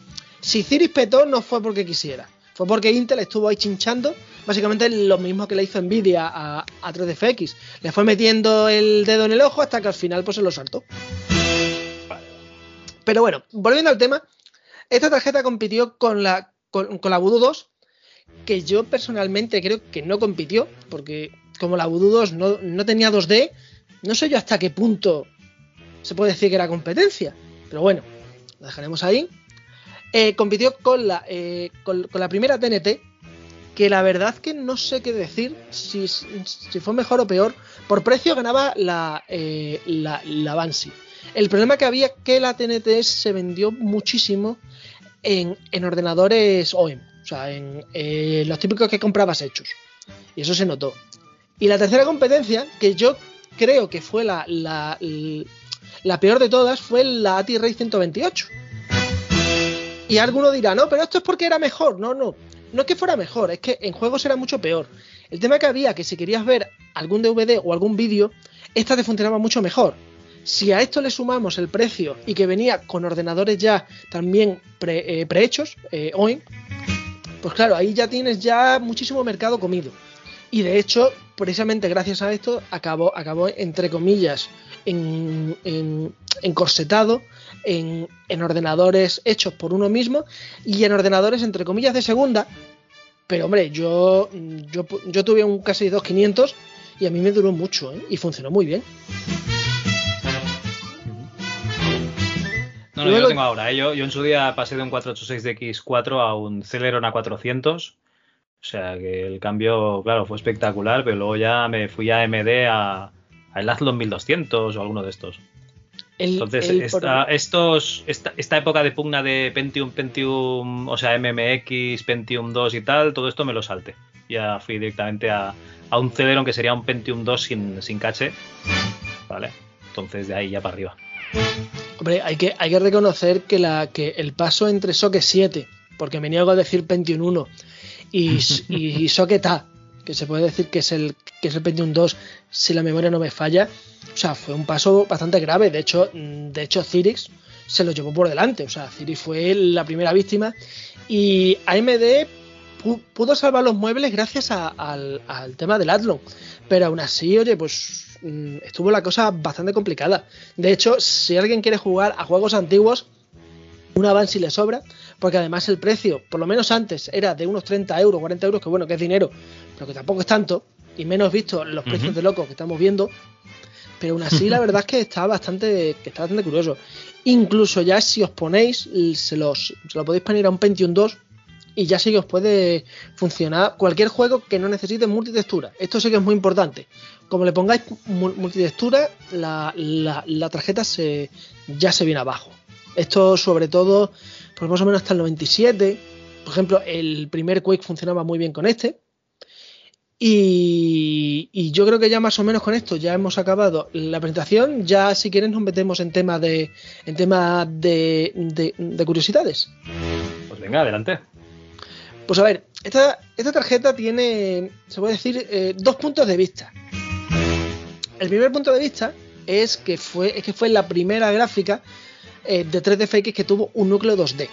si Ciris petó no fue porque quisiera, fue porque Intel estuvo ahí chinchando, básicamente lo mismo que le hizo Nvidia a, a 3DFX. Le fue metiendo el dedo en el ojo hasta que al final pues se lo saltó. Pero bueno, volviendo al tema, esta tarjeta compitió con la, con, con la Voodoo 2, que yo personalmente creo que no compitió, porque como la Voodoo 2 no, no tenía 2D, no sé yo hasta qué punto se puede decir que era competencia. Pero bueno, lo dejaremos ahí. Eh, compitió con la, eh, con, la primera TNT, que la verdad que no sé qué decir, si, si fue mejor o peor. Por precio ganaba la, eh, la, la. El problema que había que la TNT se vendió muchísimo en, en ordenadores OEM, o sea, en eh, los típicos que comprabas hechos. Y eso se notó. Y la tercera competencia, que yo creo que fue la, la, la peor de todas, fue la ATI Race 128. Y alguno dirá, no, pero esto es porque era mejor. No, no. No es que fuera mejor, es que en juegos era mucho peor. El tema que había, que si querías ver algún DVD o algún vídeo, esta te funcionaba mucho mejor. Si a esto le sumamos el precio y que venía con ordenadores ya también eh, prehechos, eh, OEM, pues claro, ahí ya tienes ya muchísimo mercado comido. Y de hecho, precisamente gracias a esto, acabó, acabó entre comillas, en, en, encorsetado en, en ordenadores hechos por uno mismo y en ordenadores, entre comillas, de segunda. Pero hombre, yo, yo, yo tuve un casi 2500 y a mí me duró mucho ¿eh? y funcionó muy bien. No, no, yo lo tengo ahora. ¿eh? Yo, yo en su día pasé de un 486 de X4 a un Celeron A400. O sea que el cambio, claro, fue espectacular, pero luego ya me fui a AMD a, a el Athlon 1200 o alguno de estos. El, Entonces, el- esta, estos, esta, esta época de pugna de Pentium, Pentium, o sea, MMX, Pentium 2 y tal, todo esto me lo salté. Ya fui directamente a, a un Celeron que sería un Pentium 2 sin, sin caché. Vale. Entonces de ahí ya para arriba. Hombre, hay que, hay que reconocer que, la, que el paso entre Socket 7, porque me niego a decir Pentium 1, y, y, y Socket A, que se puede decir que es el que es el Pentium 2, si la memoria no me falla, o sea, fue un paso bastante grave. De hecho, mm, de hecho Cyrix se lo llevó por delante. O sea, Cyrix fue la primera víctima. Y AMD pu- pudo salvar los muebles gracias al, tema del Athlon. Pero aún así, oye, pues mm, estuvo la cosa bastante complicada. De hecho, si alguien quiere jugar a juegos antiguos, una Banshee le sobra, porque además el precio, por lo menos antes, era de unos 30 euros, 40 euros, que bueno, que es dinero, pero que tampoco es tanto, y menos visto los precios de locos que estamos viendo. Pero aún así, la verdad es que está bastante, que está bastante curioso. Incluso ya si os ponéis, se, los, se lo podéis poner a un Pentium 2 y ya sí que os puede funcionar cualquier juego que no necesite multitextura. Esto sí que es muy importante. como le pongáis mu- multitextura, la, la- la tarjeta se, ya se viene abajo. Esto sobre todo, pues más o menos hasta el 97. Por ejemplo, el primer Quake funcionaba muy bien con este. Y, y yo creo que ya más o menos con esto ya hemos acabado la presentación. Ya si quieres nos metemos en tema de, en tema de, de- de curiosidades. Pues venga, adelante. Pues a ver, esta, esta tarjeta tiene, se puede decir, eh, dos puntos de vista. El primer punto de vista es que fue, es que fue la primera gráfica eh, de 3DFX que tuvo un núcleo 2D.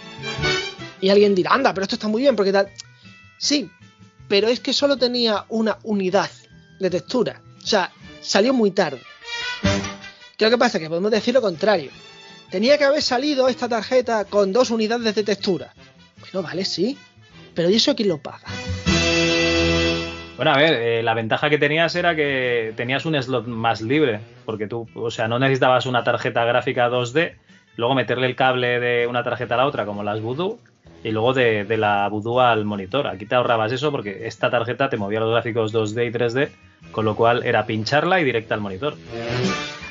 Y alguien dirá, anda, pero esto está muy bien, porque tal. Sí, pero es que solo tenía una unidad de textura. O sea, salió muy tarde. ¿Qué lo que pasa? Que podemos decir lo contrario. Tenía que haber salido esta tarjeta con dos unidades de textura. Bueno, vale, sí. Pero ¿y eso quién lo paga? Bueno, a ver, eh, la ventaja que tenías era que tenías un slot más libre, porque tú, o sea, no necesitabas una tarjeta gráfica 2D, luego meterle el cable de una tarjeta a la otra, como las Voodoo, y luego de, la Voodoo al monitor. Aquí te ahorrabas eso porque esta tarjeta te movía los gráficos 2D y 3D, con lo cual era pincharla y directa al monitor.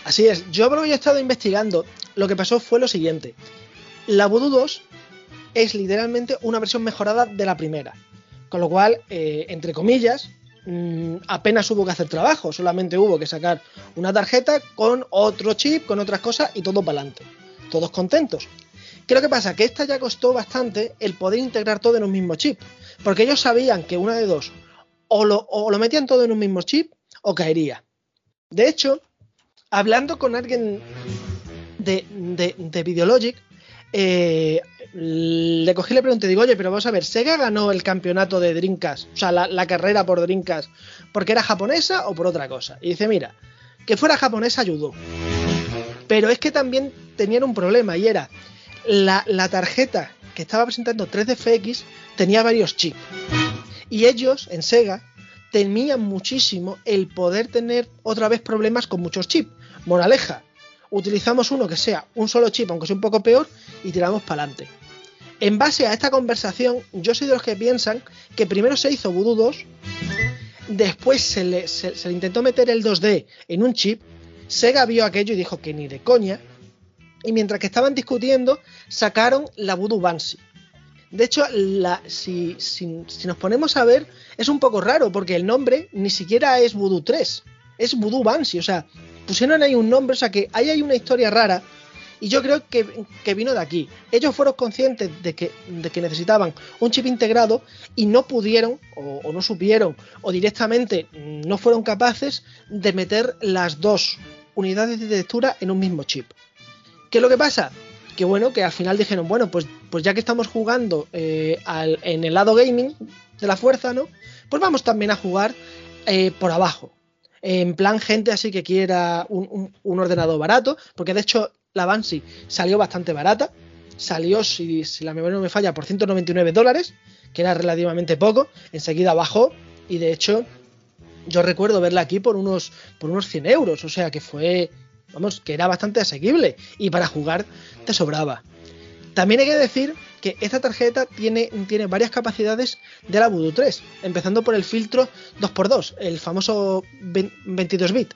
Así es, yo lo que he estado investigando, lo que pasó fue lo siguiente. La Voodoo 2 es literalmente una versión mejorada de la primera. Con lo cual, eh, entre comillas, mm, apenas hubo que hacer trabajo, solamente hubo que sacar una tarjeta con otro chip, con otras cosas y todo para adelante. Todos contentos. ¿Qué lo que pasa? Que esta ya costó bastante el poder integrar todo en un mismo chip. Porque ellos sabían que una de dos, o lo, o lo metían todo en un mismo chip o caería. De hecho, hablando con alguien de, de, de Videologic, eh, le cogí y le pregunté, digo, oye, pero vamos a ver, ¿Sega ganó el campeonato de Dreamcast? O sea, la, la carrera por Dreamcast, porque era japonesa o por otra cosa? Y dice, mira, que fuera japonesa ayudó. Pero es que también tenían un problema y era la, tarjeta que estaba presentando 3DFX tenía varios chips. Y ellos, en Sega, temían muchísimo el poder tener otra vez problemas con muchos chips. Moraleja, utilizamos uno que sea un solo chip, aunque sea un poco peor, y tiramos para adelante. En base a esta conversación, yo soy de los que piensan que primero se hizo Voodoo 2, después se le, se le intentó meter el 2D en un chip, Sega vio aquello y dijo que ni de coña, y mientras que estaban discutiendo, sacaron la Voodoo Banshee. De hecho, la- si, nos ponemos a ver, es un poco raro, porque el nombre ni siquiera es Voodoo 3, es Voodoo Banshee, o sea, pusieron ahí un nombre, o sea que ahí hay una historia rara, y yo creo que, que vino de aquí. Ellos fueron conscientes de que, de que necesitaban un chip integrado y no pudieron, o, no supieron, o directamente no fueron capaces de meter las dos unidades de textura en un mismo chip. ¿Qué es lo que pasa? Que bueno, que al final dijeron, bueno, pues, pues ya que estamos jugando eh, en el lado gaming de la fuerza, ¿no? Pues vamos también a jugar eh, por abajo. En plan, gente así que quiera un, un- ordenador barato, porque de hecho la Banshee salió bastante barata. Salió, si, si la memoria no me falla, por 199 dólares, que era relativamente poco. Enseguida bajó y de hecho yo recuerdo verla aquí por unos, por unos 100 euros, o sea que fue, vamos, que era bastante asequible y para jugar te sobraba. También hay que decir que esta tarjeta tiene, tiene varias capacidades de la Voodoo 3, empezando por el filtro 2x2, el famoso 22 bit,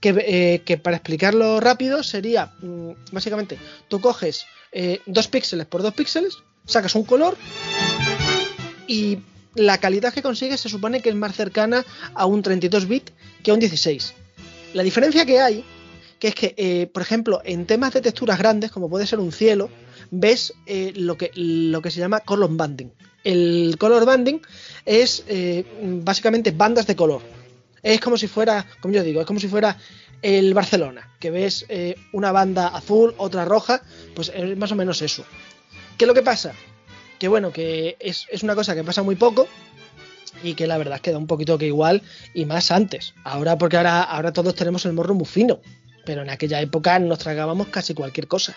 que, eh, que para explicarlo rápido sería, mm, básicamente, tú coges eh, 2 píxeles por 2 píxeles, sacas un color y la calidad que consigues se supone que es más cercana a un 32 bit que a un 16. La diferencia que hay, que es que, eh, por ejemplo, en temas de texturas grandes, como puede ser un cielo, ves eh, lo, que, lo que se llama color banding. El color banding es eh, básicamente bandas de color. Es como si fuera, como yo digo, es como si fuera el Barcelona, que ves una banda azul, otra roja, pues es más o menos eso. ¿Qué es lo que pasa? Que bueno, que es, es una cosa que pasa muy poco y que la verdad es que da un poquito que igual y más antes. Ahora porque ahora, ahora todos tenemos el morro muy fino, pero en aquella época nos tragábamos casi cualquier cosa.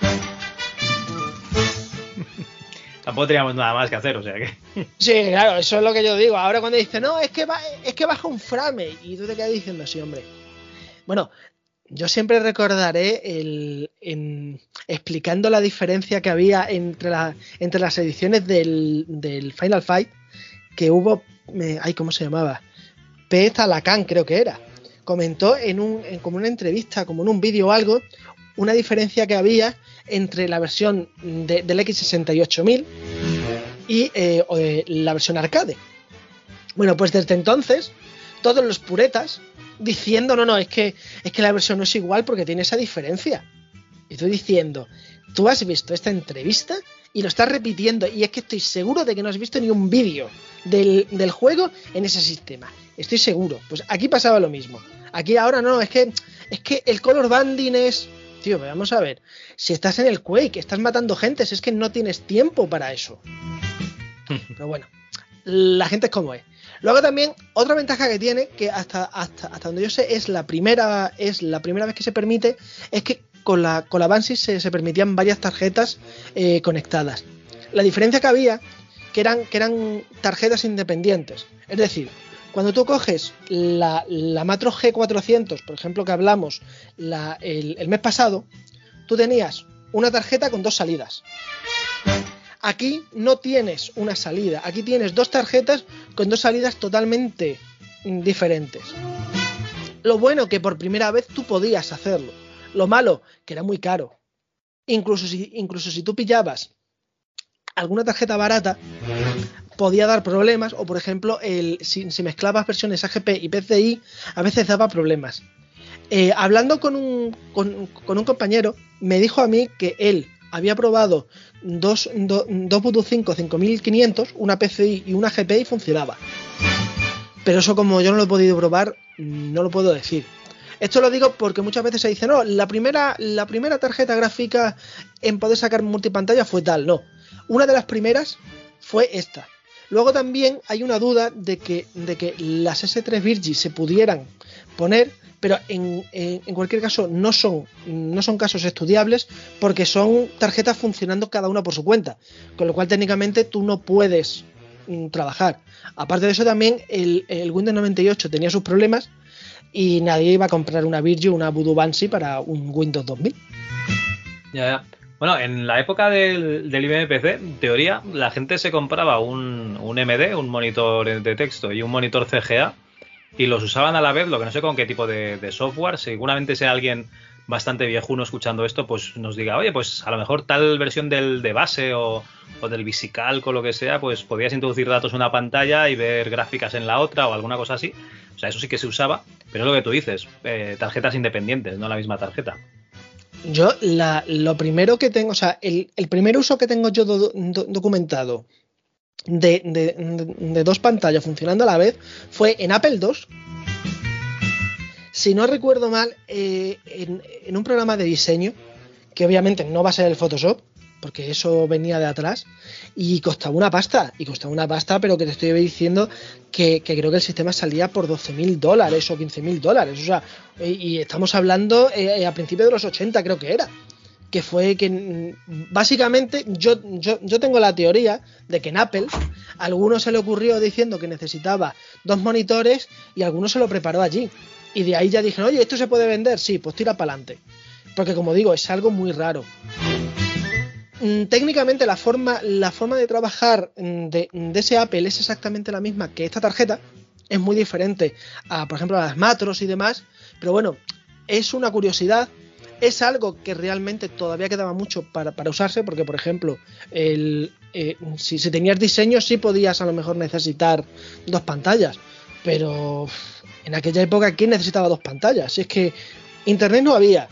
Tampoco teníamos nada más que hacer, o sea que. Sí, claro, eso es lo que yo digo. Ahora cuando dice, no, es que, va, es que baja un frame y tú te quedas diciendo, sí, hombre. Bueno, yo siempre recordaré el, en, explicando la diferencia que había entre, la, entre las ediciones del, del Final Fight, que hubo, eh, ay, ¿cómo se llamaba? P. Talacan creo que era, comentó en un, como una entrevista, como en un vídeo o algo, una diferencia que había entre la versión de- del X68000 y eh, eh, la versión arcade. Bueno, pues desde entonces, todos los puretas diciendo, no, no, es que, es que la versión no es igual porque tiene esa diferencia. Y estoy diciendo, tú has visto esta entrevista y lo estás repitiendo y es que estoy seguro de que no has visto ni un vídeo del, del juego en ese sistema. Estoy seguro. Pues aquí pasaba lo mismo. Aquí ahora no, es que, es que el color banding es... Tío, vamos a ver. Si estás en el Quake, estás matando gente, si es que no tienes tiempo para eso. Pero bueno, la gente es como es. Luego también, otra ventaja que tiene, que hasta, hasta, hasta donde yo sé, es la primera, es la primera vez que se permite, es que con la, con la se, permitían varias tarjetas eh, conectadas. La diferencia que había, que eran, que eran tarjetas independientes. Es decir, cuando tú coges la, la Macro G400, por ejemplo, que hablamos la- el, el mes pasado, tú tenías una tarjeta con dos salidas. Aquí no tienes una salida, aquí tienes dos tarjetas con dos salidas totalmente mm, diferentes. Lo bueno que por primera vez tú podías hacerlo. Lo malo que era muy caro. Incluso si, incluso si tú pillabas alguna tarjeta barata, podía dar problemas. O por ejemplo, si, mezclabas versiones AGP y PCI, a veces daba problemas. Eh, hablando con un, con, un compañero, me dijo a mí que él había probado dos, do- dos Voodoo 5 5500, una PCI y una GP y funcionaba. Pero eso como yo no lo he podido probar, no lo puedo decir. Esto lo digo porque muchas veces se dice, no, la primera, la primera tarjeta gráfica en poder sacar multipantalla fue tal. No, una de las primeras fue esta. Luego también hay una duda de que, de que las S3 Virgi se pudieran poner, pero en, en- cualquier caso no son, no son casos estudiables porque son tarjetas funcionando cada una por su cuenta, con lo cual técnicamente tú no puedes mm, trabajar. Aparte de eso también el, el Windows 98 tenía sus problemas y nadie iba a comprar una Virgil, una Voodoo Banshee para un Windows 2000. Ya, ya. Bueno, en la época del, del IBM PC, en teoría, la gente se compraba un, un MD, un monitor de texto y un monitor CGA y los usaban a la vez, lo que no sé con qué tipo de, de software. Seguramente sea alguien bastante viejuno escuchando esto, pues nos diga, oye, pues a lo mejor tal versión del de base o, o del VisiCalc o lo que sea, pues podías introducir datos en una pantalla y ver gráficas en la otra o alguna cosa así. O sea, eso sí que se usaba, pero es lo que tú dices, eh, tarjetas independientes, no la misma tarjeta. Yo la- lo primero que tengo, o sea, el, el primer uso que tengo yo do- do- documentado de- de- de dos pantallas funcionando a la vez fue en Apple II. Si no recuerdo mal, eh, en, un programa de diseño, que obviamente no va a ser el Photoshop, porque eso venía de atrás, y costaba una pasta, y costaba una pasta, pero que te estoy diciendo que, creo que el sistema salía por 12 mil dólares o 15 mil dólares, o sea, y, y estamos hablando eh, a principios de los 80 creo que era, que fue que mm, básicamente yo, yo, yo tengo la teoría de que en Apple a alguno se le ocurrió diciendo que necesitaba dos monitores y alguno se lo preparó allí. Y de ahí ya dijeron, oye, ¿esto se puede vender? Sí, pues tira para adelante. Porque como digo, es algo muy raro. Mm, Técnicamente la forma, la forma de trabajar mm, de, de ese Apple es exactamente la misma que esta tarjeta. Es muy diferente a, por ejemplo, a las Matros y demás. Pero bueno, es una curiosidad. Es algo que realmente todavía quedaba mucho para, para usarse, porque por ejemplo, el, eh, si, si tenías diseño, sí podías a lo mejor necesitar dos pantallas. Pero en aquella época, ¿quién necesitaba dos pantallas? Si es que internet no había,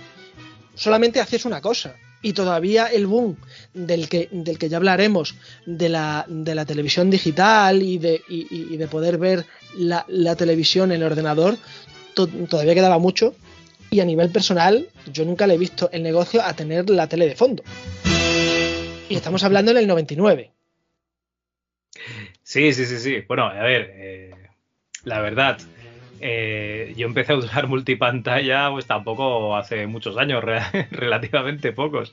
solamente hacías una cosa. Y todavía el boom del que, del que ya hablaremos, de la, de la televisión digital y de, y- de poder ver la, la televisión en el ordenador, to- todavía quedaba mucho. Y a nivel personal, yo nunca le he visto el negocio a tener la tele de fondo. Y estamos hablando en el 99. Sí, sí, sí, sí. Bueno, a ver, eh, la verdad, eh, yo empecé a usar multipantalla pues tampoco hace muchos años, re- relativamente pocos.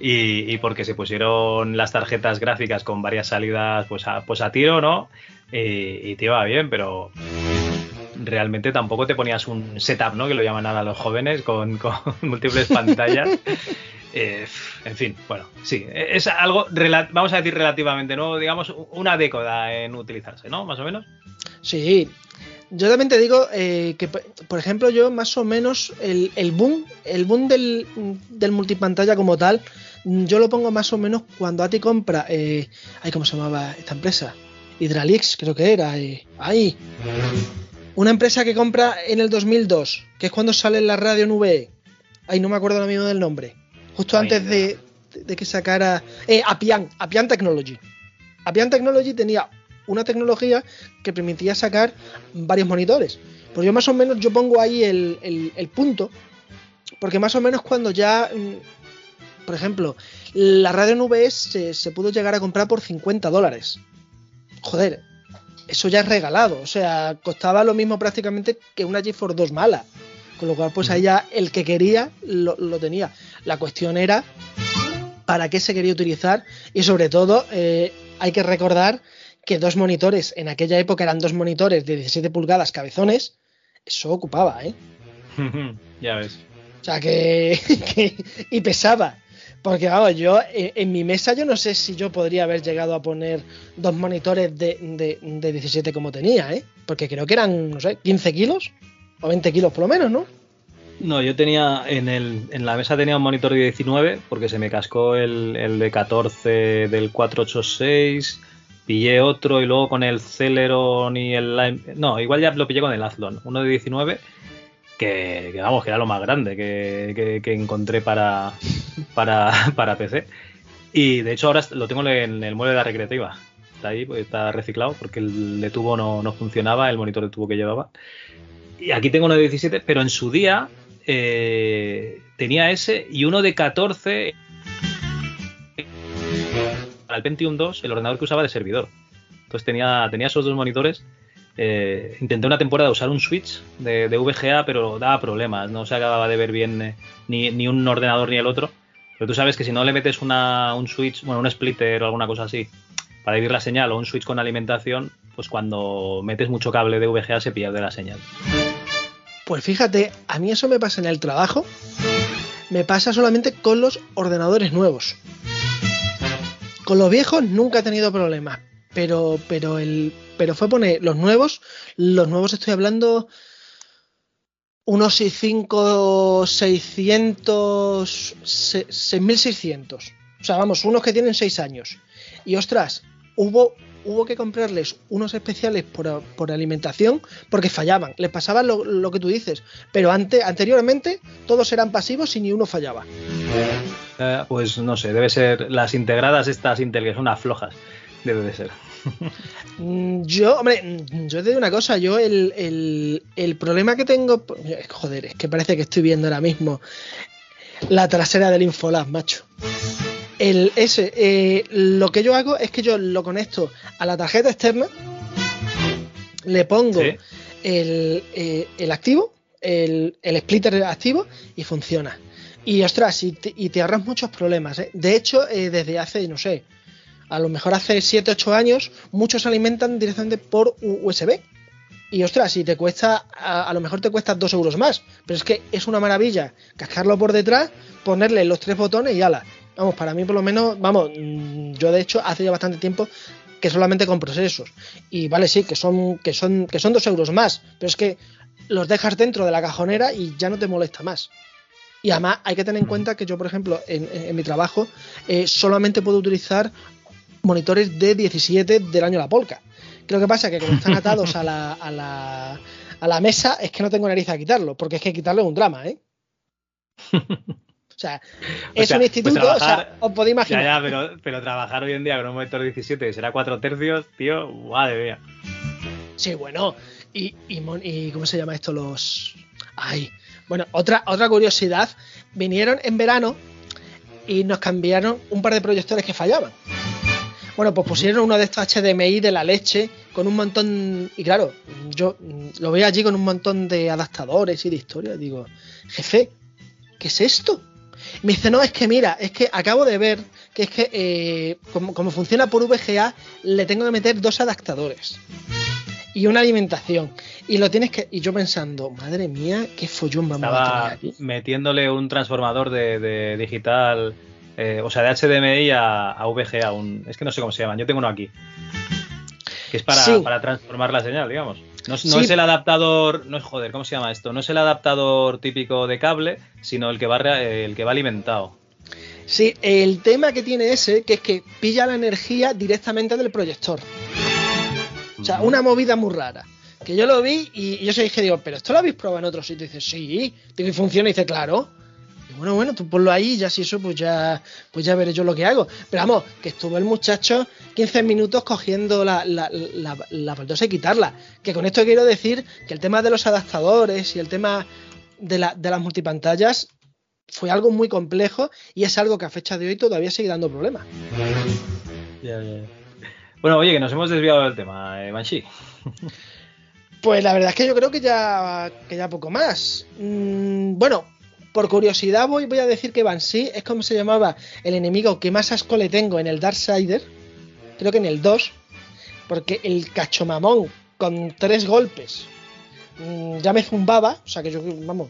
Y, y porque se pusieron las tarjetas gráficas con varias salidas pues a, pues a tiro, ¿no? Y, y te iba bien, pero realmente tampoco te ponías un setup, ¿no? Que lo llaman ahora los jóvenes, con, con múltiples pantallas. Eh, en fin, bueno, sí, es algo, vamos a decir relativamente nuevo, digamos, una década en utilizarse, ¿no? Más o menos. Sí, Yo también te digo eh, que, por ejemplo, yo más o menos el, el boom, el boom del, del multipantalla como tal, yo lo pongo más o menos cuando a ti compra, eh, ay, ¿cómo se llamaba esta empresa? Hydralix, creo que era, eh, ahí. Una empresa que compra en el 2002, que es cuando sale en la radio en VE. Ay, no me acuerdo ahora mismo del nombre. Justo antes de, de que sacara. Eh, Apian, Apian Technology. Apian Technology tenía una tecnología que permitía sacar varios monitores. Pues yo más o menos yo pongo ahí el, el- punto, porque más o menos cuando ya, mm, por ejemplo, la radio NVS se, se pudo llegar a comprar por 50 dólares. Joder, eso ya es regalado, o sea, costaba lo mismo prácticamente que una GeForce 2 mala. Con lo cual, pues ahí ya el que quería lo, lo tenía. La cuestión era para qué se quería utilizar y sobre todo eh, hay que recordar que dos monitores, en aquella época eran dos monitores de 17 pulgadas cabezones, eso ocupaba, ¿eh? ya ves. O sea que, que- y pesaba. Porque vamos, yo eh, en mi mesa yo no sé si yo podría haber llegado a poner dos monitores de, de, de 17 como tenía, ¿eh? Porque creo que eran, no sé, 15 kilos o 20 kilos por lo menos, ¿no? No, yo tenía en, el, en la mesa tenía un monitor de 19 porque se me cascó el, el de 14 del 486, pillé otro y luego con el Celeron y el Lime, no, igual ya lo pillé con el Athlon, uno de 19 que, que vamos, que era lo más grande que, que- encontré para, para, para PC. Y de hecho ahora lo tengo en el mueble de la recreativa. Está ahí, pues, está reciclado porque el de tubo no, no funcionaba, el monitor de tubo que llevaba. Y aquí tengo uno de 17, pero en su día eh, tenía ese y uno de 14 el Pentium 2, el ordenador que usaba de servidor. Entonces tenía, tenía esos dos monitores. Eh, intenté una temporada usar un switch de, de VGA, pero daba problemas. No se acababa de ver bien eh, ni, ni un ordenador ni el otro. Pero tú sabes que si no le metes un switch, bueno, un splitter o alguna cosa así, para dividir la señal o un switch con alimentación, pues cuando metes mucho cable de VGA se pierde la señal. Pues fíjate, a mí eso me pasa en el trabajo, me pasa solamente con los ordenadores nuevos. Con los viejos nunca he tenido problemas, pero, pero, el, pero fue poner los nuevos, los nuevos estoy hablando unos 65, 600, se- 6600. O sea, vamos, unos que tienen 6 años. Y ostras, hubo, hubo que comprarles unos especiales por, por alimentación porque fallaban. Les pasaba lo, lo que tú dices. Pero antes, anteriormente todos eran pasivos y ni uno fallaba. Eh, pues no sé, debe ser las integradas estas Intel que son unas flojas. Debe de ser. Mm, Yo, hombre, mm, yo te digo una cosa, yo el, el- el problema que tengo, joder, es que parece que estoy viendo ahora mismo la trasera del Infolab, macho. El, ese, eh, lo que yo hago es que yo lo conecto a la tarjeta externa, le pongo Sí. el, eh, el activo, el, el splitter activo y funciona. Y ostras, y te, y te ahorras muchos problemas. ¿eh? De hecho, eh, desde hace, no sé, a lo mejor hace 7, 8 años, muchos se alimentan directamente por USB. Y ostras, si te cuesta, a, a lo mejor te cuesta 2 euros más. Pero es que es una maravilla cascarlo por detrás, ponerle los tres botones y ala. Vamos, para mí por lo menos, vamos, mm, yo de hecho hace ya bastante tiempo que solamente compro esos. Y vale, sí, que son, que son, que son 2 euros más. Pero es que los dejas dentro de la cajonera y ya no te molesta más. Y además hay que tener en cuenta que yo, por ejemplo, en, en- en mi trabajo eh, solamente puedo utilizar monitores de 17 del año la polca. Creo que pasa que como están atados a la, a la, a la mesa, es que no tengo nariz a quitarlo, porque es que quitarlo es un drama, ¿eh? Sea, es sea, un pues instituto, o sea, os podéis imaginar. Ya, ya, pero, pero trabajar hoy en día con un monitor 17 que será 4 tercios, tío, madre mía. Sí, bueno. Y, y, mon- y ¿cómo se llama esto? Los. Ay. Bueno, otra, otra curiosidad. Vinieron en verano y nos cambiaron un par de proyectores que fallaban. Bueno, pues pusieron uno de estos HDMI de la leche con un montón. Y claro, yo mm, lo veo allí con un montón de adaptadores y de historia. Digo, jefe, ¿qué es esto? Me dice, no, es que mira, es que acabo de ver que es que eh, como, como funciona por VGA, le tengo que meter dos adaptadores y una alimentación. Y lo tienes que. Y yo pensando, madre mía, qué follón vamos a tener Estaba aquí. metiéndole un transformador de, de digital, eh, o sea, de HDMI a, a VGA. Un, es que no sé cómo se llaman, yo tengo uno aquí. Que es para, Sí. para transformar la señal, digamos. No, es- no Sí. es el adaptador, no es joder, ¿cómo se llama esto? No es el adaptador típico de cable, sino el que va, el que va alimentado. Sí, el tema que tiene ese, que es que pilla la energía directamente del proyector. O sea, una movida muy rara. Que yo lo vi y yo se dije, digo, pero esto lo habéis probado en otro sitio. Y dice, sí. Digo, y funciona. Y dice, claro. Bueno, bueno, tú ponlo ahí y ya si eso, pues ya, pues ya veré yo lo que hago. Pero vamos, que estuvo el muchacho 15 minutos cogiendo la, la, la, la baldosa y quitarla. Que con esto quiero decir que el tema de los adaptadores y el tema de, la, de las multipantallas fue algo muy complejo y es algo que a fecha de hoy todavía sigue dando problemas. Bueno, oye, que nos hemos desviado del tema, eh, Banshee. Pues la verdad es que yo creo que ya, que ya poco más. Mm, bueno, por curiosidad voy, voy a decir que Banshee es como se llamaba el enemigo que más asco le tengo en el Darksider. Creo que en el 2. Porque el cachomamón con tres golpes mm, ya me zumbaba. O sea que yo, vamos,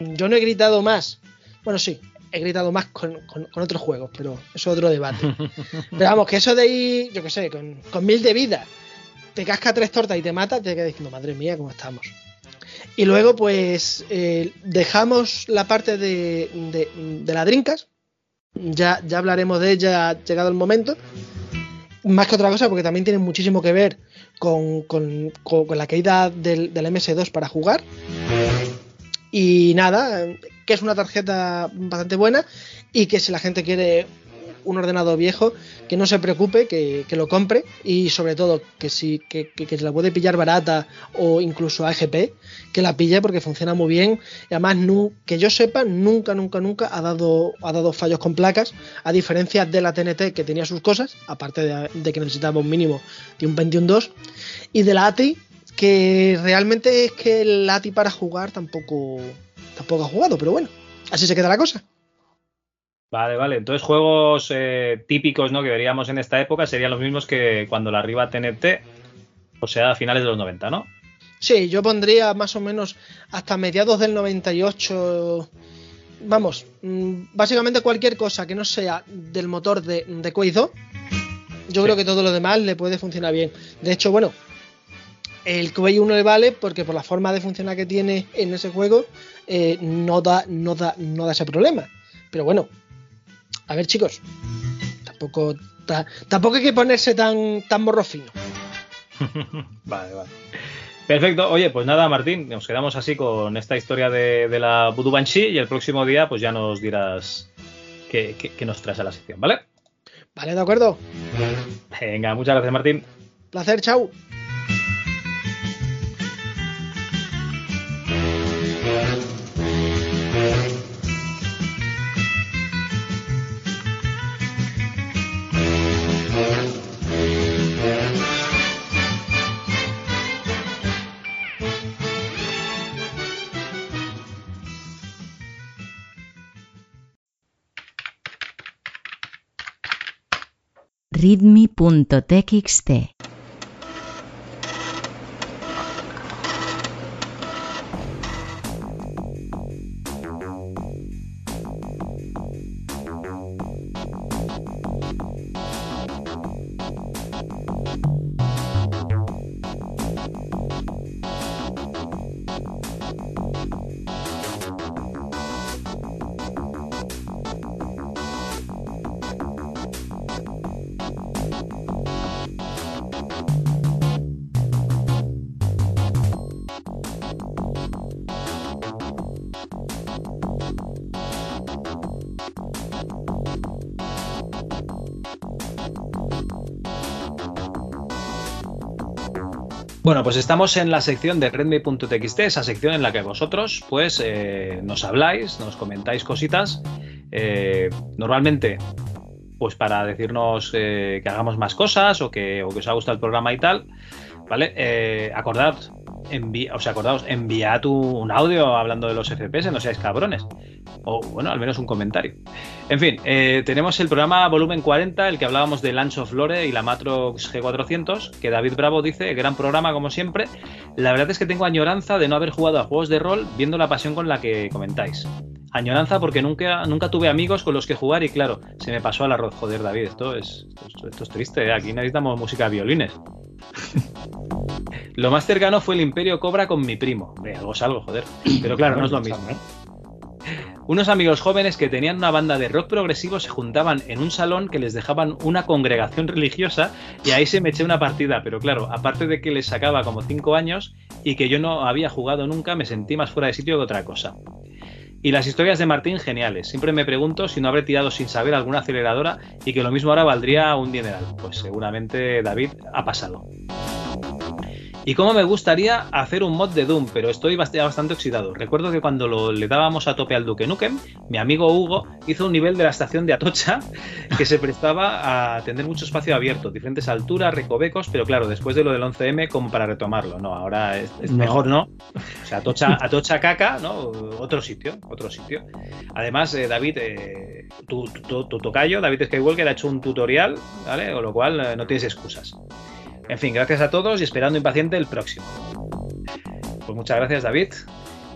yo no he gritado más. Bueno, sí, he gritado más con, con- con otros juegos, pero eso es otro debate. Pero vamos, que eso de ir, yo qué sé, con, con mil de vida, te casca tres tortas y te mata, te quedas diciendo, madre mía, cómo estamos. Y luego, pues, eh, dejamos la parte de, de, de la Drinkas. Ya, ya hablaremos de ella llegado el momento. Más que otra cosa, porque también tiene muchísimo que ver con, con- con- con la caída del, del MS2 para jugar. Y nada, que es una tarjeta bastante buena y que si la gente quiere un ordenador viejo, que no se preocupe, que, que lo compre y sobre todo que si que, que- la puede pillar barata o incluso AGP, que la pille porque funciona muy bien. Y además nu- que yo sepa nunca nunca nunca ha dado ha dado fallos con placas a diferencia de la TNT que tenía sus cosas aparte de, de que necesitaba un mínimo de un 21.2 y de la ATI que realmente es que el ATI para jugar tampoco tampoco ha jugado pero bueno así se queda la cosa Vale, vale. Entonces, juegos eh, típicos ¿no? que veríamos en esta época serían los mismos que cuando la arriba TNT, o sea, a finales de los 90, ¿no? Sí, yo pondría más o menos hasta mediados del 98. Vamos, mm, básicamente cualquier cosa que no sea del motor de, de Quake 2, yo creo que todo lo demás le puede funcionar bien. De hecho, bueno, el Quake 1 le vale porque por la forma de funcionar que tiene en ese juego eh, no, da, no, da, no da ese problema. Pero bueno, a ver chicos, tampoco, ta- tampoco hay que ponerse tan, tan morro fino. Vale, vale. Perfecto. Oye, pues nada, Martín, nos quedamos así con esta historia de, de la Voodoo Banshee y el próximo día pues ya nos dirás qué, qué- qué nos traes a la sección, ¿vale? Vale, de acuerdo. Venga, muchas gracias, Martín. Placer, chao. readme.txt pues estamos en la sección de redme.txt, esa sección en la que vosotros pues eh, nos habláis, nos comentáis cositas. eh, normalmente, pues para decirnos eh, que hagamos más cosas o que, os ha gustado el programa y tal. ¿Vale? Acordad, envi- o sea, acordaos, enviad un audio hablando de los FPS, no seáis cabrones. O bueno, al menos un comentario. En fin, eh, tenemos el programa volumen 40, el que hablábamos de Lunch of Lore y la Matrox G400, que David Bravo dice, gran programa como siempre. La verdad es que tengo añoranza de no haber jugado a juegos de rol viendo la pasión con la que comentáis. Añoranza porque nunca, nunca tuve amigos con los que jugar y claro, se me pasó al arroz. Joder, David, esto es, esto es triste, ¿eh? aquí necesitamos música de violines. Lo más cercano fue el Imperio Cobra con mi primo. Hombre, algo es algo, joder. Pero claro, no es lo mismo. ¿eh? Unos amigos jóvenes que tenían una banda de rock progresivo se juntaban en un salón que les dejaban una congregación religiosa y ahí se me eché una partida. Pero claro, aparte de que les sacaba como 5 años y que yo no había jugado nunca, me sentí más fuera de sitio que otra cosa. Y las historias de Martín, geniales. Siempre me pregunto si no habré tirado sin saber alguna aceleradora y que lo mismo ahora valdría un dineral. Pues seguramente David ha pasado. Y cómo me gustaría hacer un mod de Doom, pero estoy bast- bastante oxidado. Recuerdo que cuando lo- le dábamos a tope al Duque Nukem, mi amigo Hugo hizo un nivel de la estación de Atocha que se prestaba a tener mucho espacio abierto, diferentes alturas, recovecos, pero claro, después de lo del 11M, como para retomarlo. No, ahora es, mejor no. O sea, Atocha, Atocha caca, ¿no? Otro sitio, otro sitio. Además, eh, David, eh, tu, tu- tu tocayo, David Skywalker, ha hecho un tutorial, ¿vale? Con lo cual eh, no tienes excusas. En fin, gracias a todos y esperando impaciente el próximo. Pues muchas gracias, David.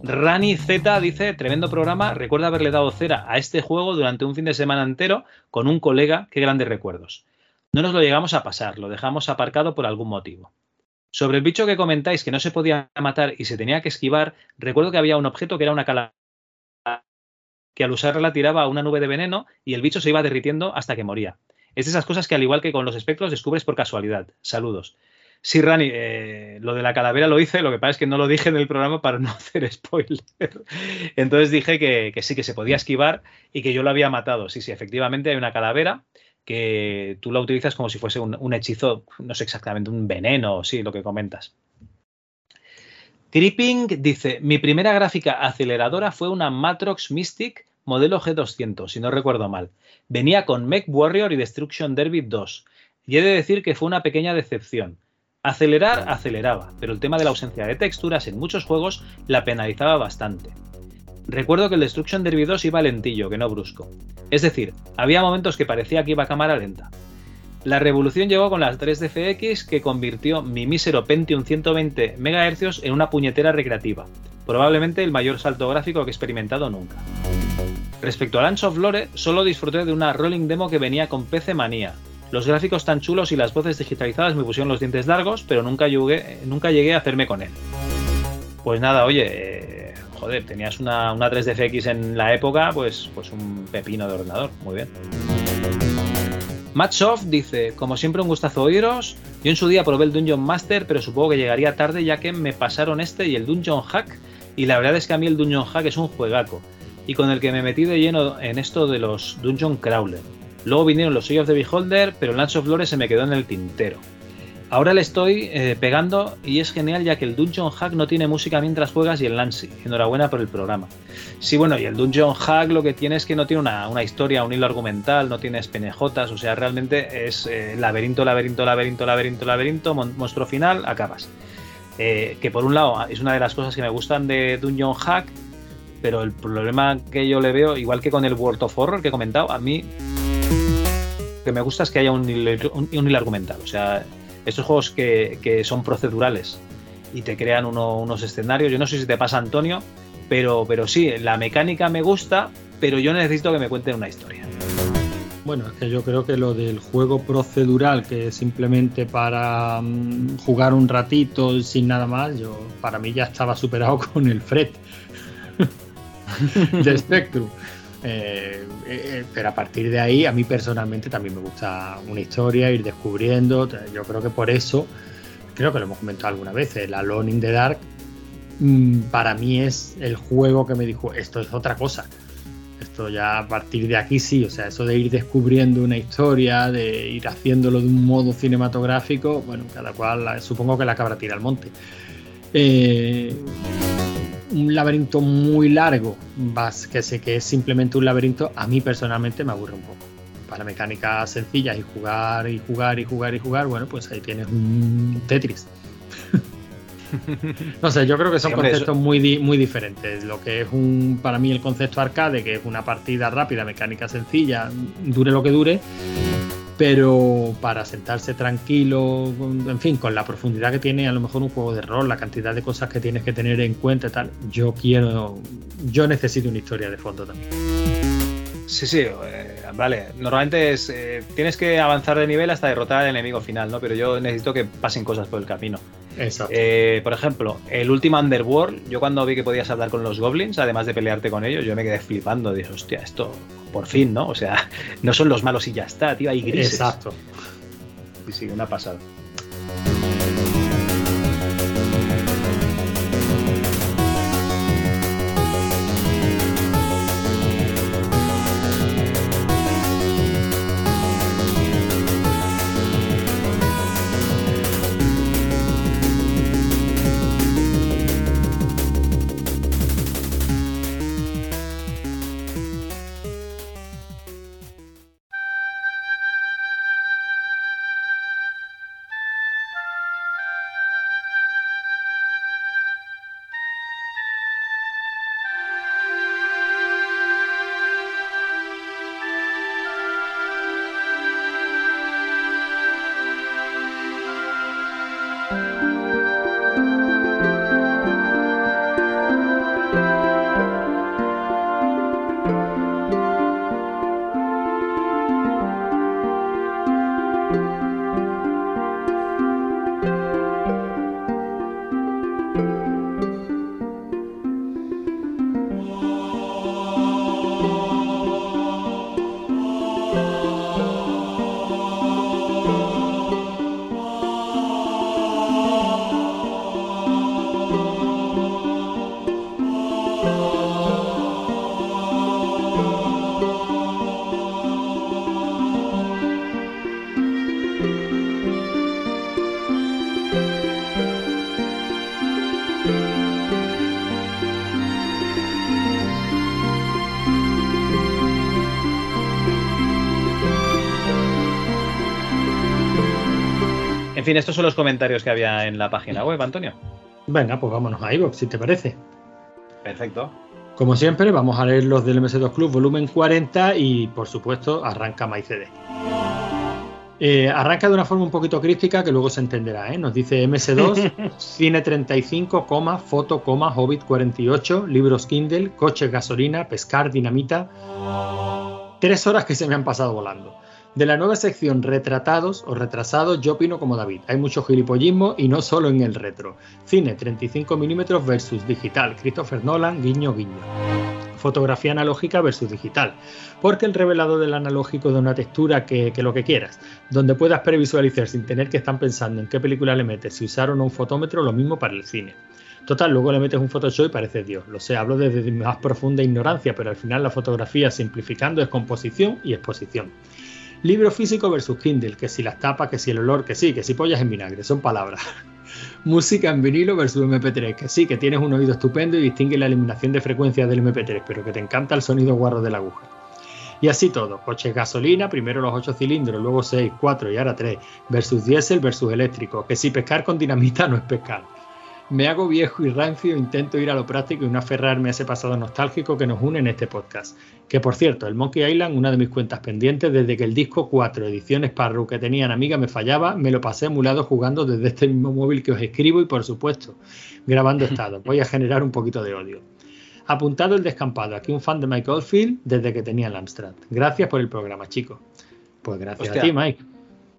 Rani Z dice, tremendo programa, recuerdo haberle dado cera a este juego durante un fin de semana entero con un colega, qué grandes recuerdos. No nos lo llegamos a pasar, lo dejamos aparcado por algún motivo. Sobre el bicho que comentáis que no se podía matar y se tenía que esquivar, recuerdo que había un objeto que era una calavera que al usarla tiraba una nube de veneno y el bicho se iba derritiendo hasta que moría. Es de esas cosas que al igual que con los espectros descubres por casualidad. Saludos. Sí, Rani, eh, lo de la calavera lo hice, lo que pasa es que no lo dije en el programa para no hacer spoiler. Entonces dije que, que sí, que se podía esquivar y que yo lo había matado. Sí, sí, efectivamente hay una calavera que tú la utilizas como si fuese un, un hechizo, no sé exactamente, un veneno, sí, lo que comentas. Tripping dice, mi primera gráfica aceleradora fue una Matrox Mystic modelo G200, si no recuerdo mal. Venía con Mech Warrior y Destruction Derby 2. Y he de decir que fue una pequeña decepción. Acelerar, aceleraba, pero el tema de la ausencia de texturas en muchos juegos la penalizaba bastante. Recuerdo que el Destruction Derby 2 iba lentillo, que no brusco. Es decir, había momentos que parecía que iba a cámara lenta. La revolución llegó con las 3DFX que convirtió mi mísero Pentium 120 MHz en una puñetera recreativa. Probablemente el mayor salto gráfico que he experimentado nunca. Respecto a Lance of Lore, solo disfruté de una rolling demo que venía con PC Manía. Los gráficos tan chulos y las voces digitalizadas me pusieron los dientes largos, pero nunca llegué, a hacerme con él. Pues nada, oye, eh, joder, tenías una, una 3DFX en la época, pues, pues un pepino de ordenador. Muy bien. Matchoff dice, como siempre un gustazo oíros. Yo en su día probé el Dungeon Master, pero supongo que llegaría tarde ya que me pasaron este y el Dungeon Hack. Y la verdad es que a mí el Dungeon Hack es un juegaco. Y con el que me metí de lleno en esto de los Dungeon Crawler. Luego vinieron los Eye of the Beholder, pero Lance of Lore se me quedó en el tintero. Ahora le estoy eh, pegando y es genial ya que el Dungeon Hack no tiene música mientras juegas y el Lance. Enhorabuena por el programa. Sí, bueno, y el Dungeon Hack lo que tiene es que no tiene una, una historia, un hilo argumental, no tiene PNJs, o sea, realmente es eh, laberinto, laberinto, laberinto, laberinto, laberinto, mon- monstruo final, acabas. Eh, que por un lado es una de las cosas que me gustan de Dungeon Hack, pero el problema que yo le veo, igual que con el World of Horror que he comentado, a mí lo que me gusta es que haya un un- un hilo argumental. O sea, estos juegos que, que son procedurales y te crean uno- unos escenarios, yo no sé si te pasa Antonio, pero, pero sí, la mecánica me gusta, pero yo necesito que me cuenten una historia. Bueno, es que yo creo que lo del juego procedural, que es simplemente para mm, jugar un ratito sin nada más, yo para mí ya estaba superado con el Fred de Spectrum. Eh, eh, pero a partir de ahí, a mí personalmente también me gusta una historia, ir descubriendo. Yo creo que por eso, creo que lo hemos comentado alguna vez, el Alone in the Dark, mm, para mí es el juego que me dijo, esto es otra cosa. Esto ya a partir de aquí sí, o sea, eso de ir descubriendo una historia, de ir haciéndolo de un modo cinematográfico, bueno, cada cual, supongo que la cabra tira al monte. Eh, un laberinto muy largo, vas, que sé que es simplemente un laberinto, a mí personalmente me aburre un poco. Para mecánicas sencillas y jugar y jugar y jugar y jugar, bueno, pues ahí tienes un Tetris. No sé, yo creo que son Sí, conceptos muy, di- muy diferentes. Lo que es un, para mí el concepto arcade, que es una partida rápida, mecánica sencilla, dure lo que dure, pero para sentarse tranquilo, en fin, con la profundidad que tiene a lo mejor un juego de rol, la cantidad de cosas que tienes que tener en cuenta y tal, yo quiero, yo necesito una historia de fondo también. Sí, sí, eh, vale. Normalmente es, eh, tienes que avanzar de nivel hasta derrotar al enemigo final, ¿no? Pero yo necesito que pasen cosas por el camino. Exacto. Eh, por ejemplo, el último Underworld, yo cuando vi que podías hablar con los goblins, además de pelearte con ellos, yo me quedé flipando. Dije, hostia, esto por fin, ¿no? O sea, no son los malos y ya está, tío, hay grises. Exacto. Sí, sí, una pasada. Fin, estos son los comentarios que había en la página web, Antonio. Venga, pues vámonos a iVoox, si te parece. Perfecto. Como siempre, vamos a leer los del MS2 Club volumen 40 y, por supuesto, arranca MyCD. Eh, arranca de una forma un poquito crítica que luego se entenderá. ¿eh? Nos dice MS2, cine 35, coma, foto, coma, Hobbit 48, libros Kindle, coches, gasolina, pescar, dinamita. Tres horas que se me han pasado volando. De la nueva sección retratados o retrasados, yo opino como David. Hay mucho gilipollismo y no solo en el retro. Cine 35 mm versus digital. Christopher Nolan, guiño, guiño. Fotografía analógica versus digital. Porque el revelado del analógico de una textura que, que lo que quieras, donde puedas previsualizar sin tener que estar pensando en qué película le metes, si usar o no un fotómetro, lo mismo para el cine. Total, luego le metes un Photoshop y parece Dios. Lo sé, hablo desde mi más profunda ignorancia, pero al final la fotografía simplificando es composición y exposición. Libro físico versus Kindle, que si las tapas, que si el olor, que sí, que si pollas en vinagre, son palabras. Música en vinilo versus MP3, que sí, que tienes un oído estupendo y distingue la eliminación de frecuencias del MP3, pero que te encanta el sonido guarro de la aguja. Y así todo, coches gasolina, primero los 8 cilindros, luego 6, 4 y ahora 3, versus diésel versus eléctrico, que si pescar con dinamita no es pescar. Me hago viejo y rancio, intento ir a lo práctico y no aferrarme a ese pasado nostálgico que nos une en este podcast. Que por cierto, el Monkey Island, una de mis cuentas pendientes, desde que el disco 4 ediciones Parru que tenían amiga me fallaba, me lo pasé emulado jugando desde este mismo móvil que os escribo y por supuesto, grabando estado. Voy a generar un poquito de odio. Apuntado el descampado, aquí un fan de Mike Oldfield desde que tenía el Amstrad. Gracias por el programa, chicos. Pues gracias Hostia. a ti, Mike.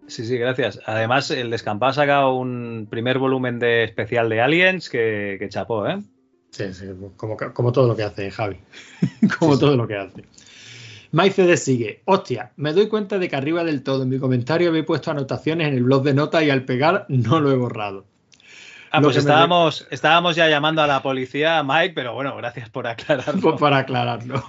Sí, sí, gracias. Además, el Descampado ha sacado un primer volumen de especial de Aliens que, que chapó, ¿eh? Sí, sí, como, como todo lo que hace Javi. como todo lo que hace. MyCD sigue. Hostia, me doy cuenta de que arriba del todo en mi comentario había puesto anotaciones en el blog de notas y al pegar no lo he borrado. Ah, pues me estábamos ya llamando a la policía, Mike, pero bueno, gracias por aclararlo. Pues para aclararlo.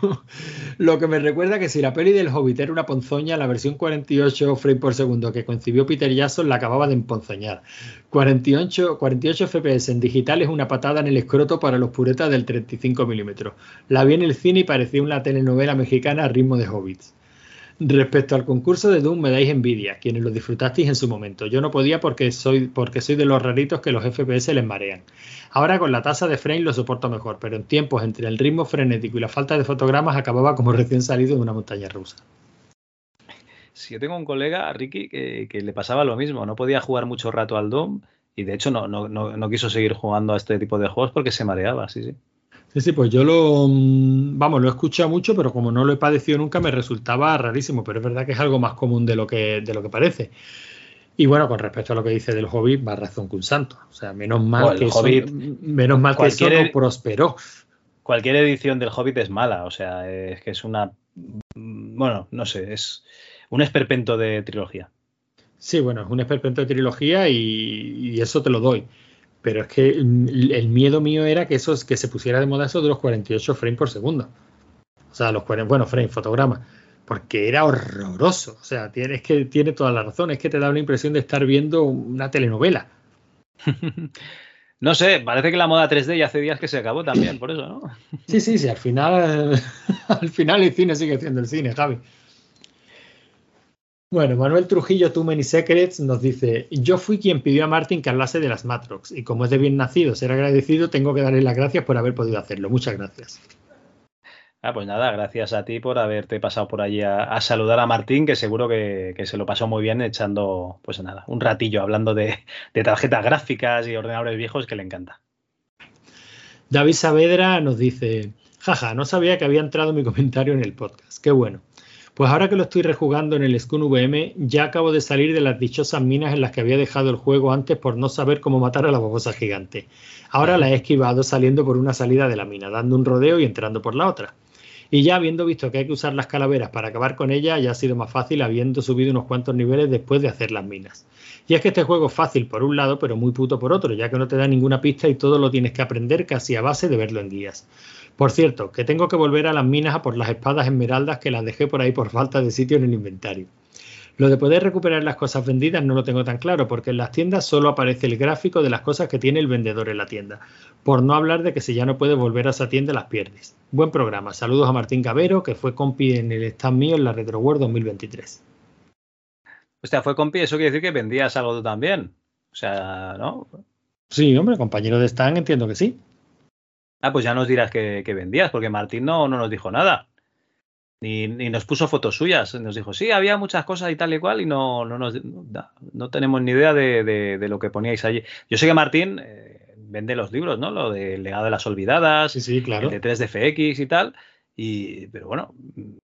Lo que me recuerda que si la peli del Hobbit era una ponzoña, la versión 48 frames por segundo que concibió Peter Jackson la acababa de emponzoñar. 48, 48 FPS en digital es una patada en el escroto para los puretas del 35 milímetros. La vi en el cine y parecía una telenovela mexicana a ritmo de Hobbits. Respecto al concurso de Doom me dais envidia, quienes lo disfrutasteis en su momento. Yo no podía porque soy, porque soy de los raritos que los FPS les marean. Ahora con la tasa de frame lo soporto mejor, pero en tiempos entre el ritmo frenético y la falta de fotogramas acababa como recién salido de una montaña rusa. Si yo tengo un colega, Ricky, que, que le pasaba lo mismo, no podía jugar mucho rato al Doom y de hecho no, no, no, no quiso seguir jugando a este tipo de juegos porque se mareaba, sí, sí. Sí, sí, pues yo lo, mm, vamos, lo he escuchado mucho, pero como no lo he padecido nunca, me resultaba rarísimo, pero es verdad que es algo más común de lo que, de lo que parece. Y bueno, con respecto a lo que dice del Hobbit, va razón que un santo. O sea, menos mal que eso, Hobbit, menos mal que eso no prosperó. Cualquier edición del Hobbit es mala, o sea, es que es una. Bueno, no sé, es un esperpento de trilogía. Sí, bueno, es un esperpento de trilogía y, y eso te lo doy. Pero es que el miedo mío era que eso que se pusiera de moda eso de los 48 frames por segundo. O sea, los 40, bueno, frames, fotogramas. Porque era horroroso. O sea, tiene, es que tiene toda la razón. Es que te da la impresión de estar viendo una telenovela. No sé, parece que la moda 3D ya hace días que se acabó también, por eso, ¿no? Sí, sí, sí, al final, al final el cine sigue siendo el cine, Javi. Bueno, Manuel Trujillo, Too Many Secrets, nos dice: Yo fui quien pidió a Martin que hablase de las Matrox, y como es de bien nacido ser agradecido, tengo que darle las gracias por haber podido hacerlo. Muchas gracias. Ah, pues nada, gracias a ti por haberte pasado por allí a, a saludar a Martín, que seguro que, que se lo pasó muy bien echando, pues nada, un ratillo hablando de, de tarjetas gráficas y ordenadores viejos que le encanta. David Saavedra nos dice: Jaja, no sabía que había entrado mi comentario en el podcast. Qué bueno. Pues ahora que lo estoy rejugando en el Skun VM, ya acabo de salir de las dichosas minas en las que había dejado el juego antes por no saber cómo matar a la babosa gigante. Ahora la he esquivado saliendo por una salida de la mina, dando un rodeo y entrando por la otra. Y ya habiendo visto que hay que usar las calaveras para acabar con ella, ya ha sido más fácil habiendo subido unos cuantos niveles después de hacer las minas. Y es que este juego es fácil por un lado, pero muy puto por otro, ya que no te da ninguna pista y todo lo tienes que aprender casi a base de verlo en guías. Por cierto, que tengo que volver a las minas a por las espadas esmeraldas que las dejé por ahí por falta de sitio en el inventario. Lo de poder recuperar las cosas vendidas no lo tengo tan claro, porque en las tiendas solo aparece el gráfico de las cosas que tiene el vendedor en la tienda. Por no hablar de que si ya no puedes volver a esa tienda las pierdes. Buen programa. Saludos a Martín Cabero, que fue compi en el stand mío en la Retro World 2023. Hostia, fue compi, eso quiere decir que vendías algo tú también. O sea, ¿no? Sí, hombre, compañero de stand, entiendo que sí. Ah, pues ya nos dirás que, que vendías, porque Martín no, no nos dijo nada. Ni, ni nos puso fotos suyas. Nos dijo, sí, había muchas cosas y tal y cual, y no, no, nos, no, no tenemos ni idea de, de, de, lo que poníais allí. Yo sé que Martín eh, vende los libros, ¿no? Lo del legado de las olvidadas, sí, sí, claro. el de 3DFX y tal. Y, pero bueno,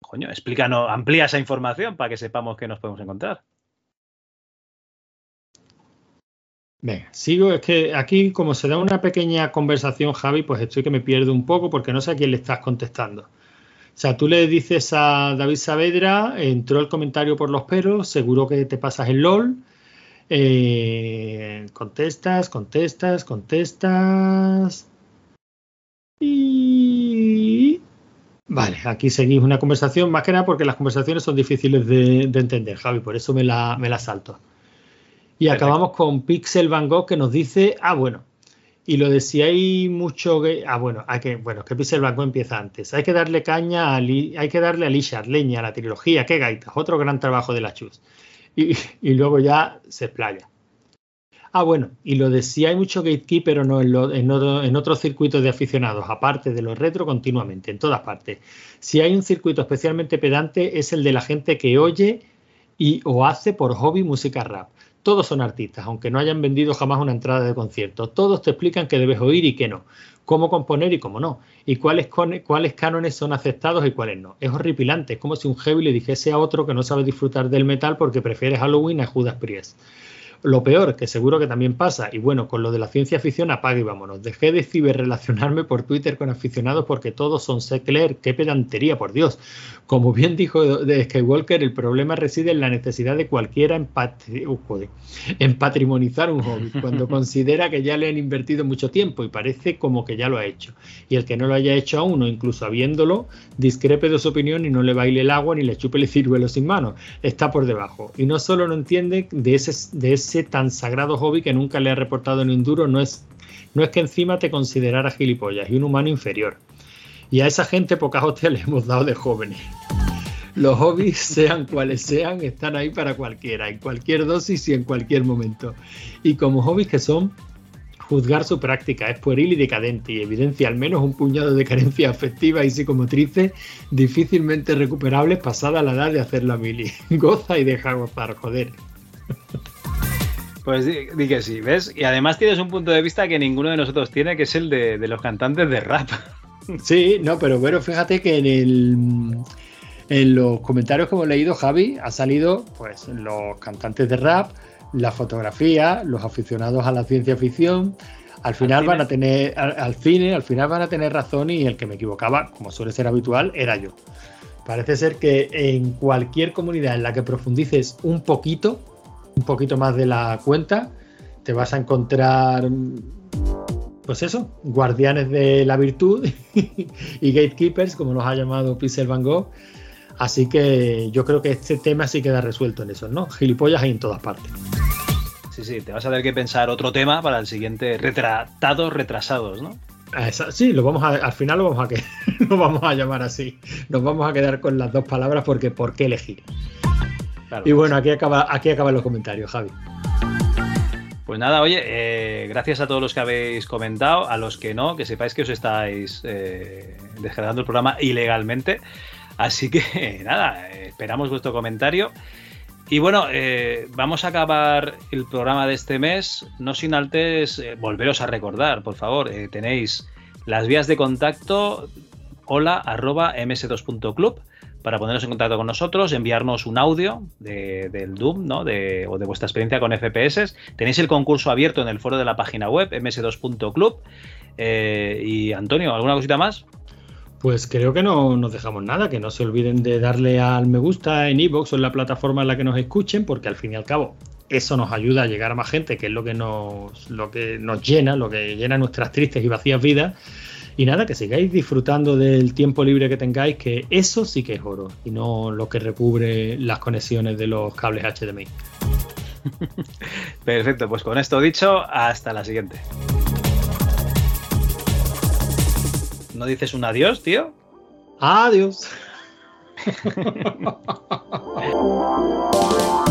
coño, explícanos, amplía esa información para que sepamos qué nos podemos encontrar. Venga, sigo. Es que aquí, como se da una pequeña conversación, Javi, pues estoy que me pierdo un poco porque no sé a quién le estás contestando. O sea, tú le dices a David Saavedra, entró el comentario por los pelos, seguro que te pasas el LOL. Eh, contestas, contestas, contestas. Y. Vale, aquí seguimos una conversación, más que nada porque las conversaciones son difíciles de, de entender, Javi, por eso me la, me la salto. Y acabamos con Pixel Van Gogh que nos dice, ah, bueno, y lo de si hay mucho, ah, bueno, hay que, bueno, que Pixel Van Gogh empieza antes. Hay que darle caña, a hay que darle a Lishard, leña, a la trilogía, qué gaitas, otro gran trabajo de la Chus. Y, y, luego ya se explaya. Ah, bueno, y lo de si hay mucho gatekeeper o no en, lo, en, otro, en otros circuitos de aficionados, aparte de los retro, continuamente, en todas partes. Si hay un circuito especialmente pedante, es el de la gente que oye y o hace por hobby música rap. Todos son artistas, aunque no hayan vendido jamás una entrada de concierto. Todos te explican qué debes oír y qué no. Cómo componer y cómo no. Y cuáles, cuáles cánones son aceptados y cuáles no. Es horripilante. Es como si un heavy le dijese a otro que no sabe disfrutar del metal porque prefiere Halloween a Judas Priest. Lo peor, que seguro que también pasa, y bueno, con lo de la ciencia ficción apague y vámonos. Dejé de ciberrelacionarme por Twitter con aficionados porque todos son secler. ¡Qué pedantería, por Dios! Como bien dijo de Skywalker, el problema reside en la necesidad de cualquiera en, patri uh, joder, en patrimonizar un hobby, cuando considera que ya le han invertido mucho tiempo y parece como que ya lo ha hecho. Y el que no lo haya hecho aún, o incluso habiéndolo, discrepe de su opinión y no le baile el agua ni le chupe el ciruelo sin mano. Está por debajo. Y no solo no entiende de ese, de ese tan sagrado hobby que nunca le ha reportado ni un duro, no es, no es que encima te considerara gilipollas y un humano inferior. Y a esa gente pocas hostias le hemos dado de jóvenes. Los hobbies, sean cuales sean, están ahí para cualquiera, en cualquier dosis y en cualquier momento. Y como hobbies que son, juzgar su práctica es pueril y decadente y evidencia al menos un puñado de carencias afectivas y psicomotrices difícilmente recuperables pasada la edad de hacer la mili. Goza y deja gozar, joder. Pues di, di, que sí, ¿ves? Y además tienes un punto de vista que ninguno de nosotros tiene, que es el de, de los cantantes de rap. Sí, no, pero bueno, fíjate que en el en los comentarios que hemos leído, Javi, ha salido pues los cantantes de rap, la fotografía, los aficionados a la ciencia ficción. Al final van a tener al, al cine, al final van a tener razón y el que me equivocaba, como suele ser habitual, era yo. Parece ser que en cualquier comunidad en la que profundices un poquito, un poquito más de la cuenta, te vas a encontrar, pues eso, guardianes de la virtud y gatekeepers, como los ha llamado Pixel Van Gogh. Así que yo creo que este tema sí queda resuelto en eso, ¿no? Gilipollas hay en todas partes. Sí, sí, te vas a tener que pensar otro tema para el siguiente retratados retrasados, ¿no? Esa- sí, lo vamos a, al final lo vamos a que lo vamos a llamar así. Nos vamos a quedar con las dos palabras porque ¿por qué elegir? Claro. Y bueno, aquí acaba, aquí acaban los comentarios, Javi. Pues nada, oye, eh, gracias a todos los que habéis comentado, a los que no, que sepáis que os estáis eh, descargando el programa ilegalmente. Así que nada, esperamos vuestro comentario. Y bueno, eh, vamos a acabar el programa de este mes, no sin antes eh, volveros a recordar, por favor, tenéis las vías de contacto hola arroba ms2.club para poneros en contacto con nosotros, enviarnos un audio de- del Doom ¿no? de, o de vuestra experiencia con FPS. Tenéis el concurso abierto en el foro de la página web ms2.club. Eh, y Antonio, ¿alguna cosita más? Pues creo que no nos dejamos nada, que no se olviden de darle al me gusta en iVoox o en la plataforma en la que nos escuchen, porque al fin y al cabo eso nos ayuda a llegar a más gente, que es lo que nos, lo que nos llena, lo que llena nuestras tristes y vacías vidas. Y nada, que sigáis disfrutando del tiempo libre que tengáis, que eso sí que es oro, y no lo que recubre las conexiones de los cables HDMI. Perfecto, pues con esto dicho, hasta la siguiente. ¿No dices un adiós, tío? Adiós.